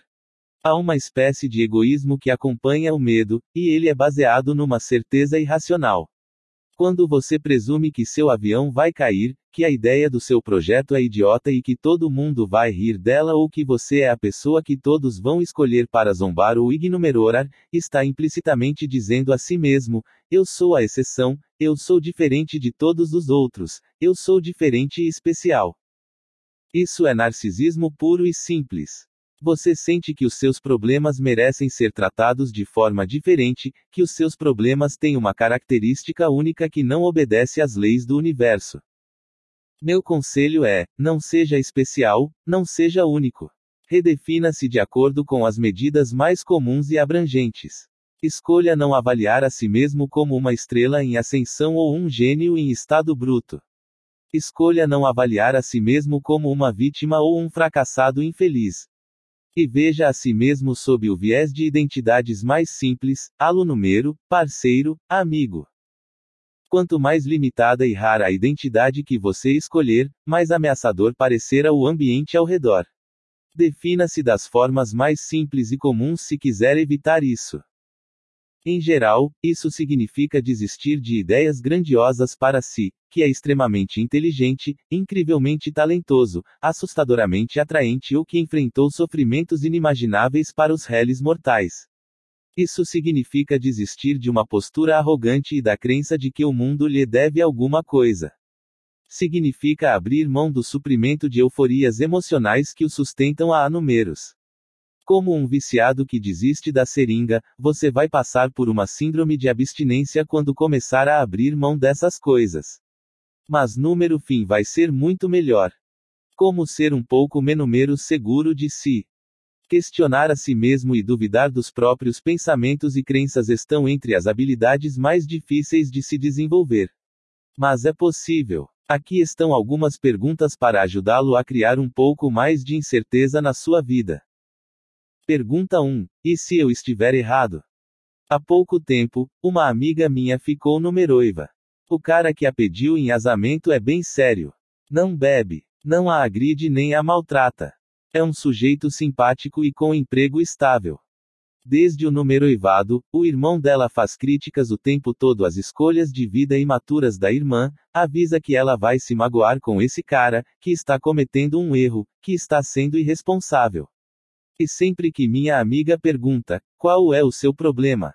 Há uma espécie de egoísmo que acompanha o medo, e ele é baseado numa certeza irracional. Quando você presume que seu avião vai cair, que a ideia do seu projeto é idiota e que todo mundo vai rir dela ou que você é a pessoa que todos vão escolher para zombar ou ignorar, está implicitamente dizendo a si mesmo: eu sou a exceção, eu sou diferente de todos os outros, eu sou diferente e especial. Isso é narcisismo puro e simples. Você sente que os seus problemas merecem ser tratados de forma diferente, que os seus problemas têm uma característica única que não obedece às leis do universo. Meu conselho é: não seja especial, não seja único. Redefina-se de acordo com as medidas mais comuns e abrangentes. Escolha não avaliar a si mesmo como uma estrela em ascensão ou um gênio em estado bruto. Escolha não avaliar a si mesmo como uma vítima ou um fracassado infeliz. E veja a si mesmo sob o viés de identidades mais simples, aluno-número, parceiro, amigo. Quanto mais limitada e rara a identidade que você escolher, mais ameaçador parecerá o ambiente ao redor. Defina-se das formas mais simples e comuns se quiser evitar isso. Em geral, isso significa desistir de ideias grandiosas para si, que é extremamente inteligente, incrivelmente talentoso, assustadoramente atraente ou que enfrentou sofrimentos inimagináveis para os réis mortais. Isso significa desistir de uma postura arrogante e da crença de que o mundo lhe deve alguma coisa. Significa abrir mão do suprimento de euforias emocionais que o sustentam a números. Como um viciado que desiste da seringa, você vai passar por uma síndrome de abstinência quando começar a abrir mão dessas coisas. Mas número fim vai ser muito melhor. Como ser um pouco menos seguro de si. Questionar a si mesmo e duvidar dos próprios pensamentos e crenças estão entre as habilidades mais difíceis de se desenvolver. Mas é possível. Aqui estão algumas perguntas para ajudá-lo a criar um pouco mais de incerteza na sua vida. Pergunta 1. E se eu estiver errado? Há pouco tempo, uma amiga minha ficou numeroiva. O cara que a pediu em casamento é bem sério. Não bebe, não a agride nem a maltrata. É um sujeito simpático e com emprego estável. Desde o numeroivado, o irmão dela faz críticas o tempo todo às escolhas de vida imaturas da irmã, avisa que ela vai se magoar com esse cara, que está cometendo um erro, que está sendo irresponsável. E sempre que minha amiga pergunta: qual é o seu problema?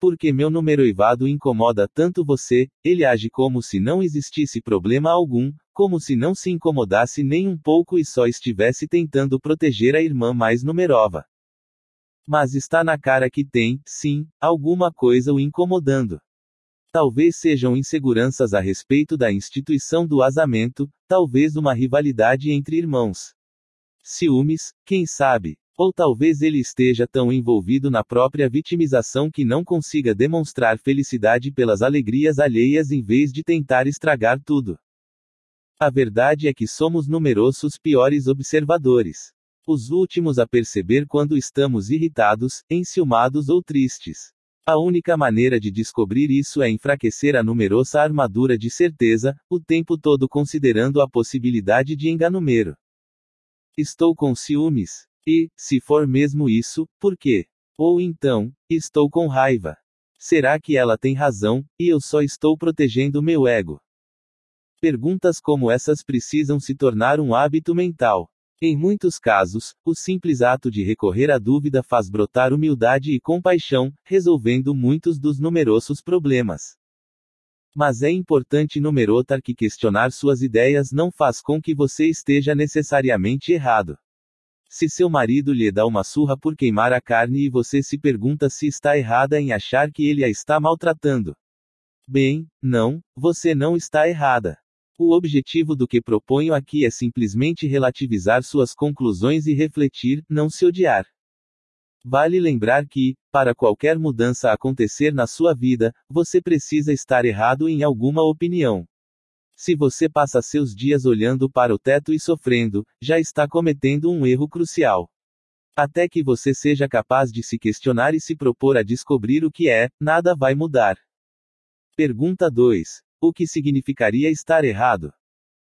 Porque meu numeroivado incomoda tanto você, ele age como se não existisse problema algum, como se não se incomodasse nem um pouco e só estivesse tentando proteger a irmã mais numerova. Mas está na cara que tem, sim, alguma coisa o incomodando. Talvez sejam inseguranças a respeito da instituição do asamento, talvez uma rivalidade entre irmãos. Ciúmes, quem sabe? Ou talvez ele esteja tão envolvido na própria vitimização que não consiga demonstrar felicidade pelas alegrias alheias em vez de tentar estragar tudo. A verdade é que somos numerosos piores observadores. Os últimos a perceber quando estamos irritados, enciumados ou tristes. A única maneira de descobrir isso é enfraquecer a numerosa armadura de certeza, o tempo todo considerando a possibilidade de enganumero. Estou com ciúmes. E, se for mesmo isso, por quê? Ou então, estou com raiva. Será que ela tem razão, e eu só estou protegendo meu ego? Perguntas como essas precisam se tornar um hábito mental. Em muitos casos, o simples ato de recorrer à dúvida faz brotar humildade e compaixão, resolvendo muitos dos numerosos problemas. Mas é importante numerotar que questionar suas ideias não faz com que você esteja necessariamente errado. Se seu marido lhe dá uma surra por queimar a carne e você se pergunta se está errada em achar que ele a está maltratando. Bem, não, você não está errada. O objetivo do que proponho aqui é simplesmente relativizar suas conclusões e refletir, não se odiar. Vale lembrar que, para qualquer mudança acontecer na sua vida, você precisa estar errado em alguma opinião. Se você passa seus dias olhando para o teto e sofrendo, já está cometendo um erro crucial. Até que você seja capaz de se questionar e se propor a descobrir o que é, nada vai mudar. Pergunta 2. O que significaria estar errado?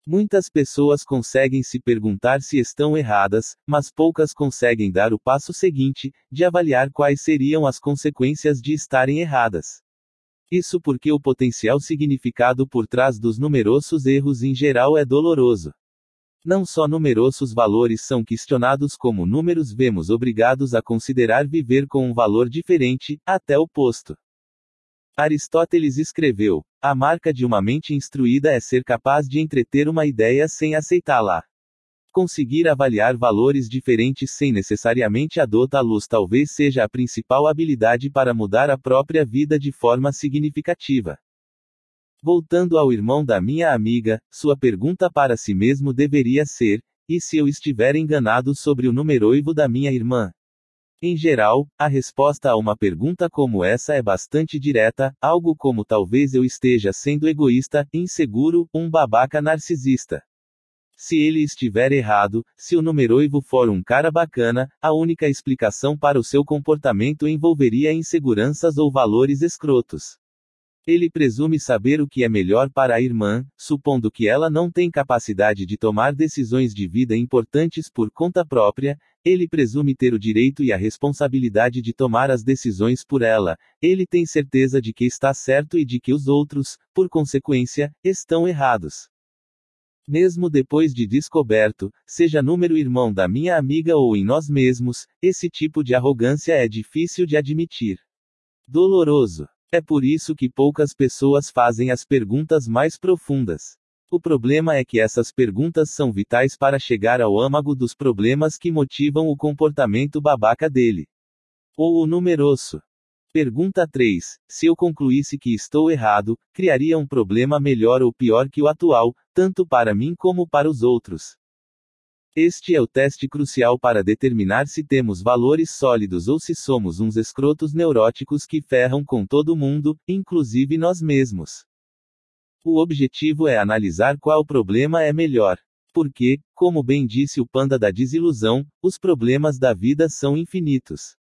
Muitas pessoas conseguem se perguntar se estão erradas, mas poucas conseguem dar o passo seguinte, de avaliar quais seriam as consequências de estarem erradas. Isso porque o potencial significado por trás dos numerosos erros em geral é doloroso. Não só numerosos valores são questionados, como números vemos obrigados a considerar viver com um valor diferente, até oposto. Aristóteles escreveu: A marca de uma mente instruída é ser capaz de entreter uma ideia sem aceitá-la. Conseguir avaliar valores diferentes sem necessariamente adotá-los talvez seja a principal habilidade para mudar a própria vida de forma significativa. Voltando ao irmão da minha amiga, sua pergunta para si mesmo deveria ser: e se eu estiver enganado sobre o numeroivo da minha irmã? Em geral, a resposta a uma pergunta como essa é bastante direta, algo como talvez eu esteja sendo egoísta, inseguro, um babaca narcisista. Se ele estiver errado, se o numeroivo for um cara bacana, a única explicação para o seu comportamento envolveria inseguranças ou valores escrotos. Ele presume saber o que é melhor para a irmã, supondo que ela não tem capacidade de tomar decisões de vida importantes por conta própria, ele presume ter o direito e a responsabilidade de tomar as decisões por ela, ele tem certeza de que está certo e de que os outros, por consequência, estão errados. Mesmo depois de descoberto, seja número irmão da minha amiga ou em nós mesmos, esse tipo de arrogância é difícil de admitir. Doloroso. É por isso que poucas pessoas fazem as perguntas mais profundas. O problema é que essas perguntas são vitais para chegar ao âmago dos problemas que motivam o comportamento babaca dele. Ou o numeroso. Pergunta 3. Se eu concluísse que estou errado, criaria um problema melhor ou pior que o atual, tanto para mim como para os outros. Este é o teste crucial para determinar se temos valores sólidos ou se somos uns escrotos neuróticos que ferram com todo mundo, inclusive nós mesmos. O objetivo é analisar qual problema é melhor. Porque, como bem disse o panda da desilusão, os problemas da vida são infinitos.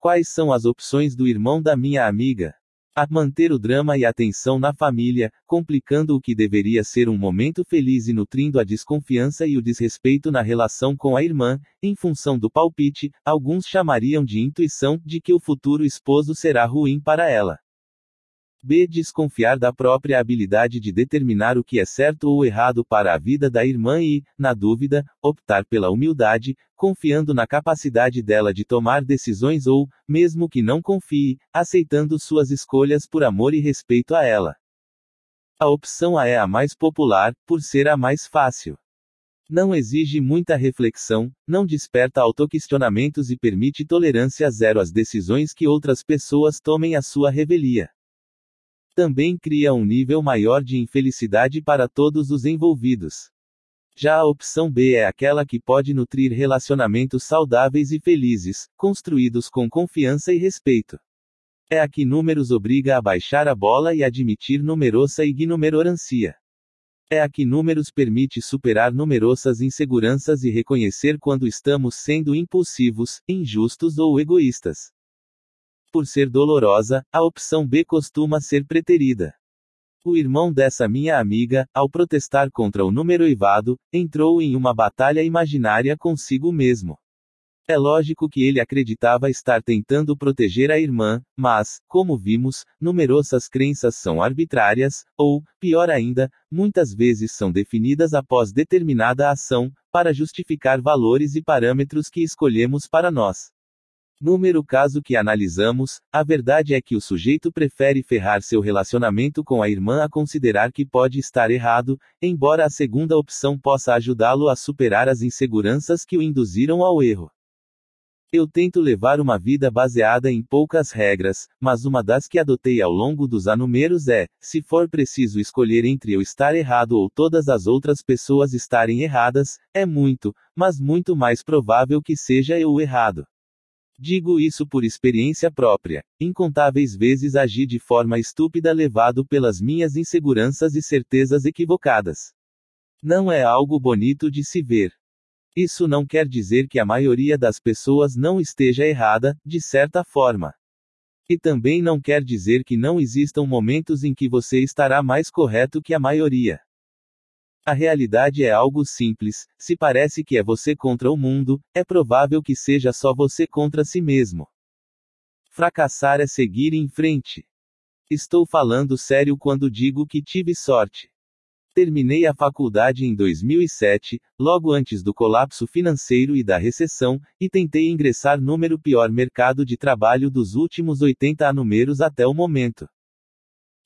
Quais são as opções do irmão da minha amiga? A manter o drama e a tensão na família, complicando o que deveria ser um momento feliz e nutrindo a desconfiança e o desrespeito na relação com a irmã, em função do palpite, alguns chamariam de intuição, de que o futuro esposo será ruim para ela. B. Desconfiar da própria habilidade de determinar o que é certo ou errado para a vida da irmã e, na dúvida, optar pela humildade, confiando na capacidade dela de tomar decisões ou, mesmo que não confie, aceitando suas escolhas por amor e respeito a ela. A opção A é a mais popular, por ser a mais fácil. Não exige muita reflexão, não desperta autoquestionamentos e permite tolerância zero às decisões que outras pessoas tomem à sua revelia. Também cria um nível maior de infelicidade para todos os envolvidos. Já a opção B é aquela que pode nutrir relacionamentos saudáveis e felizes, construídos com confiança e respeito. É a que números obriga a baixar a bola e admitir numerosa ignorância. É a que números permite superar numerosas inseguranças e reconhecer quando estamos sendo impulsivos, injustos ou egoístas. Por ser dolorosa, a opção B costuma ser preterida. O irmão dessa minha amiga, ao protestar contra o número evado, entrou em uma batalha imaginária consigo mesmo. É lógico que ele acreditava estar tentando proteger a irmã, mas, como vimos, numerosas crenças são arbitrárias, ou, pior ainda, muitas vezes são definidas após determinada ação, para justificar valores e parâmetros que escolhemos para nós. Número caso que analisamos, a verdade é que o sujeito prefere ferrar seu relacionamento com a irmã a considerar que pode estar errado, embora a segunda opção possa ajudá-lo a superar as inseguranças que o induziram ao erro. Eu tento levar uma vida baseada em poucas regras, mas uma das que adotei ao longo dos anumeros é: se for preciso escolher entre eu estar errado ou todas as outras pessoas estarem erradas, é muito, mas muito mais provável que seja eu errado. Digo isso por experiência própria. Incontáveis vezes agi de forma estúpida levado pelas minhas inseguranças e certezas equivocadas. Não é algo bonito de se ver. Isso não quer dizer que a maioria das pessoas não esteja errada, de certa forma. E também não quer dizer que não existam momentos em que você estará mais correto que a maioria. A realidade é algo simples, se parece que é você contra o mundo, é provável que seja só você contra si mesmo. Fracassar é seguir em frente. Estou falando sério quando digo que tive sorte. Terminei a faculdade em 2007, logo antes do colapso financeiro e da recessão, e tentei ingressar número pior mercado de trabalho dos últimos 80 números até o momento.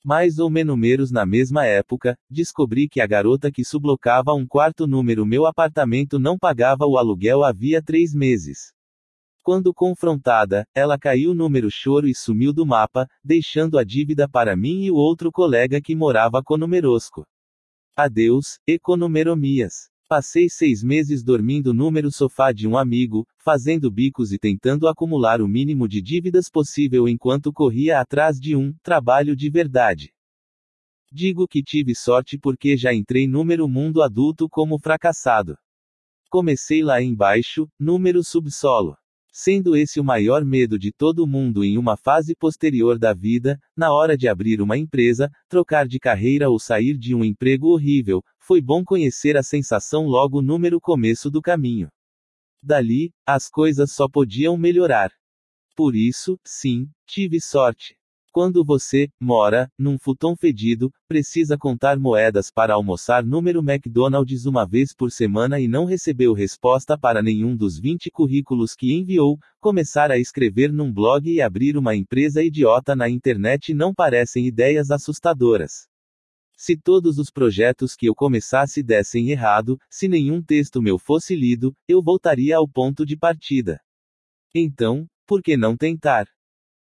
Mais ou menos na mesma época, descobri que a garota que sublocava um quarto número meu apartamento não pagava o aluguel havia três meses. Quando confrontada, ela caiu número choro e sumiu do mapa, deixando a dívida para mim e o outro colega que morava conumerosco. Adeus, economeromias. Passei seis meses dormindo número sofá de um amigo, fazendo bicos e tentando acumular o mínimo de dívidas possível enquanto corria atrás de um trabalho de verdade. Digo que tive sorte porque já entrei número mundo adulto como fracassado. Comecei lá embaixo, número subsolo. Sendo esse o maior medo de todo mundo em uma fase posterior da vida, na hora de abrir uma empresa, trocar de carreira ou sair de um emprego horrível, foi bom conhecer a sensação logo número começo do caminho. Dali, as coisas só podiam melhorar. Por isso, sim, tive sorte. Quando você mora num futon fedido, precisa contar moedas para almoçar número McDonald's uma vez por semana e não recebeu resposta para nenhum dos 20 currículos que enviou, começar a escrever num blog e abrir uma empresa idiota na internet não parecem ideias assustadoras. Se todos os projetos que eu começasse dessem errado, se nenhum texto meu fosse lido, eu voltaria ao ponto de partida. Então, por que não tentar?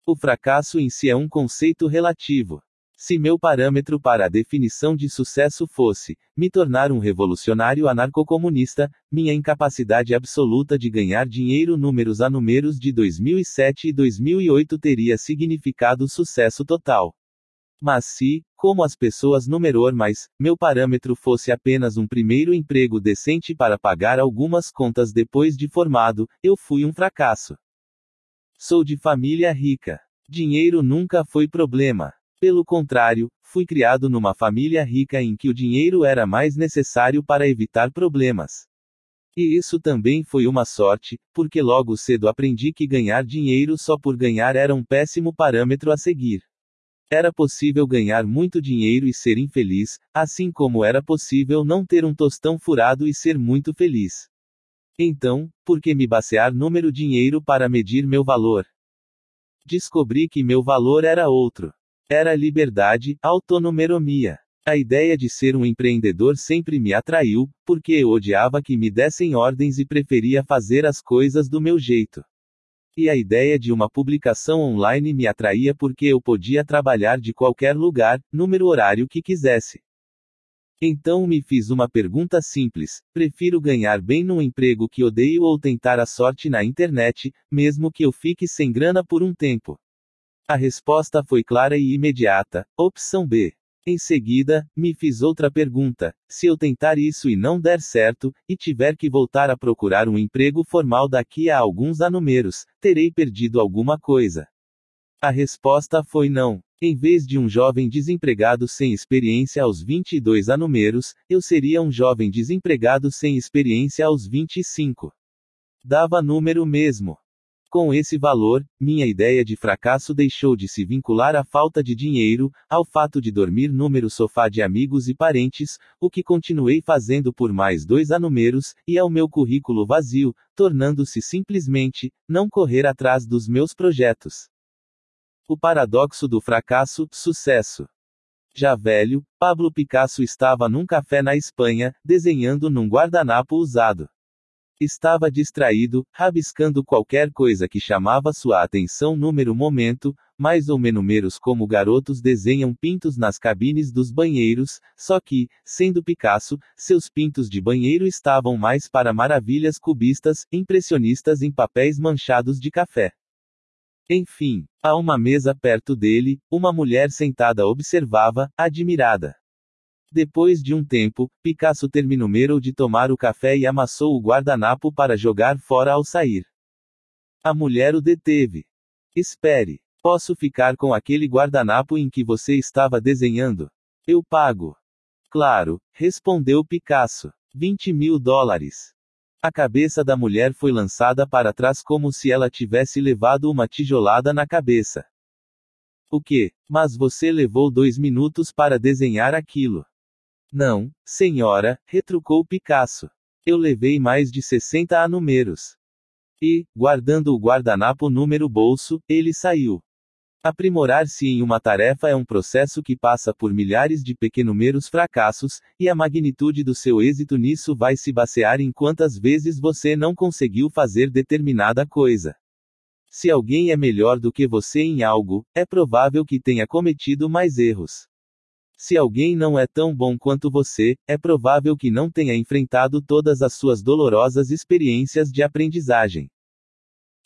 O fracasso em si é um conceito relativo. Se meu parâmetro para a definição de sucesso fosse me tornar um revolucionário anarcocomunista, minha incapacidade absoluta de ganhar dinheiro números a números de 2007 e 2008 teria significado sucesso total. Mas se, como as pessoas numeror mais, meu parâmetro fosse apenas um primeiro emprego decente para pagar algumas contas depois de formado, eu fui um fracasso. Sou de família rica. Dinheiro nunca foi problema. Pelo contrário, fui criado numa família rica em que o dinheiro era mais necessário para evitar problemas. E isso também foi uma sorte, porque logo cedo aprendi que ganhar dinheiro só por ganhar era um péssimo parâmetro a seguir. Era possível ganhar muito dinheiro e ser infeliz, assim como era possível não ter um tostão furado e ser muito feliz. Então, por que me basear número dinheiro para medir meu valor? Descobri que meu valor era outro. Era liberdade, autonomeromia. A ideia de ser um empreendedor sempre me atraiu, porque eu odiava que me dessem ordens e preferia fazer as coisas do meu jeito. E a ideia de uma publicação online me atraía porque eu podia trabalhar de qualquer lugar, número horário que quisesse. Então me fiz uma pergunta simples: prefiro ganhar bem num emprego que odeio ou tentar a sorte na internet, mesmo que eu fique sem grana por um tempo? A resposta foi clara e imediata: opção B. Em seguida, me fiz outra pergunta: se eu tentar isso e não der certo, e tiver que voltar a procurar um emprego formal daqui a alguns anumeros, terei perdido alguma coisa? A resposta foi não. Em vez de um jovem desempregado sem experiência aos 22 anumeros, eu seria um jovem desempregado sem experiência aos 25. Dava número mesmo. Com esse valor, minha ideia de fracasso deixou de se vincular à falta de dinheiro, ao fato de dormir número sofá de amigos e parentes, o que continuei fazendo por mais dois anumeros, e ao meu currículo vazio, tornando-se simplesmente, não correr atrás dos meus projetos. O paradoxo do fracasso, sucesso. Já velho, Pablo Picasso estava num café na Espanha, desenhando num guardanapo usado. Estava distraído, rabiscando qualquer coisa que chamava sua atenção número momento, mais ou menos como garotos desenham pintos nas cabines dos banheiros, só que, sendo Picasso, seus pintos de banheiro estavam mais para maravilhas cubistas, impressionistas em papéis manchados de café. Enfim, a uma mesa perto dele, uma mulher sentada observava, admirada. Depois de um tempo, Picasso terminou de tomar o café e amassou o guardanapo para jogar fora ao sair. A mulher o deteve. Espere. Posso ficar com aquele guardanapo em que você estava desenhando? Eu pago. Claro, respondeu Picasso. 20 mil dólares. A cabeça da mulher foi lançada para trás como se ela tivesse levado uma tijolada na cabeça. O que? Mas você levou dois minutos para desenhar aquilo. Não, senhora, retrucou Picasso. Eu levei mais de 60 a números. E, guardando o guardanapo número bolso, ele saiu. Aprimorar-se em uma tarefa é um processo que passa por milhares de pequenumeros fracassos, e a magnitude do seu êxito nisso vai se basear em quantas vezes você não conseguiu fazer determinada coisa. Se alguém é melhor do que você em algo, é provável que tenha cometido mais erros. Se alguém não é tão bom quanto você, é provável que não tenha enfrentado todas as suas dolorosas experiências de aprendizagem.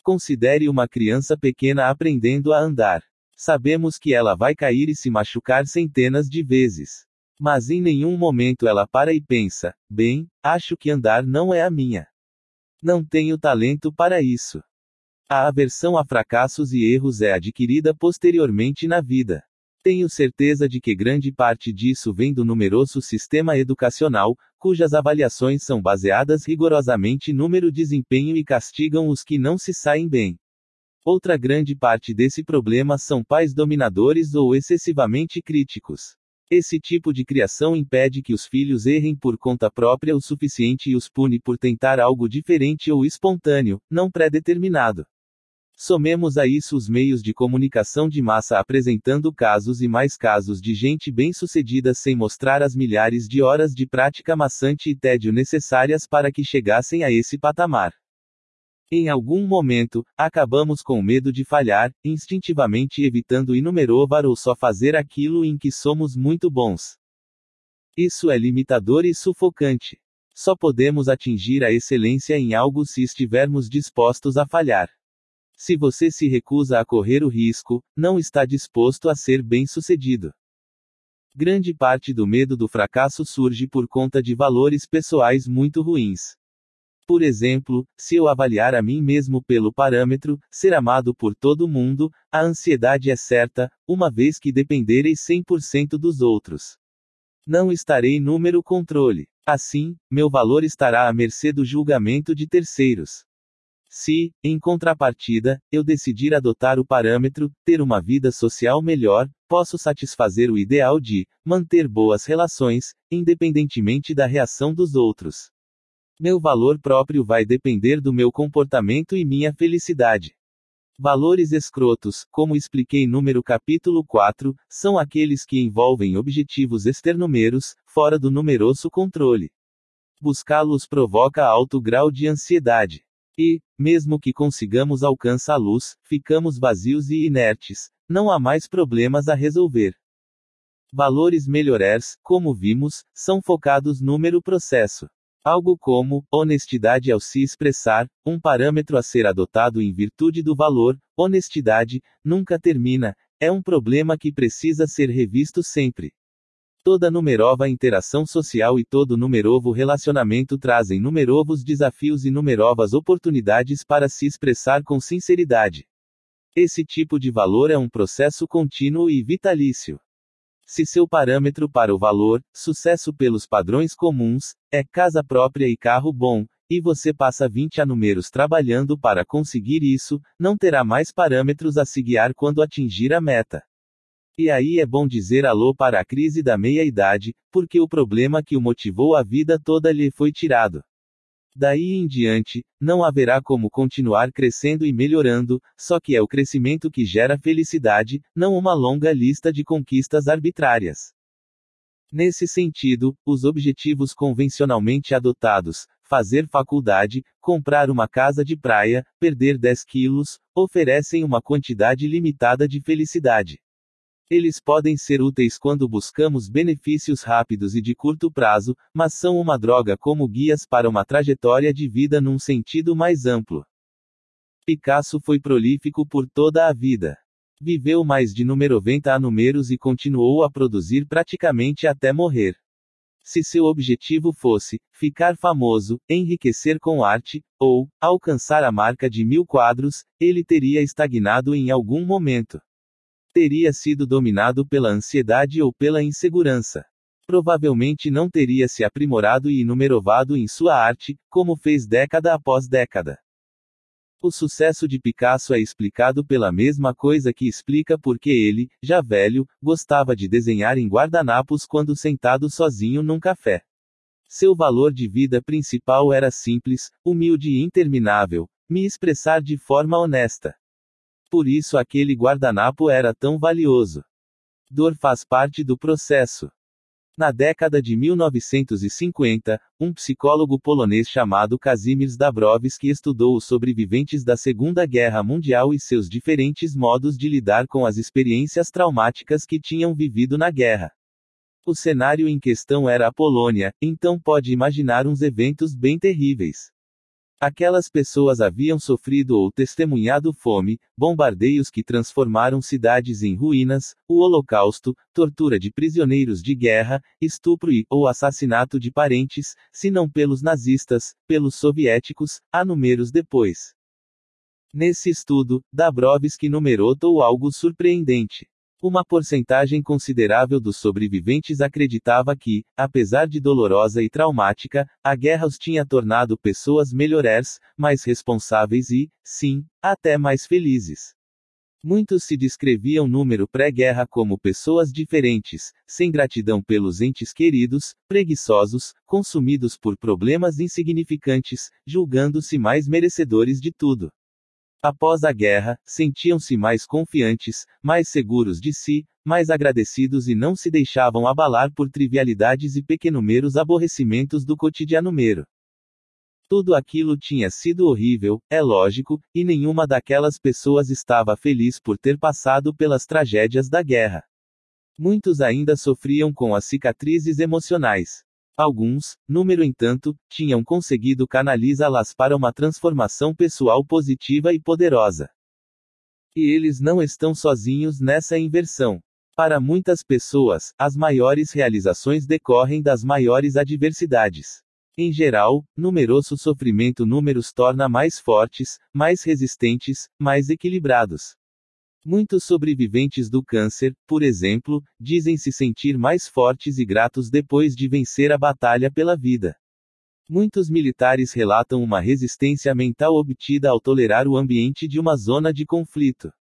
Considere uma criança pequena aprendendo a andar. Sabemos que ela vai cair e se machucar centenas de vezes. Mas em nenhum momento ela para e pensa: bem, acho que andar não é a minha. Não tenho talento para isso. A aversão a fracassos e erros é adquirida posteriormente na vida. Tenho certeza de que grande parte disso vem do numeroso sistema educacional, cujas avaliações são baseadas rigorosamente número desempenho e castigam os que não se saem bem. Outra grande parte desse problema são pais dominadores ou excessivamente críticos. Esse tipo de criação impede que os filhos errem por conta própria o suficiente e os pune por tentar algo diferente ou espontâneo, não pré-determinado. Somemos a isso os meios de comunicação de massa apresentando casos e mais casos de gente bem-sucedida sem mostrar as milhares de horas de prática maçante e tédio necessárias para que chegassem a esse patamar. Em algum momento, acabamos com medo de falhar, instintivamente evitando inumerovar ou só fazer aquilo em que somos muito bons. Isso é limitador e sufocante. Só podemos atingir a excelência em algo se estivermos dispostos a falhar. Se você se recusa a correr o risco, não está disposto a ser bem-sucedido. Grande parte do medo do fracasso surge por conta de valores pessoais muito ruins. Por exemplo, se eu avaliar a mim mesmo pelo parâmetro, ser amado por todo mundo, a ansiedade é certa, uma vez que dependerei 100% dos outros. Não estarei número controle. Assim, meu valor estará à mercê do julgamento de terceiros. Se, em contrapartida, eu decidir adotar o parâmetro, ter uma vida social melhor, posso satisfazer o ideal de manter boas relações, independentemente da reação dos outros. Meu valor próprio vai depender do meu comportamento e minha felicidade. Valores escrotos, como expliquei número capítulo 4, são aqueles que envolvem objetivos externumeros, fora do numeroso controle. Buscá-los provoca alto grau de ansiedade. E, mesmo que consigamos alcançar a luz, ficamos vazios e inertes. Não há mais problemas a resolver. Valores melhores, como vimos, são focados número processo. Algo como honestidade ao se expressar, um parâmetro a ser adotado em virtude do valor, honestidade, nunca termina, é um problema que precisa ser revisto sempre. Toda numerova interação social e todo numerovo relacionamento trazem numerovos desafios e numerovas oportunidades para se expressar com sinceridade. Esse tipo de valor é um processo contínuo e vitalício. Se seu parâmetro para o valor, sucesso pelos padrões comuns, é casa própria e carro bom, e você passa 20 a números trabalhando para conseguir isso, não terá mais parâmetros a se guiar quando atingir a meta. E aí é bom dizer alô para a crise da meia-idade, porque o problema que o motivou a vida toda lhe foi tirado. Daí em diante, não haverá como continuar crescendo e melhorando, só que é o crescimento que gera felicidade, não uma longa lista de conquistas arbitrárias. Nesse sentido, os objetivos convencionalmente adotados, fazer faculdade, comprar uma casa de praia, perder 10 quilos, oferecem uma quantidade limitada de felicidade. Eles podem ser úteis quando buscamos benefícios rápidos e de curto prazo, mas são uma droga como guias para uma trajetória de vida num sentido mais amplo. Picasso foi prolífico por toda a vida. Viveu mais de 90 números e continuou a produzir praticamente até morrer. Se seu objetivo fosse ficar famoso, enriquecer com arte, ou alcançar a marca de mil quadros, ele teria estagnado em algum momento teria sido dominado pela ansiedade ou pela insegurança. Provavelmente não teria se aprimorado e inumerovado em sua arte, como fez década após década. O sucesso de Picasso é explicado pela mesma coisa que explica porque ele, já velho, gostava de desenhar em guardanapos quando sentado sozinho num café. Seu valor de vida principal era simples, humilde e interminável, me expressar de forma honesta. Por isso aquele guardanapo era tão valioso. Dor faz parte do processo. Na década de 1950, um psicólogo polonês chamado Kazimierz Dabrowski estudou os sobreviventes da Segunda Guerra Mundial e seus diferentes modos de lidar com as experiências traumáticas que tinham vivido na guerra. O cenário em questão era a Polônia, então pode imaginar uns eventos bem terríveis. Aquelas pessoas haviam sofrido ou testemunhado fome, bombardeios que transformaram cidades em ruínas, o Holocausto, tortura de prisioneiros de guerra, estupro e ou assassinato de parentes, se não pelos nazistas, pelos soviéticos, há números depois. Nesse estudo, Dabrowski numerou algo surpreendente. Uma porcentagem considerável dos sobreviventes acreditava que, apesar de dolorosa e traumática, a guerra os tinha tornado pessoas melhores, mais responsáveis e, sim, até mais felizes. Muitos se descreviam número pré-guerra como pessoas diferentes, sem gratidão pelos entes queridos, preguiçosos, consumidos por problemas insignificantes, julgando-se mais merecedores de tudo. Após a guerra, sentiam-se mais confiantes, mais seguros de si, mais agradecidos e não se deixavam abalar por trivialidades e pequenomeros aborrecimentos do cotidiano mero. Tudo aquilo tinha sido horrível, é lógico, e nenhuma daquelas pessoas estava feliz por ter passado pelas tragédias da guerra. Muitos ainda sofriam com as cicatrizes emocionais. Alguns, número entanto, tinham conseguido canalizá-las para uma transformação pessoal positiva e poderosa. E eles não estão sozinhos nessa inversão. Para muitas pessoas, as maiores realizações decorrem das maiores adversidades. Em geral, numeroso sofrimento números torna mais fortes, mais resistentes, mais equilibrados. Muitos sobreviventes do câncer, por exemplo, dizem se sentir mais fortes e gratos depois de vencer a batalha pela vida. Muitos militares relatam uma resistência mental obtida ao tolerar o ambiente de uma zona de conflito.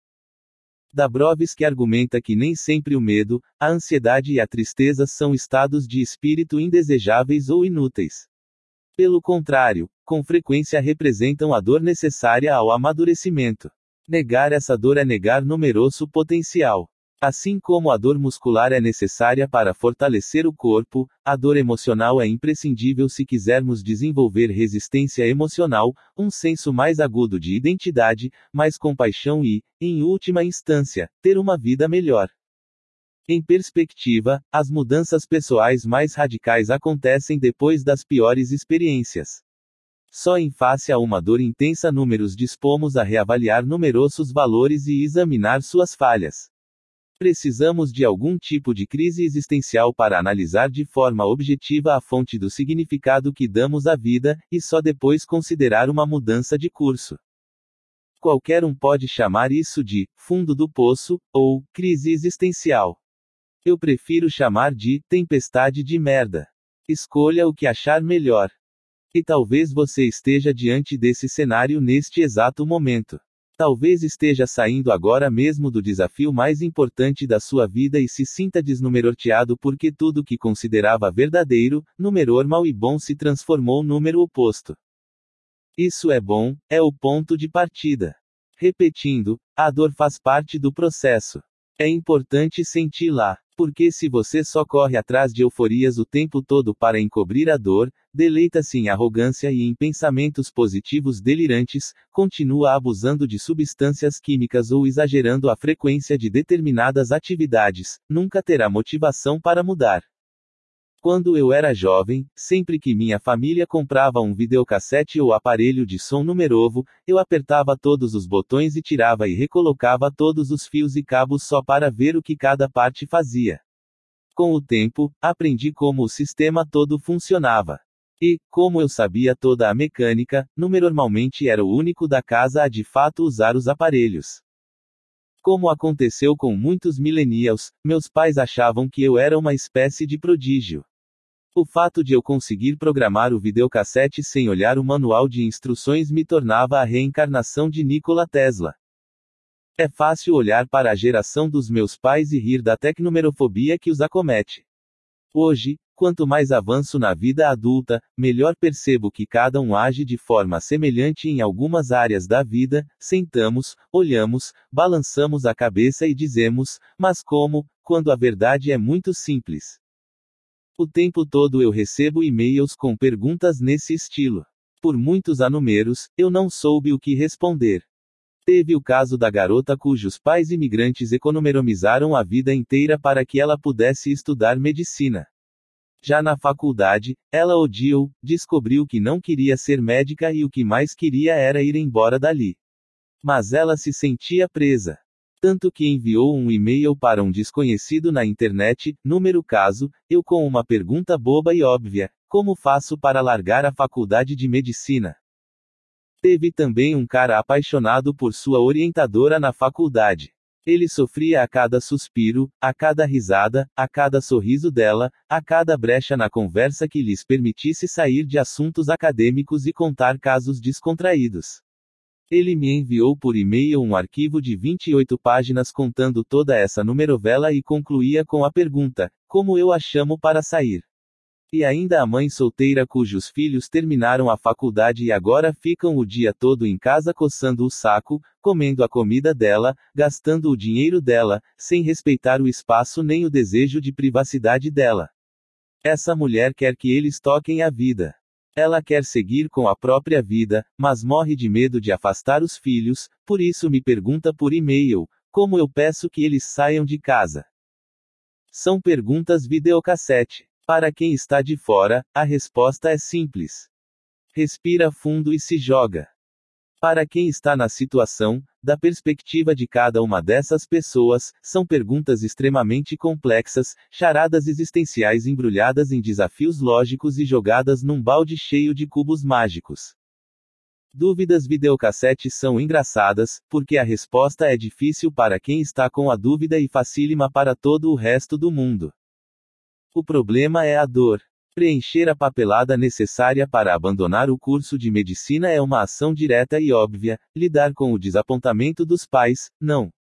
Dabrowski argumenta que nem sempre o medo, a ansiedade e a tristeza são estados de espírito indesejáveis ou inúteis. Pelo contrário, com frequência representam a dor necessária ao amadurecimento. Negar essa dor é negar numeroso potencial. Assim como a dor muscular é necessária para fortalecer o corpo, a dor emocional é imprescindível se quisermos desenvolver resistência emocional, um senso mais agudo de identidade, mais compaixão e, em última instância, ter uma vida melhor. Em perspectiva, as mudanças pessoais mais radicais acontecem depois das piores experiências. Só em face a uma dor intensa números dispomos a reavaliar numerosos valores e examinar suas falhas. Precisamos de algum tipo de crise existencial para analisar de forma objetiva a fonte do significado que damos à vida, e só depois considerar uma mudança de curso. Qualquer um pode chamar isso de fundo do poço, ou crise existencial. Eu prefiro chamar de tempestade de merda. Escolha o que achar melhor. E talvez você esteja diante desse cenário neste exato momento. Talvez esteja saindo agora mesmo do desafio mais importante da sua vida e se sinta desnumerorteado porque tudo que considerava verdadeiro, numerormal e bom se transformou número oposto. Isso é bom, é o ponto de partida. Repetindo, a dor faz parte do processo. É importante senti-la. Porque se você só corre atrás de euforias o tempo todo para encobrir a dor, deleita-se em arrogância e em pensamentos positivos delirantes, continua abusando de substâncias químicas ou exagerando a frequência de determinadas atividades, nunca terá motivação para mudar. Quando eu era jovem, sempre que minha família comprava um videocassete ou aparelho de som numerovo, eu apertava todos os botões e tirava e recolocava todos os fios e cabos só para ver o que cada parte fazia. Com o tempo, aprendi como o sistema todo funcionava. E, como eu sabia toda a mecânica, normalmente era o único da casa a de fato usar os aparelhos. Como aconteceu com muitos millennials, meus pais achavam que eu era uma espécie de prodígio. O fato de eu conseguir programar o videocassete sem olhar o manual de instruções me tornava a reencarnação de Nikola Tesla. É fácil olhar para a geração dos meus pais e rir da tecnumerofobia que os acomete. Hoje, quanto mais avanço na vida adulta, melhor percebo que cada um age de forma semelhante em algumas áreas da vida, sentamos, olhamos, balançamos a cabeça e dizemos, mas como, quando a verdade é muito simples. O tempo todo eu recebo e-mails com perguntas nesse estilo. Por muitos anumeros, eu não soube o que responder. Teve o caso da garota cujos pais imigrantes economizaram a vida inteira para que ela pudesse estudar medicina. Já na faculdade, ela odiou, descobriu que não queria ser médica e o que mais queria era ir embora dali. Mas ela se sentia presa tanto que enviou um e-mail para um desconhecido na internet, número caso, eu com uma pergunta boba e óbvia: como faço para largar a faculdade de medicina? Teve também um cara apaixonado por sua orientadora na faculdade. Ele sofria a cada suspiro, a cada risada, a cada sorriso dela, a cada brecha na conversa que lhes permitisse sair de assuntos acadêmicos e contar casos descontraídos. Ele me enviou por e-mail um arquivo de 28 páginas contando toda essa numerovela e concluía com a pergunta: Como eu a chamo para sair? E ainda a mãe solteira cujos filhos terminaram a faculdade e agora ficam o dia todo em casa coçando o saco, comendo a comida dela, gastando o dinheiro dela, sem respeitar o espaço nem o desejo de privacidade dela. Essa mulher quer que eles toquem a vida. Ela quer seguir com a própria vida, mas morre de medo de afastar os filhos, por isso me pergunta por e-mail: como eu peço que eles saiam de casa? São perguntas videocassete. Para quem está de fora, a resposta é simples. Respira fundo e se joga. Para quem está na situação, da perspectiva de cada uma dessas pessoas, são perguntas extremamente complexas, charadas existenciais embrulhadas em desafios lógicos e jogadas num balde cheio de cubos mágicos. Dúvidas videocassetes são engraçadas, porque a resposta é difícil para quem está com a dúvida e facílima para todo o resto do mundo. O problema é a dor. Preencher a papelada necessária para abandonar o curso de medicina é uma ação direta e óbvia, lidar com o desapontamento dos pais, não.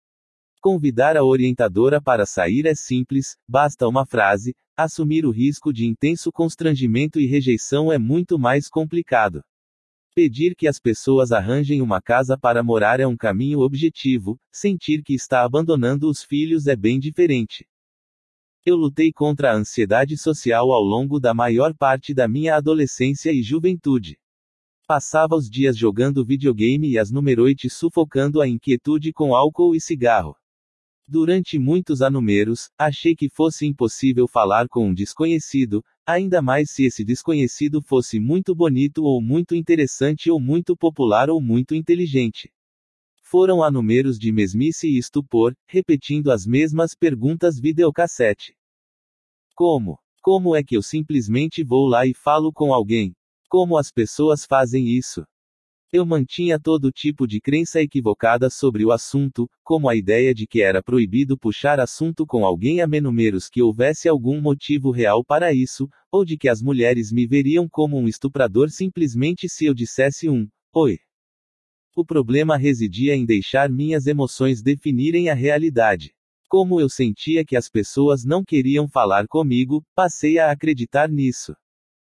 Convidar a orientadora para sair é simples, basta uma frase, assumir o risco de intenso constrangimento e rejeição é muito mais complicado. Pedir que as pessoas arranjem uma casa para morar é um caminho objetivo, sentir que está abandonando os filhos é bem diferente. Eu lutei contra a ansiedade social ao longo da maior parte da minha adolescência e juventude. Passava os dias jogando videogame e as numeroites sufocando a inquietude com álcool e cigarro. Durante muitos anumeros, achei que fosse impossível falar com um desconhecido, ainda mais se esse desconhecido fosse muito bonito ou muito interessante ou muito popular ou muito inteligente. Foram anumeros de mesmice e estupor, repetindo as mesmas perguntas videocassete. Como? Como é que eu simplesmente vou lá e falo com alguém? Como as pessoas fazem isso? Eu mantinha todo tipo de crença equivocada sobre o assunto, como a ideia de que era proibido puxar assunto com alguém a menos que houvesse algum motivo real para isso, ou de que as mulheres me veriam como um estuprador simplesmente se eu dissesse um oi. O problema residia em deixar minhas emoções definirem a realidade. Como eu sentia que as pessoas não queriam falar comigo, passei a acreditar nisso.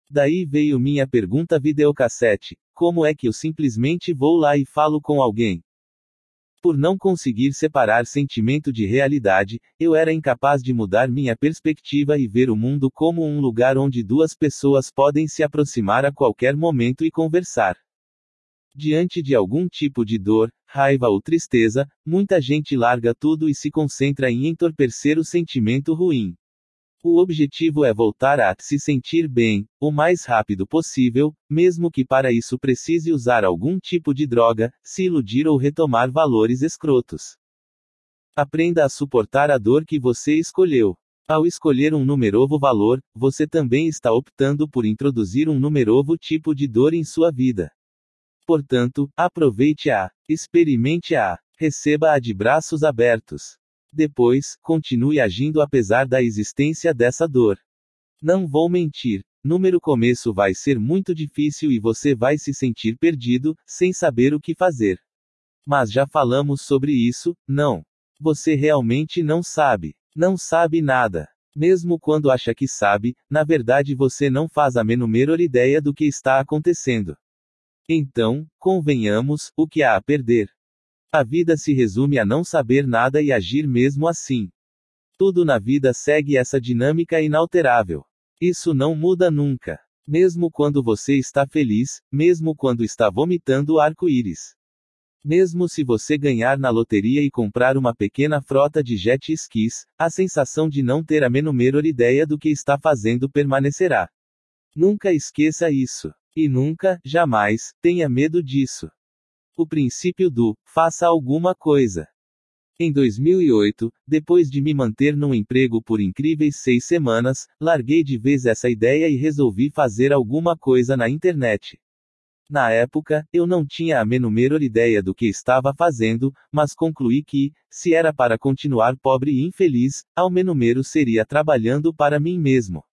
Daí veio minha pergunta videocassete: como é que eu simplesmente vou lá e falo com alguém? Por não conseguir separar sentimento de realidade, eu era incapaz de mudar minha perspectiva e ver o mundo como um lugar onde duas pessoas podem se aproximar a qualquer momento e conversar. Diante de algum tipo de dor, raiva ou tristeza, muita gente larga tudo e se concentra em entorpecer o sentimento ruim. O objetivo é voltar a se sentir bem, o mais rápido possível, mesmo que para isso precise usar algum tipo de droga, se iludir ou retomar valores escrotos. Aprenda a suportar a dor que você escolheu. Ao escolher um numerovo valor, você também está optando por introduzir um numerovo tipo de dor em sua vida. Portanto, aproveite-a, experimente-a, receba-a de braços abertos. Depois, continue agindo apesar da existência dessa dor. Não vou mentir. Número começo vai ser muito difícil e você vai se sentir perdido, sem saber o que fazer. Mas já falamos sobre isso, não. Você realmente não sabe. Não sabe nada. Mesmo quando acha que sabe, na verdade você não faz a menor ideia do que está acontecendo. Então, convenhamos, o que há a perder? A vida se resume a não saber nada e agir mesmo assim. Tudo na vida segue essa dinâmica inalterável. Isso não muda nunca. Mesmo quando você está feliz, mesmo quando está vomitando arco-íris. Mesmo se você ganhar na loteria e comprar uma pequena frota de jet skis, a sensação de não ter a menor ideia do que está fazendo permanecerá. Nunca esqueça isso. E nunca, jamais, tenha medo disso. O princípio do faça alguma coisa. Em 2008, depois de me manter num emprego por incríveis seis semanas, larguei de vez essa ideia e resolvi fazer alguma coisa na internet. Na época, eu não tinha a menor ideia do que estava fazendo, mas concluí que, se era para continuar pobre e infeliz, ao menos seria trabalhando para mim mesmo.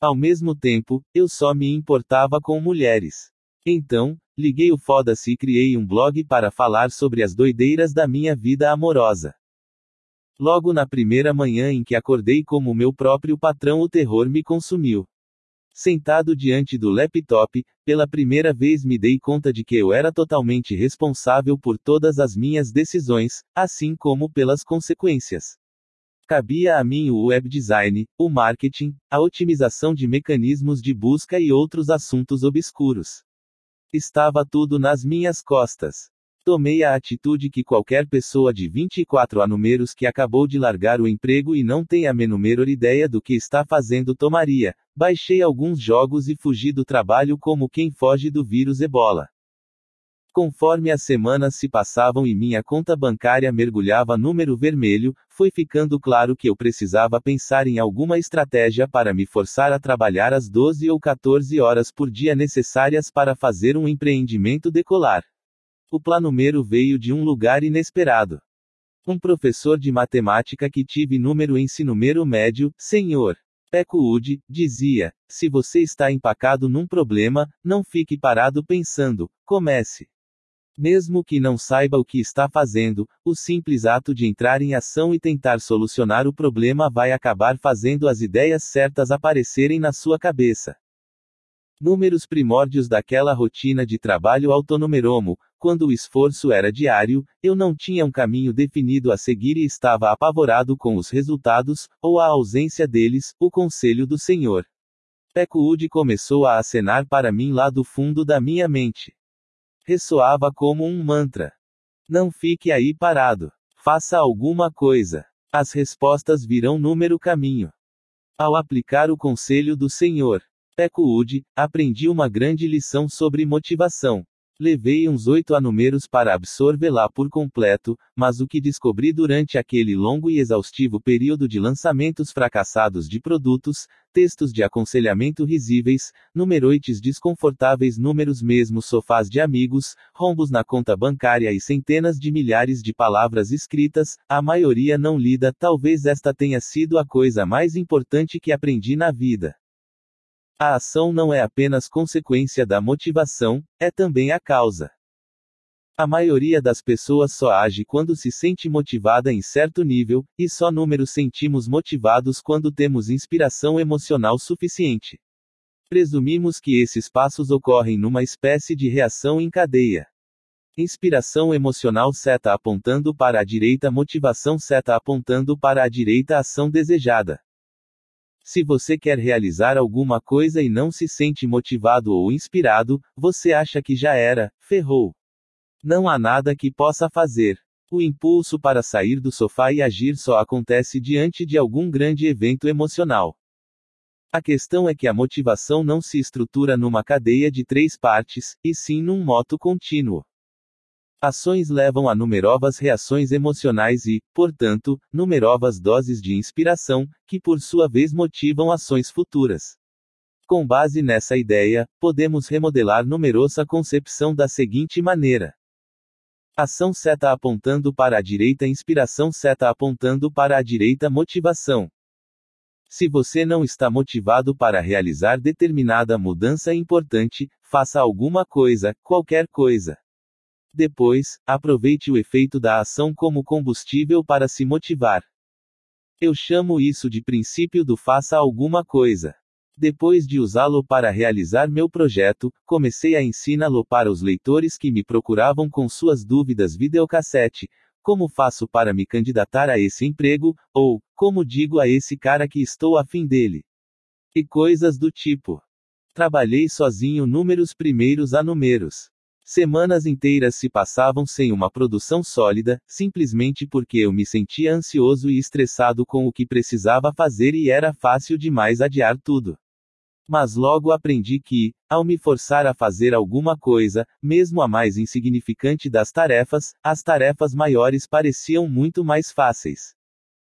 Ao mesmo tempo, eu só me importava com mulheres. Então, liguei o foda-se e criei um blog para falar sobre as doideiras da minha vida amorosa. Logo na primeira manhã em que acordei como meu próprio patrão, o terror me consumiu. Sentado diante do laptop, pela primeira vez me dei conta de que eu era totalmente responsável por todas as minhas decisões, assim como pelas consequências. Cabia a mim o web design, o marketing, a otimização de mecanismos de busca e outros assuntos obscuros. Estava tudo nas minhas costas. Tomei a atitude que qualquer pessoa de 24 anos que acabou de largar o emprego e não tem a menor ideia do que está fazendo tomaria. Baixei alguns jogos e fugi do trabalho como quem foge do vírus ebola. Conforme as semanas se passavam e minha conta bancária mergulhava número vermelho, foi ficando claro que eu precisava pensar em alguma estratégia para me forçar a trabalhar as 12 ou 14 horas por dia necessárias para fazer um empreendimento decolar. O planumero veio de um lugar inesperado. Um professor de matemática que tive número ensino número médio, senhor Peckwood, dizia: se você está empacado num problema, não fique parado pensando, comece. Mesmo que não saiba o que está fazendo, o simples ato de entrar em ação e tentar solucionar o problema vai acabar fazendo as ideias certas aparecerem na sua cabeça. Números primórdios daquela rotina de trabalho autonomeromo, quando o esforço era diário, eu não tinha um caminho definido a seguir e estava apavorado com os resultados, ou a ausência deles, o conselho do Senhor. Pecuúde começou a acenar para mim lá do fundo da minha mente. Ressoava como um mantra. Não fique aí parado. Faça alguma coisa. As respostas virão número caminho. Ao aplicar o conselho do Senhor, Pecuúde, aprendi uma grande lição sobre motivação. Levei uns oito anúmeros para absorvê-la por completo, mas o que descobri durante aquele longo e exaustivo período de lançamentos fracassados de produtos, textos de aconselhamento risíveis, numeroites desconfortáveis números mesmo sofás de amigos, rombos na conta bancária e centenas de milhares de palavras escritas, a maioria não lida, talvez esta tenha sido a coisa mais importante que aprendi na vida. A ação não é apenas consequência da motivação, é também a causa. A maioria das pessoas só age quando se sente motivada em certo nível, e só números sentimos motivados quando temos inspiração emocional suficiente. Presumimos que esses passos ocorrem numa espécie de reação em cadeia. Inspiração emocional seta apontando para a direita, motivação seta apontando para a direita, ação desejada. Se você quer realizar alguma coisa e não se sente motivado ou inspirado, você acha que já era, ferrou. Não há nada que possa fazer. O impulso para sair do sofá e agir só acontece diante de algum grande evento emocional. A questão é que a motivação não se estrutura numa cadeia de três partes, e sim num moto contínuo. Ações levam a numerosas reações emocionais e, portanto, numerosas doses de inspiração, que por sua vez motivam ações futuras. Com base nessa ideia, podemos remodelar numerosa concepção da seguinte maneira: Ação seta apontando para a direita, inspiração seta apontando para a direita, motivação. Se você não está motivado para realizar determinada mudança importante, faça alguma coisa, qualquer coisa. Depois, aproveite o efeito da ação como combustível para se motivar. Eu chamo isso de princípio do faça alguma coisa. Depois de usá-lo para realizar meu projeto, comecei a ensiná-lo para os leitores que me procuravam com suas dúvidas videocassete. Como faço para me candidatar a esse emprego? Ou, como digo a esse cara que estou afim dele? E coisas do tipo. Trabalhei sozinho números primeiros a números. Semanas inteiras se passavam sem uma produção sólida, simplesmente porque eu me sentia ansioso e estressado com o que precisava fazer e era fácil demais adiar tudo. Mas logo aprendi que, ao me forçar a fazer alguma coisa, mesmo a mais insignificante das tarefas, as tarefas maiores pareciam muito mais fáceis.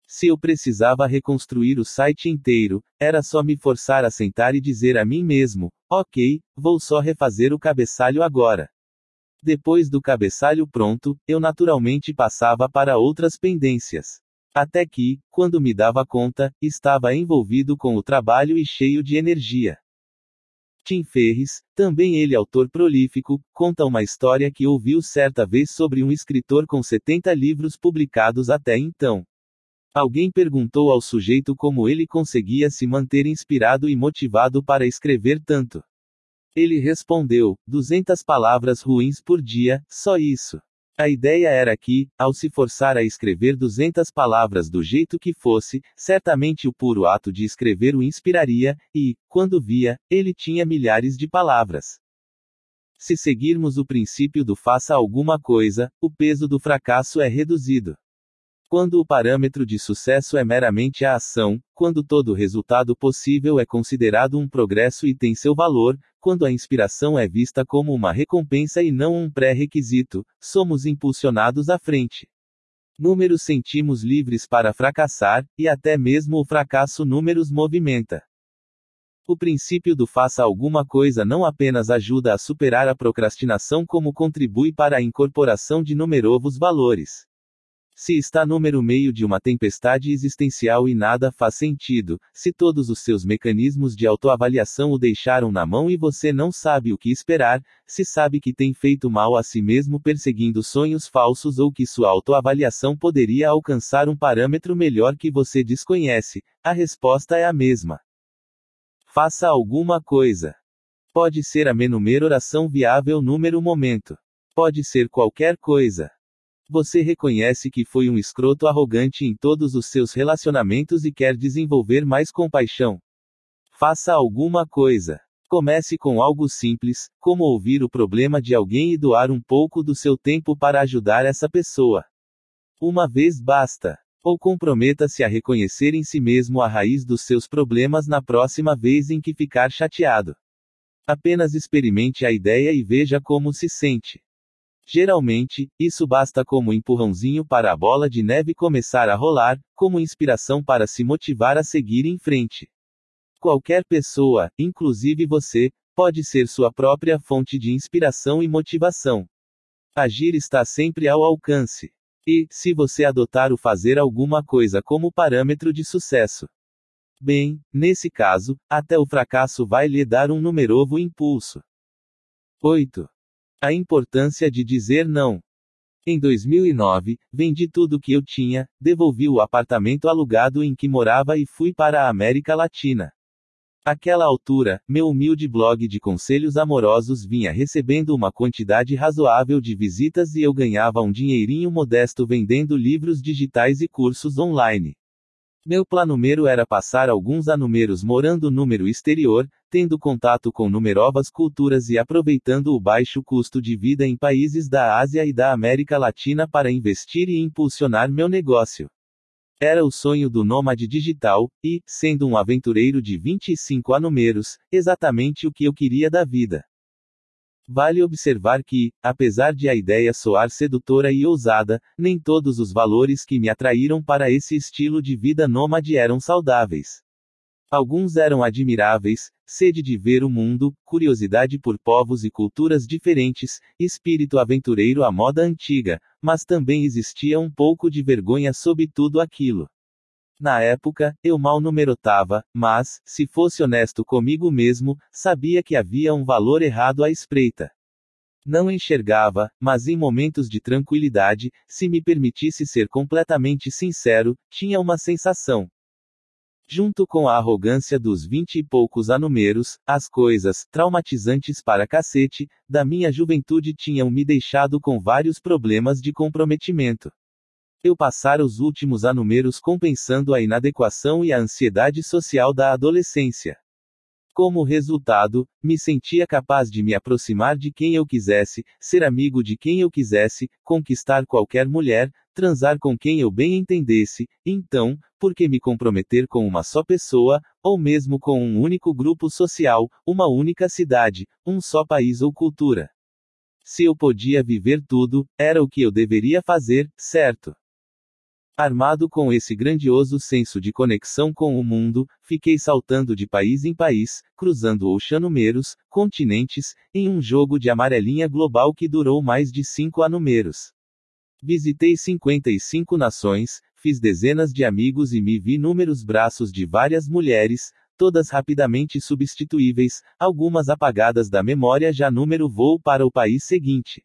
Se eu precisava reconstruir o site inteiro, era só me forçar a sentar e dizer a mim mesmo: ok, vou só refazer o cabeçalho agora. Depois do cabeçalho pronto, eu naturalmente passava para outras pendências. Até que, quando me dava conta, estava envolvido com o trabalho e cheio de energia. Tim Ferris, também ele autor prolífico, conta uma história que ouviu certa vez sobre um escritor com 70 livros publicados até então. Alguém perguntou ao sujeito como ele conseguia se manter inspirado e motivado para escrever tanto. Ele respondeu: 200 palavras ruins por dia, só isso. A ideia era que, ao se forçar a escrever 200 palavras do jeito que fosse, certamente o puro ato de escrever o inspiraria, e, quando via, ele tinha milhares de palavras. Se seguirmos o princípio do faça alguma coisa, o peso do fracasso é reduzido. Quando o parâmetro de sucesso é meramente a ação, quando todo resultado possível é considerado um progresso e tem seu valor, quando a inspiração é vista como uma recompensa e não um pré-requisito, somos impulsionados à frente. Números sentimos livres para fracassar, e até mesmo o fracasso números movimenta. O princípio do faça alguma coisa não apenas ajuda a superar a procrastinação, como contribui para a incorporação de numerosos valores. Se está no meio de uma tempestade existencial e nada faz sentido, se todos os seus mecanismos de autoavaliação o deixaram na mão e você não sabe o que esperar, se sabe que tem feito mal a si mesmo perseguindo sonhos falsos ou que sua autoavaliação poderia alcançar um parâmetro melhor que você desconhece, a resposta é a mesma. Faça alguma coisa. Pode ser a menúmero oração viável número momento. Pode ser qualquer coisa. Você reconhece que foi um escroto arrogante em todos os seus relacionamentos e quer desenvolver mais compaixão. Faça alguma coisa. Comece com algo simples, como ouvir o problema de alguém e doar um pouco do seu tempo para ajudar essa pessoa. Uma vez basta. Ou comprometa-se a reconhecer em si mesmo a raiz dos seus problemas na próxima vez em que ficar chateado. Apenas experimente a ideia e veja como se sente. Geralmente, isso basta como empurrãozinho para a bola de neve começar a rolar, como inspiração para se motivar a seguir em frente. Qualquer pessoa, inclusive você, pode ser sua própria fonte de inspiração e motivação. Agir está sempre ao alcance. E, se você adotar o fazer alguma coisa como parâmetro de sucesso, bem, nesse caso, até o fracasso vai lhe dar um numeroso impulso. 8. A importância de dizer não. Em 2009, vendi tudo que eu tinha, devolvi o apartamento alugado em que morava e fui para a América Latina. Aquela altura, meu humilde blog de conselhos amorosos vinha recebendo uma quantidade razoável de visitas e eu ganhava um dinheirinho modesto vendendo livros digitais e cursos online. Meu planúmero era passar alguns anúmeros morando número exterior, tendo contato com numerosas culturas e aproveitando o baixo custo de vida em países da Ásia e da América Latina para investir e impulsionar meu negócio. Era o sonho do nômade digital, e, sendo um aventureiro de 25 anúmeros, exatamente o que eu queria da vida. Vale observar que, apesar de a ideia soar sedutora e ousada, nem todos os valores que me atraíram para esse estilo de vida nômade eram saudáveis. Alguns eram admiráveis, sede de ver o mundo, curiosidade por povos e culturas diferentes, espírito aventureiro à moda antiga, mas também existia um pouco de vergonha sobre tudo aquilo. Na época, eu mal numerotava, mas, se fosse honesto comigo mesmo, sabia que havia um valor errado à espreita. Não enxergava, mas em momentos de tranquilidade, se me permitisse ser completamente sincero, tinha uma sensação, Junto com a arrogância dos vinte e poucos anúmeros, as coisas, traumatizantes para cacete, da minha juventude tinham me deixado com vários problemas de comprometimento. Eu passara os últimos anúmeros compensando a inadequação e a ansiedade social da adolescência. Como resultado, me sentia capaz de me aproximar de quem eu quisesse, ser amigo de quem eu quisesse, conquistar qualquer mulher, transar com quem eu bem entendesse, então, por que me comprometer com uma só pessoa, ou mesmo com um único grupo social, uma única cidade, um só país ou cultura? Se eu podia viver tudo, era o que eu deveria fazer, certo? Armado com esse grandioso senso de conexão com o mundo, fiquei saltando de país em país, cruzando oceanúmeros, continentes, em um jogo de amarelinha global que durou mais de cinco anúmeros. Visitei 55 nações, fiz dezenas de amigos e me vi inúmeros braços de várias mulheres, todas rapidamente substituíveis, algumas apagadas da memória já número voo para o país seguinte.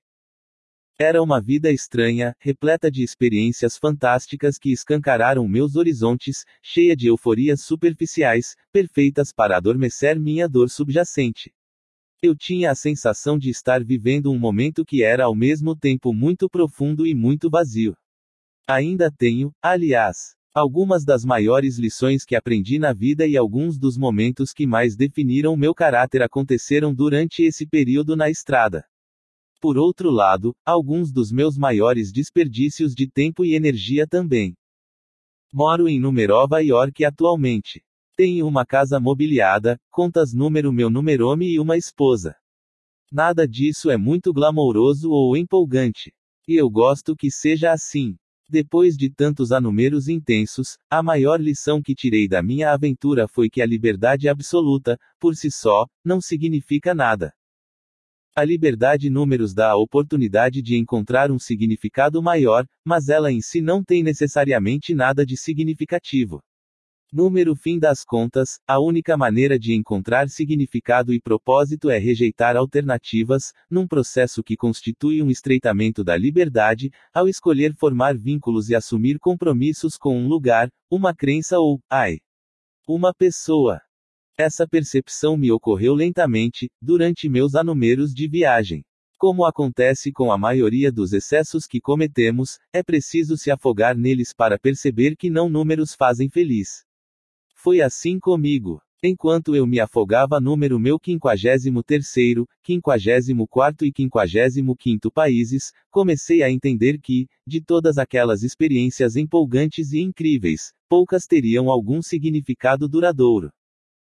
Era uma vida estranha, repleta de experiências fantásticas que escancararam meus horizontes, cheia de euforias superficiais, perfeitas para adormecer minha dor subjacente. Eu tinha a sensação de estar vivendo um momento que era ao mesmo tempo muito profundo e muito vazio. Ainda tenho, aliás, algumas das maiores lições que aprendi na vida e alguns dos momentos que mais definiram meu caráter aconteceram durante esse período na estrada. Por outro lado, alguns dos meus maiores desperdícios de tempo e energia também. Moro em Numerova York atualmente. Tenho uma casa mobiliada, contas número meu numerome e uma esposa. Nada disso é muito glamouroso ou empolgante. E eu gosto que seja assim. Depois de tantos anúmeros intensos, a maior lição que tirei da minha aventura foi que a liberdade absoluta, por si só, não significa nada. A liberdade números dá a oportunidade de encontrar um significado maior, mas ela em si não tem necessariamente nada de significativo. Número fim das contas, a única maneira de encontrar significado e propósito é rejeitar alternativas, num processo que constitui um estreitamento da liberdade, ao escolher formar vínculos e assumir compromissos com um lugar, uma crença ou, ai, uma pessoa. Essa percepção me ocorreu lentamente, durante meus anúmeros de viagem. Como acontece com a maioria dos excessos que cometemos, é preciso se afogar neles para perceber que não números fazem feliz. Foi assim comigo. Enquanto eu me afogava número meu 53º, 54 e 55 países, comecei a entender que, de todas aquelas experiências empolgantes e incríveis, poucas teriam algum significado duradouro.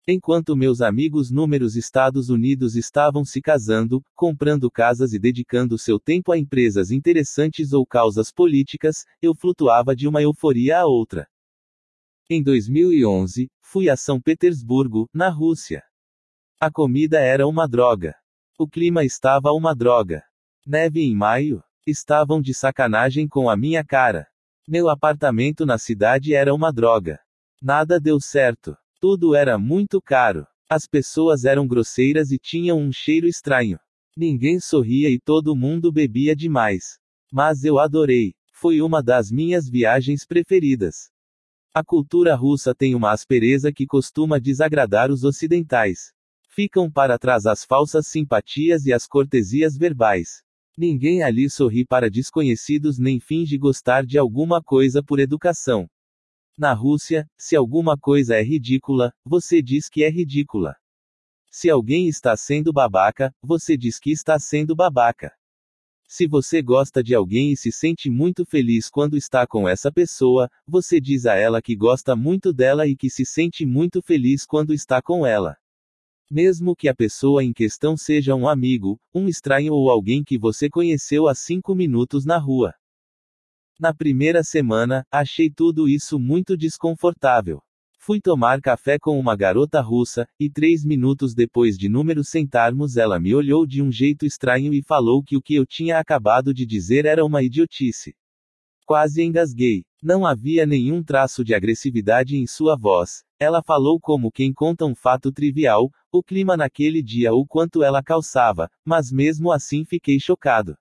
Enquanto meus amigos números Estados Unidos estavam se casando, comprando casas e dedicando seu tempo a empresas interessantes ou causas políticas, eu flutuava de uma euforia a outra. Em 2011, fui a São Petersburgo, na Rússia. A comida era uma droga. O clima estava uma droga. Neve em maio? Estavam de sacanagem com a minha cara. Meu apartamento na cidade era uma droga. Nada deu certo. Tudo era muito caro. As pessoas eram grosseiras e tinham um cheiro estranho. Ninguém sorria e todo mundo bebia demais. Mas eu adorei. Foi uma das minhas viagens preferidas. A cultura russa tem uma aspereza que costuma desagradar os ocidentais. Ficam para trás as falsas simpatias e as cortesias verbais. Ninguém ali sorri para desconhecidos nem finge gostar de alguma coisa por educação. Na Rússia, se alguma coisa é ridícula, você diz que é ridícula. Se alguém está sendo babaca, você diz que está sendo babaca. Se você gosta de alguém e se sente muito feliz quando está com essa pessoa, você diz a ela que gosta muito dela e que se sente muito feliz quando está com ela. Mesmo que a pessoa em questão seja um amigo, um estranho ou alguém que você conheceu há cinco minutos na rua. Na primeira semana, achei tudo isso muito desconfortável. Fui tomar café com uma garota russa, e três minutos depois de número sentarmos, ela me olhou de um jeito estranho e falou que o que eu tinha acabado de dizer era uma idiotice. Quase engasguei. Não havia nenhum traço de agressividade em sua voz. Ela falou como quem conta um fato trivial, o clima naquele dia ou quanto ela calçava, mas mesmo assim fiquei chocado.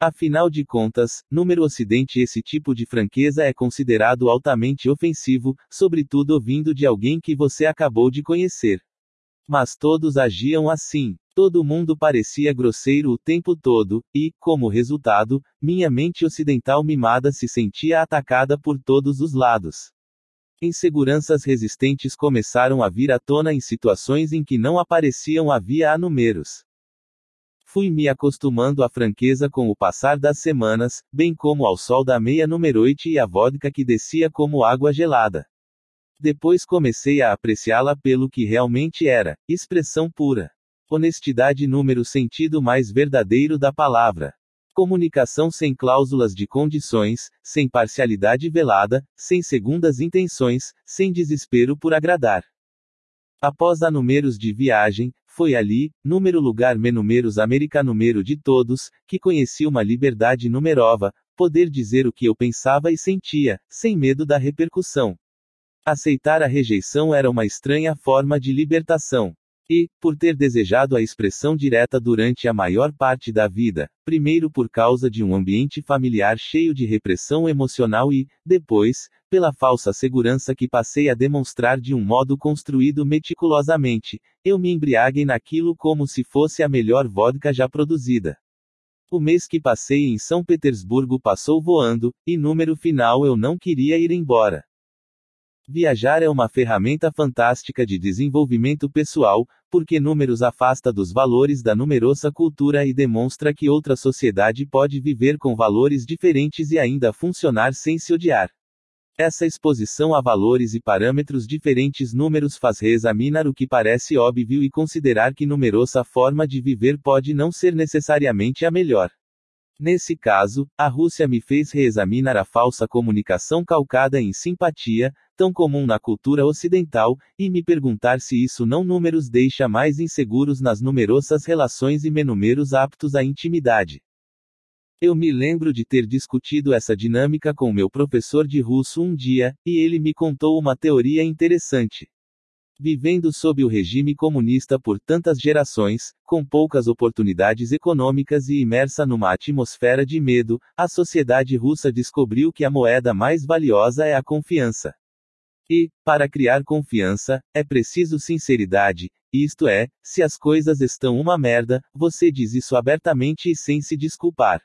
Afinal de contas, número ocidente esse tipo de franqueza é considerado altamente ofensivo, sobretudo vindo de alguém que você acabou de conhecer. Mas todos agiam assim. Todo mundo parecia grosseiro o tempo todo, e, como resultado, minha mente ocidental mimada se sentia atacada por todos os lados. Inseguranças resistentes começaram a vir à tona em situações em que não apareciam havia há números. Fui me acostumando à franqueza com o passar das semanas, bem como ao sol da meia-noite e à vodka que descia como água gelada. Depois comecei a apreciá-la pelo que realmente era, expressão pura. Honestidade número sentido mais verdadeiro da palavra. Comunicação sem cláusulas de condições, sem parcialidade velada, sem segundas intenções, sem desespero por agradar. Após a números de viagem, foi ali, número lugar menumeros america número de todos, que conheci uma liberdade numerova, poder dizer o que eu pensava e sentia, sem medo da repercussão. Aceitar a rejeição era uma estranha forma de libertação. E, por ter desejado a expressão direta durante a maior parte da vida, primeiro por causa de um ambiente familiar cheio de repressão emocional e, depois, pela falsa segurança que passei a demonstrar de um modo construído meticulosamente, eu me embriaguei naquilo como se fosse a melhor vodka já produzida. O mês que passei em São Petersburgo passou voando, e número final eu não queria ir embora. Viajar é uma ferramenta fantástica de desenvolvimento pessoal, porque números afasta dos valores da numerosa cultura e demonstra que outra sociedade pode viver com valores diferentes e ainda funcionar sem se odiar. Essa exposição a valores e parâmetros diferentes números faz reexaminar o que parece óbvio e considerar que numerosa forma de viver pode não ser necessariamente a melhor. Nesse caso, a Rússia me fez reexaminar a falsa comunicação calcada em simpatia, tão comum na cultura ocidental, e me perguntar se isso não números deixa mais inseguros nas numerosas relações e menúmeros aptos à intimidade. Eu me lembro de ter discutido essa dinâmica com meu professor de russo um dia, e ele me contou uma teoria interessante. Vivendo sob o regime comunista por tantas gerações, com poucas oportunidades econômicas e imersa numa atmosfera de medo, a sociedade russa descobriu que a moeda mais valiosa é a confiança. E, para criar confiança, é preciso sinceridade, isto é, se as coisas estão uma merda, você diz isso abertamente e sem se desculpar.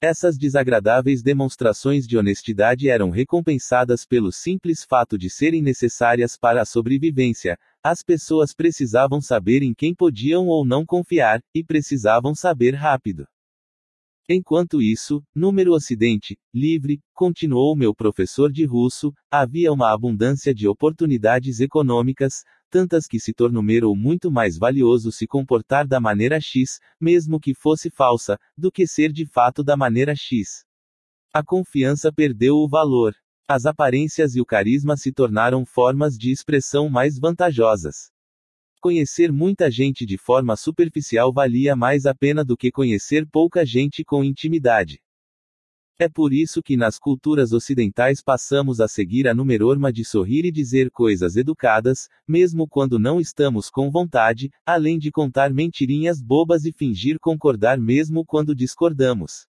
Essas desagradáveis demonstrações de honestidade eram recompensadas pelo simples fato de serem necessárias para a sobrevivência. As pessoas precisavam saber em quem podiam ou não confiar, e precisavam saber rápido. Enquanto isso, número Ocidente, livre, continuou meu professor de russo, havia uma abundância de oportunidades econômicas, tantas que se tornou muito mais valioso se comportar da maneira X, mesmo que fosse falsa, do que ser de fato da maneira X. A confiança perdeu o valor. As aparências e o carisma se tornaram formas de expressão mais vantajosas. Conhecer muita gente de forma superficial valia mais a pena do que conhecer pouca gente com intimidade. É por isso que nas culturas ocidentais passamos a seguir a numerorma de sorrir e dizer coisas educadas, mesmo quando não estamos com vontade, além de contar mentirinhas bobas e fingir concordar mesmo quando discordamos.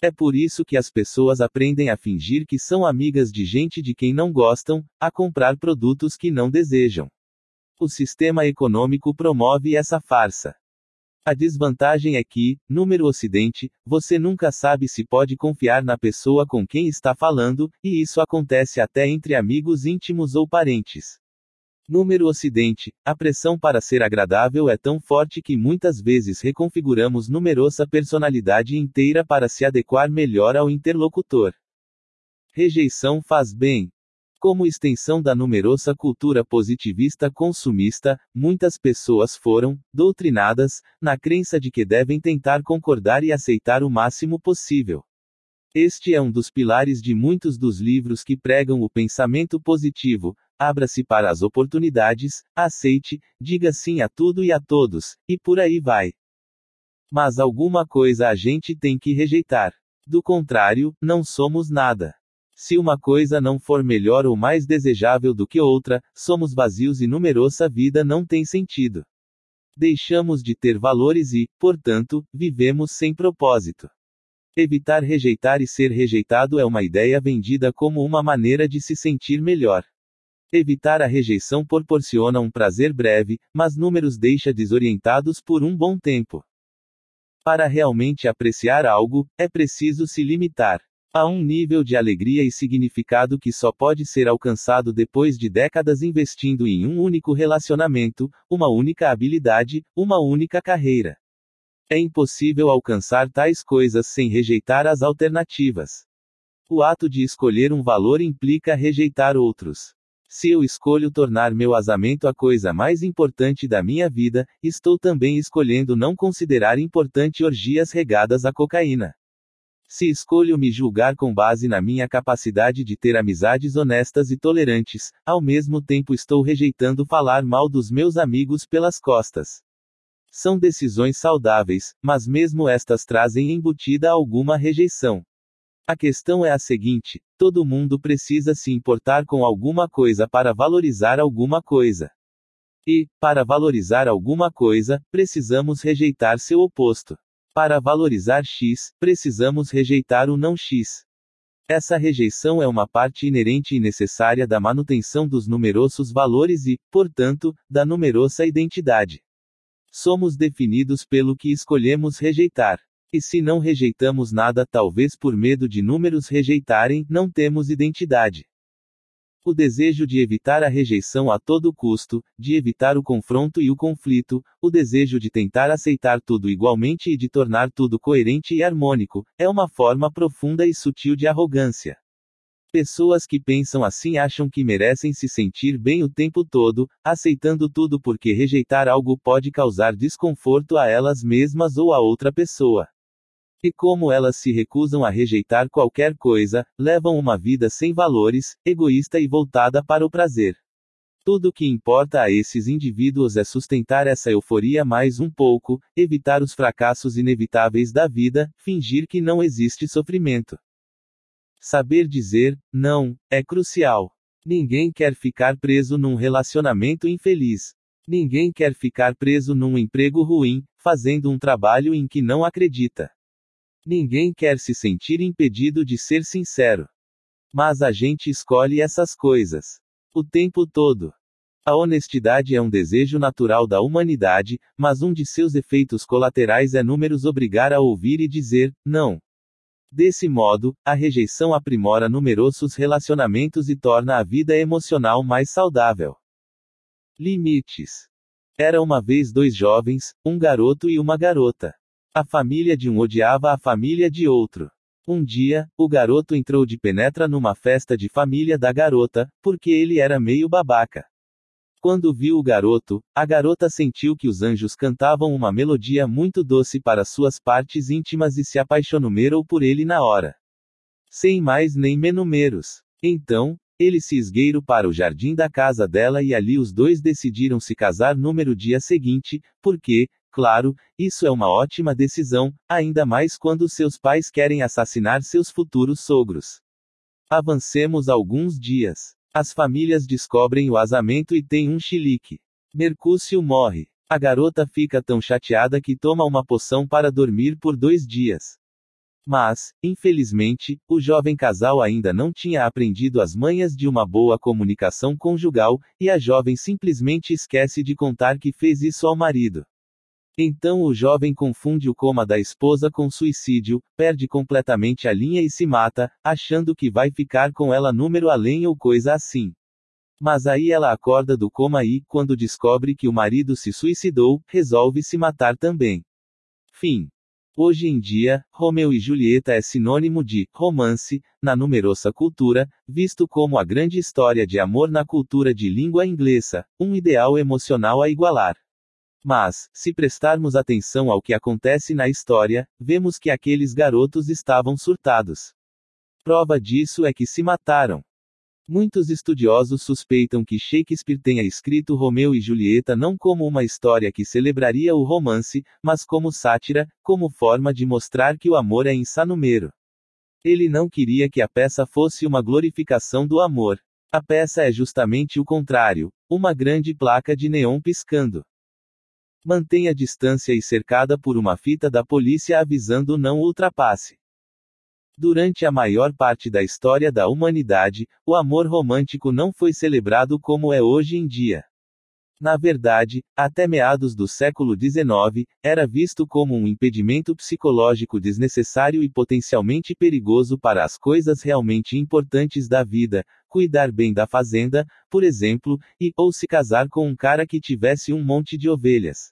É por isso que as pessoas aprendem a fingir que são amigas de gente de quem não gostam, a comprar produtos que não desejam. O sistema econômico promove essa farsa. A desvantagem é que, número ocidente, você nunca sabe se pode confiar na pessoa com quem está falando, e isso acontece até entre amigos íntimos ou parentes. Número ocidente, a pressão para ser agradável é tão forte que muitas vezes reconfiguramos numerosa personalidade inteira para se adequar melhor ao interlocutor. Rejeição faz bem. Como extensão da numerosa cultura positivista consumista, muitas pessoas foram doutrinadas na crença de que devem tentar concordar e aceitar o máximo possível. Este é um dos pilares de muitos dos livros que pregam o pensamento positivo. Abra-se para as oportunidades, aceite, diga sim a tudo e a todos, e por aí vai. Mas alguma coisa a gente tem que rejeitar. Do contrário, não somos nada. Se uma coisa não for melhor ou mais desejável do que outra, somos vazios e numerosa vida não tem sentido. Deixamos de ter valores e, portanto, vivemos sem propósito. Evitar rejeitar e ser rejeitado é uma ideia vendida como uma maneira de se sentir melhor. Evitar a rejeição proporciona um prazer breve, mas números deixa desorientados por um bom tempo. Para realmente apreciar algo, é preciso se limitar. Há um nível de alegria e significado que só pode ser alcançado depois de décadas investindo em um único relacionamento, uma única habilidade, uma única carreira. É impossível alcançar tais coisas sem rejeitar as alternativas. O ato de escolher um valor implica rejeitar outros. Se eu escolho tornar meu casamento a coisa mais importante da minha vida, estou também escolhendo não considerar importante orgias regadas a cocaína. Se escolho me julgar com base na minha capacidade de ter amizades honestas e tolerantes, ao mesmo tempo estou rejeitando falar mal dos meus amigos pelas costas. São decisões saudáveis, mas mesmo estas trazem embutida alguma rejeição. A questão é a seguinte: todo mundo precisa se importar com alguma coisa para valorizar alguma coisa. E, para valorizar alguma coisa, precisamos rejeitar seu oposto. Para valorizar X, precisamos rejeitar o não X. Essa rejeição é uma parte inerente e necessária da manutenção dos numerosos valores e, portanto, da numerosa identidade. Somos definidos pelo que escolhemos rejeitar. E se não rejeitamos nada, talvez por medo de números rejeitarem, não temos identidade. O desejo de evitar a rejeição a todo custo, de evitar o confronto e o conflito, o desejo de tentar aceitar tudo igualmente e de tornar tudo coerente e harmônico, é uma forma profunda e sutil de arrogância. Pessoas que pensam assim acham que merecem se sentir bem o tempo todo, aceitando tudo porque rejeitar algo pode causar desconforto a elas mesmas ou a outra pessoa. E como elas se recusam a rejeitar qualquer coisa, levam uma vida sem valores, egoísta e voltada para o prazer. Tudo o que importa a esses indivíduos é sustentar essa euforia mais um pouco, evitar os fracassos inevitáveis da vida, fingir que não existe sofrimento. Saber dizer não é crucial. Ninguém quer ficar preso num relacionamento infeliz. Ninguém quer ficar preso num emprego ruim, fazendo um trabalho em que não acredita. Ninguém quer se sentir impedido de ser sincero. Mas a gente escolhe essas coisas. O tempo todo. A honestidade é um desejo natural da humanidade, mas um de seus efeitos colaterais é números obrigar a ouvir e dizer, não. Desse modo, a rejeição aprimora numerosos relacionamentos e torna a vida emocional mais saudável. Limites. Era uma vez dois jovens, um garoto e uma garota. A família de um odiava a família de outro. Um dia, o garoto entrou de penetra numa festa de família da garota, porque ele era meio babaca. Quando viu o garoto, a garota sentiu que os anjos cantavam uma melodia muito doce para suas partes íntimas e se apaixonou por ele na hora. Sem mais nem menos. Então, ele se esgueiro para o jardim da casa dela e ali os dois decidiram se casar no dia seguinte, porque, claro, isso é uma ótima decisão, ainda mais quando seus pais querem assassinar seus futuros sogros. Avancemos alguns dias. As famílias descobrem o asamento e tem um chilique. Mercúcio morre. A garota fica tão chateada que toma uma poção para dormir por dois dias. Mas, infelizmente, o jovem casal ainda não tinha aprendido as manhas de uma boa comunicação conjugal, e a jovem simplesmente esquece de contar que fez isso ao marido. Então o jovem confunde o coma da esposa com suicídio, perde completamente a linha e se mata, achando que vai ficar com ela número além ou coisa assim. Mas aí ela acorda do coma e, quando descobre que o marido se suicidou, resolve se matar também. Fim. Hoje em dia, Romeu e Julieta é sinônimo de romance, na numerosa cultura, visto como a grande história de amor na cultura de língua inglesa, um ideal emocional a igualar. Mas, se prestarmos atenção ao que acontece na história, vemos que aqueles garotos estavam surtados. Prova disso é que se mataram. Muitos estudiosos suspeitam que Shakespeare tenha escrito Romeu e Julieta não como uma história que celebraria o romance, mas como sátira, como forma de mostrar que o amor é insanumero. Ele não queria que a peça fosse uma glorificação do amor. A peça é justamente o contrário, uma grande placa de neon piscando. Mantenha distância e cercada por uma fita da polícia avisando não ultrapasse. Durante a maior parte da história da humanidade, o amor romântico não foi celebrado como é hoje em dia. Na verdade, até meados do século XIX, era visto como um impedimento psicológico desnecessário e potencialmente perigoso para as coisas realmente importantes da vida, cuidar bem da fazenda, por exemplo, e ou se casar com um cara que tivesse um monte de ovelhas.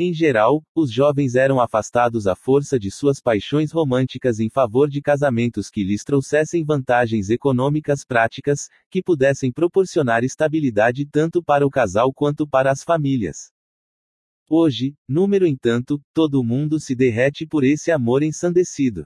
Em geral, os jovens eram afastados à força de suas paixões românticas em favor de casamentos que lhes trouxessem vantagens econômicas práticas, que pudessem proporcionar estabilidade tanto para o casal quanto para as famílias. Hoje, número entanto, todo mundo se derrete por esse amor ensandecido.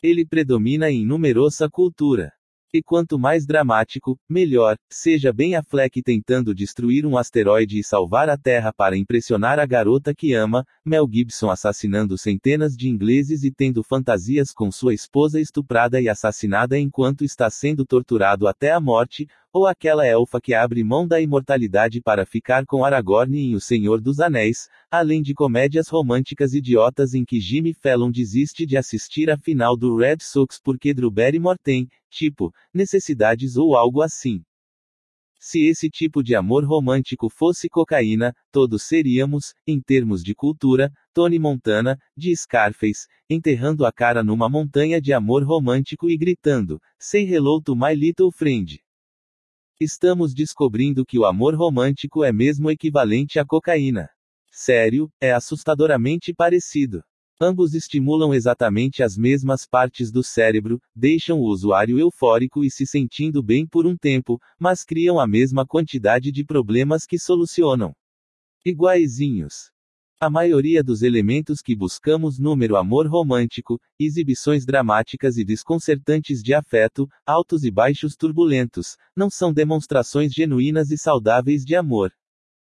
Ele predomina em numerosa cultura. E quanto mais dramático, melhor, seja Ben Affleck tentando destruir um asteroide e salvar a Terra para impressionar a garota que ama, Mel Gibson assassinando centenas de ingleses e tendo fantasias com sua esposa estuprada e assassinada enquanto está sendo torturado até a morte, ou aquela elfa que abre mão da imortalidade para ficar com Aragorn em O Senhor dos Anéis, além de comédias românticas idiotas em que Jimmy Fallon desiste de assistir a final do Red Sox porque Drew Barrymore tem, tipo, necessidades ou algo assim. Se esse tipo de amor romântico fosse cocaína, todos seríamos, em termos de cultura, Tony Montana, de Scarface, enterrando a cara numa montanha de amor romântico e gritando: Say hello to my little friend. Estamos descobrindo que o amor romântico é mesmo equivalente à cocaína. Sério, é assustadoramente parecido. Ambos estimulam exatamente as mesmas partes do cérebro, deixam o usuário eufórico e se sentindo bem por um tempo, mas criam a mesma quantidade de problemas que solucionam. Iguaizinhos. A maioria dos elementos que buscamos número amor romântico, exibições dramáticas e desconcertantes de afeto, altos e baixos turbulentos, não são demonstrações genuínas e saudáveis de amor.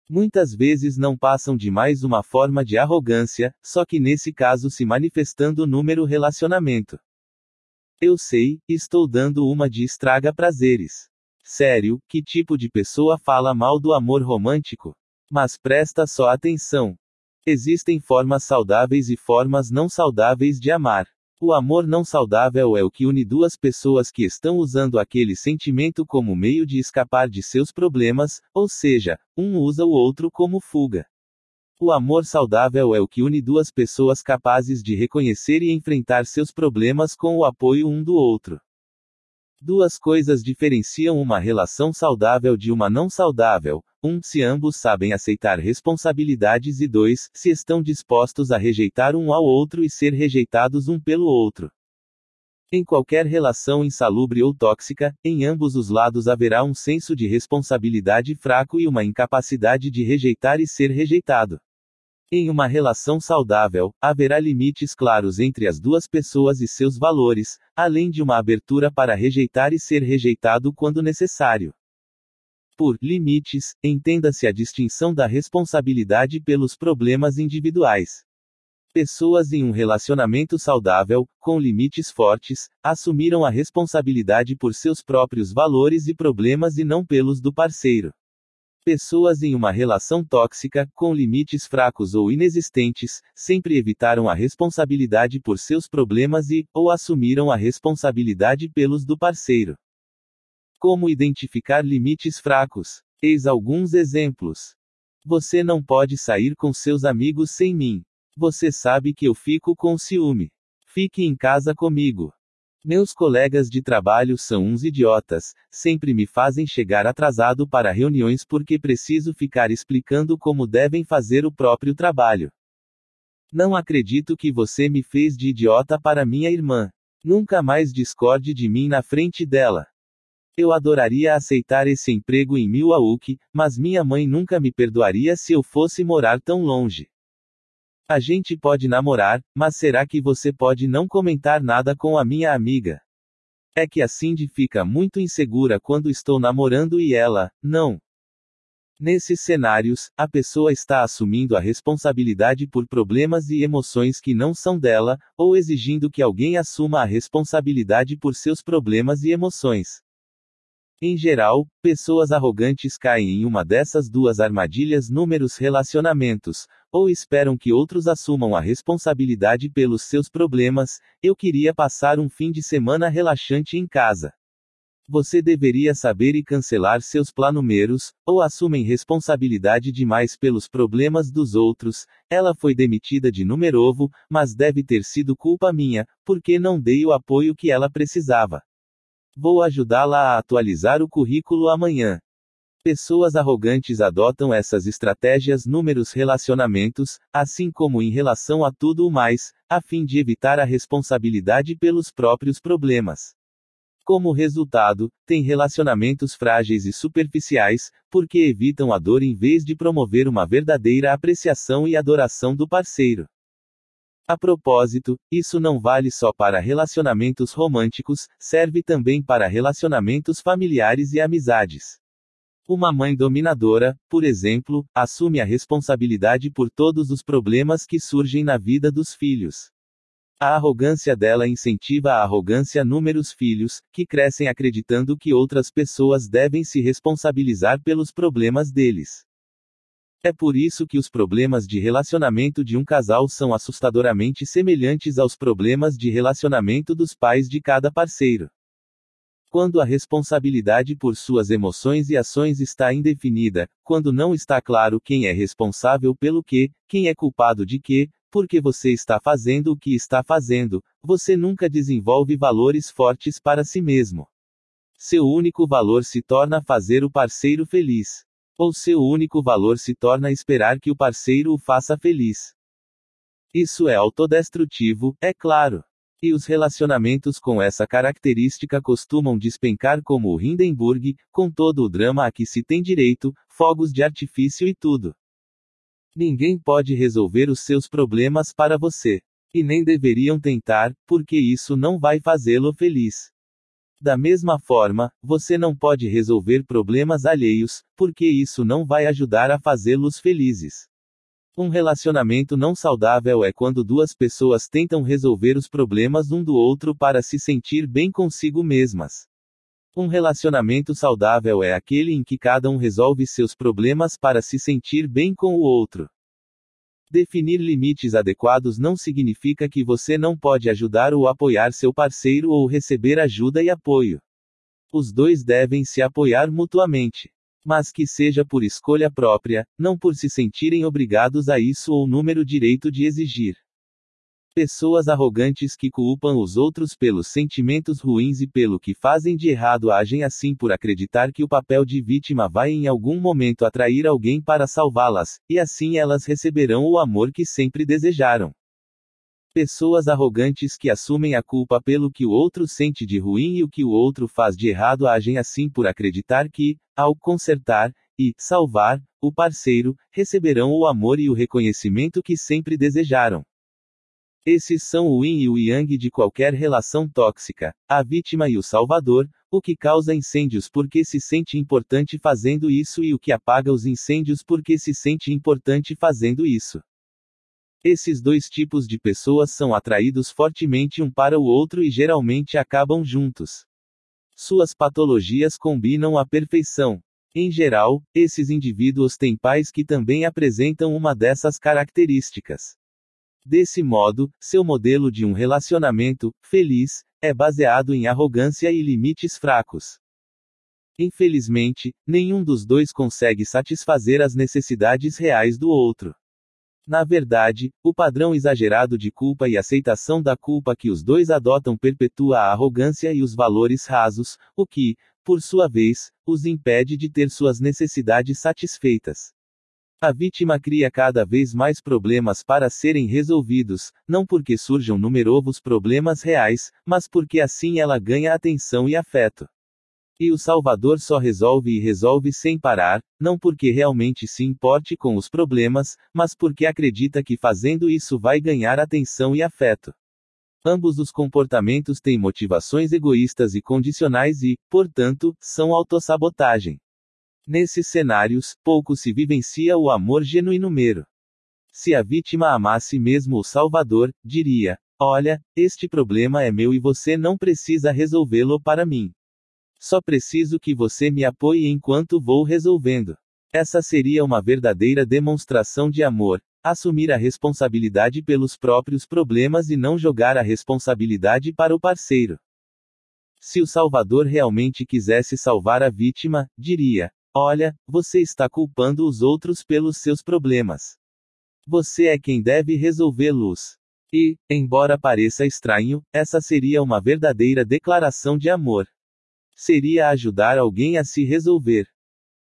Muitas vezes não passam de mais uma forma de arrogância, só que nesse caso se manifestando número relacionamento. Eu sei, estou dando uma de estraga prazeres. Sério, que tipo de pessoa fala mal do amor romântico? Mas presta só atenção. Existem formas saudáveis e formas não saudáveis de amar. O amor não saudável é o que une duas pessoas que estão usando aquele sentimento como meio de escapar de seus problemas, ou seja, um usa o outro como fuga. O amor saudável é o que une duas pessoas capazes de reconhecer e enfrentar seus problemas com o apoio um do outro. Duas coisas diferenciam uma relação saudável de uma não saudável: um, se ambos sabem aceitar responsabilidades, e dois, se estão dispostos a rejeitar um ao outro e ser rejeitados um pelo outro. Em qualquer relação insalubre ou tóxica, em ambos os lados haverá um senso de responsabilidade fraco e uma incapacidade de rejeitar e ser rejeitado. Em uma relação saudável, haverá limites claros entre as duas pessoas e seus valores, além de uma abertura para rejeitar e ser rejeitado quando necessário. Por limites, entenda-se a distinção da responsabilidade pelos problemas individuais. Pessoas em um relacionamento saudável, com limites fortes, assumiram a responsabilidade por seus próprios valores e problemas e não pelos do parceiro. Pessoas em uma relação tóxica, com limites fracos ou inexistentes, sempre evitaram a responsabilidade por seus problemas e, ou assumiram a responsabilidade pelos do parceiro. Como identificar limites fracos? Eis alguns exemplos. Você não pode sair com seus amigos sem mim. Você sabe que eu fico com ciúme. Fique em casa comigo. Meus colegas de trabalho são uns idiotas, sempre me fazem chegar atrasado para reuniões porque preciso ficar explicando como devem fazer o próprio trabalho. Não acredito que você me fez de idiota para minha irmã. Nunca mais discorde de mim na frente dela. Eu adoraria aceitar esse emprego em Milwaukee, mas minha mãe nunca me perdoaria se eu fosse morar tão longe. A gente pode namorar, mas será que você pode não comentar nada com a minha amiga? É que a Cindy fica muito insegura quando estou namorando e ela, não. Nesses cenários, a pessoa está assumindo a responsabilidade por problemas e emoções que não são dela, ou exigindo que alguém assuma a responsabilidade por seus problemas e emoções. Em geral, pessoas arrogantes caem em uma dessas duas armadilhas números relacionamentos, ou esperam que outros assumam a responsabilidade pelos seus problemas. Eu queria passar um fim de semana relaxante em casa. Você deveria saber e cancelar seus planumeros, ou assumem responsabilidade demais pelos problemas dos outros. Ela foi demitida de Numerovo, mas deve ter sido culpa minha, porque não dei o apoio que ela precisava. Vou ajudá-la a atualizar o currículo amanhã. Pessoas arrogantes adotam essas estratégias números relacionamentos, assim como em relação a tudo o mais, a fim de evitar a responsabilidade pelos próprios problemas. Como resultado, têm relacionamentos frágeis e superficiais, porque evitam a dor em vez de promover uma verdadeira apreciação e adoração do parceiro. A propósito, isso não vale só para relacionamentos românticos, serve também para relacionamentos familiares e amizades. Uma mãe dominadora, por exemplo, assume a responsabilidade por todos os problemas que surgem na vida dos filhos. A arrogância dela incentiva a arrogância números filhos, que crescem acreditando que outras pessoas devem se responsabilizar pelos problemas deles. É por isso que os problemas de relacionamento de um casal são assustadoramente semelhantes aos problemas de relacionamento dos pais de cada parceiro. Quando a responsabilidade por suas emoções e ações está indefinida, quando não está claro quem é responsável pelo que, quem é culpado de que, porque você está fazendo o que está fazendo, você nunca desenvolve valores fortes para si mesmo. Seu único valor se torna fazer o parceiro feliz ou seu único valor se torna esperar que o parceiro o faça feliz. Isso é autodestrutivo, é claro. E os relacionamentos com essa característica costumam despencar como o Hindenburg, com todo o drama a que se tem direito, fogos de artifício e tudo. Ninguém pode resolver os seus problemas para você. E nem deveriam tentar, porque isso não vai fazê-lo feliz. Da mesma forma, você não pode resolver problemas alheios, porque isso não vai ajudar a fazê-los felizes. Um relacionamento não saudável é quando duas pessoas tentam resolver os problemas um do outro para se sentir bem consigo mesmas. Um relacionamento saudável é aquele em que cada um resolve seus problemas para se sentir bem com o outro. Definir limites adequados não significa que você não pode ajudar ou apoiar seu parceiro ou receber ajuda e apoio. Os dois devem se apoiar mutuamente. Mas que seja por escolha própria, não por se sentirem obrigados a isso ou número direito de exigir. Pessoas arrogantes que culpam os outros pelos sentimentos ruins e pelo que fazem de errado agem assim por acreditar que o papel de vítima vai em algum momento atrair alguém para salvá-las, e assim elas receberão o amor que sempre desejaram. Pessoas arrogantes que assumem a culpa pelo que o outro sente de ruim e o que o outro faz de errado agem assim por acreditar que, ao consertar e salvar o parceiro, receberão o amor e o reconhecimento que sempre desejaram. Esses são o yin e o yang de qualquer relação tóxica, a vítima e o salvador, o que causa incêndios porque se sente importante fazendo isso e o que apaga os incêndios porque se sente importante fazendo isso. Esses dois tipos de pessoas são atraídos fortemente um para o outro e geralmente acabam juntos. Suas patologias combinam à perfeição. Em geral, esses indivíduos têm pais que também apresentam uma dessas características. Desse modo, seu modelo de um relacionamento feliz é baseado em arrogância e limites fracos. Infelizmente, nenhum dos dois consegue satisfazer as necessidades reais do outro. Na verdade, o padrão exagerado de culpa e aceitação da culpa que os dois adotam perpetua a arrogância e os valores rasos, o que, por sua vez, os impede de ter suas necessidades satisfeitas. A vítima cria cada vez mais problemas para serem resolvidos, não porque surjam numerosos problemas reais, mas porque assim ela ganha atenção e afeto. E o Salvador só resolve e resolve sem parar, não porque realmente se importe com os problemas, mas porque acredita que fazendo isso vai ganhar atenção e afeto. Ambos os comportamentos têm motivações egoístas e condicionais e, portanto, são autossabotagem. Nesses cenários, pouco se vivencia o amor genuíno mero. Se a vítima amasse mesmo o Salvador, diria: Olha, este problema é meu e você não precisa resolvê-lo para mim. Só preciso que você me apoie enquanto vou resolvendo. Essa seria uma verdadeira demonstração de amor, assumir a responsabilidade pelos próprios problemas e não jogar a responsabilidade para o parceiro. Se o Salvador realmente quisesse salvar a vítima, diria: Olha, você está culpando os outros pelos seus problemas. Você é quem deve resolvê-los. E, embora pareça estranho, essa seria uma verdadeira declaração de amor. Seria ajudar alguém a se resolver.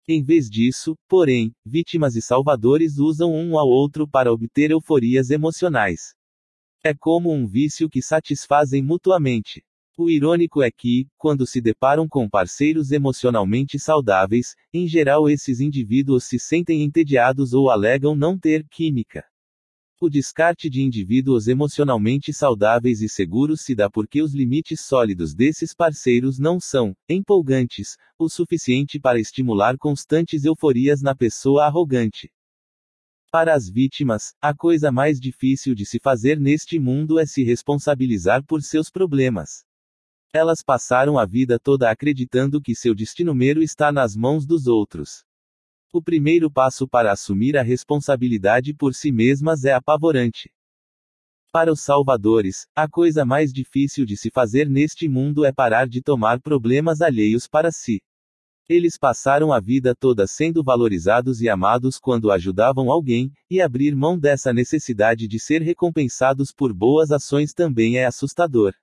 Em vez disso, porém, vítimas e salvadores usam um ao outro para obter euforias emocionais. É como um vício que satisfazem mutuamente. O irônico é que, quando se deparam com parceiros emocionalmente saudáveis, em geral esses indivíduos se sentem entediados ou alegam não ter química. O descarte de indivíduos emocionalmente saudáveis e seguros se dá porque os limites sólidos desses parceiros não são empolgantes o suficiente para estimular constantes euforias na pessoa arrogante. Para as vítimas, a coisa mais difícil de se fazer neste mundo é se responsabilizar por seus problemas. Elas passaram a vida toda acreditando que seu destino mero está nas mãos dos outros. O primeiro passo para assumir a responsabilidade por si mesmas é apavorante. Para os salvadores, a coisa mais difícil de se fazer neste mundo é parar de tomar problemas alheios para si. Eles passaram a vida toda sendo valorizados e amados quando ajudavam alguém, e abrir mão dessa necessidade de ser recompensados por boas ações também é assustador.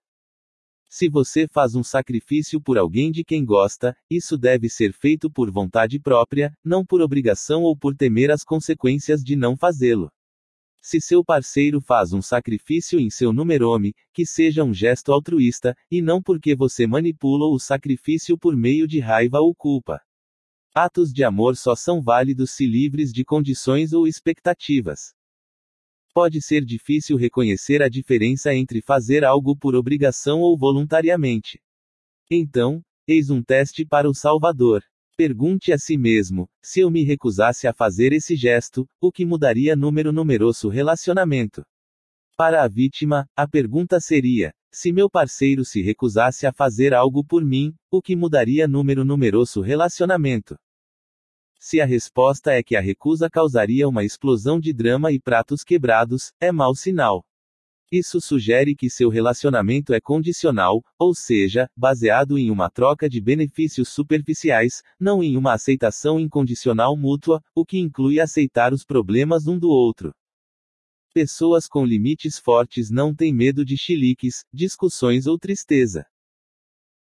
Se você faz um sacrifício por alguém de quem gosta, isso deve ser feito por vontade própria, não por obrigação ou por temer as consequências de não fazê-lo. Se seu parceiro faz um sacrifício em seu numerome, que seja um gesto altruísta, e não porque você manipula o sacrifício por meio de raiva ou culpa. Atos de amor só são válidos se livres de condições ou expectativas. Pode ser difícil reconhecer a diferença entre fazer algo por obrigação ou voluntariamente. Então, eis um teste para o Salvador. Pergunte a si mesmo: se eu me recusasse a fazer esse gesto, o que mudaria número numeroso relacionamento? Para a vítima, a pergunta seria: se meu parceiro se recusasse a fazer algo por mim, o que mudaria número numeroso relacionamento? Se a resposta é que a recusa causaria uma explosão de drama e pratos quebrados, é mau sinal. Isso sugere que seu relacionamento é condicional, ou seja, baseado em uma troca de benefícios superficiais, não em uma aceitação incondicional mútua, o que inclui aceitar os problemas um do outro. Pessoas com limites fortes não têm medo de chiliques, discussões ou tristeza.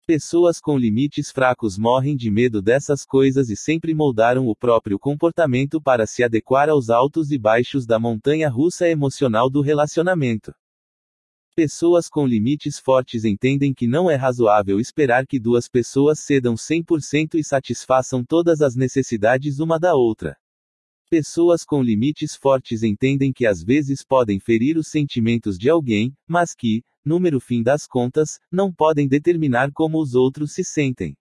Pessoas com limites fracos morrem de medo dessas coisas e sempre moldaram o próprio comportamento para se adequar aos altos e baixos da montanha russa emocional do relacionamento. Pessoas com limites fortes entendem que não é razoável esperar que duas pessoas cedam 100% e satisfaçam todas as necessidades uma da outra. Pessoas com limites fortes entendem que às vezes podem ferir os sentimentos de alguém, mas que, número fim das contas, não podem determinar como os outros se sentem.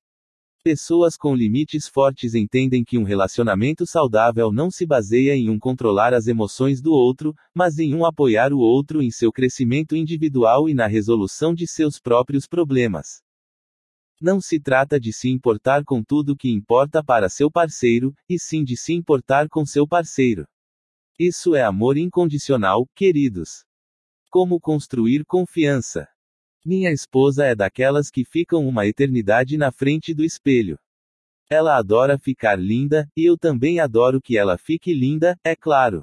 Pessoas com limites fortes entendem que um relacionamento saudável não se baseia em um controlar as emoções do outro, mas em um apoiar o outro em seu crescimento individual e na resolução de seus próprios problemas. Não se trata de se importar com tudo que importa para seu parceiro, e sim de se importar com seu parceiro. Isso é amor incondicional, queridos. Como construir confiança? Minha esposa é daquelas que ficam uma eternidade na frente do espelho. Ela adora ficar linda, e eu também adoro que ela fique linda, é claro.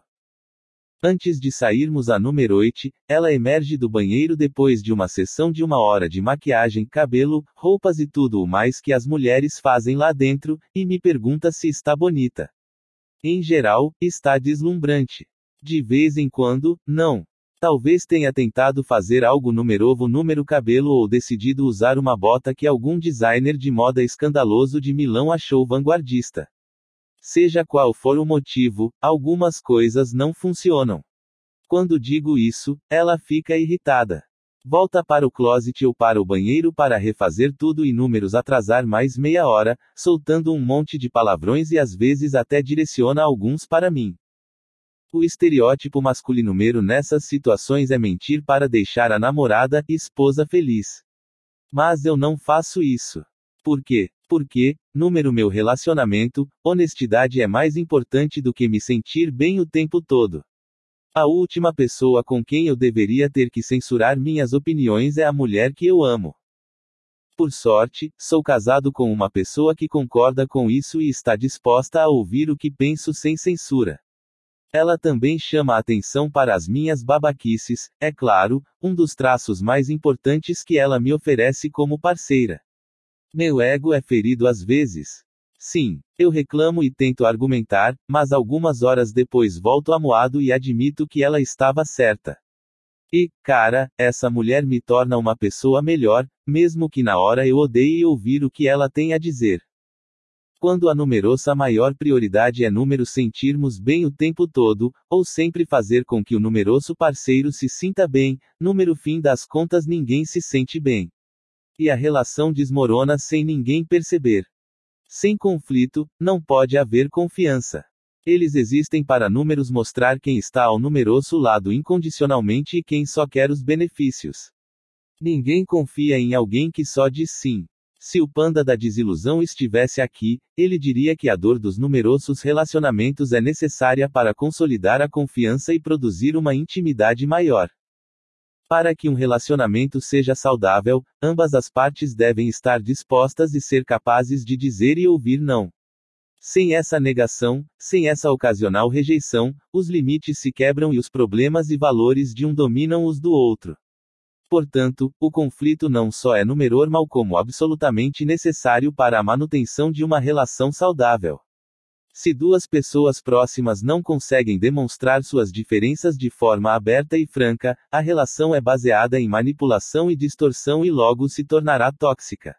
Antes de sairmos à número 8, ela emerge do banheiro depois de uma sessão de uma hora de maquiagem, cabelo, roupas e tudo o mais que as mulheres fazem lá dentro, e me pergunta se está bonita. Em geral, está deslumbrante. De vez em quando, não. Talvez tenha tentado fazer algo numerovo número cabelo ou decidido usar uma bota que algum designer de moda escandaloso de Milão achou vanguardista. Seja qual for o motivo, algumas coisas não funcionam. Quando digo isso, ela fica irritada. Volta para o closet ou para o banheiro para refazer tudo e números atrasar mais meia hora, soltando um monte de palavrões e às vezes até direciona alguns para mim. O estereótipo masculino mero nessas situações é mentir para deixar a namorada, esposa feliz. Mas eu não faço isso. Por quê? Porque, número meu relacionamento, honestidade é mais importante do que me sentir bem o tempo todo. A última pessoa com quem eu deveria ter que censurar minhas opiniões é a mulher que eu amo. Por sorte, sou casado com uma pessoa que concorda com isso e está disposta a ouvir o que penso sem censura. Ela também chama a atenção para as minhas babaquices, é claro, um dos traços mais importantes que ela me oferece como parceira. Meu ego é ferido às vezes. Sim, eu reclamo e tento argumentar, mas algumas horas depois volto amuado e admito que ela estava certa. E, cara, essa mulher me torna uma pessoa melhor, mesmo que na hora eu odeie ouvir o que ela tem a dizer. Quando a numerosa maior prioridade é número sentirmos bem o tempo todo, ou sempre fazer com que o numeroso parceiro se sinta bem, número fim das contas ninguém se sente bem. E a relação desmorona sem ninguém perceber. Sem conflito, não pode haver confiança. Eles existem para números mostrar quem está ao numeroso lado incondicionalmente e quem só quer os benefícios. Ninguém confia em alguém que só diz sim. Se o panda da desilusão estivesse aqui, ele diria que a dor dos numerosos relacionamentos é necessária para consolidar a confiança e produzir uma intimidade maior. Para que um relacionamento seja saudável, ambas as partes devem estar dispostas e ser capazes de dizer e ouvir não. Sem essa negação, sem essa ocasional rejeição, os limites se quebram e os problemas e valores de um dominam os do outro. Portanto, o conflito não só é numerormal como absolutamente necessário para a manutenção de uma relação saudável. Se duas pessoas próximas não conseguem demonstrar suas diferenças de forma aberta e franca, a relação é baseada em manipulação e distorção e logo se tornará tóxica.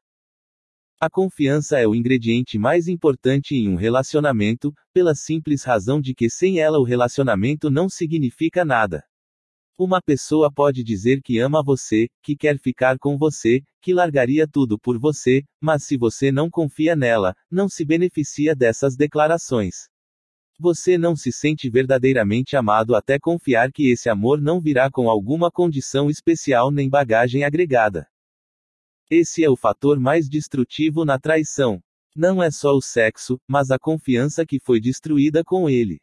A confiança é o ingrediente mais importante em um relacionamento, pela simples razão de que sem ela o relacionamento não significa nada. Uma pessoa pode dizer que ama você, que quer ficar com você, que largaria tudo por você, mas se você não confia nela, não se beneficia dessas declarações. Você não se sente verdadeiramente amado até confiar que esse amor não virá com alguma condição especial nem bagagem agregada. Esse é o fator mais destrutivo na traição. Não é só o sexo, mas a confiança que foi destruída com ele.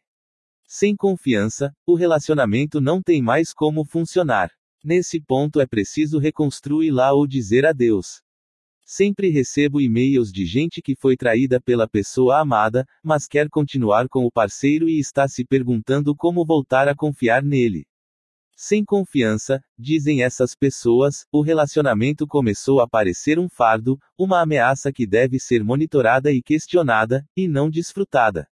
Sem confiança, o relacionamento não tem mais como funcionar. Nesse ponto é preciso reconstruir lá ou dizer adeus. Sempre recebo e-mails de gente que foi traída pela pessoa amada, mas quer continuar com o parceiro e está se perguntando como voltar a confiar nele. Sem confiança, dizem essas pessoas, o relacionamento começou a parecer um fardo, uma ameaça que deve ser monitorada e questionada, e não desfrutada.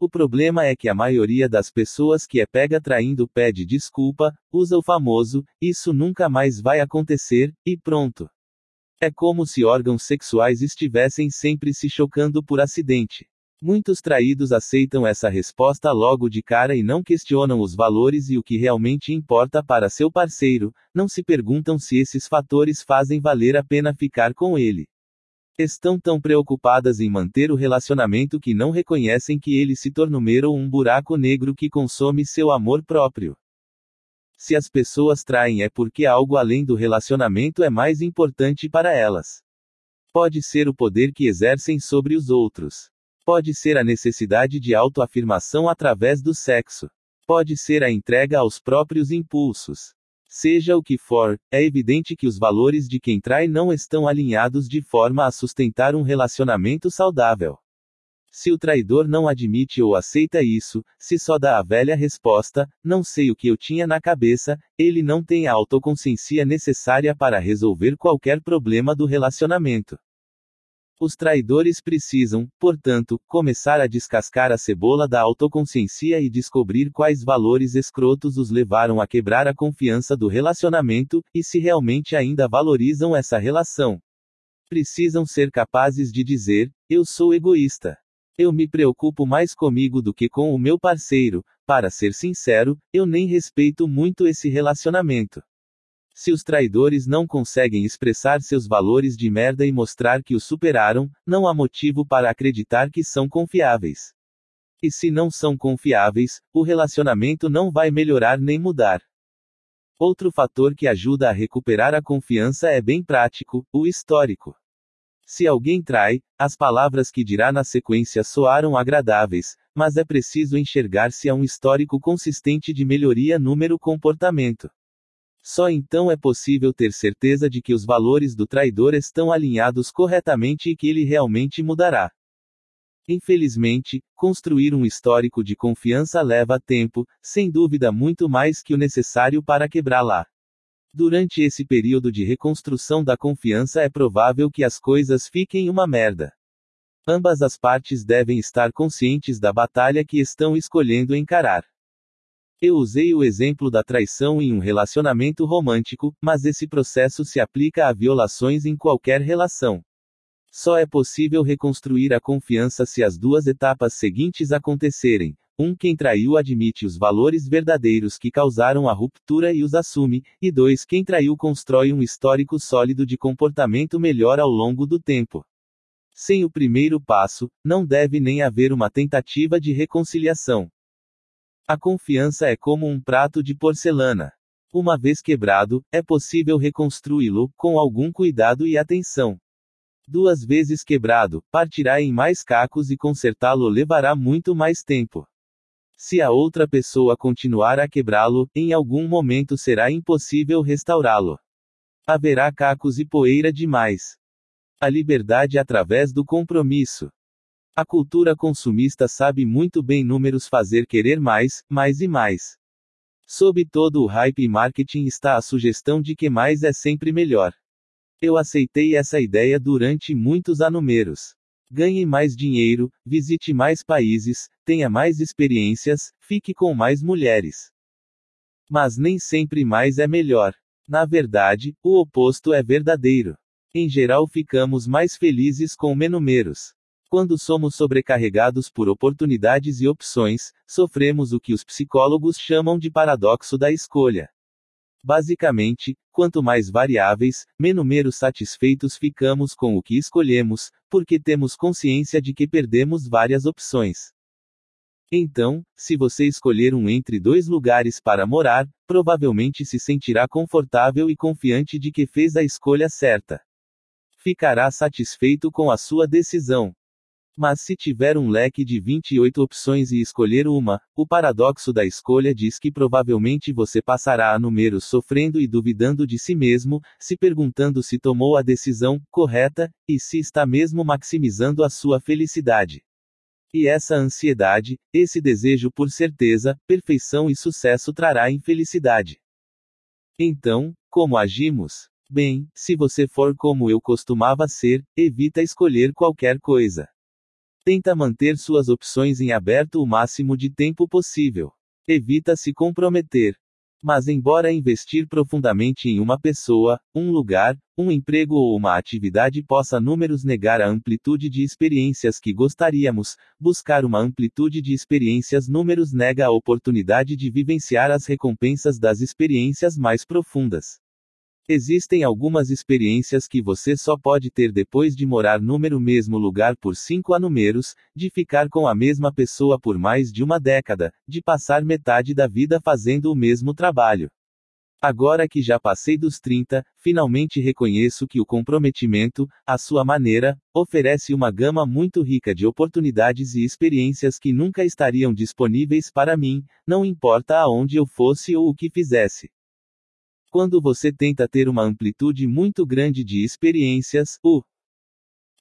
O problema é que a maioria das pessoas que é pega traindo pede desculpa, usa o famoso, isso nunca mais vai acontecer, e pronto. É como se órgãos sexuais estivessem sempre se chocando por acidente. Muitos traídos aceitam essa resposta logo de cara e não questionam os valores e o que realmente importa para seu parceiro, não se perguntam se esses fatores fazem valer a pena ficar com ele. Estão tão preocupadas em manter o relacionamento que não reconhecem que ele se tornou um buraco negro que consome seu amor próprio. Se as pessoas traem é porque algo além do relacionamento é mais importante para elas. Pode ser o poder que exercem sobre os outros. Pode ser a necessidade de autoafirmação através do sexo. Pode ser a entrega aos próprios impulsos. Seja o que for, é evidente que os valores de quem trai não estão alinhados de forma a sustentar um relacionamento saudável. Se o traidor não admite ou aceita isso, se só dá a velha resposta, não sei o que eu tinha na cabeça, ele não tem a autoconsciência necessária para resolver qualquer problema do relacionamento. Os traidores precisam, portanto, começar a descascar a cebola da autoconsciência e descobrir quais valores escrotos os levaram a quebrar a confiança do relacionamento, e se realmente ainda valorizam essa relação. Precisam ser capazes de dizer: Eu sou egoísta. Eu me preocupo mais comigo do que com o meu parceiro. Para ser sincero, eu nem respeito muito esse relacionamento. Se os traidores não conseguem expressar seus valores de merda e mostrar que os superaram, não há motivo para acreditar que são confiáveis. E se não são confiáveis, o relacionamento não vai melhorar nem mudar. Outro fator que ajuda a recuperar a confiança é bem prático: o histórico. Se alguém trai, as palavras que dirá na sequência soaram agradáveis, mas é preciso enxergar se há um histórico consistente de melhoria número comportamento. Só então é possível ter certeza de que os valores do traidor estão alinhados corretamente e que ele realmente mudará. Infelizmente, construir um histórico de confiança leva tempo, sem dúvida muito mais que o necessário para quebrá-la. Durante esse período de reconstrução da confiança é provável que as coisas fiquem uma merda. Ambas as partes devem estar conscientes da batalha que estão escolhendo encarar. Eu usei o exemplo da traição em um relacionamento romântico, mas esse processo se aplica a violações em qualquer relação. Só é possível reconstruir a confiança se as duas etapas seguintes acontecerem, 1. Um, quem traiu admite os valores verdadeiros que causaram a ruptura e os assume, e 2. Quem traiu constrói um histórico sólido de comportamento melhor ao longo do tempo. Sem o primeiro passo, não deve nem haver uma tentativa de reconciliação. A confiança é como um prato de porcelana. Uma vez quebrado, é possível reconstruí-lo, com algum cuidado e atenção. Duas vezes quebrado, partirá em mais cacos e consertá-lo levará muito mais tempo. Se a outra pessoa continuar a quebrá-lo, em algum momento será impossível restaurá-lo. Haverá cacos e poeira demais. A liberdade através do compromisso. A cultura consumista sabe muito bem números fazer querer mais, mais e mais. Sob todo o hype e marketing está a sugestão de que mais é sempre melhor. Eu aceitei essa ideia durante muitos anumeros. Ganhe mais dinheiro, visite mais países, tenha mais experiências, fique com mais mulheres. Mas nem sempre mais é melhor. Na verdade, o oposto é verdadeiro. Em geral, ficamos mais felizes com menumeros. Quando somos sobrecarregados por oportunidades e opções, sofremos o que os psicólogos chamam de paradoxo da escolha. Basicamente, quanto mais variáveis, menos satisfeitos ficamos com o que escolhemos, porque temos consciência de que perdemos várias opções. Então, se você escolher um entre dois lugares para morar, provavelmente se sentirá confortável e confiante de que fez a escolha certa. Ficará satisfeito com a sua decisão. Mas se tiver um leque de 28 opções e escolher uma, o paradoxo da escolha diz que provavelmente você passará a números sofrendo e duvidando de si mesmo, se perguntando se tomou a decisão correta e se está mesmo maximizando a sua felicidade. E essa ansiedade, esse desejo por certeza, perfeição e sucesso trará infelicidade. Então, como agimos? Bem, se você for como eu costumava ser, evita escolher qualquer coisa. Tenta manter suas opções em aberto o máximo de tempo possível. Evita se comprometer. Mas, embora investir profundamente em uma pessoa, um lugar, um emprego ou uma atividade possa números negar a amplitude de experiências que gostaríamos, buscar uma amplitude de experiências números nega a oportunidade de vivenciar as recompensas das experiências mais profundas. Existem algumas experiências que você só pode ter depois de morar número mesmo lugar por cinco anumeros, de ficar com a mesma pessoa por mais de uma década, de passar metade da vida fazendo o mesmo trabalho. Agora que já passei dos 30, finalmente reconheço que o comprometimento, à sua maneira, oferece uma gama muito rica de oportunidades e experiências que nunca estariam disponíveis para mim, não importa aonde eu fosse ou o que fizesse. Quando você tenta ter uma amplitude muito grande de experiências, o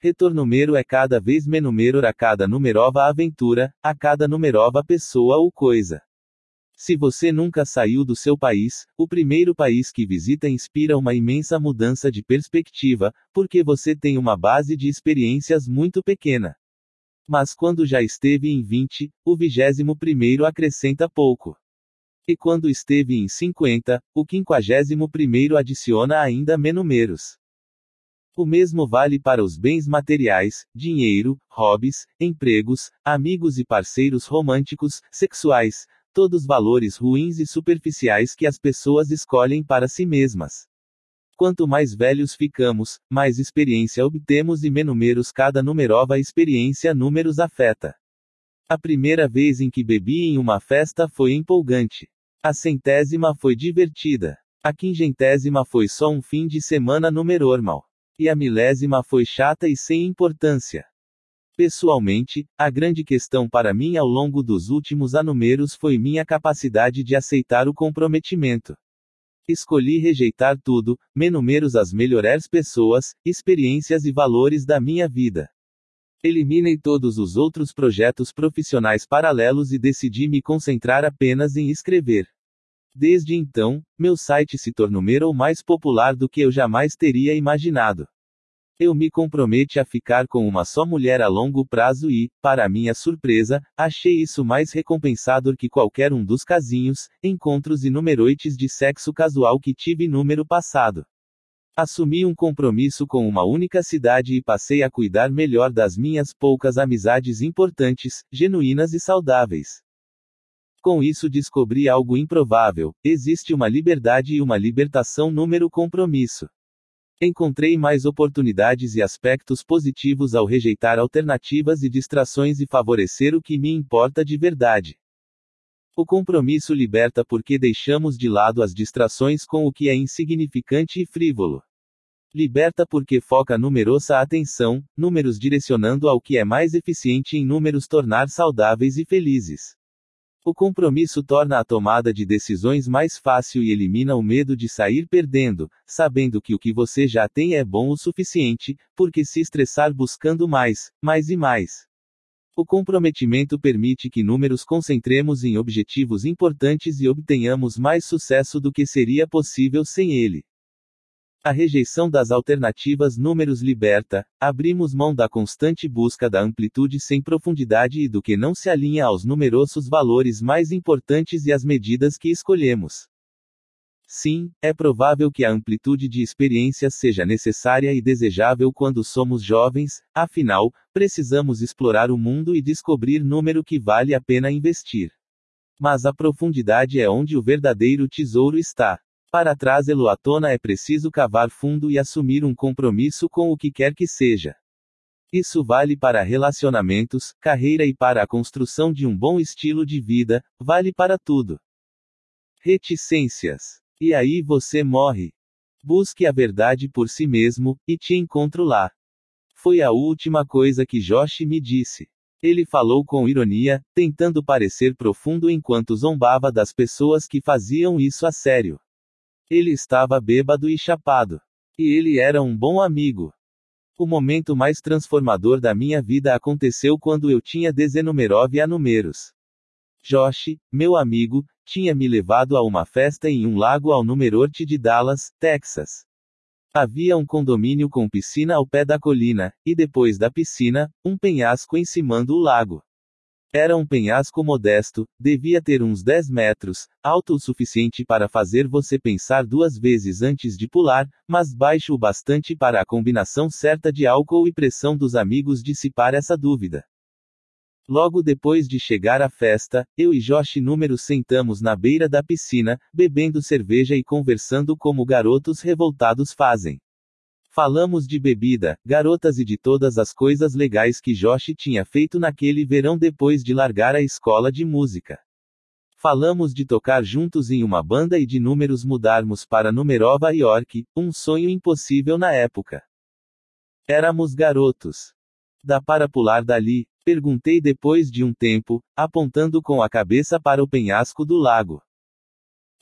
retorno é cada vez menor a cada numerova aventura, a cada numerova pessoa ou coisa. Se você nunca saiu do seu país, o primeiro país que visita inspira uma imensa mudança de perspectiva, porque você tem uma base de experiências muito pequena. Mas quando já esteve em 20, o vigésimo primeiro acrescenta pouco. E quando esteve em 50, o quinquagésimo primeiro adiciona ainda menos. O mesmo vale para os bens materiais, dinheiro, hobbies, empregos, amigos e parceiros românticos, sexuais, todos valores ruins e superficiais que as pessoas escolhem para si mesmas. Quanto mais velhos ficamos, mais experiência obtemos e menos cada numerova experiência números afeta. A primeira vez em que bebi em uma festa foi empolgante. A centésima foi divertida. A quingentésima foi só um fim de semana normal. E a milésima foi chata e sem importância. Pessoalmente, a grande questão para mim ao longo dos últimos anumeros foi minha capacidade de aceitar o comprometimento. Escolhi rejeitar tudo, menos as melhores pessoas, experiências e valores da minha vida. Eliminei todos os outros projetos profissionais paralelos e decidi me concentrar apenas em escrever. Desde então, meu site se tornou mais popular do que eu jamais teria imaginado. Eu me comprometo a ficar com uma só mulher a longo prazo e, para minha surpresa, achei isso mais recompensador que qualquer um dos casinhos, encontros e numeroites de sexo casual que tive número passado. Assumi um compromisso com uma única cidade e passei a cuidar melhor das minhas poucas amizades importantes, genuínas e saudáveis. Com isso descobri algo improvável: existe uma liberdade e uma libertação número compromisso. Encontrei mais oportunidades e aspectos positivos ao rejeitar alternativas e distrações e favorecer o que me importa de verdade. O compromisso liberta porque deixamos de lado as distrações com o que é insignificante e frívolo. Liberta porque foca numerosa atenção, números direcionando ao que é mais eficiente em números tornar saudáveis e felizes. O compromisso torna a tomada de decisões mais fácil e elimina o medo de sair perdendo, sabendo que o que você já tem é bom o suficiente, porque se estressar buscando mais, mais e mais. O comprometimento permite que números concentremos em objetivos importantes e obtenhamos mais sucesso do que seria possível sem ele. A rejeição das alternativas números liberta, abrimos mão da constante busca da amplitude sem profundidade e do que não se alinha aos numerosos valores mais importantes e às medidas que escolhemos. Sim, é provável que a amplitude de experiências seja necessária e desejável quando somos jovens, afinal, precisamos explorar o mundo e descobrir número que vale a pena investir. Mas a profundidade é onde o verdadeiro tesouro está. Para trazê-lo à tona é preciso cavar fundo e assumir um compromisso com o que quer que seja. Isso vale para relacionamentos, carreira e para a construção de um bom estilo de vida, vale para tudo. Reticências. E aí você morre. Busque a verdade por si mesmo, e te encontro lá. Foi a última coisa que Josh me disse. Ele falou com ironia, tentando parecer profundo enquanto zombava das pessoas que faziam isso a sério. Ele estava bêbado e chapado. E ele era um bom amigo. O momento mais transformador da minha vida aconteceu quando eu tinha Dezenumerov a números. Josh, meu amigo, tinha me levado a uma festa em um lago ao Numerorte de Dallas, Texas. Havia um condomínio com piscina ao pé da colina, e depois da piscina, um penhasco encimando o lago. Era um penhasco modesto, devia ter uns 10 metros, alto o suficiente para fazer você pensar duas vezes antes de pular, mas baixo o bastante para a combinação certa de álcool e pressão dos amigos dissipar essa dúvida. Logo depois de chegar à festa, eu e Josh número sentamos na beira da piscina, bebendo cerveja e conversando como garotos revoltados fazem. Falamos de bebida, garotas e de todas as coisas legais que Josh tinha feito naquele verão depois de largar a escola de música. Falamos de tocar juntos em uma banda e de números mudarmos para Numerova York, um sonho impossível na época. Éramos garotos. Dá para pular dali, Perguntei depois de um tempo, apontando com a cabeça para o penhasco do lago.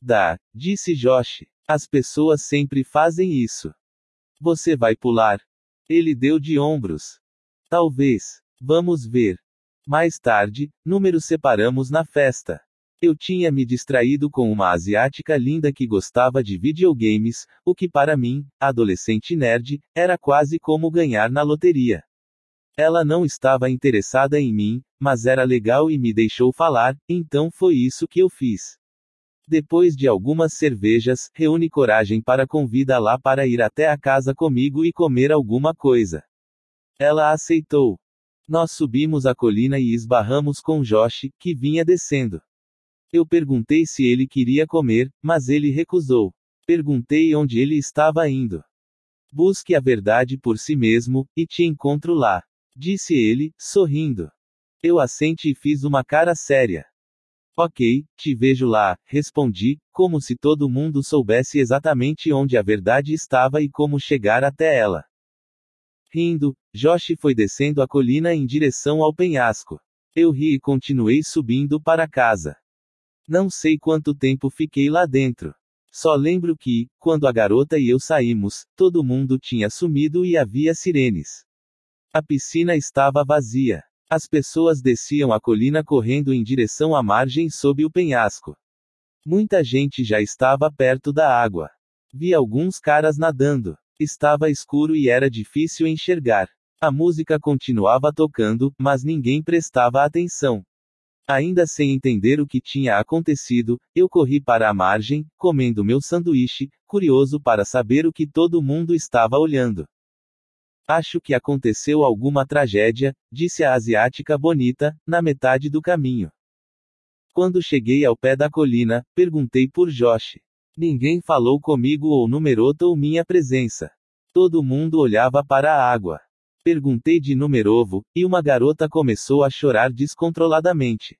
Dá, disse Josh. As pessoas sempre fazem isso. Você vai pular? Ele deu de ombros. Talvez. Vamos ver. Mais tarde, números separamos na festa. Eu tinha me distraído com uma asiática linda que gostava de videogames, o que para mim, adolescente nerd, era quase como ganhar na loteria. Ela não estava interessada em mim, mas era legal e me deixou falar, então foi isso que eu fiz. Depois de algumas cervejas, reúne coragem para convida-la para ir até a casa comigo e comer alguma coisa. Ela aceitou. Nós subimos a colina e esbarramos com Josh, que vinha descendo. Eu perguntei se ele queria comer, mas ele recusou. Perguntei onde ele estava indo. Busque a verdade por si mesmo, e te encontro lá. Disse ele, sorrindo. Eu assente e fiz uma cara séria. Ok, te vejo lá, respondi, como se todo mundo soubesse exatamente onde a verdade estava e como chegar até ela. Rindo, Josh foi descendo a colina em direção ao penhasco. Eu ri e continuei subindo para casa. Não sei quanto tempo fiquei lá dentro. Só lembro que, quando a garota e eu saímos, todo mundo tinha sumido e havia sirenes. A piscina estava vazia. As pessoas desciam a colina correndo em direção à margem sob o penhasco. Muita gente já estava perto da água. Vi alguns caras nadando. Estava escuro e era difícil enxergar. A música continuava tocando, mas ninguém prestava atenção. Ainda sem entender o que tinha acontecido, eu corri para a margem, comendo meu sanduíche, curioso para saber o que todo mundo estava olhando. Acho que aconteceu alguma tragédia, disse a asiática bonita, na metade do caminho. Quando cheguei ao pé da colina, perguntei por Josh. Ninguém falou comigo ou numerotou minha presença. Todo mundo olhava para a água. Perguntei de Numerovo, e uma garota começou a chorar descontroladamente.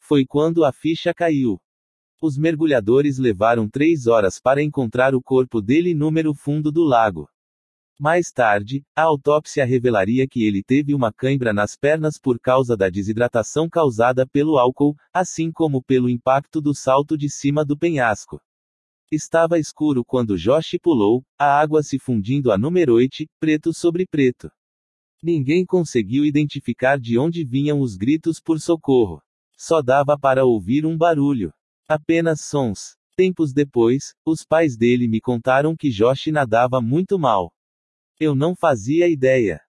Foi quando a ficha caiu. Os mergulhadores levaram três horas para encontrar o corpo dele no fundo do lago. Mais tarde, a autópsia revelaria que ele teve uma cãibra nas pernas por causa da desidratação causada pelo álcool, assim como pelo impacto do salto de cima do penhasco. Estava escuro quando Josh pulou, a água se fundindo a numeroite, preto sobre preto. Ninguém conseguiu identificar de onde vinham os gritos por socorro. Só dava para ouvir um barulho. Apenas sons. Tempos depois, os pais dele me contaram que Josh nadava muito mal. Eu não fazia ideia.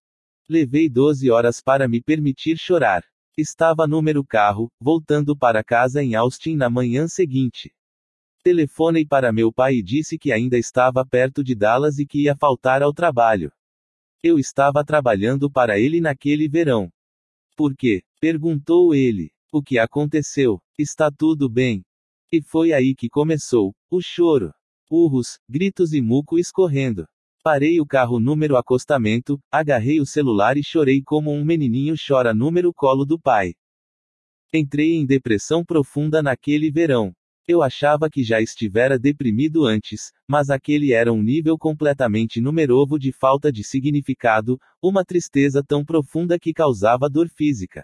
Levei 12 horas para me permitir chorar. Estava número carro, voltando para casa em Austin na manhã seguinte. Telefonei para meu pai e disse que ainda estava perto de Dallas e que ia faltar ao trabalho. Eu estava trabalhando para ele naquele verão. Por quê? perguntou ele. O que aconteceu? Está tudo bem? E foi aí que começou o choro. Urros, gritos e muco escorrendo. Parei o carro número acostamento, agarrei o celular e chorei como um menininho chora número colo do pai. Entrei em depressão profunda naquele verão. Eu achava que já estivera deprimido antes, mas aquele era um nível completamente numeroso de falta de significado, uma tristeza tão profunda que causava dor física.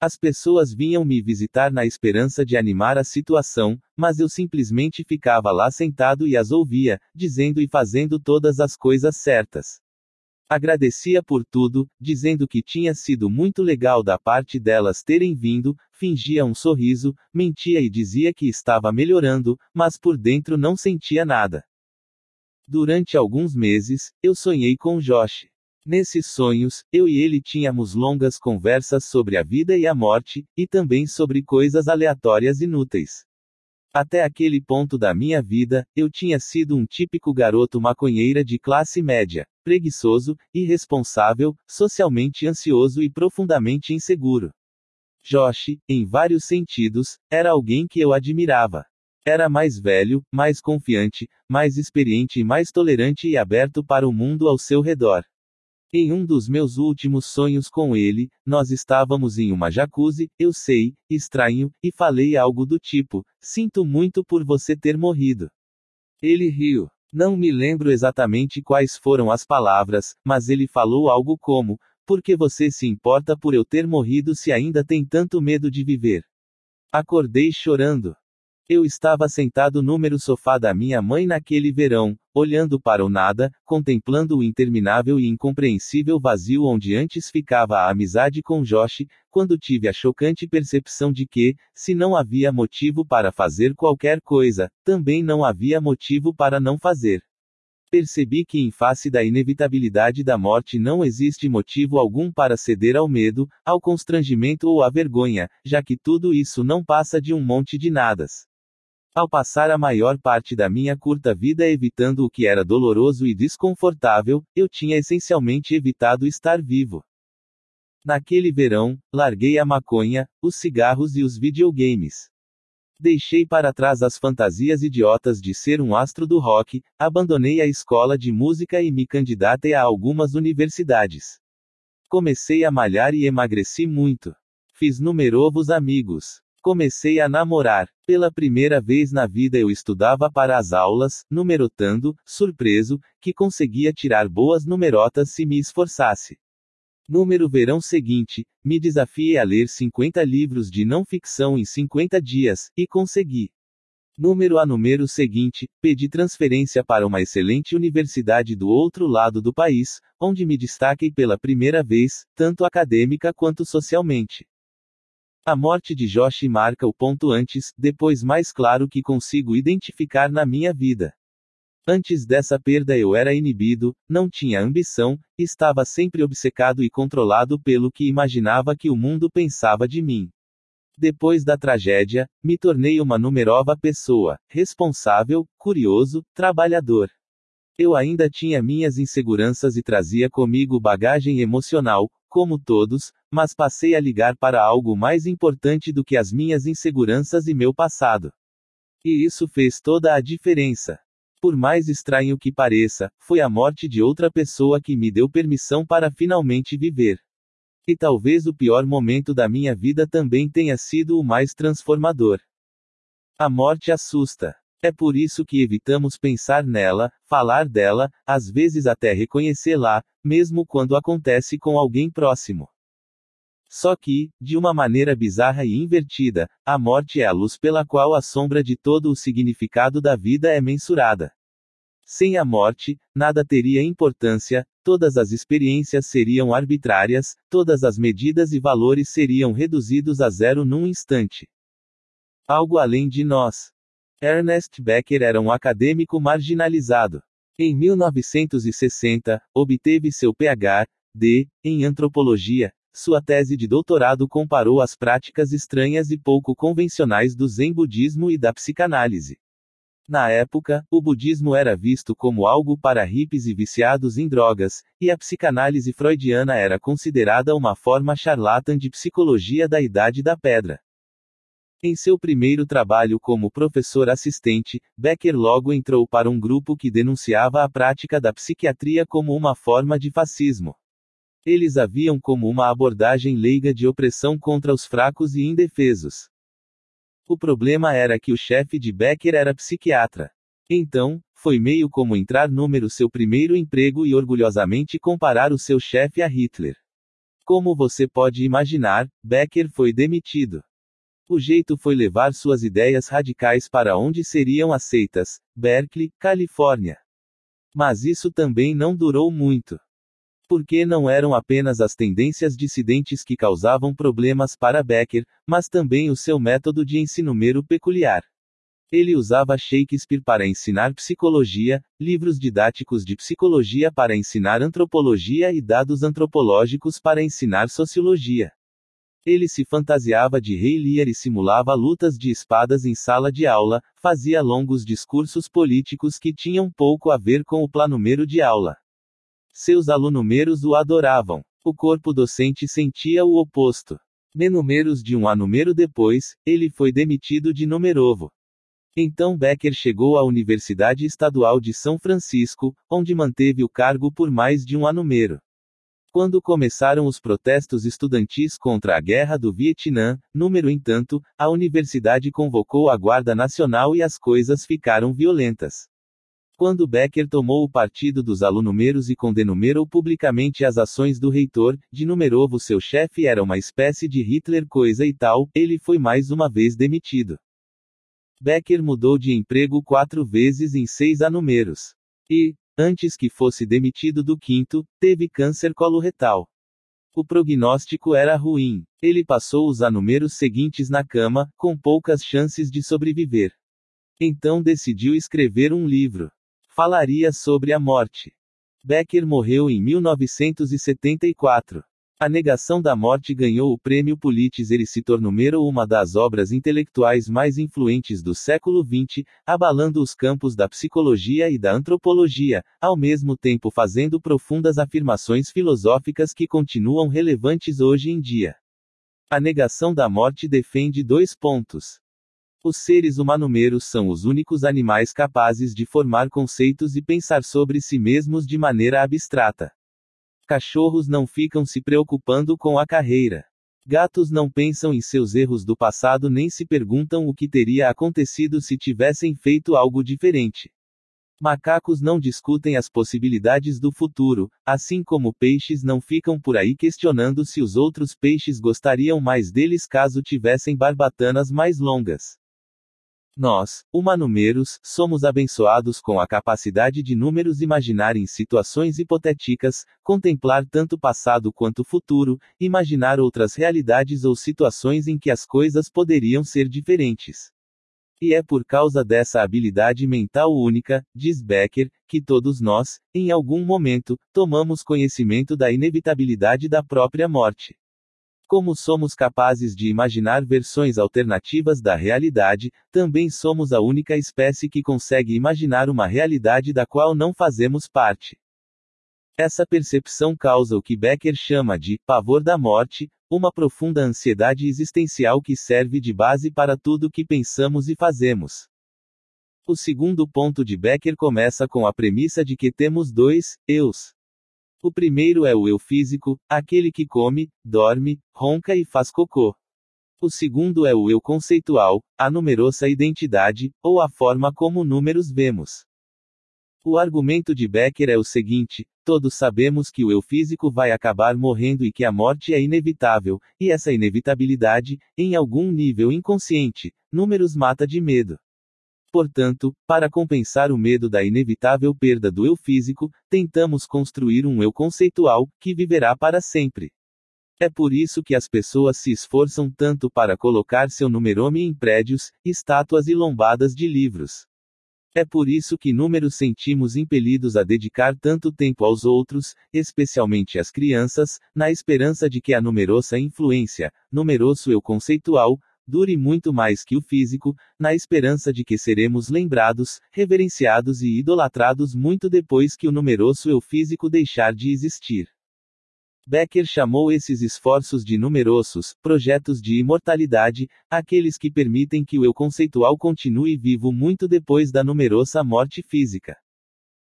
As pessoas vinham me visitar na esperança de animar a situação, mas eu simplesmente ficava lá sentado e as ouvia, dizendo e fazendo todas as coisas certas. Agradecia por tudo, dizendo que tinha sido muito legal da parte delas terem vindo, fingia um sorriso, mentia e dizia que estava melhorando, mas por dentro não sentia nada. Durante alguns meses, eu sonhei com Josh. Nesses sonhos, eu e ele tínhamos longas conversas sobre a vida e a morte, e também sobre coisas aleatórias inúteis. Até aquele ponto da minha vida, eu tinha sido um típico garoto maconheira de classe média, preguiçoso, irresponsável, socialmente ansioso e profundamente inseguro. Josh, em vários sentidos, era alguém que eu admirava. Era mais velho, mais confiante, mais experiente e mais tolerante e aberto para o mundo ao seu redor. Em um dos meus últimos sonhos com ele, nós estávamos em uma jacuzzi, eu sei, estranho, e falei algo do tipo: Sinto muito por você ter morrido. Ele riu. Não me lembro exatamente quais foram as palavras, mas ele falou algo como: Por que você se importa por eu ter morrido se ainda tem tanto medo de viver? Acordei chorando. Eu estava sentado no número sofá da minha mãe naquele verão, olhando para o nada, contemplando o interminável e incompreensível vazio onde antes ficava a amizade com Josh, quando tive a chocante percepção de que, se não havia motivo para fazer qualquer coisa, também não havia motivo para não fazer. Percebi que, em face da inevitabilidade da morte, não existe motivo algum para ceder ao medo, ao constrangimento ou à vergonha, já que tudo isso não passa de um monte de nadas. Ao passar a maior parte da minha curta vida evitando o que era doloroso e desconfortável, eu tinha essencialmente evitado estar vivo. Naquele verão, larguei a maconha, os cigarros e os videogames. Deixei para trás as fantasias idiotas de ser um astro do rock, abandonei a escola de música e me candidatei a algumas universidades. Comecei a malhar e emagreci muito. Fiz numerosos amigos. Comecei a namorar. Pela primeira vez na vida eu estudava para as aulas, numerotando, surpreso, que conseguia tirar boas numerotas se me esforçasse. Número verão seguinte, me desafiei a ler 50 livros de não ficção em 50 dias, e consegui. Número a número seguinte, pedi transferência para uma excelente universidade do outro lado do país, onde me destaquei pela primeira vez, tanto acadêmica quanto socialmente. A morte de Josh marca o ponto antes, depois mais claro que consigo identificar na minha vida. Antes dessa perda eu era inibido, não tinha ambição, estava sempre obcecado e controlado pelo que imaginava que o mundo pensava de mim. Depois da tragédia, me tornei uma numerova pessoa, responsável, curioso, trabalhador. Eu ainda tinha minhas inseguranças e trazia comigo bagagem emocional, como todos, mas passei a ligar para algo mais importante do que as minhas inseguranças e meu passado. E isso fez toda a diferença. Por mais estranho que pareça, foi a morte de outra pessoa que me deu permissão para finalmente viver. E talvez o pior momento da minha vida também tenha sido o mais transformador. A morte assusta. É por isso que evitamos pensar nela, falar dela, às vezes até reconhecê-la, mesmo quando acontece com alguém próximo. Só que, de uma maneira bizarra e invertida, a morte é a luz pela qual a sombra de todo o significado da vida é mensurada. Sem a morte, nada teria importância, todas as experiências seriam arbitrárias, todas as medidas e valores seriam reduzidos a zero num instante. Algo além de nós. Ernest Becker era um acadêmico marginalizado. Em 1960, obteve seu Ph.D. em antropologia. Sua tese de doutorado comparou as práticas estranhas e pouco convencionais do Zen budismo e da psicanálise. Na época, o budismo era visto como algo para hippies e viciados em drogas, e a psicanálise freudiana era considerada uma forma charlatã de psicologia da Idade da Pedra. Em seu primeiro trabalho como professor assistente, Becker logo entrou para um grupo que denunciava a prática da psiquiatria como uma forma de fascismo. Eles haviam como uma abordagem leiga de opressão contra os fracos e indefesos. O problema era que o chefe de Becker era psiquiatra. Então, foi meio como entrar número seu primeiro emprego e orgulhosamente comparar o seu chefe a Hitler. Como você pode imaginar, Becker foi demitido. O jeito foi levar suas ideias radicais para onde seriam aceitas, Berkeley, Califórnia. Mas isso também não durou muito. Porque não eram apenas as tendências dissidentes que causavam problemas para Becker, mas também o seu método de ensino peculiar. Ele usava Shakespeare para ensinar psicologia, livros didáticos de psicologia para ensinar antropologia e dados antropológicos para ensinar sociologia. Ele se fantasiava de rei Lear e simulava lutas de espadas em sala de aula, fazia longos discursos políticos que tinham pouco a ver com o planumeiro de aula. Seus alunumeros o adoravam. O corpo docente sentia o oposto. Menumeros de um anúmero depois, ele foi demitido de Numerovo. Então Becker chegou à Universidade Estadual de São Francisco, onde manteve o cargo por mais de um anúmero. Quando começaram os protestos estudantis contra a Guerra do Vietnã, número entanto, a universidade convocou a Guarda Nacional e as coisas ficaram violentas. Quando Becker tomou o partido dos alunumeros e condenumerou publicamente as ações do reitor, de Numerovo seu chefe era uma espécie de Hitler coisa e tal, ele foi mais uma vez demitido. Becker mudou de emprego quatro vezes em seis anumeros. E, Antes que fosse demitido do quinto, teve câncer coloretal. O prognóstico era ruim. Ele passou os anúmeros seguintes na cama, com poucas chances de sobreviver. Então decidiu escrever um livro. Falaria sobre a morte. Becker morreu em 1974. A Negação da Morte ganhou o prêmio Pulitzer e se tornou uma das obras intelectuais mais influentes do século XX, abalando os campos da psicologia e da antropologia, ao mesmo tempo fazendo profundas afirmações filosóficas que continuam relevantes hoje em dia. A Negação da Morte defende dois pontos. Os seres humanumeros são os únicos animais capazes de formar conceitos e pensar sobre si mesmos de maneira abstrata. Cachorros não ficam se preocupando com a carreira. Gatos não pensam em seus erros do passado nem se perguntam o que teria acontecido se tivessem feito algo diferente. Macacos não discutem as possibilidades do futuro, assim como peixes não ficam por aí questionando se os outros peixes gostariam mais deles caso tivessem barbatanas mais longas. Nós, humanumeros, somos abençoados com a capacidade de números imaginar em situações hipotéticas, contemplar tanto passado quanto futuro, imaginar outras realidades ou situações em que as coisas poderiam ser diferentes. E é por causa dessa habilidade mental única, diz Becker, que todos nós, em algum momento, tomamos conhecimento da inevitabilidade da própria morte. Como somos capazes de imaginar versões alternativas da realidade, também somos a única espécie que consegue imaginar uma realidade da qual não fazemos parte. Essa percepção causa o que Becker chama de pavor da morte, uma profunda ansiedade existencial que serve de base para tudo que pensamos e fazemos. O segundo ponto de Becker começa com a premissa de que temos dois eus. O primeiro é o eu físico, aquele que come, dorme, ronca e faz cocô. O segundo é o eu conceitual, a numerosa identidade, ou a forma como números vemos. O argumento de Becker é o seguinte: todos sabemos que o eu físico vai acabar morrendo e que a morte é inevitável, e essa inevitabilidade, em algum nível inconsciente, números mata de medo. Portanto, para compensar o medo da inevitável perda do eu físico, tentamos construir um eu conceitual, que viverá para sempre. É por isso que as pessoas se esforçam tanto para colocar seu numerome em prédios, estátuas e lombadas de livros. É por isso que números sentimos impelidos a dedicar tanto tempo aos outros, especialmente às crianças, na esperança de que a numerosa influência, numeroso eu conceitual, dure muito mais que o físico, na esperança de que seremos lembrados, reverenciados e idolatrados muito depois que o numeroso eu físico deixar de existir. Becker chamou esses esforços de numerosos projetos de imortalidade, aqueles que permitem que o eu conceitual continue vivo muito depois da numerosa morte física.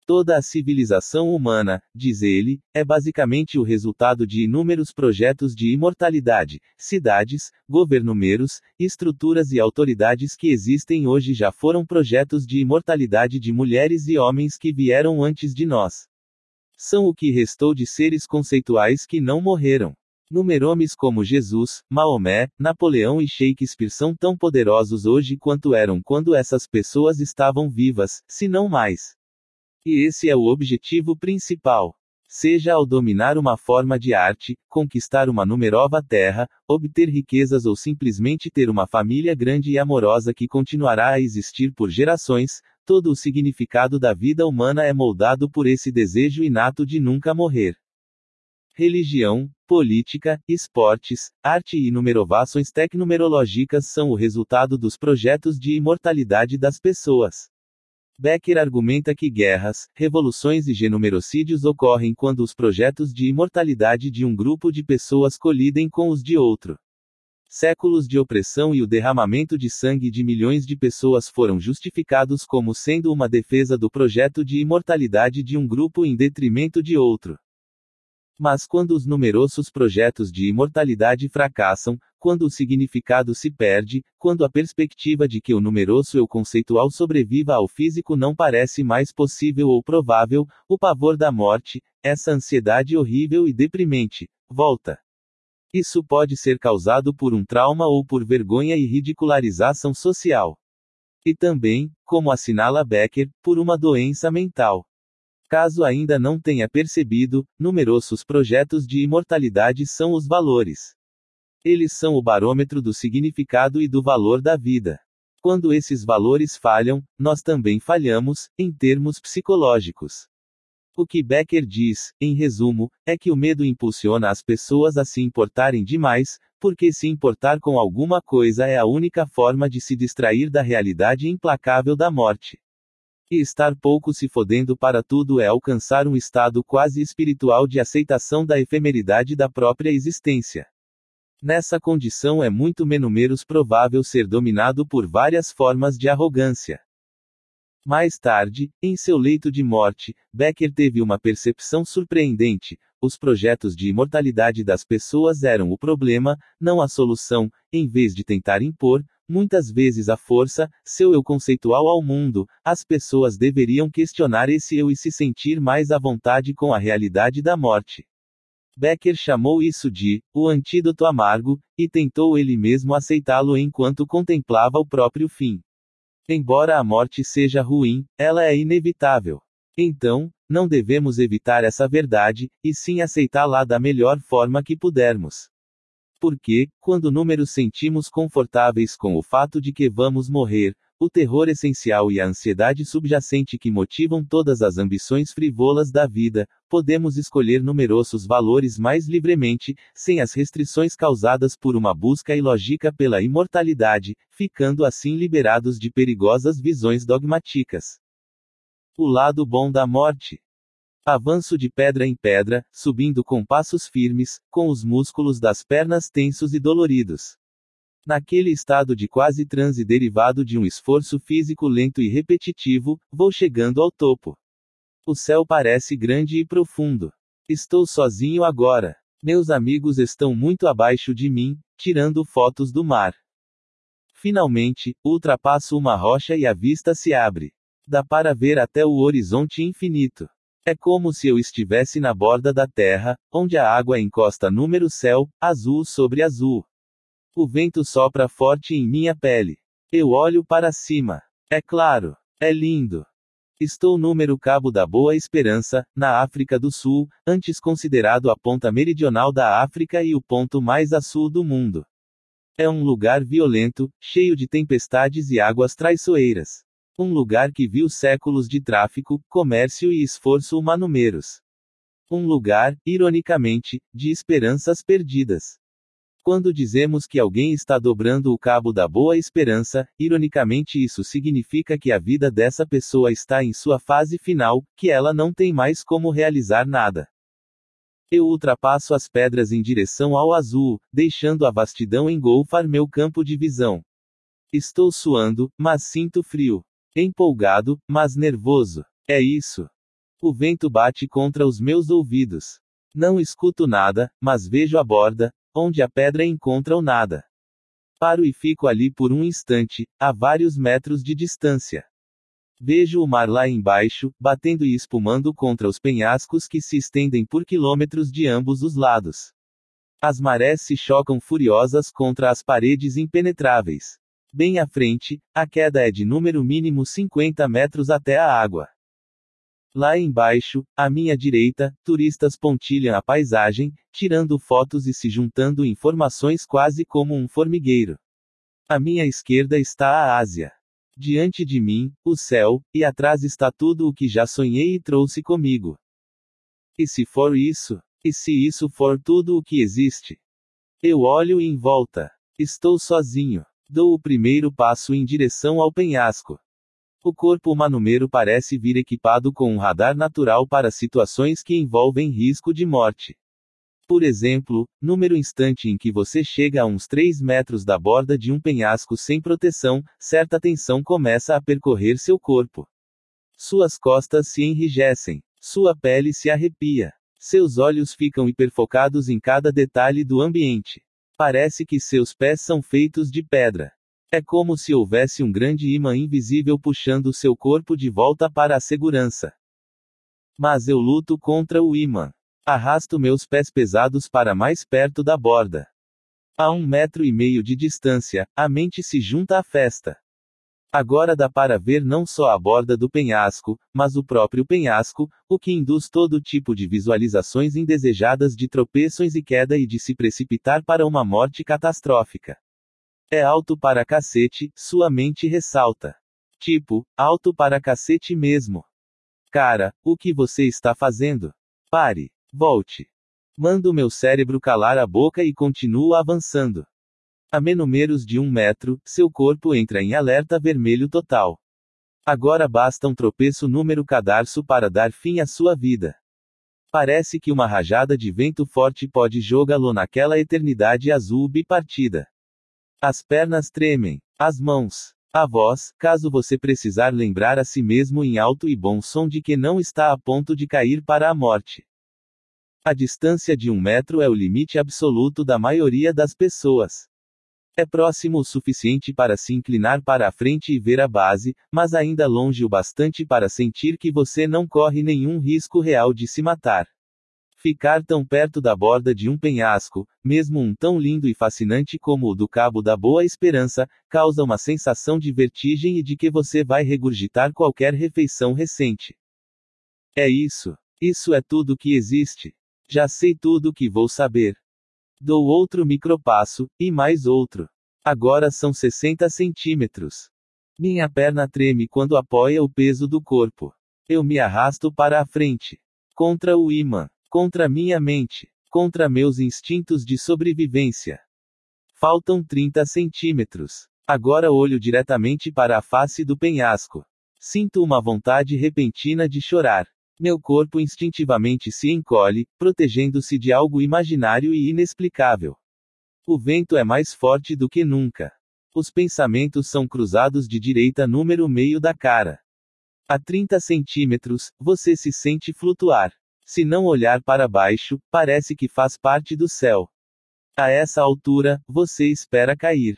Toda a civilização humana, diz ele, é basicamente o resultado de inúmeros projetos de imortalidade. Cidades, governumeros, estruturas e autoridades que existem hoje já foram projetos de imortalidade de mulheres e homens que vieram antes de nós. São o que restou de seres conceituais que não morreram. Numeromes como Jesus, Maomé, Napoleão e Shakespeare são tão poderosos hoje quanto eram quando essas pessoas estavam vivas, se não mais. E esse é o objetivo principal. Seja ao dominar uma forma de arte, conquistar uma numerova terra, obter riquezas ou simplesmente ter uma família grande e amorosa que continuará a existir por gerações, todo o significado da vida humana é moldado por esse desejo inato de nunca morrer. Religião, política, esportes, arte e numerovações tecnumerológicas são o resultado dos projetos de imortalidade das pessoas. Becker argumenta que guerras, revoluções e genumerocídios ocorrem quando os projetos de imortalidade de um grupo de pessoas colidem com os de outro. Séculos de opressão e o derramamento de sangue de milhões de pessoas foram justificados como sendo uma defesa do projeto de imortalidade de um grupo em detrimento de outro. Mas quando os numerosos projetos de imortalidade fracassam, quando o significado se perde, quando a perspectiva de que o numeroso eu conceitual sobreviva ao físico não parece mais possível ou provável, o pavor da morte, essa ansiedade horrível e deprimente, volta. Isso pode ser causado por um trauma ou por vergonha e ridicularização social. E também, como assinala Becker, por uma doença mental. Caso ainda não tenha percebido, numerosos projetos de imortalidade são os valores. Eles são o barômetro do significado e do valor da vida. Quando esses valores falham, nós também falhamos, em termos psicológicos. O que Becker diz, em resumo, é que o medo impulsiona as pessoas a se importarem demais, porque se importar com alguma coisa é a única forma de se distrair da realidade implacável da morte. E estar pouco se fodendo para tudo é alcançar um estado quase espiritual de aceitação da efemeridade da própria existência. Nessa condição é muito menos provável ser dominado por várias formas de arrogância. Mais tarde, em seu leito de morte, Becker teve uma percepção surpreendente. Os projetos de imortalidade das pessoas eram o problema, não a solução, em vez de tentar impor, Muitas vezes a força, seu eu conceitual ao mundo, as pessoas deveriam questionar esse eu e se sentir mais à vontade com a realidade da morte. Becker chamou isso de o antídoto amargo, e tentou ele mesmo aceitá-lo enquanto contemplava o próprio fim. Embora a morte seja ruim, ela é inevitável. Então, não devemos evitar essa verdade, e sim aceitá-la da melhor forma que pudermos. Porque, quando números sentimos confortáveis com o fato de que vamos morrer, o terror essencial e a ansiedade subjacente que motivam todas as ambições frivolas da vida, podemos escolher numerosos valores mais livremente, sem as restrições causadas por uma busca ilógica pela imortalidade, ficando assim liberados de perigosas visões dogmáticas. O lado bom da morte. Avanço de pedra em pedra, subindo com passos firmes, com os músculos das pernas tensos e doloridos. Naquele estado de quase transe derivado de um esforço físico lento e repetitivo, vou chegando ao topo. O céu parece grande e profundo. Estou sozinho agora. Meus amigos estão muito abaixo de mim, tirando fotos do mar. Finalmente, ultrapasso uma rocha e a vista se abre. Dá para ver até o horizonte infinito. É como se eu estivesse na borda da terra, onde a água encosta número céu, azul sobre azul. O vento sopra forte em minha pele. Eu olho para cima. É claro. É lindo. Estou número Cabo da Boa Esperança, na África do Sul, antes considerado a ponta meridional da África e o ponto mais a sul do mundo. É um lugar violento, cheio de tempestades e águas traiçoeiras. Um lugar que viu séculos de tráfico, comércio e esforço humanumeros. Um lugar, ironicamente, de esperanças perdidas. Quando dizemos que alguém está dobrando o cabo da boa esperança, ironicamente isso significa que a vida dessa pessoa está em sua fase final, que ela não tem mais como realizar nada. Eu ultrapasso as pedras em direção ao azul, deixando a vastidão engolfar meu campo de visão. Estou suando, mas sinto frio. Empolgado, mas nervoso. É isso. O vento bate contra os meus ouvidos. Não escuto nada, mas vejo a borda, onde a pedra encontra o nada. Paro e fico ali por um instante, a vários metros de distância. Vejo o mar lá embaixo, batendo e espumando contra os penhascos que se estendem por quilômetros de ambos os lados. As marés se chocam furiosas contra as paredes impenetráveis. Bem à frente, a queda é de número mínimo 50 metros até a água. Lá embaixo, à minha direita, turistas pontilham a paisagem, tirando fotos e se juntando em formações quase como um formigueiro. À minha esquerda está a Ásia. Diante de mim, o céu, e atrás está tudo o que já sonhei e trouxe comigo. E se for isso? E se isso for tudo o que existe? Eu olho em volta. Estou sozinho. Dou o primeiro passo em direção ao penhasco. O corpo manumero parece vir equipado com um radar natural para situações que envolvem risco de morte. Por exemplo, número instante em que você chega a uns 3 metros da borda de um penhasco sem proteção, certa tensão começa a percorrer seu corpo. Suas costas se enrijecem. Sua pele se arrepia. Seus olhos ficam hiperfocados em cada detalhe do ambiente. Parece que seus pés são feitos de pedra. É como se houvesse um grande imã invisível puxando seu corpo de volta para a segurança. Mas eu luto contra o imã. Arrasto meus pés pesados para mais perto da borda. A um metro e meio de distância, a mente se junta à festa. Agora dá para ver não só a borda do penhasco, mas o próprio penhasco, o que induz todo tipo de visualizações indesejadas de tropeços e queda e de se precipitar para uma morte catastrófica. É alto para cacete, sua mente ressalta. Tipo, alto para cacete mesmo. Cara, o que você está fazendo? Pare. Volte. Mando meu cérebro calar a boca e continuo avançando. A menos de um metro, seu corpo entra em alerta vermelho total. Agora basta um tropeço número cadarço para dar fim à sua vida. Parece que uma rajada de vento forte pode jogá-lo naquela eternidade azul bipartida. As pernas tremem, as mãos. A voz, caso você precisar lembrar a si mesmo em alto e bom som de que não está a ponto de cair para a morte. A distância de um metro é o limite absoluto da maioria das pessoas. É próximo o suficiente para se inclinar para a frente e ver a base, mas ainda longe o bastante para sentir que você não corre nenhum risco real de se matar. Ficar tão perto da borda de um penhasco, mesmo um tão lindo e fascinante como o do Cabo da Boa Esperança, causa uma sensação de vertigem e de que você vai regurgitar qualquer refeição recente. É isso. Isso é tudo que existe. Já sei tudo o que vou saber. Dou outro micropasso, e mais outro. Agora são 60 centímetros. Minha perna treme quando apoia o peso do corpo. Eu me arrasto para a frente. Contra o imã. Contra minha mente. Contra meus instintos de sobrevivência. Faltam 30 centímetros. Agora olho diretamente para a face do penhasco. Sinto uma vontade repentina de chorar. Meu corpo instintivamente se encolhe, protegendo-se de algo imaginário e inexplicável. O vento é mais forte do que nunca. Os pensamentos são cruzados de direita número meio da cara. A 30 centímetros, você se sente flutuar. Se não olhar para baixo, parece que faz parte do céu. A essa altura, você espera cair.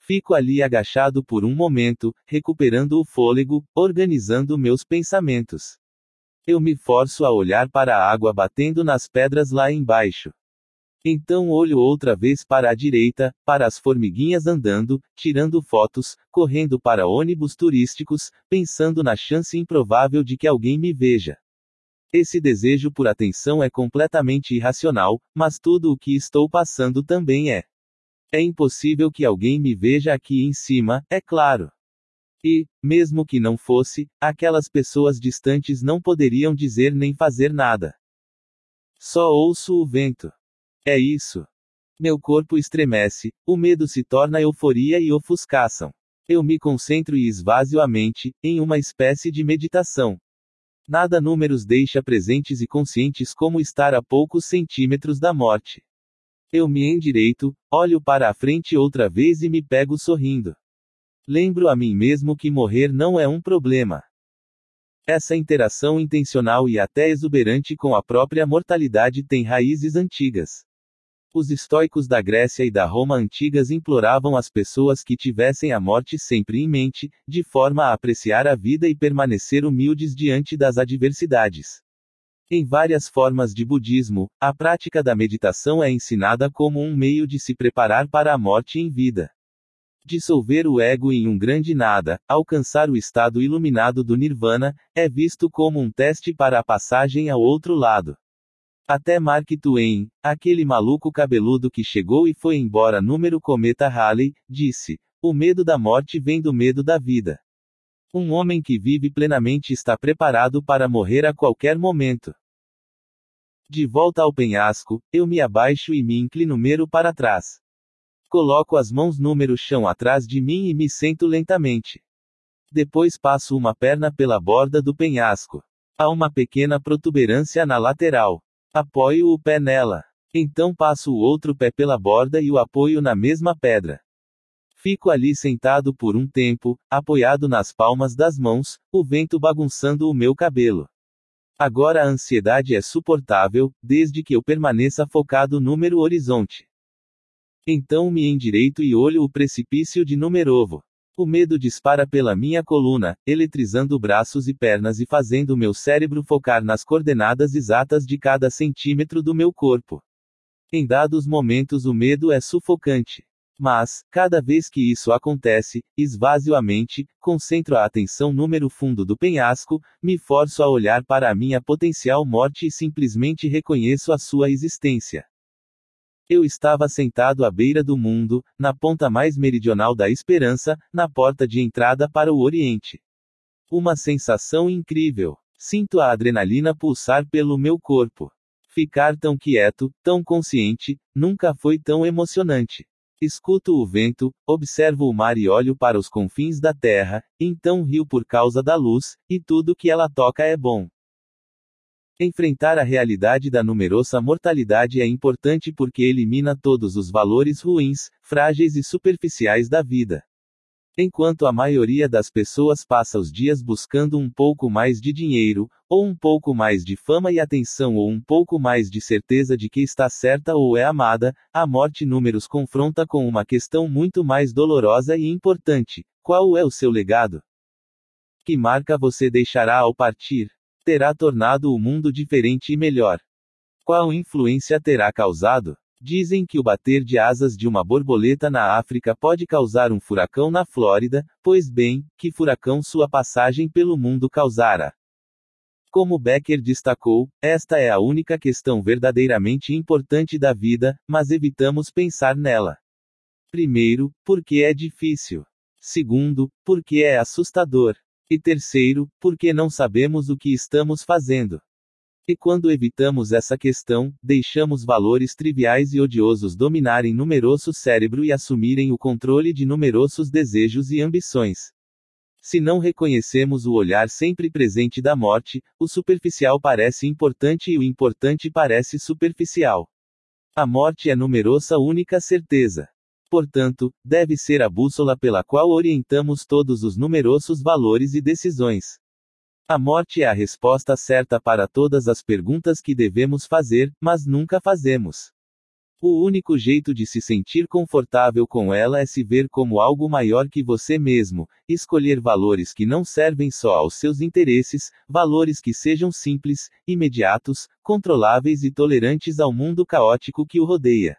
Fico ali agachado por um momento, recuperando o fôlego, organizando meus pensamentos. Eu me forço a olhar para a água batendo nas pedras lá embaixo. Então olho outra vez para a direita, para as formiguinhas andando, tirando fotos, correndo para ônibus turísticos, pensando na chance improvável de que alguém me veja. Esse desejo por atenção é completamente irracional, mas tudo o que estou passando também é. É impossível que alguém me veja aqui em cima, é claro. E, mesmo que não fosse, aquelas pessoas distantes não poderiam dizer nem fazer nada. Só ouço o vento. É isso. Meu corpo estremece, o medo se torna euforia e ofuscação. Eu me concentro e esvazio a mente, em uma espécie de meditação. Nada números deixa presentes e conscientes como estar a poucos centímetros da morte. Eu me endireito, olho para a frente outra vez e me pego sorrindo. Lembro a mim mesmo que morrer não é um problema. Essa interação intencional e até exuberante com a própria mortalidade tem raízes antigas. Os estoicos da Grécia e da Roma antigas imploravam às pessoas que tivessem a morte sempre em mente, de forma a apreciar a vida e permanecer humildes diante das adversidades. Em várias formas de budismo, a prática da meditação é ensinada como um meio de se preparar para a morte em vida. Dissolver o ego em um grande nada, alcançar o estado iluminado do nirvana, é visto como um teste para a passagem ao outro lado. Até Mark Twain, aquele maluco cabeludo que chegou e foi embora número cometa Halley, disse: O medo da morte vem do medo da vida. Um homem que vive plenamente está preparado para morrer a qualquer momento. De volta ao penhasco, eu me abaixo e me inclino mero para trás. Coloco as mãos número chão atrás de mim e me sento lentamente. Depois passo uma perna pela borda do penhasco. Há uma pequena protuberância na lateral. Apoio o pé nela. Então passo o outro pé pela borda e o apoio na mesma pedra. Fico ali sentado por um tempo, apoiado nas palmas das mãos, o vento bagunçando o meu cabelo. Agora a ansiedade é suportável, desde que eu permaneça focado no horizonte. Então me endireito e olho o precipício de Numerovo. O medo dispara pela minha coluna, eletrizando braços e pernas e fazendo meu cérebro focar nas coordenadas exatas de cada centímetro do meu corpo. Em dados momentos o medo é sufocante. Mas, cada vez que isso acontece, esvazio a mente, concentro a atenção número fundo do penhasco, me forço a olhar para a minha potencial morte e simplesmente reconheço a sua existência. Eu estava sentado à beira do mundo, na ponta mais meridional da esperança, na porta de entrada para o Oriente. Uma sensação incrível. Sinto a adrenalina pulsar pelo meu corpo. Ficar tão quieto, tão consciente, nunca foi tão emocionante. Escuto o vento, observo o mar e olho para os confins da terra, então rio por causa da luz, e tudo que ela toca é bom. Enfrentar a realidade da numerosa mortalidade é importante porque elimina todos os valores ruins, frágeis e superficiais da vida. Enquanto a maioria das pessoas passa os dias buscando um pouco mais de dinheiro, ou um pouco mais de fama e atenção, ou um pouco mais de certeza de que está certa ou é amada, a morte números confronta com uma questão muito mais dolorosa e importante: qual é o seu legado? Que marca você deixará ao partir? Terá tornado o mundo diferente e melhor. Qual influência terá causado? Dizem que o bater de asas de uma borboleta na África pode causar um furacão na Flórida, pois bem, que furacão sua passagem pelo mundo causara. Como Becker destacou, esta é a única questão verdadeiramente importante da vida, mas evitamos pensar nela. Primeiro, porque é difícil. Segundo, porque é assustador. E terceiro, porque não sabemos o que estamos fazendo. E quando evitamos essa questão, deixamos valores triviais e odiosos dominarem numeroso cérebro e assumirem o controle de numerosos desejos e ambições. Se não reconhecemos o olhar sempre presente da morte, o superficial parece importante e o importante parece superficial. A morte é numerosa única certeza portanto, deve ser a bússola pela qual orientamos todos os numerosos valores e decisões. A morte é a resposta certa para todas as perguntas que devemos fazer, mas nunca fazemos. O único jeito de se sentir confortável com ela é se ver como algo maior que você mesmo, escolher valores que não servem só aos seus interesses, valores que sejam simples, imediatos, controláveis e tolerantes ao mundo caótico que o rodeia.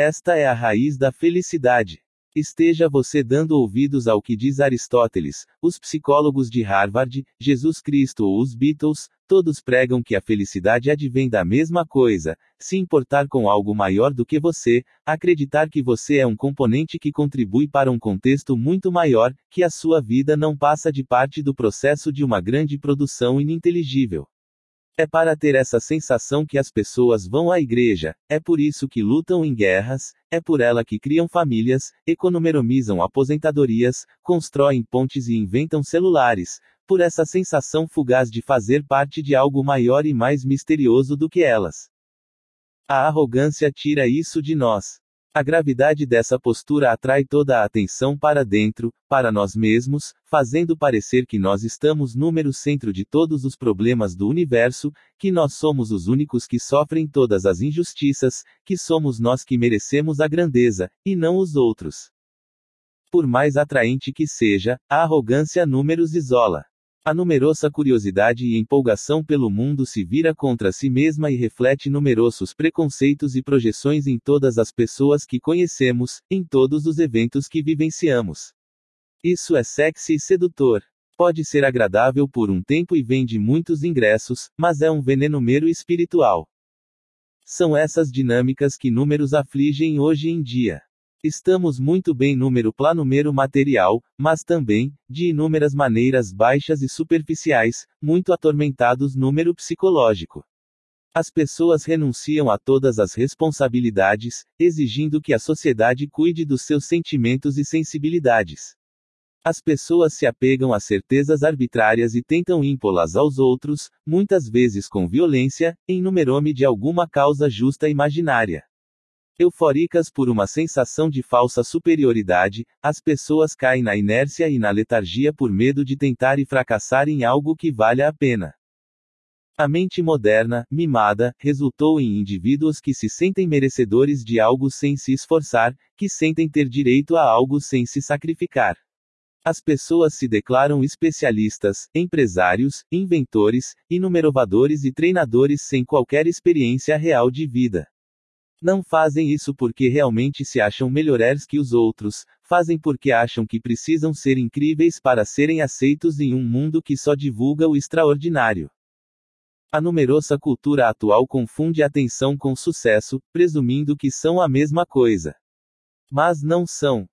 Esta é a raiz da felicidade. Esteja você dando ouvidos ao que diz Aristóteles, os psicólogos de Harvard, Jesus Cristo ou os Beatles, todos pregam que a felicidade advém da mesma coisa, se importar com algo maior do que você, acreditar que você é um componente que contribui para um contexto muito maior, que a sua vida não passa de parte do processo de uma grande produção ininteligível. É para ter essa sensação que as pessoas vão à igreja, é por isso que lutam em guerras, é por ela que criam famílias, economizam aposentadorias, constroem pontes e inventam celulares, por essa sensação fugaz de fazer parte de algo maior e mais misterioso do que elas. A arrogância tira isso de nós. A gravidade dessa postura atrai toda a atenção para dentro, para nós mesmos, fazendo parecer que nós estamos número centro de todos os problemas do universo, que nós somos os únicos que sofrem todas as injustiças, que somos nós que merecemos a grandeza, e não os outros. Por mais atraente que seja, a arrogância números isola. A numerosa curiosidade e empolgação pelo mundo se vira contra si mesma e reflete numerosos preconceitos e projeções em todas as pessoas que conhecemos, em todos os eventos que vivenciamos. Isso é sexy e sedutor. Pode ser agradável por um tempo e vende muitos ingressos, mas é um veneno mero espiritual. São essas dinâmicas que números afligem hoje em dia. Estamos muito bem número planúmero material, mas também, de inúmeras maneiras baixas e superficiais, muito atormentados número psicológico. As pessoas renunciam a todas as responsabilidades, exigindo que a sociedade cuide dos seus sentimentos e sensibilidades. As pessoas se apegam a certezas arbitrárias e tentam impô-las aos outros, muitas vezes com violência, em numerome de alguma causa justa imaginária. Euforicas por uma sensação de falsa superioridade, as pessoas caem na inércia e na letargia por medo de tentar e fracassar em algo que valha a pena. A mente moderna, mimada, resultou em indivíduos que se sentem merecedores de algo sem se esforçar, que sentem ter direito a algo sem se sacrificar. As pessoas se declaram especialistas, empresários, inventores, inumerovadores e treinadores sem qualquer experiência real de vida. Não fazem isso porque realmente se acham melhores que os outros, fazem porque acham que precisam ser incríveis para serem aceitos em um mundo que só divulga o extraordinário. A numerosa cultura atual confunde atenção com sucesso, presumindo que são a mesma coisa. Mas não são.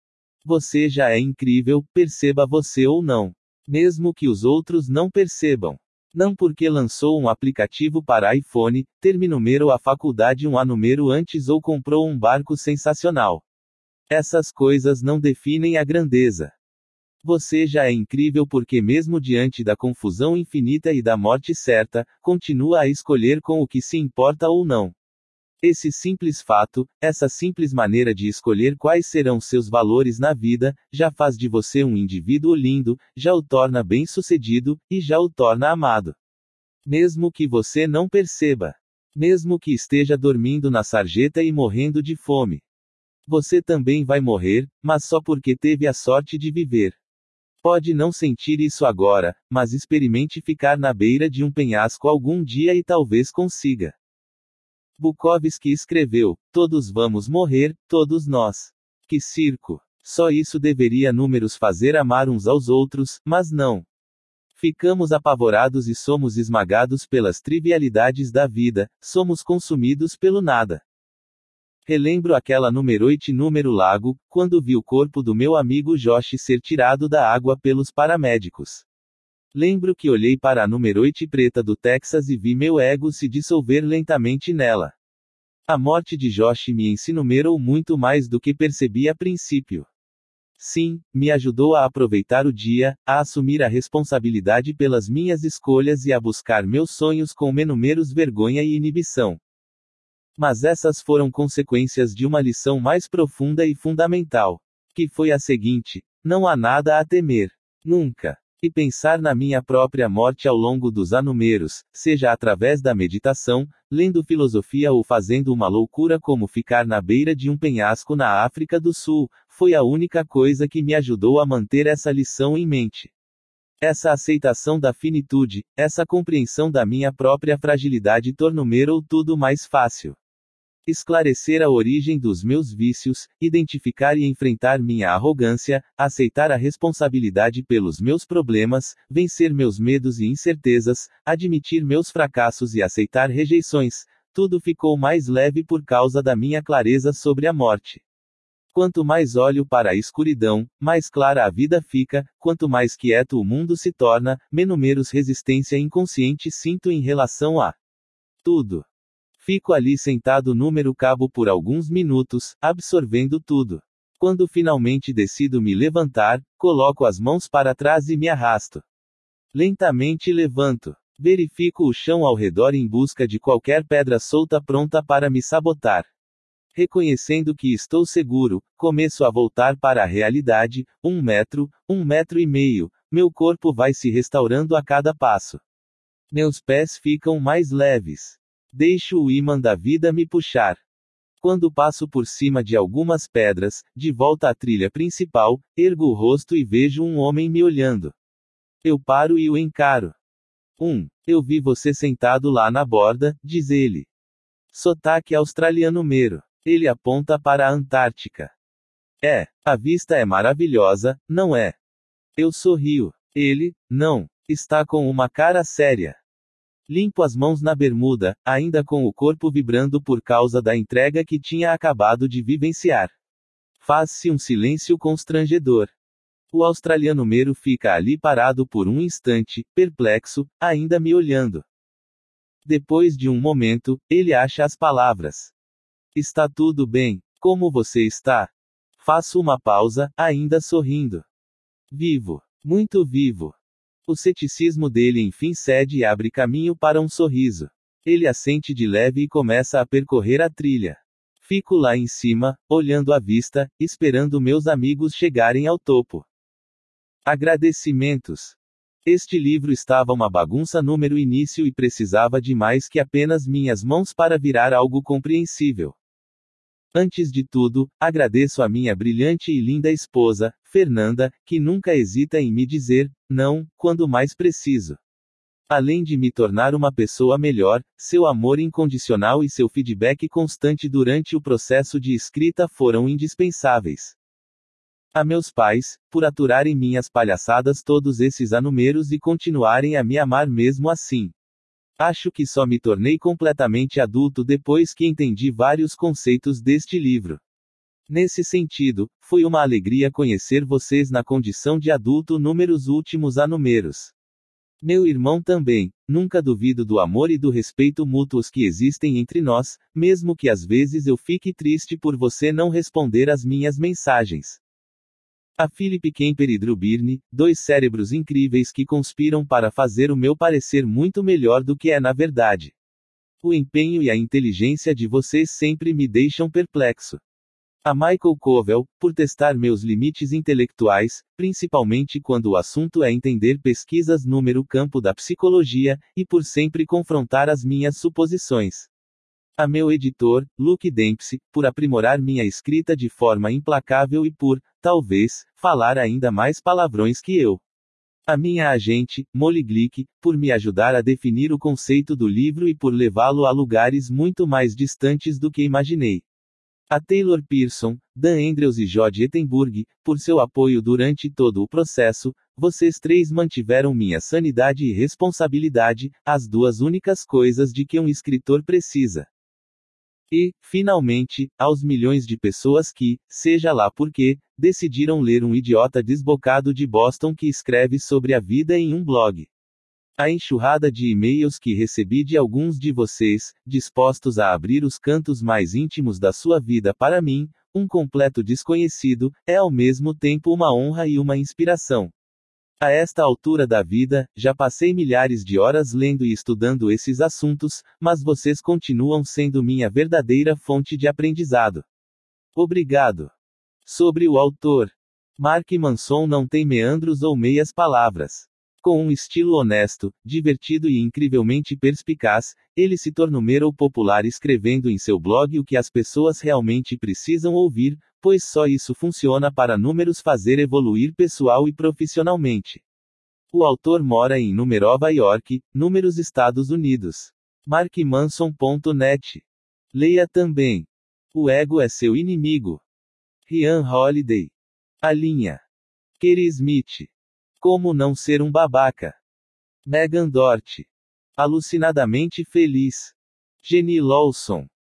Você já é incrível, perceba você ou não. Mesmo que os outros não percebam. Não porque lançou um aplicativo para iPhone, terminou a faculdade um ano antes ou comprou um barco sensacional. Essas coisas não definem a grandeza. Você já é incrível porque, mesmo diante da confusão infinita e da morte certa, continua a escolher com o que se importa ou não. Esse simples fato, essa simples maneira de escolher quais serão seus valores na vida, já faz de você um indivíduo lindo, já o torna bem-sucedido, e já o torna amado. Mesmo que você não perceba. Mesmo que esteja dormindo na sarjeta e morrendo de fome. Você também vai morrer, mas só porque teve a sorte de viver. Pode não sentir isso agora, mas experimente ficar na beira de um penhasco algum dia e talvez consiga. Bukowski escreveu: Todos vamos morrer, todos nós. Que circo! Só isso deveria números fazer amar uns aos outros, mas não. Ficamos apavorados e somos esmagados pelas trivialidades da vida, somos consumidos pelo nada. Relembro aquela numeroite número lago, quando vi o corpo do meu amigo Josh ser tirado da água pelos paramédicos. Lembro que olhei para a numeroite preta do Texas e vi meu ego se dissolver lentamente nela. A morte de Josh me ensinou muito mais do que percebi a princípio. Sim, me ajudou a aproveitar o dia, a assumir a responsabilidade pelas minhas escolhas e a buscar meus sonhos com menos vergonha e inibição. Mas essas foram consequências de uma lição mais profunda e fundamental. Que foi a seguinte: não há nada a temer. Nunca e pensar na minha própria morte ao longo dos anumeros, seja através da meditação, lendo filosofia ou fazendo uma loucura como ficar na beira de um penhasco na África do Sul, foi a única coisa que me ajudou a manter essa lição em mente. Essa aceitação da finitude, essa compreensão da minha própria fragilidade tornou tudo mais fácil esclarecer a origem dos meus vícios, identificar e enfrentar minha arrogância, aceitar a responsabilidade pelos meus problemas, vencer meus medos e incertezas, admitir meus fracassos e aceitar rejeições, tudo ficou mais leve por causa da minha clareza sobre a morte. Quanto mais olho para a escuridão, mais clara a vida fica, quanto mais quieto o mundo se torna, menos resistência inconsciente sinto em relação a tudo. Fico ali sentado número cabo por alguns minutos, absorvendo tudo. Quando finalmente decido me levantar, coloco as mãos para trás e me arrasto. Lentamente levanto. Verifico o chão ao redor em busca de qualquer pedra solta pronta para me sabotar. Reconhecendo que estou seguro, começo a voltar para a realidade, um metro, um metro e meio, meu corpo vai se restaurando a cada passo. Meus pés ficam mais leves. Deixo o imã da vida me puxar. Quando passo por cima de algumas pedras, de volta à trilha principal, ergo o rosto e vejo um homem me olhando. Eu paro e o encaro. Um, eu vi você sentado lá na borda, diz ele. Sotaque australiano mero. Ele aponta para a Antártica. É, a vista é maravilhosa, não é? Eu sorrio. Ele, não, está com uma cara séria. Limpo as mãos na bermuda, ainda com o corpo vibrando por causa da entrega que tinha acabado de vivenciar. Faz-se um silêncio constrangedor. O australiano mero fica ali parado por um instante, perplexo, ainda me olhando. Depois de um momento, ele acha as palavras. Está tudo bem. Como você está? Faço uma pausa, ainda sorrindo. Vivo. Muito vivo. O ceticismo dele enfim cede e abre caminho para um sorriso. Ele assente de leve e começa a percorrer a trilha. Fico lá em cima, olhando a vista, esperando meus amigos chegarem ao topo. Agradecimentos. Este livro estava uma bagunça número início e precisava de mais que apenas minhas mãos para virar algo compreensível. Antes de tudo, agradeço a minha brilhante e linda esposa, Fernanda, que nunca hesita em me dizer não quando mais preciso. Além de me tornar uma pessoa melhor, seu amor incondicional e seu feedback constante durante o processo de escrita foram indispensáveis. A meus pais, por aturarem minhas palhaçadas todos esses anumeros e continuarem a me amar mesmo assim. Acho que só me tornei completamente adulto depois que entendi vários conceitos deste livro. Nesse sentido, foi uma alegria conhecer vocês na condição de adulto números últimos a números. Meu irmão também, nunca duvido do amor e do respeito mútuos que existem entre nós, mesmo que às vezes eu fique triste por você não responder às minhas mensagens. A Philip Kemper e Drew Birne, dois cérebros incríveis que conspiram para fazer o meu parecer muito melhor do que é na verdade. O empenho e a inteligência de vocês sempre me deixam perplexo. A Michael Covell, por testar meus limites intelectuais, principalmente quando o assunto é entender pesquisas número campo da psicologia, e por sempre confrontar as minhas suposições. A meu editor, Luke Dempsey, por aprimorar minha escrita de forma implacável e por, talvez, falar ainda mais palavrões que eu. A minha agente, Molly Glick, por me ajudar a definir o conceito do livro e por levá-lo a lugares muito mais distantes do que imaginei. A Taylor Pearson, Dan Andrews e Jod Ettenburg, por seu apoio durante todo o processo, vocês três mantiveram minha sanidade e responsabilidade, as duas únicas coisas de que um escritor precisa. E, finalmente, aos milhões de pessoas que, seja lá por quê, decidiram ler um idiota desbocado de Boston que escreve sobre a vida em um blog. A enxurrada de e-mails que recebi de alguns de vocês, dispostos a abrir os cantos mais íntimos da sua vida para mim, um completo desconhecido, é ao mesmo tempo uma honra e uma inspiração. A esta altura da vida, já passei milhares de horas lendo e estudando esses assuntos, mas vocês continuam sendo minha verdadeira fonte de aprendizado. Obrigado. Sobre o autor. Mark Manson não tem meandros ou meias palavras. Com um estilo honesto, divertido e incrivelmente perspicaz, ele se tornou mero popular escrevendo em seu blog o que as pessoas realmente precisam ouvir, pois só isso funciona para números fazer evoluir pessoal e profissionalmente. O autor mora em Numerova York, Números Estados Unidos. markmanson.net. Leia também. O ego é seu inimigo. Ryan Holiday. A linha. Kerry Smith. Como não ser um babaca? Megan Dort. Alucinadamente feliz. Jenny Lawson.